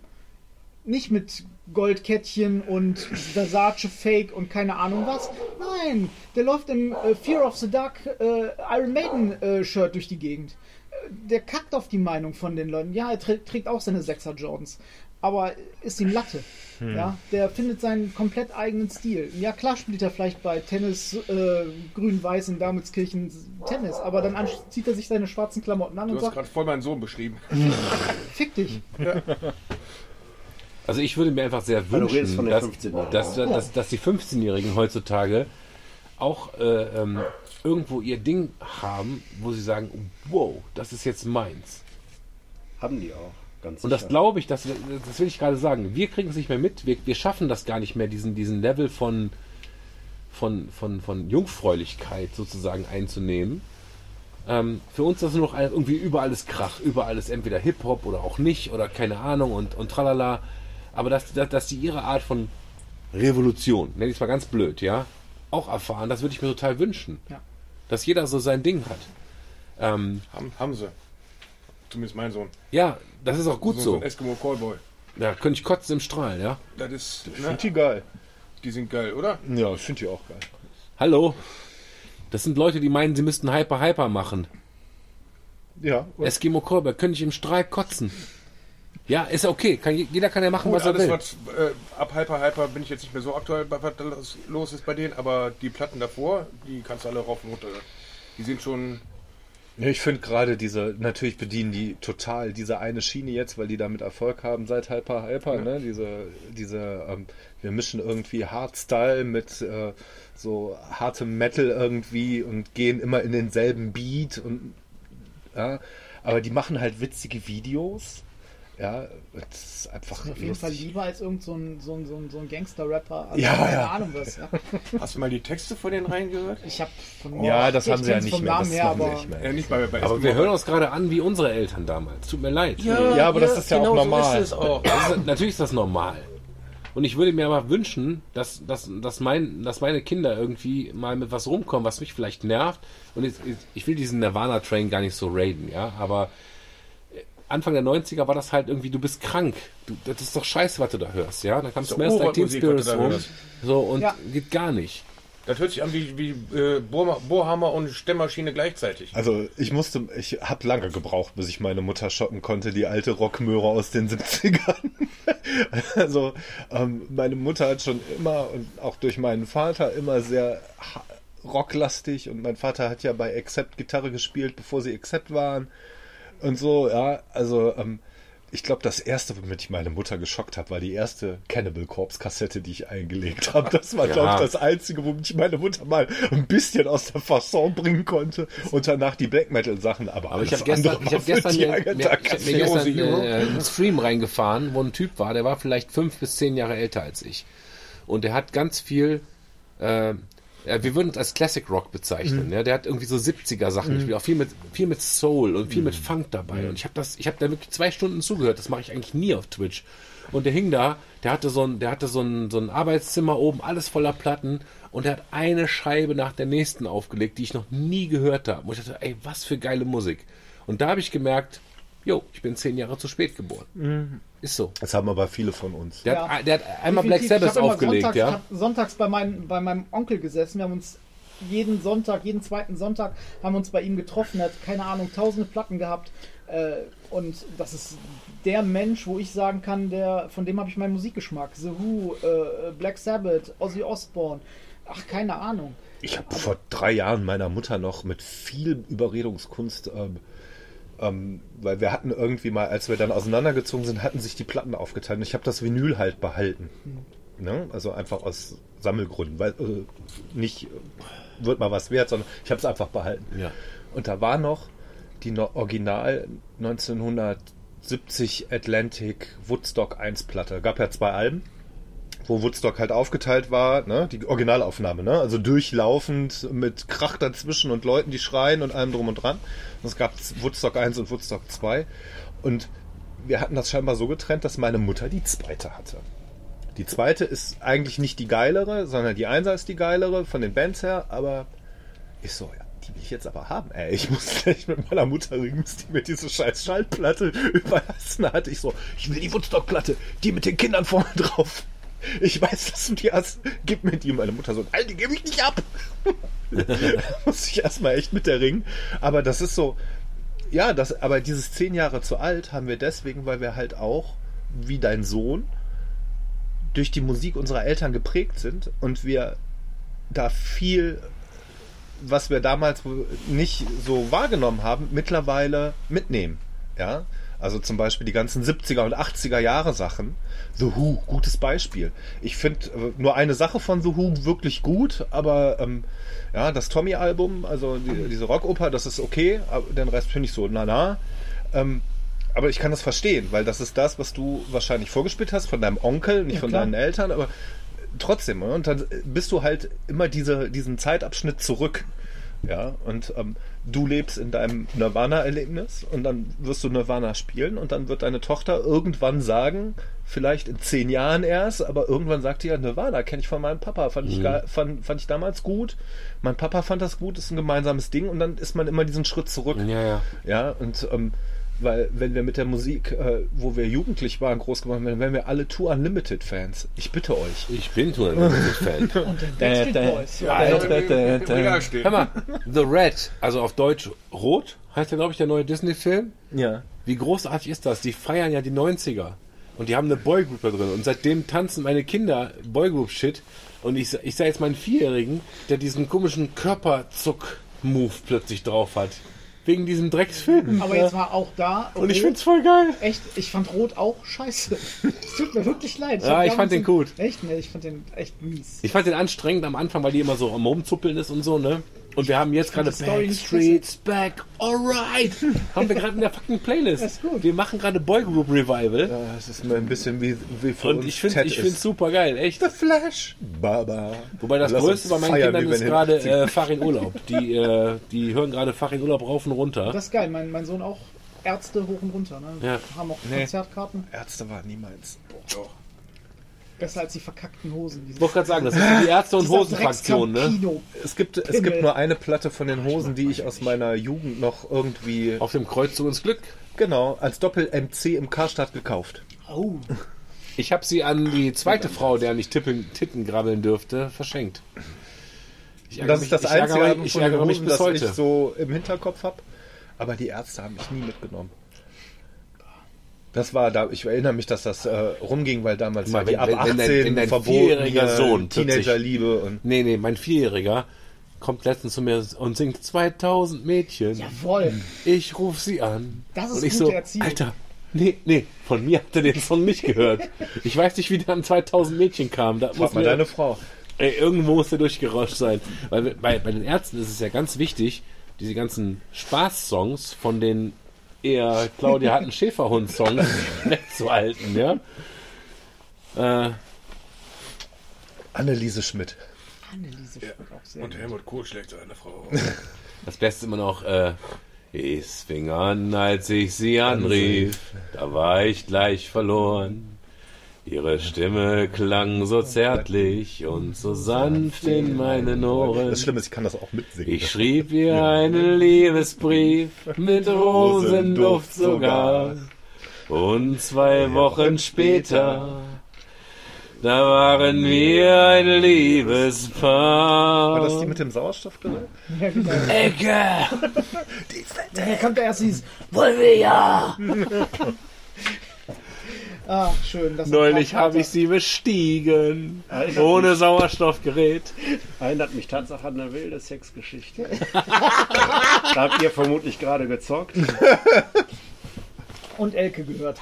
nicht mit Goldkettchen und Versace Fake und keine Ahnung was. Nein, der läuft im äh, Fear of the Dark äh, Iron Maiden äh, Shirt durch die Gegend. Äh, Der kackt auf die Meinung von den Leuten. Ja, er trä- trägt auch seine Sechser Jordans. Aber ist ihm Latte. Ja, der findet seinen komplett eigenen Stil. Ja, klar spielt er vielleicht bei Tennis äh, Grün-Weiß in Damitskirchen Tennis, aber dann zieht er sich seine schwarzen Klamotten an Du und hast sagt, gerade voll meinen Sohn beschrieben. fick dich. Also ich würde mir einfach sehr du wünschen, dass, 15-Jährigen. dass, dass, dass die 15-Jährigen heutzutage auch äh, ähm, irgendwo ihr Ding haben, wo sie sagen, wow, das ist jetzt meins. Haben die auch. Ganz Und das glaube ich, das, das will ich gerade sagen. Wir kriegen es nicht mehr mit. Wir, wir schaffen das gar nicht mehr, diesen, diesen Level von, von, von, von Jungfräulichkeit sozusagen einzunehmen. Ähm, für uns ist das nur noch irgendwie überall ist Krach, überall ist entweder Hip-Hop oder auch nicht oder keine Ahnung und, und tralala. Aber dass, dass, dass die ihre Art von Revolution, nenne ich es mal ganz blöd, ja, auch erfahren, das würde ich mir total wünschen. Ja. Dass jeder so sein Ding hat. Ähm, Haben, haben sie. Zumindest mein Sohn. ja, das ist auch gut so. so. ein Eskimo Callboy. Ja, könnte ich kotzen im Strahl, ja. Das ist. Ich Ne? finde die geil. Die sind geil, oder? Ja, ich finde die auch geil. Hallo? Das sind Leute, die meinen, sie müssten Hyper Hyper machen. Ja, und Eskimo Callback, könnte ich im Strahl kotzen. Ja, ist okay. Kann, jeder kann ja machen, Gut, was er alles will. was äh, ab Hyper Hyper bin ich jetzt nicht mehr so aktuell, bei was da los- ist bei denen, aber die Platten davor, die kannst du alle rauf und runter. Die sind schon. Ja, ich finde gerade diese, natürlich bedienen die total diese eine Schiene jetzt, weil die damit Erfolg haben seit Hyper Hyper, ne? Diese, diese, ähm, wir mischen irgendwie Hardstyle mit äh, so hartem Metal irgendwie und gehen immer in denselben Beat und ja, aber die machen halt witzige Videos. Ja, das ist einfach Auf jeden Fall lieber als irgend so ein, so ein, so ein, so ein Gangster-Rapper. Also Ja, keine ja. Ahnung was. Ja. Hast du mal die Texte von denen reingehört? Ich habe von Ja, das haben sie ja nicht vom mehr. Namen Das her, aber nicht mehr. Ja, nicht bei, bei Aber wir hören uns gerade an wie unsere Eltern damals. Tut mir leid. Ja, aber das ist ja auch genau normal. So ist auch. Das ist, natürlich ist das normal. Und ich würde mir aber wünschen, dass, dass, dass, mein, dass meine Kinder irgendwie mal mit was rumkommen, was mich vielleicht nervt. Und ich, ich will diesen Nirvana-Train gar nicht so raiden, ja. Aber äh, Anfang der 90er war das halt irgendwie, du bist krank. Du, das ist doch scheiße, was du da hörst, ja. Dann kam doch Smash Like Teen Spirits rum. So, und Ja. geht gar nicht. Das hört sich an wie, wie äh, Bohrhammer und Stemmmaschine gleichzeitig. Also ich musste, ich habe lange gebraucht, bis ich meine Mutter schocken konnte, die alte Rockmöhre aus den 70ern. also ähm, meine Mutter hat schon immer und auch durch meinen Vater immer sehr rocklastig und mein Vater hat ja bei Accept Gitarre gespielt, bevor sie Accept waren und so, ja, also ähm, ich glaube, das erste, womit ich meine Mutter geschockt habe, war die erste Cannibal Corpse Kassette, die ich eingelegt habe. Das war, glaube ich, das einzige, womit ich meine Mutter mal ein bisschen aus der Fasson bringen konnte. Und danach die Black Metal Sachen, aber, Aber ich habe gestern, ich hab gestern, mir, mir, ich hab mir gestern äh, einen Stream reingefahren, wo ein Typ war, der war vielleicht fünf bis zehn Jahre älter als ich. Und der hat ganz viel, äh, ja, wir würden es als Classic Rock bezeichnen. Ja, der hat irgendwie so 70er Sachen gespielt, auch viel mit, viel mit Soul und viel mit Funk dabei. Und ich habe das, ich habe da wirklich zwei Stunden zugehört. Das mache ich eigentlich nie auf Twitch. Und der hing da, der hatte so ein, der hatte so ein, so ein Arbeitszimmer oben, alles voller Platten. Und er hat eine Scheibe nach der nächsten aufgelegt, die ich noch nie gehört habe. Und ich dachte, ey, was für geile Musik. Und da habe ich gemerkt, jo, ich bin zehn Jahre zu spät geboren. Ist so. Das haben aber viele von uns. Der, Ja. hat, der hat einmal Black Definitiv. Sabbath Ich hab immer aufgelegt, sonntags, ja. Ich hab sonntags bei, mein, bei meinem Onkel gesessen. Wir haben uns jeden Sonntag, jeden zweiten Sonntag haben wir uns bei ihm getroffen. Er hat, keine Ahnung, tausende Platten gehabt. Äh, und das ist der Mensch, wo ich sagen kann, der, von dem habe ich meinen Musikgeschmack. The Who, äh, Black Sabbath, Ozzy Osbourne. Ach, keine Ahnung. Ich habe vor drei Jahren meiner Mutter noch mit viel Überredungskunst, ähm, ähm, weil wir hatten irgendwie mal, als wir dann auseinandergezogen sind, hatten sich die Platten aufgeteilt. Und ich habe das Vinyl halt behalten. Ne? Also einfach aus Sammelgründen, weil äh, nicht wird mal was wert, sondern ich habe es einfach behalten. Ja. Und da war noch die no Original 1970 Atlantic Woodstock 1 Platte. Gab ja zwei Alben wo Woodstock halt aufgeteilt war, ne, die Originalaufnahme, ne, also durchlaufend mit Krach dazwischen und Leuten, die schreien und allem drum und dran. Und es gab Woodstock 1 und Woodstock 2 und wir hatten das scheinbar so getrennt, dass meine Mutter die zweite hatte. Die zweite ist eigentlich nicht die geilere, sondern die Einser ist die geilere von den Bands her, aber ich so, ja, die will ich jetzt aber haben. Ey, ich muss gleich mit meiner Mutter bis die mir diese scheiß Schallplatte überlassen hat. Ich so, ich will die Woodstock-Platte, die mit den Kindern vorne drauf. Ich weiß, dass du die hast. Gib mir die. Meine Mutter so, nein, die gebe ich nicht ab. da muss ich erstmal echt mit der ringen. Aber das ist so, ja, das, aber dieses zehn Jahre zu alt haben wir deswegen, weil wir halt auch, wie dein Sohn, durch die Musik unserer Eltern geprägt sind und wir da viel, was wir damals nicht so wahrgenommen haben, mittlerweile mitnehmen. Ja, also zum Beispiel die ganzen 70er und 80er Jahre Sachen. The Who, gutes Beispiel. Ich finde äh, nur eine Sache von The Who wirklich gut, aber ähm, ja, das Tommy-Album, also die, diese Rockoper, das ist okay, aber den Rest finde ich so, na na. Ähm, aber ich kann das verstehen, weil das ist das, was du wahrscheinlich vorgespielt hast von deinem Onkel, nicht Ja, von klar. deinen Eltern, aber trotzdem. ne? Und dann bist du halt immer diese, diesen Zeitabschnitt zurück. Ja, und ähm, du lebst in deinem Nirvana-Erlebnis und dann wirst du Nirvana spielen und dann wird deine Tochter irgendwann sagen, vielleicht in zehn Jahren erst, aber irgendwann sagt die ja, Nirvana kenne ich von meinem Papa, fand ich, geil, fand, fand ich damals gut, mein Papa fand das gut, ist ein gemeinsames Ding und dann ist man immer diesen Schritt zurück. Ja, ja. Ja, und ähm, weil wenn wir mit der Musik, äh, wo wir jugendlich waren, groß geworden wären, wären wir alle Two Unlimited Fans. Ich bitte euch. Ich bin Tour Fan. Und den Boys. Hör mal, The Red, also auf Deutsch Rot, heißt ja, glaube ich, der neue Disney-Film. Ja. Wie großartig ist das? Die feiern ja die 90er. Und die haben eine Boygroup da drin. Und seitdem tanzen meine Kinder Boygroup-Shit. Und ich, ich sah jetzt meinen Vierjährigen, der diesen komischen Körperzuck-Move plötzlich drauf hat. Wegen diesem Drecksfilm. aber jetzt war auch da. Und ich find's voll geil. Echt, ich fand Rot auch scheiße. Es tut mir wirklich leid. Ja, hab ich fand den gut. Echt, ne, ich fand den echt mies. Ich fand den anstrengend am Anfang, weil die immer so am Rumzuppeln ist und so, ne? Und wir haben jetzt gerade Backstreet's Back, alright! haben wir gerade in der fucking Playlist. Das ist gut. Wir machen gerade Boygroup Revival. Ja, das ist mir ein bisschen wie, wie für Und uns ich finde find's super geil, echt. The Flash. Baba. Wobei das Lass Größte bei meinen feiern, Kindern ist gerade äh, Farin Urlaub. Die, äh, die hören gerade Farin Urlaub rauf und runter. Das ist geil. Mein, mein Sohn auch Ärzte hoch und runter. Ne? Ja. Haben auch Nee. Konzertkarten. Ärzte war niemals. Besser als die verkackten Hosen. Ich wollte gerade sagen, das ist die Ärzte- und Hosenfraktion, ne? Es gibt, es gibt nur eine Platte von den Hosen, die ich aus meiner Jugend noch irgendwie, Auf dem Kreuzzug ins Glück. genau, als Doppel-MC im Karstadt gekauft. Oh, Ich habe sie an die zweite Frau, der nicht Tippen, Titten grabbeln dürfte, verschenkt. Ich ärgere Das mich- ist das ich ärgere einzige mich- ich ärgere mich Hosen, bis das heute. ich so im Hinterkopf habe. Aber die Ärzte haben mich nie mitgenommen. Das war da, ich erinnere mich, dass das äh, rumging, weil damals Mal, ja die wenn- ab wenn- wenn dein- 18 wenn dein vierjähriger hier Sohn Teenagerliebe und Nee, nee, mein Vierjähriger kommt letztens zu mir und singt 2000 Mädchen. jawohl. Ich ruf sie an. Das ist und ich gute so, Erziehung. Alter, nee, nee, von mir hat er den Song nicht gehört. Ich weiß nicht, wie der an 2000 Mädchen kam. Da muss frag mal mir, deine Frau. ey, irgendwo muss der durchgerauscht sein. Weil bei, bei den Ärzten ist es ja ganz wichtig, diese ganzen Spaßsongs von den eher Claudia hat einen Schäferhund-Songs wegzuhalten, ja. Äh, Anneliese Schmidt. Anneliese ja. auch sehr. Und Helmut Kohl schlägt seine Frau. Das Beste immer noch, äh, es fing an, als ich sie anrief, da war ich gleich verloren. Ihre Stimme klang so zärtlich und so sanft in meinen Ohren. Das Schlimme ist, ich kann das auch mitsingen. Ich schrieb ihr einen Liebesbrief mit Rosenduft sogar. Und zwei Wochen später, da waren wir ein Liebespaar. War das die mit dem Sauerstoffgerät? Ja, genau. Ecke! Daher kommt der erst dieses Wollen wir ja! Ah, schön. Das Neulich habe ich sie bestiegen. Ohne Sauerstoffgerät. Erinnert mich tatsächlich an eine wilde Sexgeschichte. da habt ihr vermutlich gerade gezockt. Und Elke gehört.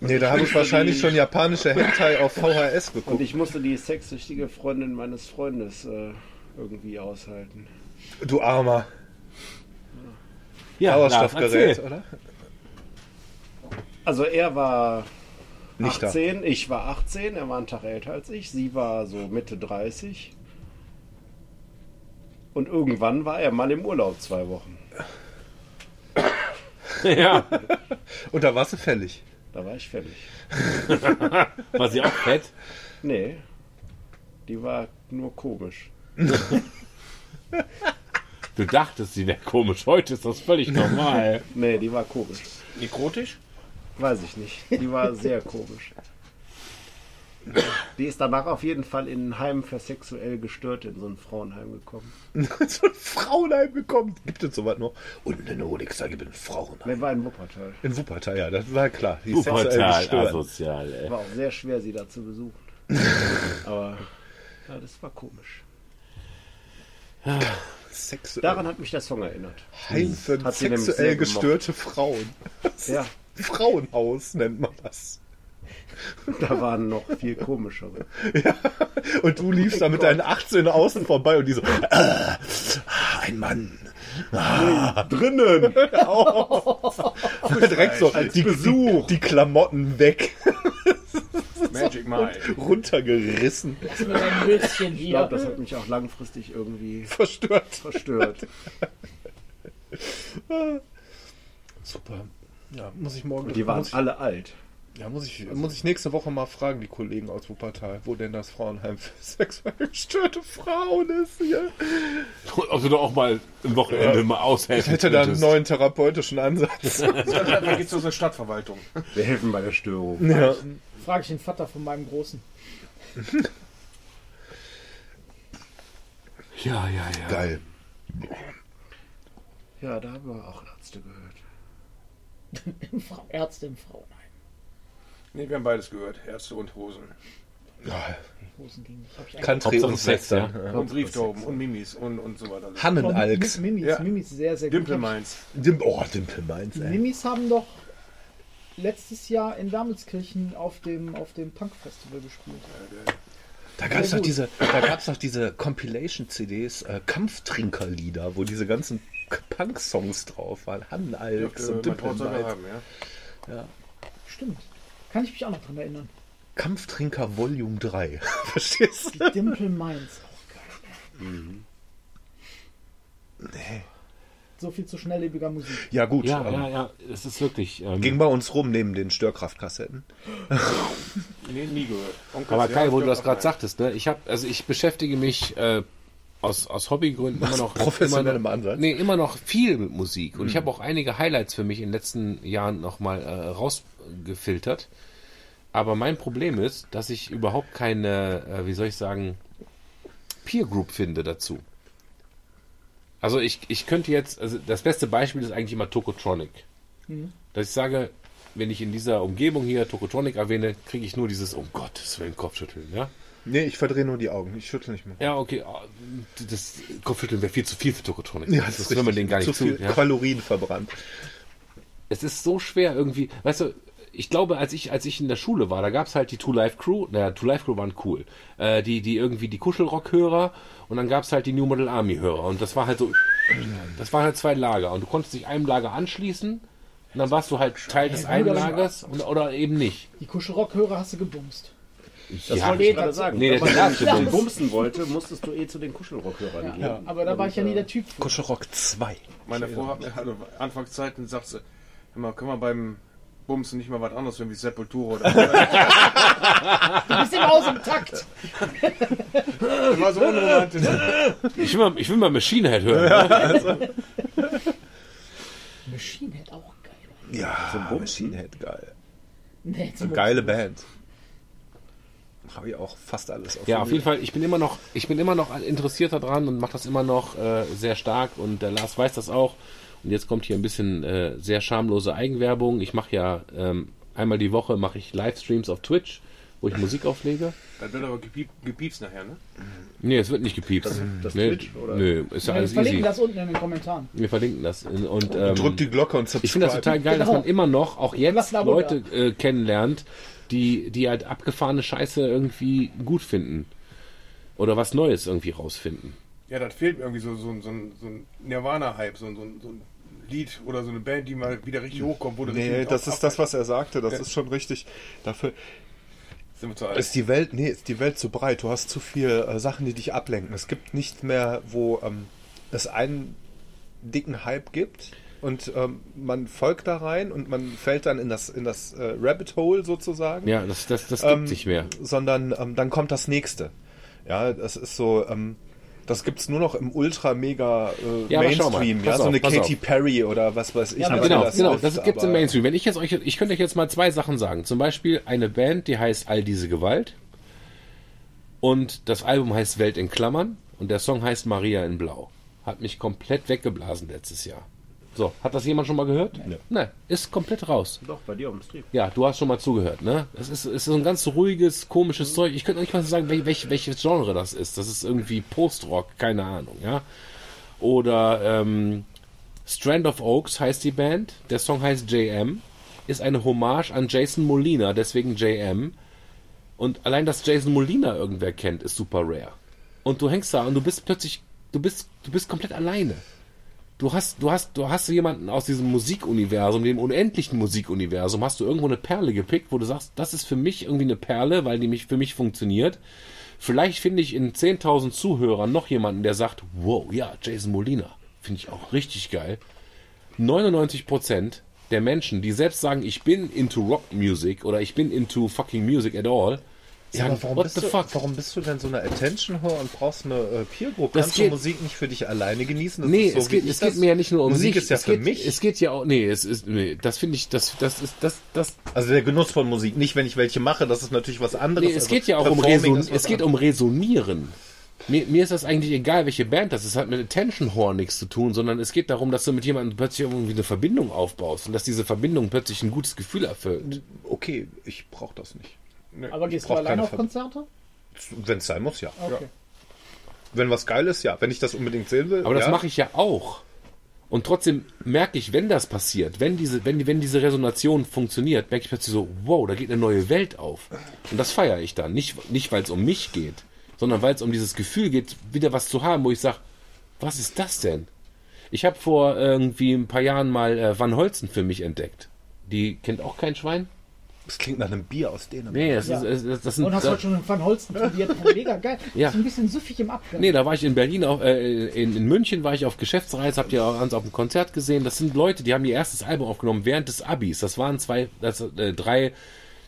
Nee, da habe ich wahrscheinlich schon japanische Hentai auf VHS Und geguckt. ich musste die sexsüchtige Freundin meines Freundes äh, irgendwie aushalten. Du Armer. Ja, Sauerstoffgerät, oder? Also er war Nicht da. 18, ich war 18, er war einen Tag älter als ich, sie war so Mitte 30. Und irgendwann war er mal im Urlaub zwei Wochen. Ja, Und da warst du fällig. Da war ich fertig. war sie auch fett? Nee, die war nur komisch. Du dachtest, sie wäre komisch. Heute ist das völlig normal. Nee, die war komisch. Nekrotisch? Weiß ich nicht. Die war sehr komisch. Die ist danach auf jeden Fall in ein Heim für sexuell Gestörte in so ein Frauenheim gekommen. so ein Frauenheim gekommen. Gibt es sowas noch? Und in Honigster gibt es ein Frauenheim. Der war in Wuppertal. In Wuppertal, ja, das war klar. Die Wuppertal, gestört. asozial, ey. War auch sehr schwer, sie da zu besuchen. Aber ja, das war komisch. Sexuell. Daran hat mich der Song erinnert. Heim für sexuell gestörte Frauen. Ja, Frauenhaus nennt man das. da waren noch viel komischere. Und du liefst da mit deinen 18 außen vorbei und die so, äh, ein Mann. Ah, drinnen. Direkt so, die, die, die Klamotten weg, Magic Mike. runtergerissen, mir dein Höschen Ich hier. glaube, das hat mich auch langfristig irgendwie verstört. verstört. Super. Ja, muss ich morgen. Und die waren alle alt. ja, muss ich, muss ich nächste Woche mal fragen, die Kollegen aus Wuppertal, wo denn das Frauenheim für sexuell gestörte Frauen ist hier. Ob du doch auch mal ein Wochenende mal aushelfen Ich hätte da einen neuen therapeutischen Ansatz. Da geht's zur Stadtverwaltung. Wir helfen bei der Störung. ja. Frage ich den Vater von meinem Großen. Ja, ja, ja. Geil. Ja, da haben wir auch Ärzte gehört. Ärzte im Frauenheim. Nee, wir haben beides gehört. Ärzte und Hosen. Ja, Hosen ging nicht. Country und Sex, ja. Und Brieftauben und Mimis und, und so weiter. Hannenalks. Mimis, Ja. Mimis sehr, sehr gut. Dimpelmeins. Dim oh, Dimpelmeins, ey. Mimis haben doch letztes Jahr in Wermelskirchen auf dem, auf dem Punk-Festival gespielt. Da gab es doch diese, da gab's doch diese Compilation-CDs, äh, Kampftrinkerlieder, wo diese ganzen Punk-Songs drauf waren. Und Dürfte mein Trauzeuge Dimpelmeins. haben, ja. Stimmt. Kann ich mich auch noch dran erinnern. Kampftrinker Volume 3. Verstehst du? Dimple Mainz. Auch geil. Nee. So viel zu schnelllebiger Musik. Ja, gut. Ja, ähm, ja, ja, es ist wirklich. Ähm, Ging bei uns rum neben den Störkraftkassetten. Nee, nie gehört. Onkel, aber ja, Kai, wo du das gerade sagtest, ne? Ich habe, also ich beschäftige mich äh, aus, aus Hobbygründen immer noch immer noch, Ansatz? Nee, immer noch viel mit Musik. Und ich habe auch einige Highlights für mich in den letzten Jahren nochmal äh, rausgefiltert. Aber mein Problem ist, dass ich überhaupt keine, äh, wie soll ich sagen, Peer Group finde dazu. Also ich, ich könnte jetzt, also das beste Beispiel ist eigentlich immer Tokotronic. Dass ich sage, wenn ich in dieser Umgebung hier Tokotronic erwähne, kriege ich nur dieses, um Gottes Willen, Kopfschütteln, ja? Nee, ich verdrehe nur die Augen. Ich schüttel nicht mehr. Ja, okay, ah, das Kopfschütteln wäre viel zu viel für Tokotronic. Ja, das will man denen gar nicht zu zu. viel ja? Kalorien verbrannt. Es ist so schwer irgendwie, weißt du, ich glaube, als ich, als ich in der Schule war, da gab es halt die Two Life Crew, naja, Two Life Crew waren cool. Äh, die, die irgendwie die Kuschelrock-Hörer und dann gab es halt die New Model Army-Hörer. Und das war halt so, das waren halt zwei Lager. Und du konntest dich einem Lager anschließen und dann warst du halt Teil des einen Lagers und, oder eben nicht. Die Kuschelrock-Hörer hast du gebumst. Das wollte ich gerade sagen. Nee, Wenn man nicht. bumsen wollte, musstest du eh zu den Kuschelrockhörern gehen. Ja, aber da war ich ja nie der Typ. Kuschelrock 2. Meine Frau hat mir also Anfangszeiten sagt sie, hör mal, können wir beim Bumsen nicht mal was anderes hören wie Sepultura oder Du bist immer aus dem Takt. Das war so unromantisch. Ich will mal, ich will mal Machine Head hören. ne? Machine Head auch geil. Ja, Machine Head, geil. Nee, zum Geile Band. Habe ich auch fast alles auf Ja, auf jeden Fall. Ich bin immer noch, ich bin immer noch interessiert daran und mache das immer noch äh, sehr stark und der Lars weiß das auch. Und jetzt kommt hier ein bisschen äh, sehr schamlose Eigenwerbung. Ich mache ja ähm, einmal die Woche mache ich Livestreams auf Twitch, wo ich Musik auflege. Das wird aber gepiep, gepiepst nachher, ne? Nee, es wird nicht gepiepst. Das- das nee, Twitch, oder? Nö, ist ja Wir alles verlinken easy. das unten in den Kommentaren. Wir verlinken das. Und ähm, Drückt die Glocke und subscribe. ich finde das total geil, dass Genau. man immer noch, auch jetzt, Leute äh, kennenlernt, die, die halt abgefahrene Scheiße irgendwie gut finden. Oder was Neues irgendwie rausfinden. Ja, das fehlt mir irgendwie so, so, ein- so, so ein Nirvana-Hype, so, ein- so, ein- so ein Lied oder so eine Band, die mal wieder richtig hochkommt. Wo du Nee, das ist das, was er sagte. Das Ja. ist schon richtig. Dafür Sind wir zu alt. ist die Welt, nee, ist die Welt zu breit. Du hast zu viel äh, Sachen, die dich ablenken. Es gibt nicht mehr, wo ähm, es einen dicken Hype gibt und ähm, man folgt da rein und man fällt dann in das in das äh, Rabbit Hole sozusagen. Ja, das, das, das gibt Ähm, nicht mehr. Sondern ähm, dann kommt das nächste. Ja, das ist so. Ähm, Das gibt's nur noch im ultra mega äh, Ja, Mainstream, ja, so auf, eine Katy auf. Perry oder was weiß ich. Ja, was Genau, das genau, das gibt's im aber- Mainstream. Wenn ich jetzt euch, ich könnte euch jetzt mal zwei Sachen sagen. Zum Beispiel eine Band, die heißt All diese Gewalt. Und das Album heißt Welt in Klammern. Und der Song heißt Maria in Blau. Hat mich komplett weggeblasen letztes Jahr. So, hat das jemand schon mal gehört? Nee. Nein, ist komplett raus. Doch, bei dir auf dem Stream. Ja, du hast schon mal zugehört, ne? Es ist, es ist so ein ganz ruhiges, komisches Zeug. Ich könnte nicht mal sagen, wel, welch, welches Genre das ist. Das ist irgendwie Post-Rock, keine Ahnung, ja? Oder ähm, Strand of Oaks heißt die Band. Der Song heißt JM. Ist eine Hommage an Jason Molina, deswegen JM. Und allein, dass Jason Molina irgendwer kennt, ist super rare. Und du hängst da und du bist plötzlich, du bist, du bist komplett alleine. Du hast, du hast, du hast jemanden aus diesem Musikuniversum, dem unendlichen Musikuniversum, hast du irgendwo eine Perle gepickt, wo du sagst, das ist für mich irgendwie eine Perle, weil die mich für mich funktioniert. Vielleicht finde ich in 10.000 Zuhörern noch jemanden, der sagt, wow, ja, Jason Molina, finde ich auch richtig geil. 99% der Menschen, die selbst sagen, ich bin into Rock Music oder ich bin into fucking music at all, Ja, aber warum what bist, the du, fuck? warum bist du denn so eine Attention Whore und brauchst eine äh, Peer Group? Das Kannst geht- du Musik nicht für dich alleine genießen? Das Nee, so, es geht, es geht mir ja nicht nur um Musik sich. ist ja es für geht, mich. Es geht ja auch, nee, es ist, nee, das finde ich, das, das ist, das, das, also der Genuss von Musik, nicht wenn ich welche mache, das ist natürlich was anderes. Nee, es also geht ja auch um, Reson es geht um Resonieren. Mir, mir ist das eigentlich egal, welche Band das ist. Es hat mit Attention Whore nichts zu tun, sondern es geht darum, dass du mit jemandem plötzlich irgendwie eine Verbindung aufbaust und dass diese Verbindung plötzlich ein gutes Gefühl erfüllt. Okay, ich brauche das nicht. Aber gehst du alleine auf Konzerte? Wenn es sein muss, ja. Okay. Wenn was geil ist, ja. Wenn ich das unbedingt sehen will. Aber das ja. mache ich ja auch. Und trotzdem merke ich, wenn das passiert, wenn diese, wenn, wenn diese Resonation funktioniert, merke ich plötzlich so, wow, da geht eine neue Welt auf. Und das feiere ich dann. Nicht, nicht weil es um mich geht, sondern weil es um dieses Gefühl geht, wieder was zu haben, wo ich sage, was ist das denn? Ich habe vor irgendwie ein paar Jahren mal äh, Van Holzen für mich entdeckt. Die kennt auch kein Schwein? Das klingt nach einem Bier aus Dänemark. Nee, das, Ja. ist, das, das sind. Und hast da- heute schon Van Holsten probiert? Mega geil. Ja. Ist ein bisschen süffig im Abgang. Nee, da war ich in Berlin, auf, äh, in, in München war ich auf Geschäftsreise, habt ihr auch uns auf dem Konzert gesehen. Das sind Leute, die haben ihr erstes Album aufgenommen während des Abis. Das waren zwei, das, äh, drei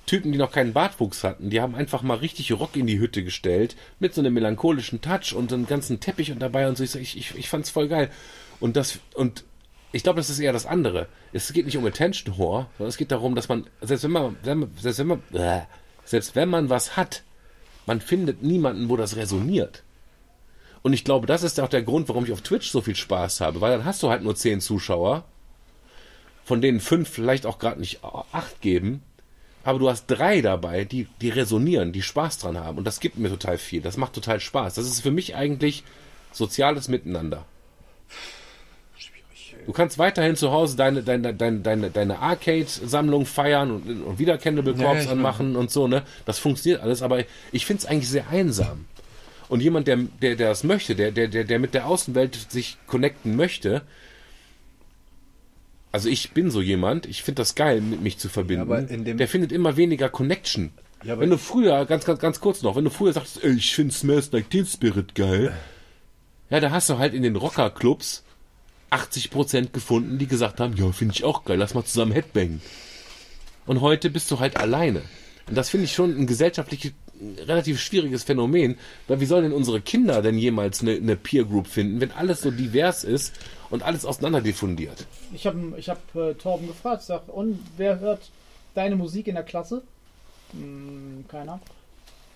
Typen, die noch keinen Bartwuchs hatten. Die haben einfach mal richtig Rock in die Hütte gestellt, mit so einem melancholischen Touch und einem ganzen Teppich und dabei und so. Ich, so, ich, ich, ich fand's voll geil. Und das, und ich glaube, das ist eher das andere. Es geht nicht um Attention Whore, sondern es geht darum, dass man, selbst wenn man, selbst wenn man, äh, selbst wenn man was hat, man findet niemanden, wo das resoniert. Und ich glaube, das ist auch der Grund, warum ich auf Twitch so viel Spaß habe, weil dann hast du halt nur zehn Zuschauer, von denen fünf vielleicht auch gerade nicht acht geben, aber du hast drei dabei, die, die resonieren, die Spaß dran haben. Und das gibt mir total viel. Das macht total Spaß. Das ist für mich eigentlich soziales Miteinander. Du kannst weiterhin zu Hause deine, deine, deine, deine, deine Arcade-Sammlung feiern und, und wieder Cannibal Ja, Corpse ich anmachen und so, ne? Das funktioniert alles, aber ich finde es eigentlich sehr einsam. Und jemand, der, der, der das möchte, der, der, der, der mit der Außenwelt sich connecten möchte, also ich bin so jemand, ich finde das geil, mit mich zu verbinden. aber in dem- der findet immer weniger Connection. Ja, wenn du früher, ganz, ganz, ganz kurz noch, wenn du früher sagst, ey, ich finde Smells Like Teen Spirit geil, ja, da hast du halt in den Rockerclubs 80% gefunden, die gesagt haben, ja, finde ich auch geil, lass mal zusammen Headbangen. Und heute bist du halt alleine. Und das finde ich schon ein gesellschaftlich relativ schwieriges Phänomen, weil wie sollen denn unsere Kinder denn jemals eine, eine Peer Group finden, wenn alles so divers ist und alles auseinander diffundiert? Ich habe ich hab, äh, Torben gefragt, sag, und wer hört deine Musik in der Klasse? Hm, keiner.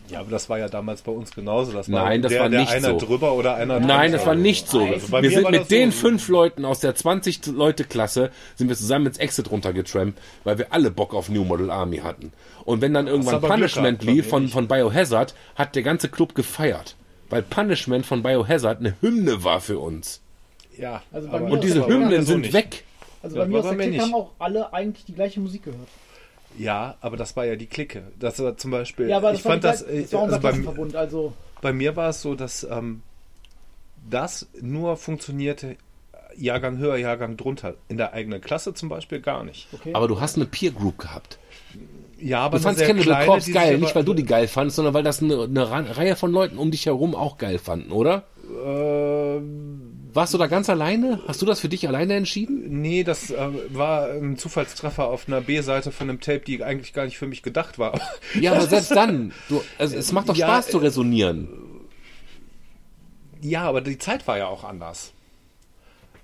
Ja, aber das war ja damals bei uns genauso. Das war Nein, das der, war der nicht einer so. drüber oder einer Nein, das war nicht so. Also wir sind mit das den so. fünf Leuten aus der 20-Leute-Klasse sind wir zusammen ins Exit runtergetrampt, weil wir alle Bock auf New Model Army hatten. Und wenn dann irgendwann Punishment gehabt, lief von, von Biohazard, hat der ganze Club gefeiert. Weil Punishment von Biohazard eine Hymne war für uns. Ja, Also bei aber- mir Und diese Hymnen sind nicht. weg. Also Ja, bei mir aus der Clique haben auch alle eigentlich die gleiche Musik gehört. Ja, aber das war ja die Clique. Das war zum Beispiel. Ja, aber das ich war, fand das. gleich- äh, das unser also bei, also bei mir war es so, dass ähm, das nur funktionierte. Jahrgang höher, Jahrgang drunter. In der eigenen Klasse zum Beispiel gar nicht. okay. Aber du hast eine Peer Group gehabt. Ja, aber Du fandst Cannibal Corpse die geil, nicht weil du die geil fandest, sondern weil das eine, eine Reihe von Leuten um dich herum auch geil fanden, oder? Ähm, Warst du da ganz alleine? Hast du das für dich alleine entschieden? nee, das äh, war ein Zufallstreffer auf einer B-Seite von einem Tape, die eigentlich gar nicht für mich gedacht war. Ja, aber selbst dann, du, also es macht doch Ja, Spaß zu äh, resonieren. Ja, aber die Zeit war ja auch anders.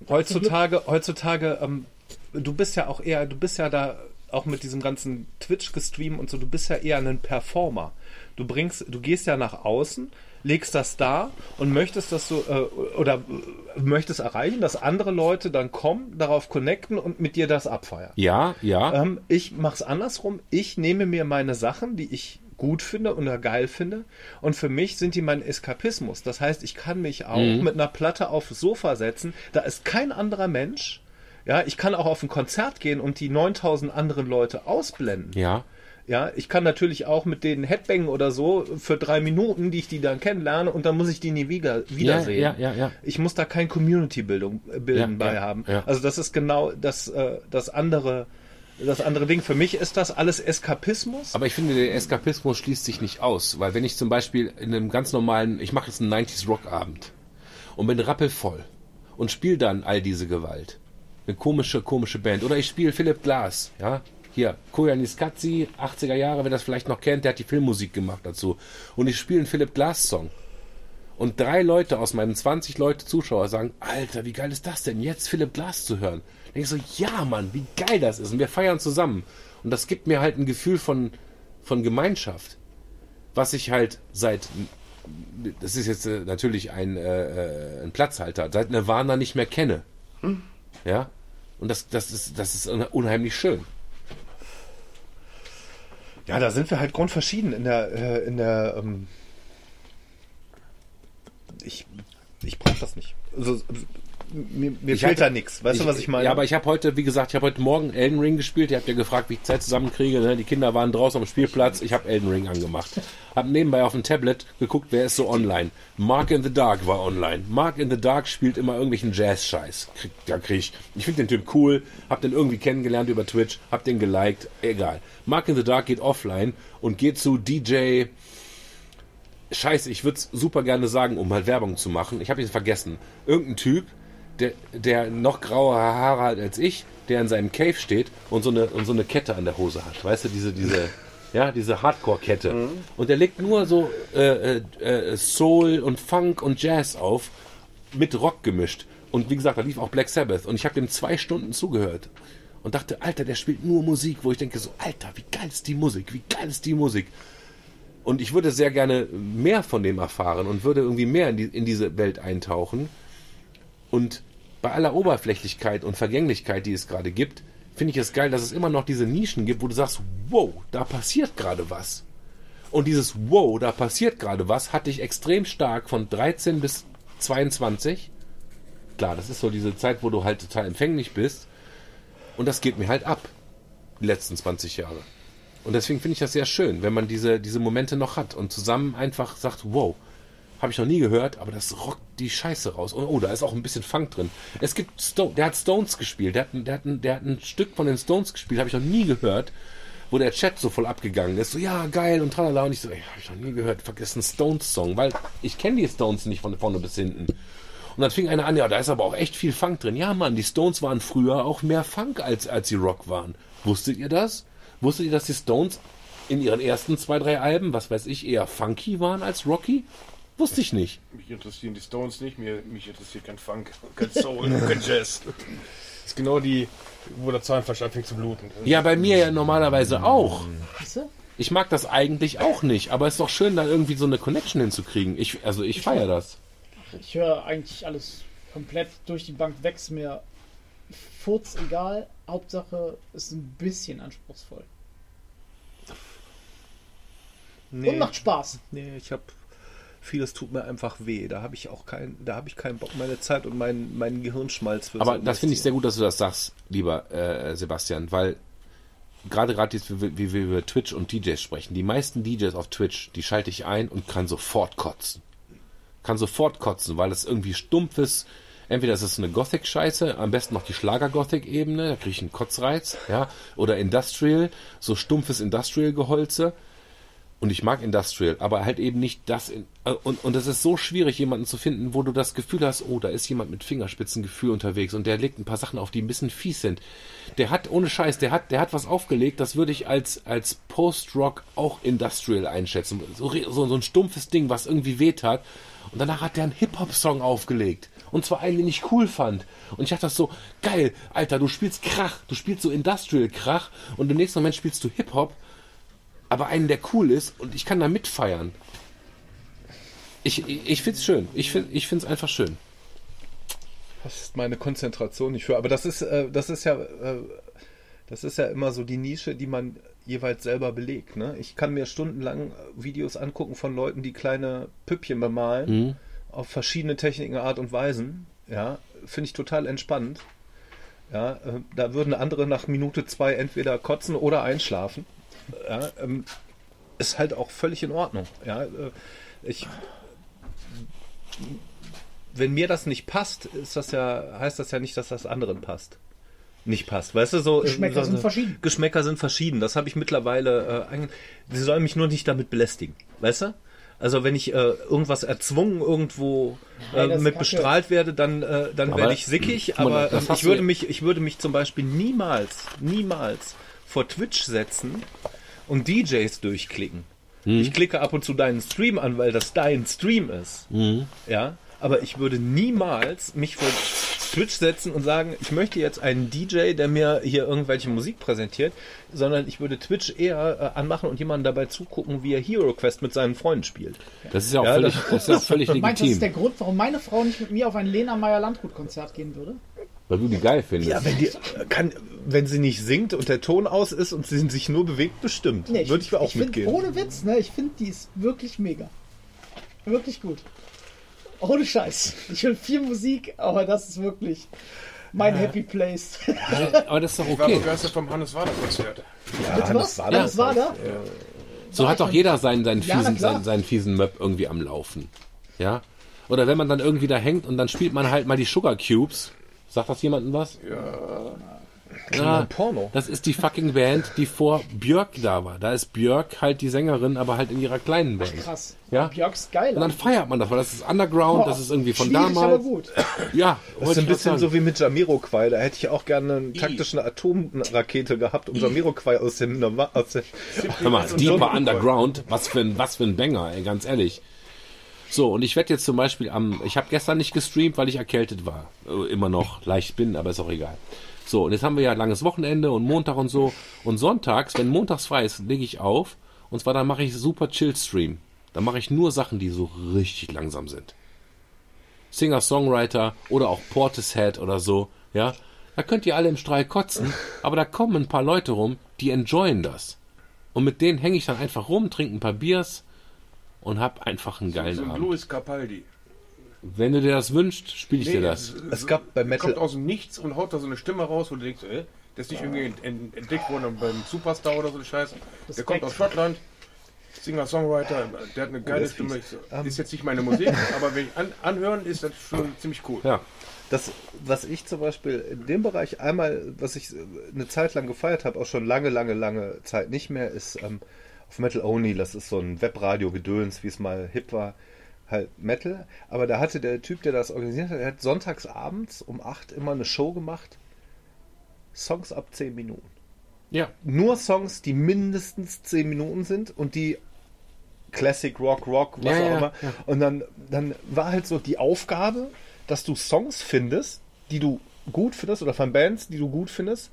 Heutzutage, heutzutage, ähm, du bist ja auch eher, du bist ja da auch mit diesem ganzen Twitch-Gestream und so, du bist ja eher ein Performer. Du bringst, du gehst ja nach außen, legst das da und möchtest das so äh, oder äh, möchtest erreichen, dass andere Leute dann kommen, darauf connecten und mit dir das abfeiern. Ja, ja. Ähm, ich mach's andersrum. Ich nehme mir meine Sachen, die ich gut finde oder geil finde. Und für mich sind die mein Eskapismus. Das heißt, ich kann mich auch mit einer Platte aufs Sofa setzen. Da ist kein anderer Mensch. Ja, ich kann auch auf ein Konzert gehen und die 9000 anderen Leute ausblenden. ja. Ja, ich kann natürlich auch mit denen Headbangen oder so für drei Minuten, die ich die dann kennenlerne, und dann muss ich die nie wieder, wiedersehen. Ja, ja, ja. Ich muss da kein Community-Bildung bilden Ja, bei ja, haben. ja. Also das ist genau das, äh, das andere, das andere Ding. Für mich ist das alles Eskapismus. Aber ich finde, der Eskapismus schließt sich nicht aus, weil wenn ich zum Beispiel in einem ganz normalen, ich mache jetzt einen 90s Rock Abend und bin rappelvoll und spiele dann all diese Gewalt, eine komische, komische Band, oder ich spiele Philipp Glass, ja, hier, Koyan Niskatsi, 80er Jahre, wer das vielleicht noch kennt, der hat die Filmmusik gemacht dazu. Und ich spiele einen Philipp Glass Song. Und drei Leute aus meinen 20 Leute Zuschauer sagen, Alter, wie geil ist das denn, jetzt Philipp Glass zu hören? Denke ich so, ja Mann, wie geil das ist. Und wir feiern zusammen. Und das gibt mir halt ein Gefühl von, von Gemeinschaft, was ich halt seit, das ist jetzt äh, natürlich ein, äh, äh, ein Platzhalter, seit Nirvana nicht mehr kenne. Ja, und das, das, ist, das ist unheimlich schön. Ja, da sind wir halt grundverschieden in der, äh, in der, ähm, ich, ich brauche das nicht. Also, mir, mir Ich fehlt hatte- da nichts. Weißt du, was ich meine? Ja, aber ich habe heute, wie gesagt, ich habe heute Morgen Elden Ring gespielt. Ihr habt ja gefragt, wie ich Zeit zusammenkriege. Ne? Die Kinder waren draußen am Spielplatz. Ich habe Elden Ring angemacht. Hab nebenbei auf dem Tablet geguckt, wer ist so online. Mark in the Dark war online. Mark in the Dark spielt immer irgendwelchen Jazz-Scheiß. Krieg, da krieg ich. Ich finde den Typ cool. Hab den irgendwie kennengelernt über Twitch. Hab den geliked. Egal. Mark in the Dark geht offline und geht zu DJ. Scheiße, ich würde es super gerne sagen, um halt Werbung zu machen. Ich habe ihn vergessen. Irgendein Typ, der, der noch graue Haare hat als ich, der in seinem Cave steht und so eine, und so eine Kette an der Hose hat. Weißt du, diese, diese, ja, diese Hardcore-Kette. Und der legt nur so äh, äh, äh, Soul und Funk und Jazz auf, mit Rock gemischt. Und wie gesagt, da lief auch Black Sabbath. Und ich habe dem zwei Stunden zugehört. Und dachte, Alter, der spielt nur Musik, wo ich denke so, Alter, wie geil ist die Musik, wie geil ist die Musik. Und ich würde sehr gerne mehr von dem erfahren und würde irgendwie mehr in, die, in diese Welt eintauchen. Und bei aller Oberflächlichkeit und Vergänglichkeit, die es gerade gibt, finde ich es geil, dass es immer noch diese Nischen gibt, wo du sagst, wow, da passiert gerade was. Und dieses wow, da passiert gerade was, hatte ich extrem stark von 13 bis 22. Klar, das ist so diese Zeit, wo du halt total empfänglich bist. Und das geht mir halt ab. Die letzten 20 Jahre. Und deswegen finde ich das sehr schön, wenn man diese, diese Momente noch hat und zusammen einfach sagt, wow, habe ich noch nie gehört, aber das rockt die Scheiße raus. Und, oh, da ist auch ein bisschen Funk drin. Es gibt Stone, der hat Stones gespielt, der hat, ein- der hat, der hat ein Stück von den Stones gespielt, habe ich noch nie gehört, wo der Chat so voll abgegangen ist. So, ja, geil und tralala. Und ich so, ey, habe ich noch nie gehört, vergessen Stones-Song, weil ich kenne die Stones nicht von vorne bis hinten. Und dann fing einer an, ja, da ist aber auch echt viel Funk drin. Ja, Mann, die Stones waren früher auch mehr Funk, als, als sie Rock waren. Wusstet ihr das? Wusstet ihr, dass die Stones in ihren ersten zwei, drei Alben, was weiß ich, eher funky waren als rocky? Wusste ich nicht. Mich interessieren die Stones nicht, mir, mich interessiert kein Funk, kein Soul, kein Jazz. Das ist genau die, wo der Zahnfleisch anfängt zu bluten. Ja, bei mir ja normalerweise auch. Ich mag das eigentlich auch nicht, aber es ist doch schön, da irgendwie so eine Connection hinzukriegen. Ich, also ich feiere das. Ich höre eigentlich alles komplett durch die Bank weg. Ist mir furz egal. Hauptsache ist ein bisschen anspruchsvoll. nee, Und macht Spaß. nee, ich habe vieles tut mir einfach weh. Da habe ich auch kein, da habe ich keinen Bock, meine Zeit und meinen meinen Gehirnschmalz für Aber das finde ich sehr gut, dass du das sagst, lieber äh, Sebastian, weil gerade gerade jetzt, wie, wir- über Twitch und DJs sprechen, die meisten DJs auf Twitch, die schalte ich ein und kann sofort kotzen. Kann sofort kotzen, weil es irgendwie stumpf ist. Entweder ist es eine Gothic-Scheiße, am besten noch die Schlager-Gothic-Ebene, da kriege ich einen Kotzreiz, ja, oder Industrial, so stumpfes Industrial-Geholze. Und ich mag Industrial, aber halt eben nicht das. In, äh, und, und es ist so schwierig, jemanden zu finden, wo du das Gefühl hast, oh, da ist jemand mit Fingerspitzengefühl unterwegs und der legt ein paar Sachen auf, die ein bisschen fies sind. Der hat, ohne Scheiß, der hat, der hat was aufgelegt, das würde ich als, als Post-Rock auch Industrial einschätzen. So, so, so ein stumpfes Ding, was irgendwie wehtat. Und danach hat der einen Hip-Hop-Song aufgelegt. Und zwar einen, den ich cool fand. Und ich dachte das so, geil, Alter, du spielst Krach, du spielst so Industrial-Krach und im nächsten Moment spielst du Hip-Hop aber einen, der cool ist und ich kann da mitfeiern. Ich, ich, ich finde es schön. Ich finde ich es einfach schön. Das ist meine Konzentration nicht für. Aber das ist, äh, das ist ja, äh, das ist ja immer so die Nische, die man jeweils selber belegt. Ne? Ich kann mir stundenlang Videos angucken von Leuten, die kleine Püppchen bemalen mhm. auf verschiedene Techniken, Art und Weisen. Ja, finde ich total entspannend. Ja, äh, da würden andere nach Minute zwei entweder kotzen oder einschlafen ja, ähm, ist halt auch völlig in Ordnung. Ja, äh, ich, wenn mir das nicht passt, ist das ja, heißt das ja nicht, dass das anderen passt. Nicht passt. Weißt du, so. Geschmäcker so, sind verschieden. Geschmäcker sind verschieden. Das habe ich mittlerweile. Äh, sie sollen mich nur nicht damit belästigen. Weißt du? Also wenn ich äh, irgendwas erzwungen irgendwo äh, Nein, mit bestrahlt werde, dann, äh, dann werde ich sickig. Aber ähm, ich würde mich, ich würde mich zum Beispiel niemals, niemals vor Twitch setzen und DJs durchklicken. Mhm. Ich klicke ab und zu deinen Stream an, weil das dein Stream ist. Mhm. Ja, aber ich würde niemals mich vor Twitch setzen und sagen, ich möchte jetzt einen DJ, der mir hier irgendwelche Musik präsentiert, sondern ich würde Twitch eher äh, anmachen und jemanden dabei zugucken, wie er Hero Quest mit seinen Freunden spielt. Das ist ja auch ja, völlig, das, das ist auch völlig legitim. Meinst, das ist der Grund, warum meine Frau nicht mit mir auf ein Lena Meyer Landrut Konzert gehen würde? Weil du die geil findest. Ja, wenn, die, kann, wenn sie nicht singt und der Ton aus ist und sie sich nur bewegt, bestimmt. Nee, Würde ich auch ich mitgehen. Find, ohne Witz, ne? Ich finde, die ist wirklich mega. Wirklich gut. Ohne Scheiß. Ich will viel Musik, aber das ist wirklich mein ja. Happy Place. aber das ist doch okay. Ich war begeistert vom Hannes Wader Konzert. Ja, Bitte Hannes Wader. Hannes Wader? Ja. So hat doch jeder seinen, seinen, fiesen, ja, seinen, seinen fiesen Möb irgendwie am Laufen. Ja? Oder wenn man dann irgendwie da hängt und dann spielt man halt mal die Sugar Cubes Sagt das jemandem was? Ja. Ja, Porno. Das ist die fucking Band, die vor Björk da war. Da ist Björk halt die Sängerin, aber halt in ihrer kleinen Band. Ach, krass. Ja? Björk ist geil. Und dann feiert man das, weil das ist Underground, oh, das ist irgendwie von damals. aber gut. Ja, das ist ein bisschen so wie mit Jamiroquai. Da hätte ich auch gerne eine taktische Atomrakete gehabt, um Jamiroquai aus dem... Aus dem Hör mal, Deeper Underground, was für ein, was für ein Banger, ey, ganz ehrlich. So, und ich werde jetzt zum Beispiel am, ich habe gestern nicht gestreamt, weil ich erkältet war. Äh, immer noch leicht bin, aber ist auch egal. So, und jetzt haben wir ja langes Wochenende und Montag und so. Und sonntags, wenn montags frei ist, lege ich auf. Und zwar dann mache ich super Chill Stream. Dann mache ich nur Sachen, die so richtig langsam sind. Singer-Songwriter oder auch Portishead oder so, ja. Da könnt ihr alle im Strahl kotzen, aber da kommen ein paar Leute rum, die enjoyen das. Und mit denen hänge ich dann einfach rum, trinke ein paar Biers, und hab einfach einen geilen so, so Abend. Louis Capaldi. Wenn du dir das wünschst, spiele ich nee, dir das. Es, gab bei Metal. Kommt aus dem Nichts und haut da so eine Stimme raus, wo du denkst, äh, der ist nicht irgendwie entdeckt worden beim Superstar oder so Scheiße. Der kommt aus Schottland. Singer-Songwriter, der hat eine geile oh, Stimme. Ist, um, ist jetzt nicht meine Musik, aber wenn ich an, anhören, ist das schon ziemlich cool. Ja. Das, was ich zum Beispiel in dem Bereich einmal, was ich eine Zeit lang gefeiert habe, auch schon lange, lange, lange Zeit nicht mehr, ist ähm, auf Metal Only, das ist so ein Webradio-Gedöns, wie es mal hip war, halt Metal. Aber da hatte der Typ, der das organisiert hat, der hat sonntags abends um 8 immer eine Show gemacht. Songs ab 10 Minuten. Ja. Nur Songs, die mindestens 10 Minuten sind und die Classic Rock, Rock, was ja, auch immer. Ja. Und dann, dann war halt so die Aufgabe, dass du Songs findest, die du gut findest oder von Bands, die du gut findest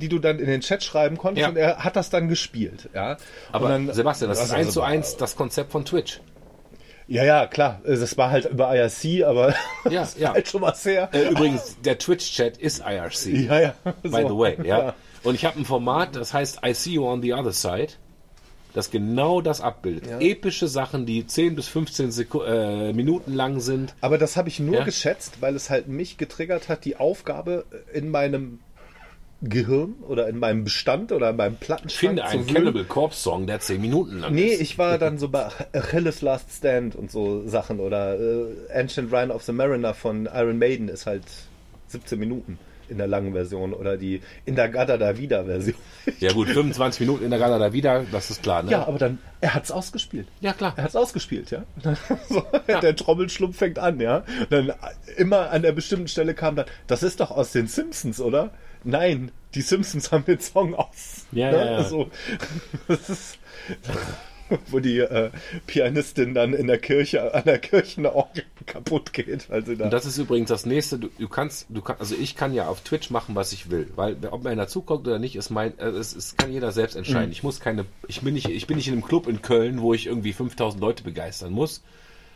die du dann in den Chat schreiben konntest ja. und er hat das dann gespielt. Ja. Aber dann, Sebastian, das ist eins zu eins das Konzept von Twitch. Ja, ja, klar. Das war halt über IRC, aber ja, das ja. halt schon was her. Äh, übrigens, der Twitch-Chat ist IRC. Ja, ja. By so. the way, ja. ja. Und ich habe ein Format, das heißt I See You on the Other Side, das genau das abbildet. Ja. Epische Sachen, die 10 bis 15 Seku äh, Minuten lang sind. Aber das habe ich nur geschätzt, weil es halt mich getriggert hat, die Aufgabe in meinem Gehirn oder in meinem Bestand oder in meinem Plattenschrank. Ich finde einen Cannibal Corpse Song, der zehn Minuten lang nee, ist. Nee, ich war dann so bei Achilles Last Stand und so Sachen oder äh, Ancient Rhine of the Mariner von Iron Maiden ist halt 17 Minuten. in der langen Version oder die in der Gada da Vida Version. Ja gut, 25 Minuten in der Gala da wieder, das ist klar, ne? Ja, aber dann, er hat's ausgespielt. ja klar. Er hat's ausgespielt, ja. so, Der Trommelschlumpf fängt an, ja. Dann immer an der bestimmten Stelle kam dann, das ist doch aus den Simpsons, oder? Nein, die Simpsons haben den Song aus. Ja, ne? ja, ja. So, das ist, wo die äh, Pianistin dann in der Kirche, an der Kirchenorgel kaputt geht, sie da. Und das ist übrigens das nächste. Du, du kannst, du kannst, also ich kann ja auf Twitch machen, was ich will, weil ob mir einer zuguckt oder nicht, ist mein, äh, es, es kann jeder selbst entscheiden. Ich muss keine, ich bin nicht, ich bin nicht in einem Club in Köln, wo ich irgendwie 5000 Leute begeistern muss,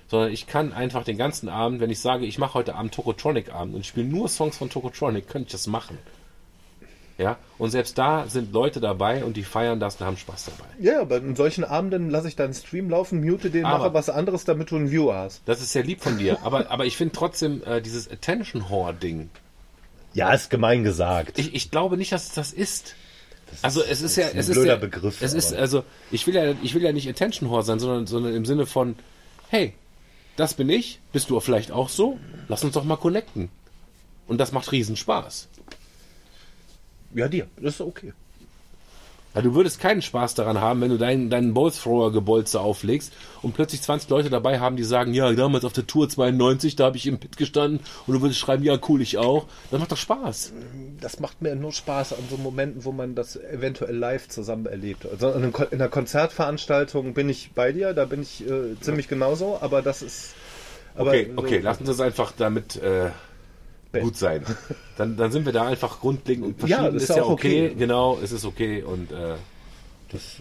sondern ich kann einfach den ganzen Abend, wenn ich sage, ich mache heute Abend Tokotronic Abend und spiele nur Songs von Tokotronic, könnte ich das machen. Ja, und selbst da sind Leute dabei und die feiern das und haben Spaß dabei. ja, aber in solchen Abenden lasse ich deinen Stream laufen, mute den, Aber- mache was anderes, damit du einen Viewer hast. Das ist sehr lieb von dir, aber, aber ich finde trotzdem äh, dieses Attention Whore Ding, Ja, ist gemein gesagt. Ich, ich glaube nicht, dass es das ist. Also es ist ja, ein es ist blöder ja, Begriff, Es ist also, ich will ja, ich will ja nicht Attention Whore sein, sondern, sondern im Sinne von, hey, das bin ich, bist du vielleicht auch so? Lass uns doch mal connecten. Und das macht riesen Spaß. Ja, dir. Das ist okay. Weil du würdest keinen Spaß daran haben, wenn du deinen, deinen Ballthrower-Gebolze auflegst und plötzlich 20 Leute dabei haben, die sagen, ja, damals auf der Tour 92, da habe ich im Pit gestanden und du würdest schreiben, ja, cool, ich auch. Das macht doch Spaß. Das macht mir nur Spaß an so Momenten, wo man das eventuell live zusammen erlebt. Also in einer Konzertveranstaltung bin ich bei dir, da bin ich äh, ziemlich genauso, aber das ist. Aber Okay, so- okay, lass uns das einfach damit äh, gut sein. Dann, dann sind wir da einfach grundlegend und Ja, verschieden. das ist, ist ja auch okay. okay. Genau, es ist okay. Und äh, Das,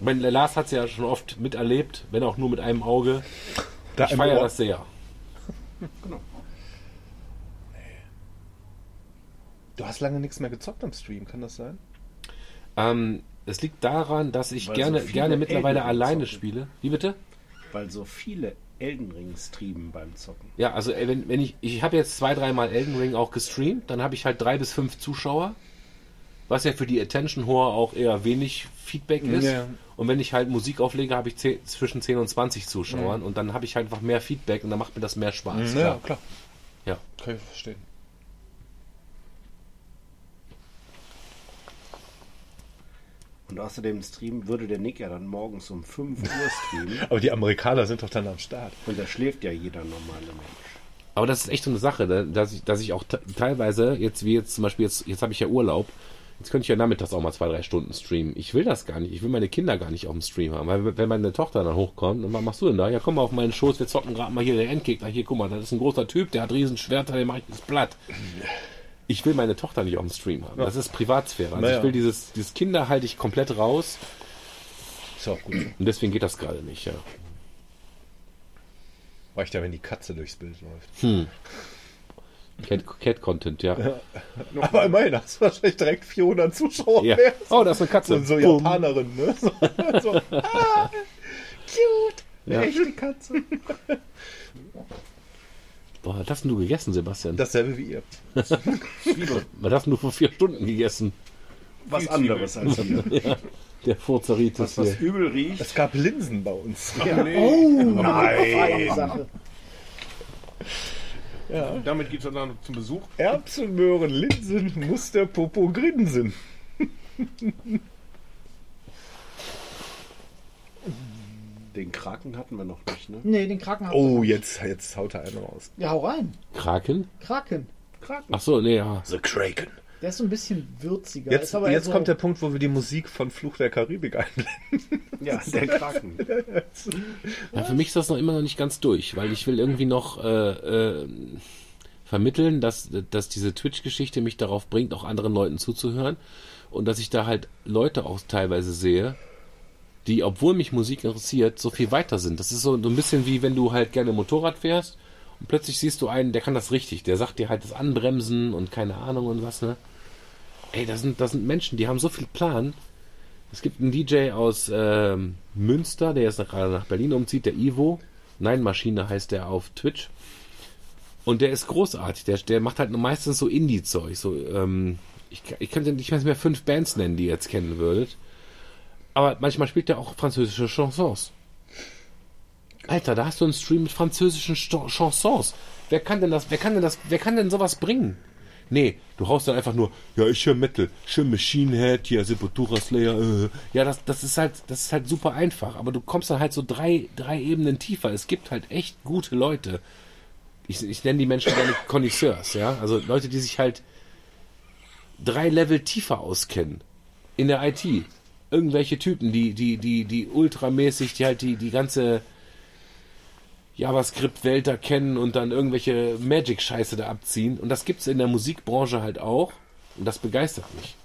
meine, der Lars hat es ja schon oft miterlebt, wenn auch nur mit einem Auge. da Ich feiere das sehr. Du hast lange nichts mehr gezockt am Stream, kann das sein? Ähm, es liegt daran, dass ich Weil gerne, so gerne mittlerweile alleine zocken. spiele. Wie bitte? Weil so viele Elden Ring streamen beim Zocken. Ja, also äh, wenn, wenn ich, ich habe jetzt zwei, dreimal Elden Ring auch gestreamt, dann habe ich halt drei bis fünf Zuschauer, was ja für die Attention Whore auch eher wenig Feedback ist. Ja. Und wenn ich halt Musik auflege, habe ich 10, zwischen 10 und 20 Zuschauern und dann habe ich halt einfach mehr Feedback und dann macht mir das mehr Spaß. Ja, klar. Ja. Kann ich verstehen. Und außerdem streamen würde der Nick ja dann morgens um 5 Uhr streamen. Aber die Amerikaner sind doch dann am Start. Und da schläft ja jeder normale Mensch. Aber das ist echt so eine Sache, ne, dass ich, dass ich auch te- teilweise, jetzt wie jetzt zum Beispiel, jetzt, jetzt habe ich ja Urlaub, jetzt könnte ich ja nachmittags auch mal zwei, drei Stunden streamen. Ich will das gar nicht, ich will meine Kinder gar nicht auf dem Stream haben, weil wenn meine Tochter dann hochkommt, und was machst du denn da? Ja, komm mal auf meinen Schoß, wir zocken gerade mal hier den Endgegner, hier, guck mal, das ist ein großer Typ, der hat riesen Schwerter, den mach ich ins Blatt. Ich will meine Tochter nicht auf dem Stream haben. Das ist Privatsphäre. Also Naja. ich will dieses, dieses Kinder halte ich komplett raus Ist ja auch gut. und deswegen geht das gerade nicht, ja. Reicht ja, wenn die Katze durchs Bild läuft. Cat, Cat Content, ja. Aber immerhin hast du wahrscheinlich direkt 400 Zuschauer ja. mehr. Oh, da ist eine Katze. So, so Bumm. Japanerin, ne? So, so, ah, cute. Ja. Echt die Katze. Boah, was hast denn du gegessen, Sebastian? Dasselbe wie ihr. Was hast denn du vor vier Stunden gegessen? Was anderes als hier. Ja, der Furzeritis Was, was hier. übel riecht. Es gab Linsen bei uns. Feine Sache. Damit geht es dann zum Besuch. Erbsen, Möhren, Linsen, Muster, Popo, Grinsen. Den Kraken hatten wir noch nicht, ne? Nee, den Kraken hat Oh, jetzt, jetzt haut er einen raus. Ja, hau rein. Kraken? Kraken. Kraken. Ach so, nee, ja. The Kraken. Der ist so ein bisschen würziger. Jetzt, ist aber eher jetzt so, kommt der Punkt, wo wir die Musik von Fluch der Karibik einblenden. Ja, der Kraken. ja. Für mich ist das noch immer noch nicht ganz durch, weil ich will irgendwie noch äh, äh, vermitteln, dass, dass diese Twitch-Geschichte mich darauf bringt, auch anderen Leuten zuzuhören. Und dass ich da halt Leute auch teilweise sehe, die, obwohl mich Musik interessiert, so viel weiter sind. Das ist so, so ein bisschen wie wenn du halt gerne Motorrad fährst und plötzlich siehst du einen, der kann das richtig. Der sagt dir halt das Anbremsen und keine Ahnung und was, ne? Ey, das sind, das sind Menschen, die haben so viel Plan. Es gibt einen DJ aus ähm, Münster, der jetzt gerade nach Berlin umzieht, der Ivo. Nein, Maschine heißt der auf Twitch. Und der ist großartig. Der, der macht halt meistens so Indie-Zeug. So, ähm, ich, ich könnte nicht mehr fünf Bands nennen, die ihr jetzt kennen würdet. Aber manchmal spielt er auch französische Chansons. Alter, da hast du einen Stream mit französischen Chansons. Wer kann denn das, wer kann denn das, wer kann denn sowas bringen? Nee, du haust dann einfach nur, ja, ich höre Metal, schön Machine Head, hier Sepultura Slayer, äh. Ja, das, das ist halt, das ist halt super einfach, aber du kommst dann halt so drei, drei Ebenen tiefer. Es gibt halt echt gute Leute. Ich, ich nenne die Menschen gerne Connoisseurs, ja. Also Leute, die sich halt drei Level tiefer auskennen. In der IT. Irgendwelche Typen, die, die, die, die ultramäßig, die halt die, die ganze JavaScript-Welt da kennen und dann irgendwelche Magic-Scheiße da abziehen. Und das gibt's in der Musikbranche halt auch. Und das begeistert mich.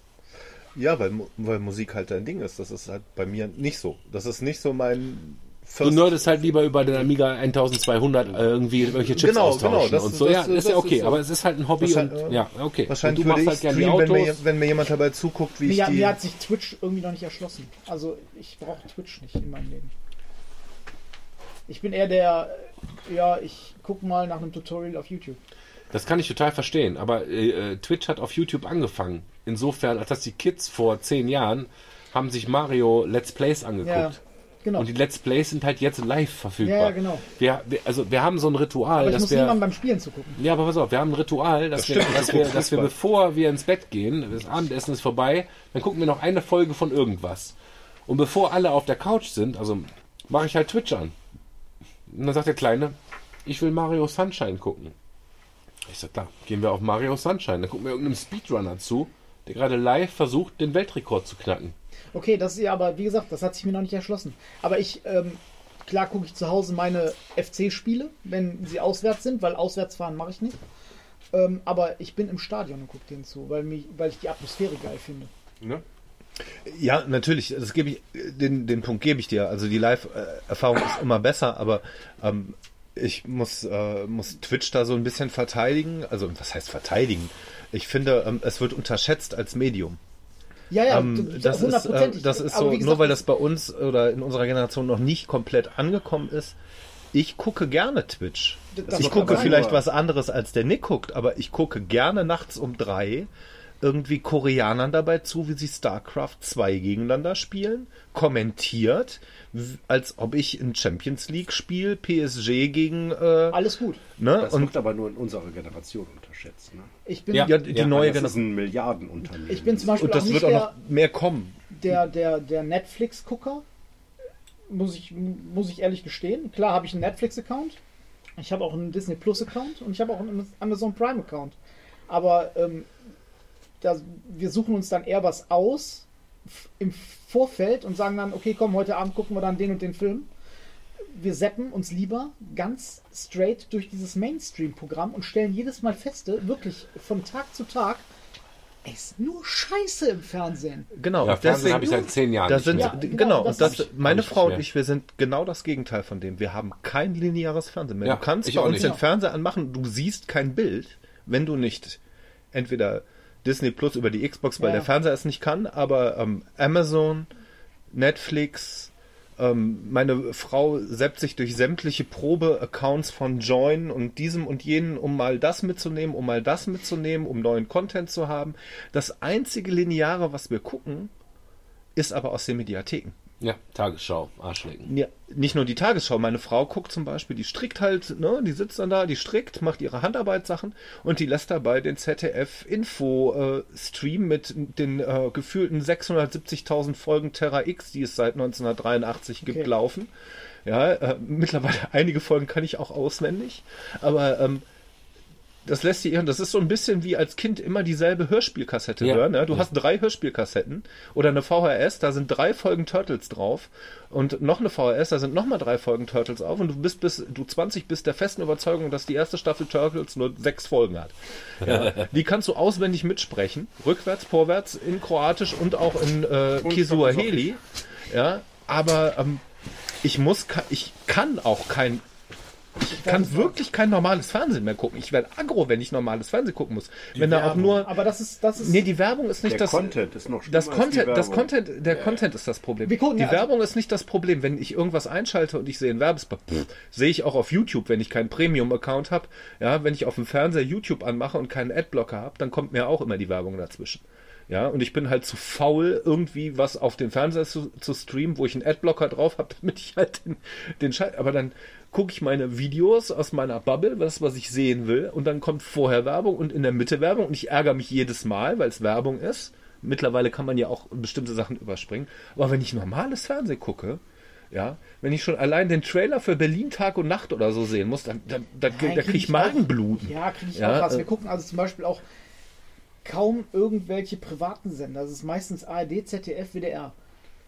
Ja, weil, weil Musik halt dein Ding ist. Das ist halt bei mir nicht so. Das ist nicht so mein Du nerdest halt lieber über den Amiga 1200 äh, irgendwie irgendwelche Chips Genau, austauschen genau, das- und so. das- ja, ist ja das okay, ist so. aber es ist halt ein Hobby und ja, okay. Wahrscheinlich und du würde machst ich halt gerne wenn mir, Autos. wenn mir jemand dabei zuguckt, wie Mir, ich die... mir hat sich Twitch irgendwie noch nicht erschlossen. Also ich brauche Twitch nicht in meinem Leben. Ich bin eher der, ja, ich guck mal nach einem Tutorial auf YouTube. Das kann ich total verstehen, aber äh, äh, Twitch hat auf YouTube angefangen. Insofern, als dass die Kids vor zehn Jahren haben sich Mario Let's Plays angeguckt. Ja, genau. Und die Let's Plays sind halt jetzt live verfügbar. Ja, ja, genau. Wir, wir, also wir haben so ein Ritual, Aber ich dass muss wir. niemandem beim Spielen zugucken. Ja, aber pass auf, wir haben ein Ritual, dass, Das wir, stimmt, dass, das wir, dass wir, bevor wir ins Bett gehen, das Abendessen ist vorbei, dann gucken wir noch eine Folge von irgendwas. Und bevor alle auf der Couch sind, also mache ich halt Twitch an. Und dann sagt der Kleine, ich will Mario Sunshine gucken. Ich sag, klar, gehen wir auf Mario Sunshine. Dann gucken wir irgendeinem Speedrunner zu, der gerade live versucht, den Weltrekord zu knacken. Okay, das ist ja aber, wie gesagt, das hat sich mir noch nicht erschlossen. Aber ich, ähm, klar gucke ich zu Hause meine FC-Spiele, wenn sie auswärts sind, weil auswärts fahren mache ich nicht. Ähm, aber ich bin im Stadion und gucke denen zu, weil, mich, weil ich die Atmosphäre geil finde. Ne? Ja, natürlich, das gebe ich, den, den Punkt gebe ich dir. Also die Live-Erfahrung ist immer besser, aber ähm, ich muss, äh, muss Twitch da so ein bisschen verteidigen. Also was heißt verteidigen? Ich finde, ähm, es wird unterschätzt als Medium. Ja, ja, Ähm, das ist, äh, das ist so, wie nur gesagt, weil das bei uns oder in unserer Generation noch nicht komplett angekommen ist. Ich gucke gerne Twitch. Ich gucke vielleicht was anderes als der Nick guckt, aber ich gucke gerne nachts um drei irgendwie Koreanern dabei zu, wie sie StarCraft 2 gegeneinander spielen, kommentiert, als ob ich ein Champions League Spiel PSG gegen äh, Alles gut. ne Das und wird aber nur in unserer Generation unterschätzt. Ne? Ich bin, Ja. ja, die Ja, neue Das ist ein Milliardenunternehmen. ich bin zum Beispiel und auch das nicht wird auch der, noch mehr kommen. der, der, der Netflix-Gucker. Muss ich, muss ich ehrlich gestehen. Klar habe ich einen Netflix-Account. Ich habe auch einen Disney Plus-Account und ich habe auch einen Amazon Prime-Account. Aber ähm, da, wir suchen uns dann eher was aus im Vorfeld und sagen dann, okay, komm, heute Abend gucken wir dann den und den Film. Wir seppen uns lieber ganz straight durch dieses Mainstream-Programm und stellen jedes Mal feste, wirklich von Tag zu Tag, ey, ist nur Scheiße im Fernsehen. Genau, Ja, Fernsehen deswegen- habe ich seit zehn Jahren sind, mehr. Ja, genau, genau, das und das, ich- meine Frau und ich, wir sind genau das Gegenteil von dem. Wir haben kein lineares Fernsehen mehr. Ja, du kannst bei auch uns nicht. den. Fernseher anmachen, du siehst kein Bild, wenn du nicht entweder Disney Plus über die Xbox, weil Ja. der Fernseher es nicht kann, aber ähm, Amazon, Netflix, ähm, meine Frau seppt sich durch sämtliche Probe-Accounts von Join und diesem und jenen, um mal das mitzunehmen, um mal das mitzunehmen, um neuen Content zu haben. Das einzige Lineare, was wir gucken, ist aber aus den Mediatheken. Ja, Tagesschau, Arschlecken. Ja, nicht nur die Tagesschau. Meine Frau guckt zum Beispiel, die strickt halt, ne, die sitzt dann da, die strickt, macht ihre Handarbeitssachen und die lässt dabei den ZDF-Info-Stream mit den äh, gefühlten 670.000 Folgen Terra X, die es seit 1983 gibt, Okay. laufen. Ja, äh, mittlerweile einige Folgen kann ich auch auswendig, aber ähm, das lässt ihren, das ist so ein bisschen wie als Kind immer dieselbe Hörspielkassette Ja. hören. Ne? Du Ja. hast drei Hörspielkassetten oder eine VHS, da sind drei Folgen Turtles drauf und noch eine VHS, da sind nochmal drei Folgen Turtles auf und du bist bis du 20 bist der festen Überzeugung, dass die erste Staffel Turtles nur sechs Folgen hat. Ja. die kannst du auswendig mitsprechen, rückwärts, vorwärts, in Kroatisch und auch in äh, Kisuaheli. Ja, aber ähm, ich muss, ich kann auch kein ich kann wirklich kein normales Fernsehen mehr gucken. Ich werde aggro, wenn ich normales Fernsehen gucken muss. wenn da auch Werbung. nur. Aber das ist, das ist. Nee, die Werbung ist nicht Der das. Content ist noch Das als die Content, das Werbung. Content, der Content ist das Problem. Wir gucken die ja, also- Werbung ist nicht das Problem. Wenn ich irgendwas einschalte und ich sehe einen Werbespot, sehe ich auch auf YouTube, wenn ich keinen Premium-Account habe. Ja, wenn ich auf dem Fernseher YouTube anmache und keinen Adblocker habe, dann kommt mir auch immer die Werbung dazwischen. Ja, und ich bin halt zu faul, irgendwie was auf den Fernseher zu, zu streamen, wo ich einen Adblocker drauf habe, damit ich halt den, den Scheiß. Aber dann gucke ich meine Videos aus meiner Bubble, das, was ich sehen will, und dann kommt vorher Werbung und in der Mitte Werbung und ich ärgere mich jedes Mal, weil es Werbung ist. Mittlerweile kann man ja auch bestimmte Sachen überspringen. Aber wenn ich normales Fernsehen gucke, ja, wenn ich schon allein den Trailer für Berlin Tag und Nacht oder so sehen muss, dann, dann, dann, Nein, da kriege ich. Magenbluten. Ja, kriege ich Ja, auch was. äh, Wir gucken also zum Beispiel auch kaum irgendwelche privaten Sender. Das ist meistens ARD, ZDF, WDR.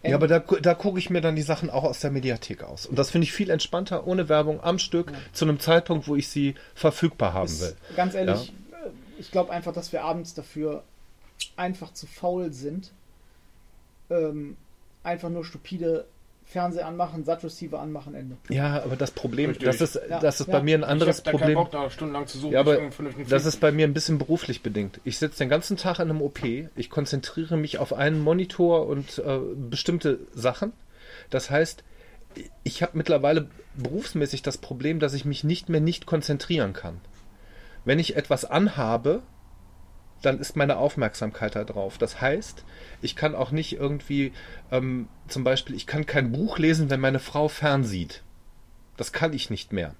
Ja, aber da, da gucke ich mir dann die Sachen auch aus der Mediathek aus. Und das finde ich viel entspannter, ohne Werbung, am Stück, zu einem Zeitpunkt, wo ich sie verfügbar haben will. Ist, ganz ehrlich, äh, ich glaube einfach, dass wir abends dafür einfach zu faul sind. Ähm, einfach nur stupide Fernseher anmachen, Sat-Receiver anmachen, Ende. Ja, aber das Problem, Richtig. das ist, Ja, das ist ja. bei mir ein Ich anderes keinen Problem. Bock, da stundenlang zu suchen. Ja, aber das ist bei mir ein bisschen beruflich bedingt. Ich sitze den ganzen Tag in einem OP, ich konzentriere mich auf einen Monitor und äh, bestimmte Sachen. Das heißt, ich habe mittlerweile berufsmäßig das Problem, dass ich mich nicht mehr nicht konzentrieren kann. Wenn ich etwas anhabe, dann ist meine Aufmerksamkeit da drauf. Das heißt, ich kann auch nicht irgendwie, ähm, zum Beispiel, ich kann kein Buch lesen, wenn meine Frau fernsieht. Das kann ich nicht mehr.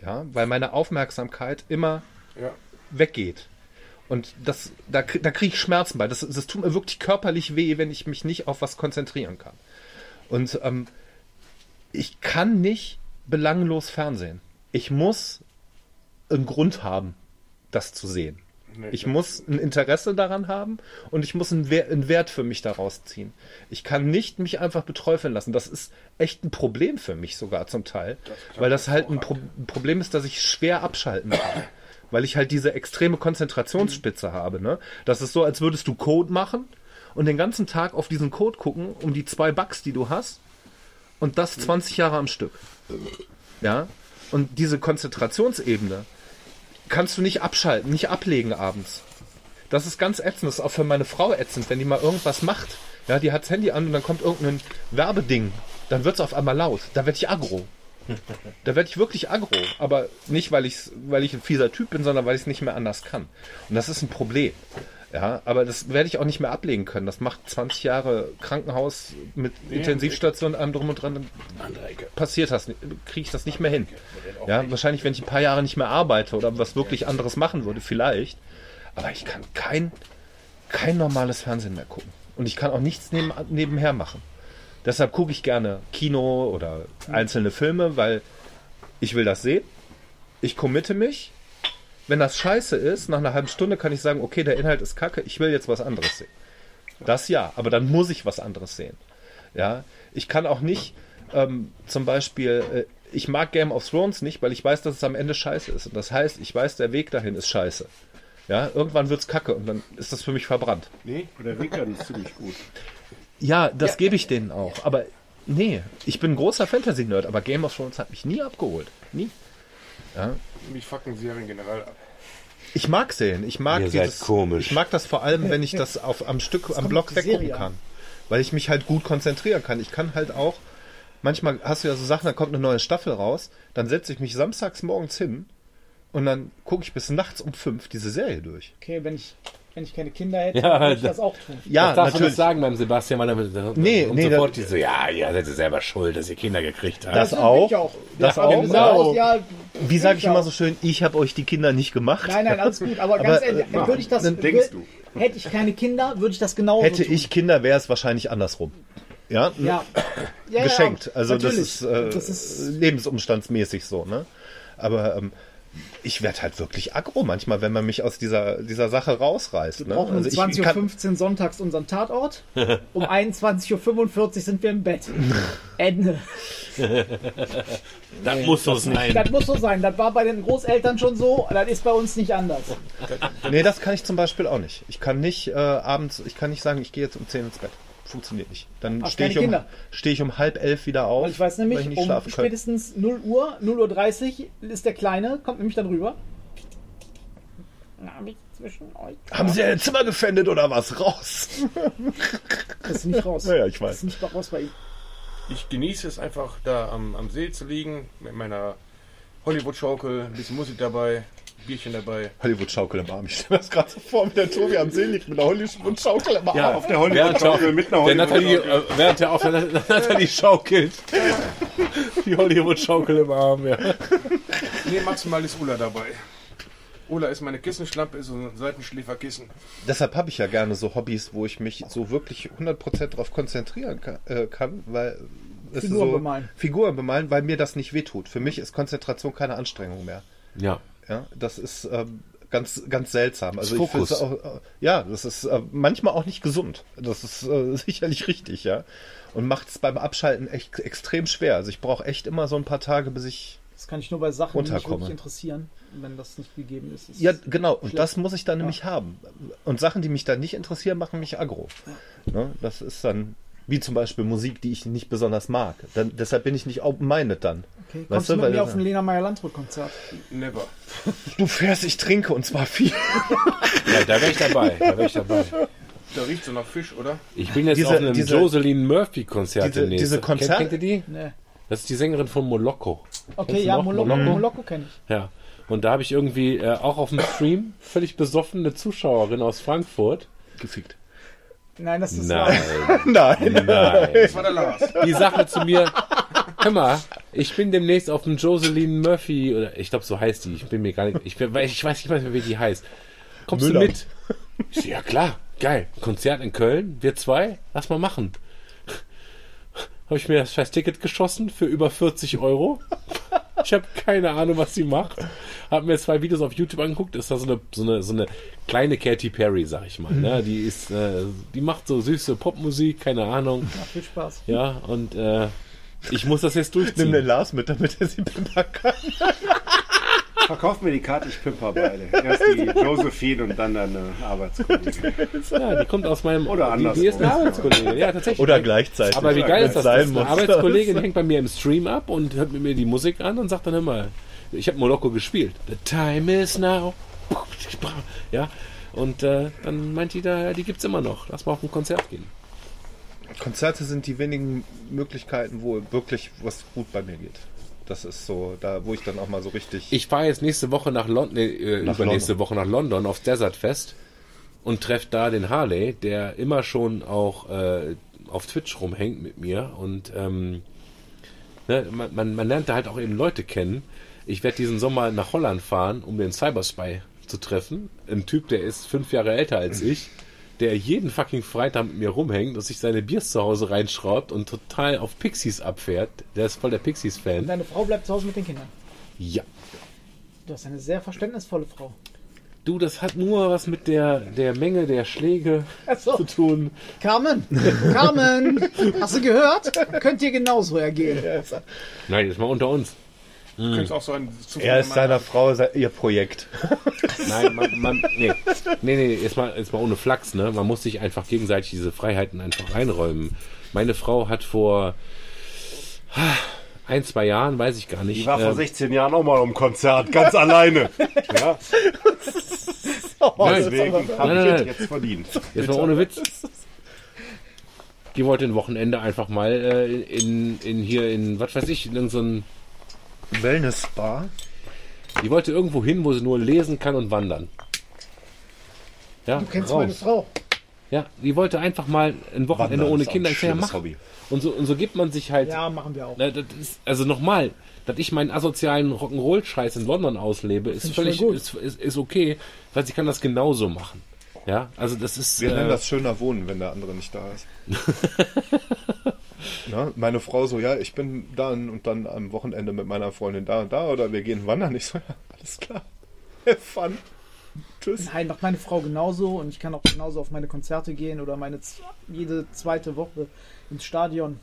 Ja, weil meine Aufmerksamkeit immer Ja. weggeht. Und das, da, da kriege ich Schmerzen bei. Das, das tut mir wirklich körperlich weh, wenn ich mich nicht auf was konzentrieren kann. Und ähm, ich kann nicht belanglos fernsehen. Ich muss einen Grund haben, das zu sehen. Ich muss ein Interesse daran haben und ich muss einen Wert, einen Wert für mich daraus ziehen. Ich kann nicht mich einfach beträufeln lassen. Das ist echt ein Problem für mich sogar zum Teil, weil das halt ein, Pro ein Problem ist, dass ich schwer abschalten kann. Weil ich halt diese extreme Konzentrationsspitze habe. Ne? Das ist so, als würdest du Code machen und den ganzen Tag auf diesen Code gucken, um die zwei Bugs, die du hast, und das 20 Jahre am Stück. Ja? Und diese Konzentrationsebene, kannst du nicht abschalten, nicht ablegen abends. Das ist ganz ätzend. Das ist auch für meine Frau ätzend, wenn die mal irgendwas macht. Ja, die hat das Handy an und dann kommt irgendein Werbeding. Dann wird es auf einmal laut. Da werde ich aggro. Da werde ich wirklich aggro. Aber nicht, weil, ich's, weil ich ein fieser Typ bin, sondern weil ich es nicht mehr anders kann. Und das ist ein Problem. Ja, aber das werde ich auch nicht mehr ablegen können. Das macht 20 Jahre Krankenhaus mit Intensivstation, allem drum und dran. Passiert das, kriege ich das nicht mehr hin. Ja, wahrscheinlich, wenn ich ein paar Jahre nicht mehr arbeite oder was wirklich anderes machen würde, vielleicht. Aber ich kann kein, kein normales Fernsehen mehr gucken. Und ich kann auch nichts neben, nebenher machen. Deshalb gucke ich gerne Kino oder einzelne Filme, weil ich will das sehen. Ich committe mich. Wenn das scheiße ist, nach einer halben Stunde kann ich sagen, okay, der Inhalt ist kacke, ich will jetzt was anderes sehen. Das ja, aber dann muss ich was anderes sehen. Ja, ich kann auch nicht ähm, zum Beispiel, äh, ich mag Game of Thrones nicht, weil ich weiß, dass es am Ende scheiße ist. Und das heißt, ich weiß, der Weg dahin ist scheiße. Ja, irgendwann wird's kacke und dann ist das für mich verbrannt. Nee, Der Rickern ist ziemlich gut. Ja, das gebe ich denen auch. Aber nee, ich bin ein großer Fantasy-Nerd, aber Game of Thrones hat mich nie abgeholt. Nie. Ja. mich fucken Serien generell ab. Ich mag sehen. Ich mag Ihr seid dieses, komisch. Ich mag das vor allem, wenn ich das auf, am Stück, am kommt Block weggucken kann. an. Weil ich mich halt gut konzentrieren kann. Ich kann halt auch, manchmal hast du ja so Sachen, da kommt eine neue Staffel raus, dann setze ich mich samstags morgens hin und dann gucke ich bis nachts um fünf diese Serie durch. Okay, wenn ich, wenn ich keine Kinder hätte, Ja, würde ich da- das auch tun. Ja, das darfst du natürlich. nicht sagen beim Sebastian, weil er Nee, und nee, sofort das- die so, ja, ihr seid selber schuld, dass ihr Kinder gekriegt habt. Das bin auch. Ich auch. Das ja, auch. du sagst, ja, Wie sage ich auch. immer so schön, ich habe euch die Kinder nicht gemacht. Nein, nein, alles gut. Aber, Aber, ganz ehrlich, äh, würde ich das. dann denkst wür- Hätte ich keine Kinder, würde ich das genauso Hätte tun. ich Kinder, wäre es wahrscheinlich andersrum. Ja, Ja. ja geschenkt. Ja, also das ist, äh, das ist lebensumstandsmäßig so, ne? Aber ähm, ich werde halt wirklich aggro manchmal, wenn man mich aus dieser, dieser Sache rausreißt. Ne? auch um Also ich 20.15 Uhr sonntags unseren Tatort. Um 21.45 Uhr sind wir im Bett. Ende. das muss so sein. Das muss so sein. Das war bei den Großeltern schon so. Das ist bei uns nicht anders. nee, das kann ich zum Beispiel auch nicht. Ich kann nicht äh, abends, ich kann nicht sagen, ich gehe jetzt um 10 ins Bett. Funktioniert nicht. Dann stehe ich, um, steh ich um halb elf wieder auf. Und ich weiß weil nämlich, ich nicht um spätestens 0 Uhr, 0 Uhr 30 ist der Kleine, kommt nämlich dann rüber. Hab ich zwischen euch. Haben Sie ein Zimmer gefändet oder was? Raus! Das ist nicht raus. Naja, ich Das weiß. ist nicht raus bei ihm. Ich genieße es einfach, da am, am See zu liegen, mit meiner Hollywood-Schaukel, ein bisschen Musik dabei, Bierchen dabei. Hollywood-Schaukel im Arm. Ich stelle mir das gerade so vor, wie der Tobi am See liegt mit einer Hollywood-Schaukel im Arm. Ja, Auf der der, Hollywood-Schaukel mit einer der Nathalie, Hollywood-Schaukel. äh, während der auf der Nathalie schaukelt. Die Hollywood-Schaukel im Arm, ja. Nee, maximal ist Ulla dabei. Ulla ist meine Kissenschlampe, ist so ein Seitenschläferkissen. Deshalb habe ich ja gerne so Hobbys, wo ich mich so wirklich 100% darauf konzentrieren kann, äh, kann weil es Figuren so, bemalen. Figuren bemalen, weil mir das nicht wehtut. Für mich ist Konzentration keine Anstrengung mehr. Ja. Ja, das ist ähm, ganz, ganz seltsam. Also ich Fokus. find's auch, äh, ja, das ist äh, manchmal auch nicht gesund. Das ist äh, sicherlich richtig, ja. Und macht es beim Abschalten echt extrem schwer. Also ich brauche echt immer so ein paar Tage, bis ich. Das kann ich nur bei Sachen, die mich wirklich interessieren, wenn das nicht gegeben ist. ist Ja, genau. Und schlecht. das muss ich dann nämlich haben. Und Sachen, die mich dann nicht interessieren, machen mich aggro. Ne? Das ist dann, wie zum Beispiel Musik, die ich nicht besonders mag. Dann, deshalb bin ich nicht open-minded dann. Okay, Weißt kommst du, du mit mir auf ein Lena Meyer-Landrut-Konzert? Never. Du fährst, ich trinke und zwar viel. ja, da wäre ich dabei. Da wäre ich dabei. Da riecht so nach Fisch, oder? Ich bin jetzt Diese- auf einem diese- Jocelyn Murphy-Konzert diese- demnächst. diese Kennt, Konzerte- kennt ihr die? Nee. Das ist die Sängerin von Moloko. Okay, ja? Moloko, Moloko? Moloko kenne ich. Ja. Und da habe ich irgendwie äh, auch auf dem Stream völlig besoffene Zuschauerin aus Frankfurt. Gefickt. Nein, das ist Nein, Nein. nein. Das war der Lars. Die sagte zu mir, hör mal, ich bin demnächst auf dem Jocelyn Murphy, oder ich glaube, so heißt die. Ich bin mir gar nicht, ich, bin- ich weiß nicht mehr, wie die heißt. Kommst Müller. du mit? Ich so, ja klar, geil. Konzert in Köln, wir zwei, lass mal machen. Habe ich mir das scheiß Ticket geschossen für über 40 Euro. Ich habe keine Ahnung, was sie macht. Habe mir zwei Videos auf YouTube angeguckt. Ist da so eine, so eine, so eine kleine Katy Perry, sag ich mal. Ne? Die ist, äh, die macht so süße Popmusik, keine Ahnung. Ja, viel Spaß. Ja, und äh, ich muss das jetzt Nimm den durchziehen. Lars mit, damit er sie pimpern kann. Verkauf mir die Karte, ich pimper beide. Erst die Josephine und dann deine Arbeitskollegin. Ja, die kommt aus meinem. Oder die, die ist eine andersrum. Arbeitskollegin. Ja, tatsächlich. Oder gleichzeitig. Aber wie geil ist das? Das ist eine. Arbeitskollegin hängt bei mir im Stream ab und hört mit mir die Musik an und sagt dann immer, ich habe Moloko gespielt. The time is now. Ja, und äh, dann meint die da, die gibt's immer noch. Lass mal auf ein Konzert gehen. Konzerte sind die wenigen Möglichkeiten, wo wirklich was gut bei mir geht. Das ist so, da wo ich dann auch mal so richtig. Ich fahre jetzt nächste Woche nach London, äh, Nach übernächste Woche nach London aufs Desert Fest und treffe da den Harley, der immer schon auch äh, auf Twitch rumhängt mit mir und ähm, ne, man, man, man lernt da halt auch eben Leute kennen. Ich werde diesen Sommer nach Holland fahren, um den Cyberspy zu treffen. Ein Typ, der ist fünf Jahre älter als ich, der jeden fucking Freitag mit mir rumhängt und sich seine Biers zu Hause reinschraubt und total auf Pixies abfährt. Der ist voll der Pixies-Fan. Deine Frau bleibt zu Hause mit den Kindern. Ja. Du hast eine sehr verständnisvolle Frau. Du, das hat nur was mit der, der Menge der Schläge Achso. zu tun. Carmen! Carmen! Hast du gehört? Könnt ihr genauso ergehen. Nein, jetzt mal unter uns. Du könntest auch so ein er ist seiner Frau se- ihr Projekt. Nein, man, man, nee. nee, nee, jetzt mal, jetzt mal ohne Flachs, ne? Man muss sich einfach gegenseitig diese Freiheiten einfach einräumen. Meine Frau hat vor ein, zwei Jahren, weiß ich gar nicht. Ich war vor ähm, 16 Jahren auch mal am Konzert, ganz alleine. Ja, nein, deswegen habe ich nein. das jetzt verdient. Jetzt mal ohne Witz. Die wollte ein Wochenende einfach mal äh, in, in hier in, was weiß ich, in so ein, Wellness-Spa. die wollte irgendwo hin, wo sie nur lesen kann und wandern. Ja, Du kennst raus. meine Frau. Ja, die wollte einfach mal ein Wochenende Wandern ohne Kinder. ein Ich ja, schönes mach. Hobby. Und so, und so gibt man sich halt. Ja, machen wir auch. Na, das ist, also nochmal, dass ich meinen asozialen Rock'n'Roll-Scheiß in London auslebe, ist ich völlig ist, ist, ist okay, weil sie kann das genauso machen. Ja, also das ist. Wir nennen äh, das schöner Wohnen, wenn der andere nicht da ist. Na, meine Frau so, ja, ich bin dann und dann am Wochenende mit meiner Freundin da und da oder wir gehen wandern. Ich so, ja, alles klar. Have fun. Tschüss. Nein, macht meine Frau genauso und ich kann auch genauso auf meine Konzerte gehen oder meine jede zweite Woche ins Stadion.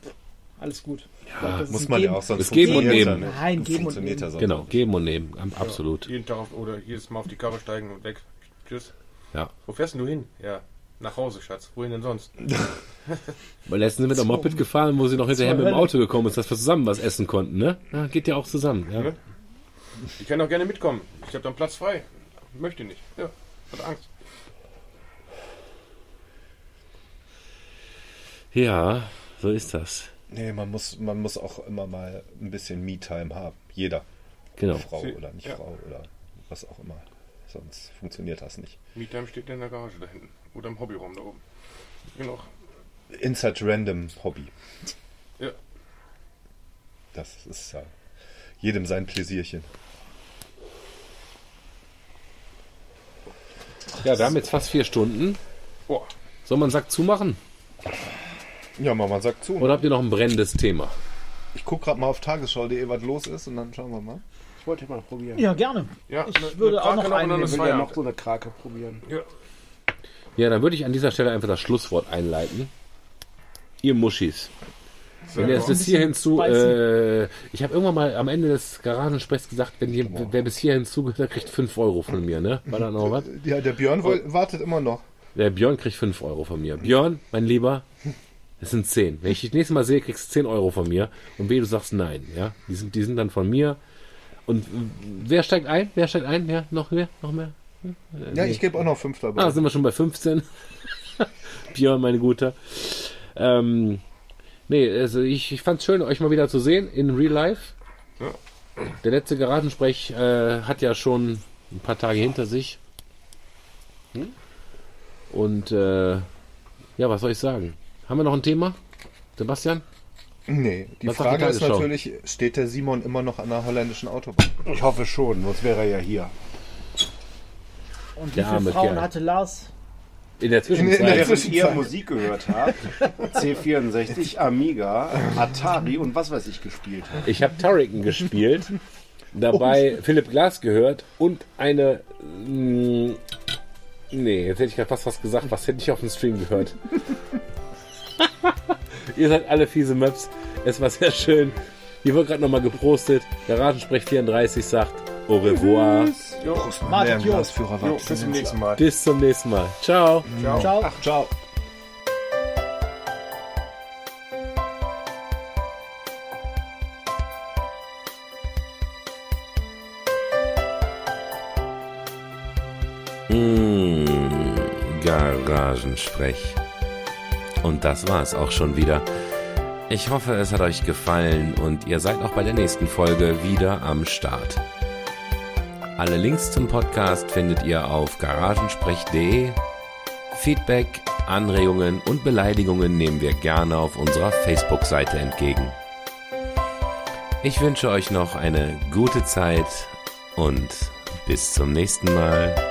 Alles gut. Ich glaub, Muss man ja Geben- auch sonst Das Geben und Nehmen. ja. Nein, Geben und Nehmen. ja sonst Genau, geben und nehmen, absolut. Jeden Tag auf, oder jedes Mal auf die Karre steigen und weg. Tschüss. Ja. Wo fährst denn du hin? Ja, nach Hause, Schatz. Wohin denn sonst? Weil letztens sind wir doch Moped gefahren, wo sie noch hinterher mit dem. Auto gekommen ist, dass wir zusammen was essen konnten, ne? Ja, geht ja auch zusammen. Ja. Ne? Ich kann auch gerne mitkommen. Ich habe dann Platz frei. Möchte nicht. Ja, hat Angst. ja, so ist das. Nee, man muss, man muss auch immer mal ein bisschen Me-Time haben. Jeder. Genau. Frau Sie- oder nicht ja. Frau oder was auch immer. Sonst funktioniert das nicht. Meetime steht in der Garage da hinten. Oder im Hobbyraum da oben. Genau. Inside Random Hobby. Ja. Das ist ja jedem sein Pläsierchen. Ja, wir haben jetzt fast vier Stunden. Boah. Soll man einen Sack zumachen? Ja, Mama sagt zu. Oder habt ihr noch ein brennendes Thema? Ich gucke gerade mal auf tagesschau.de, was los ist und dann schauen wir mal. Ich wollte mal probieren. Ja, gerne. Ja, Ich eine- würde eine auch noch und Ich eine will ja noch so eine Krake probieren. Ja. Ja, dann würde ich an dieser Stelle einfach das Schlusswort einleiten. Ihr Muschis. Wenn ihr es bis hierhin zu, äh, ich habe irgendwann mal am Ende des Garagensprechs gesagt, wenn die, wer bis hierhin zugehört, hat, kriegt 5 Euro von mir, ne? War da noch was? Ja, der Björn woll- wartet immer noch. Der Björn kriegt 5 Euro von mir. Björn, mein Lieber, es sind 10. Wenn ich dich das nächste Mal sehe, kriegst du 10 Euro von mir. Und wehe, du sagst nein, ja? Die sind, die sind dann von mir. Und äh, wer steigt ein? Wer steigt ein? Ja, noch mehr? Noch mehr? Ja, ich gebe auch noch fünf dabei. Ah, sind wir schon bei 15. Björn, meine Gute. Ähm, nee, also ich, ich fand es schön, euch mal wieder zu sehen in Real Life. Der letzte Garagensprech äh, hat ja schon ein paar Tage hinter sich. Und äh, ja, was soll ich sagen? Haben wir noch ein Thema? Sebastian? nee, die Was sagt die Frage ist natürlich, steht der Simon immer noch an der holländischen Autobahn? Ich hoffe schon, sonst wäre er ja hier. Und wie Der viele Frauen Kerl. hatte Lars? In der in Zwischenzeit. der- Während ihr Zwischenzeit. Musik gehört habt, C64, Amiga, Atari und was weiß ich gespielt habt. Ich habe Turrican gespielt, dabei Philipp Glass gehört und eine. Mh, nee, jetzt hätte ich gerade fast was gesagt, was hätte ich auf dem Stream gehört. Ihr seid alle fiese Möps. Es war sehr schön. Hier wird gerade nochmal geprostet. Garagensprech 34 sagt Au revoir. Jo, Martin Jo. Jo, bis zum nächsten Mal. Bis zum nächsten Mal. Ciao. Ciao. Ciao. Mmh, Garagensprech. Und das war's auch schon wieder. Ich hoffe, es hat euch gefallen und ihr seid auch bei der nächsten Folge wieder am Start. Alle Links zum Podcast findet ihr auf garagensprech.de. Feedback, Anregungen und Beleidigungen nehmen wir gerne auf unserer Facebook-Seite entgegen. Ich wünsche euch noch eine gute Zeit und bis zum nächsten Mal.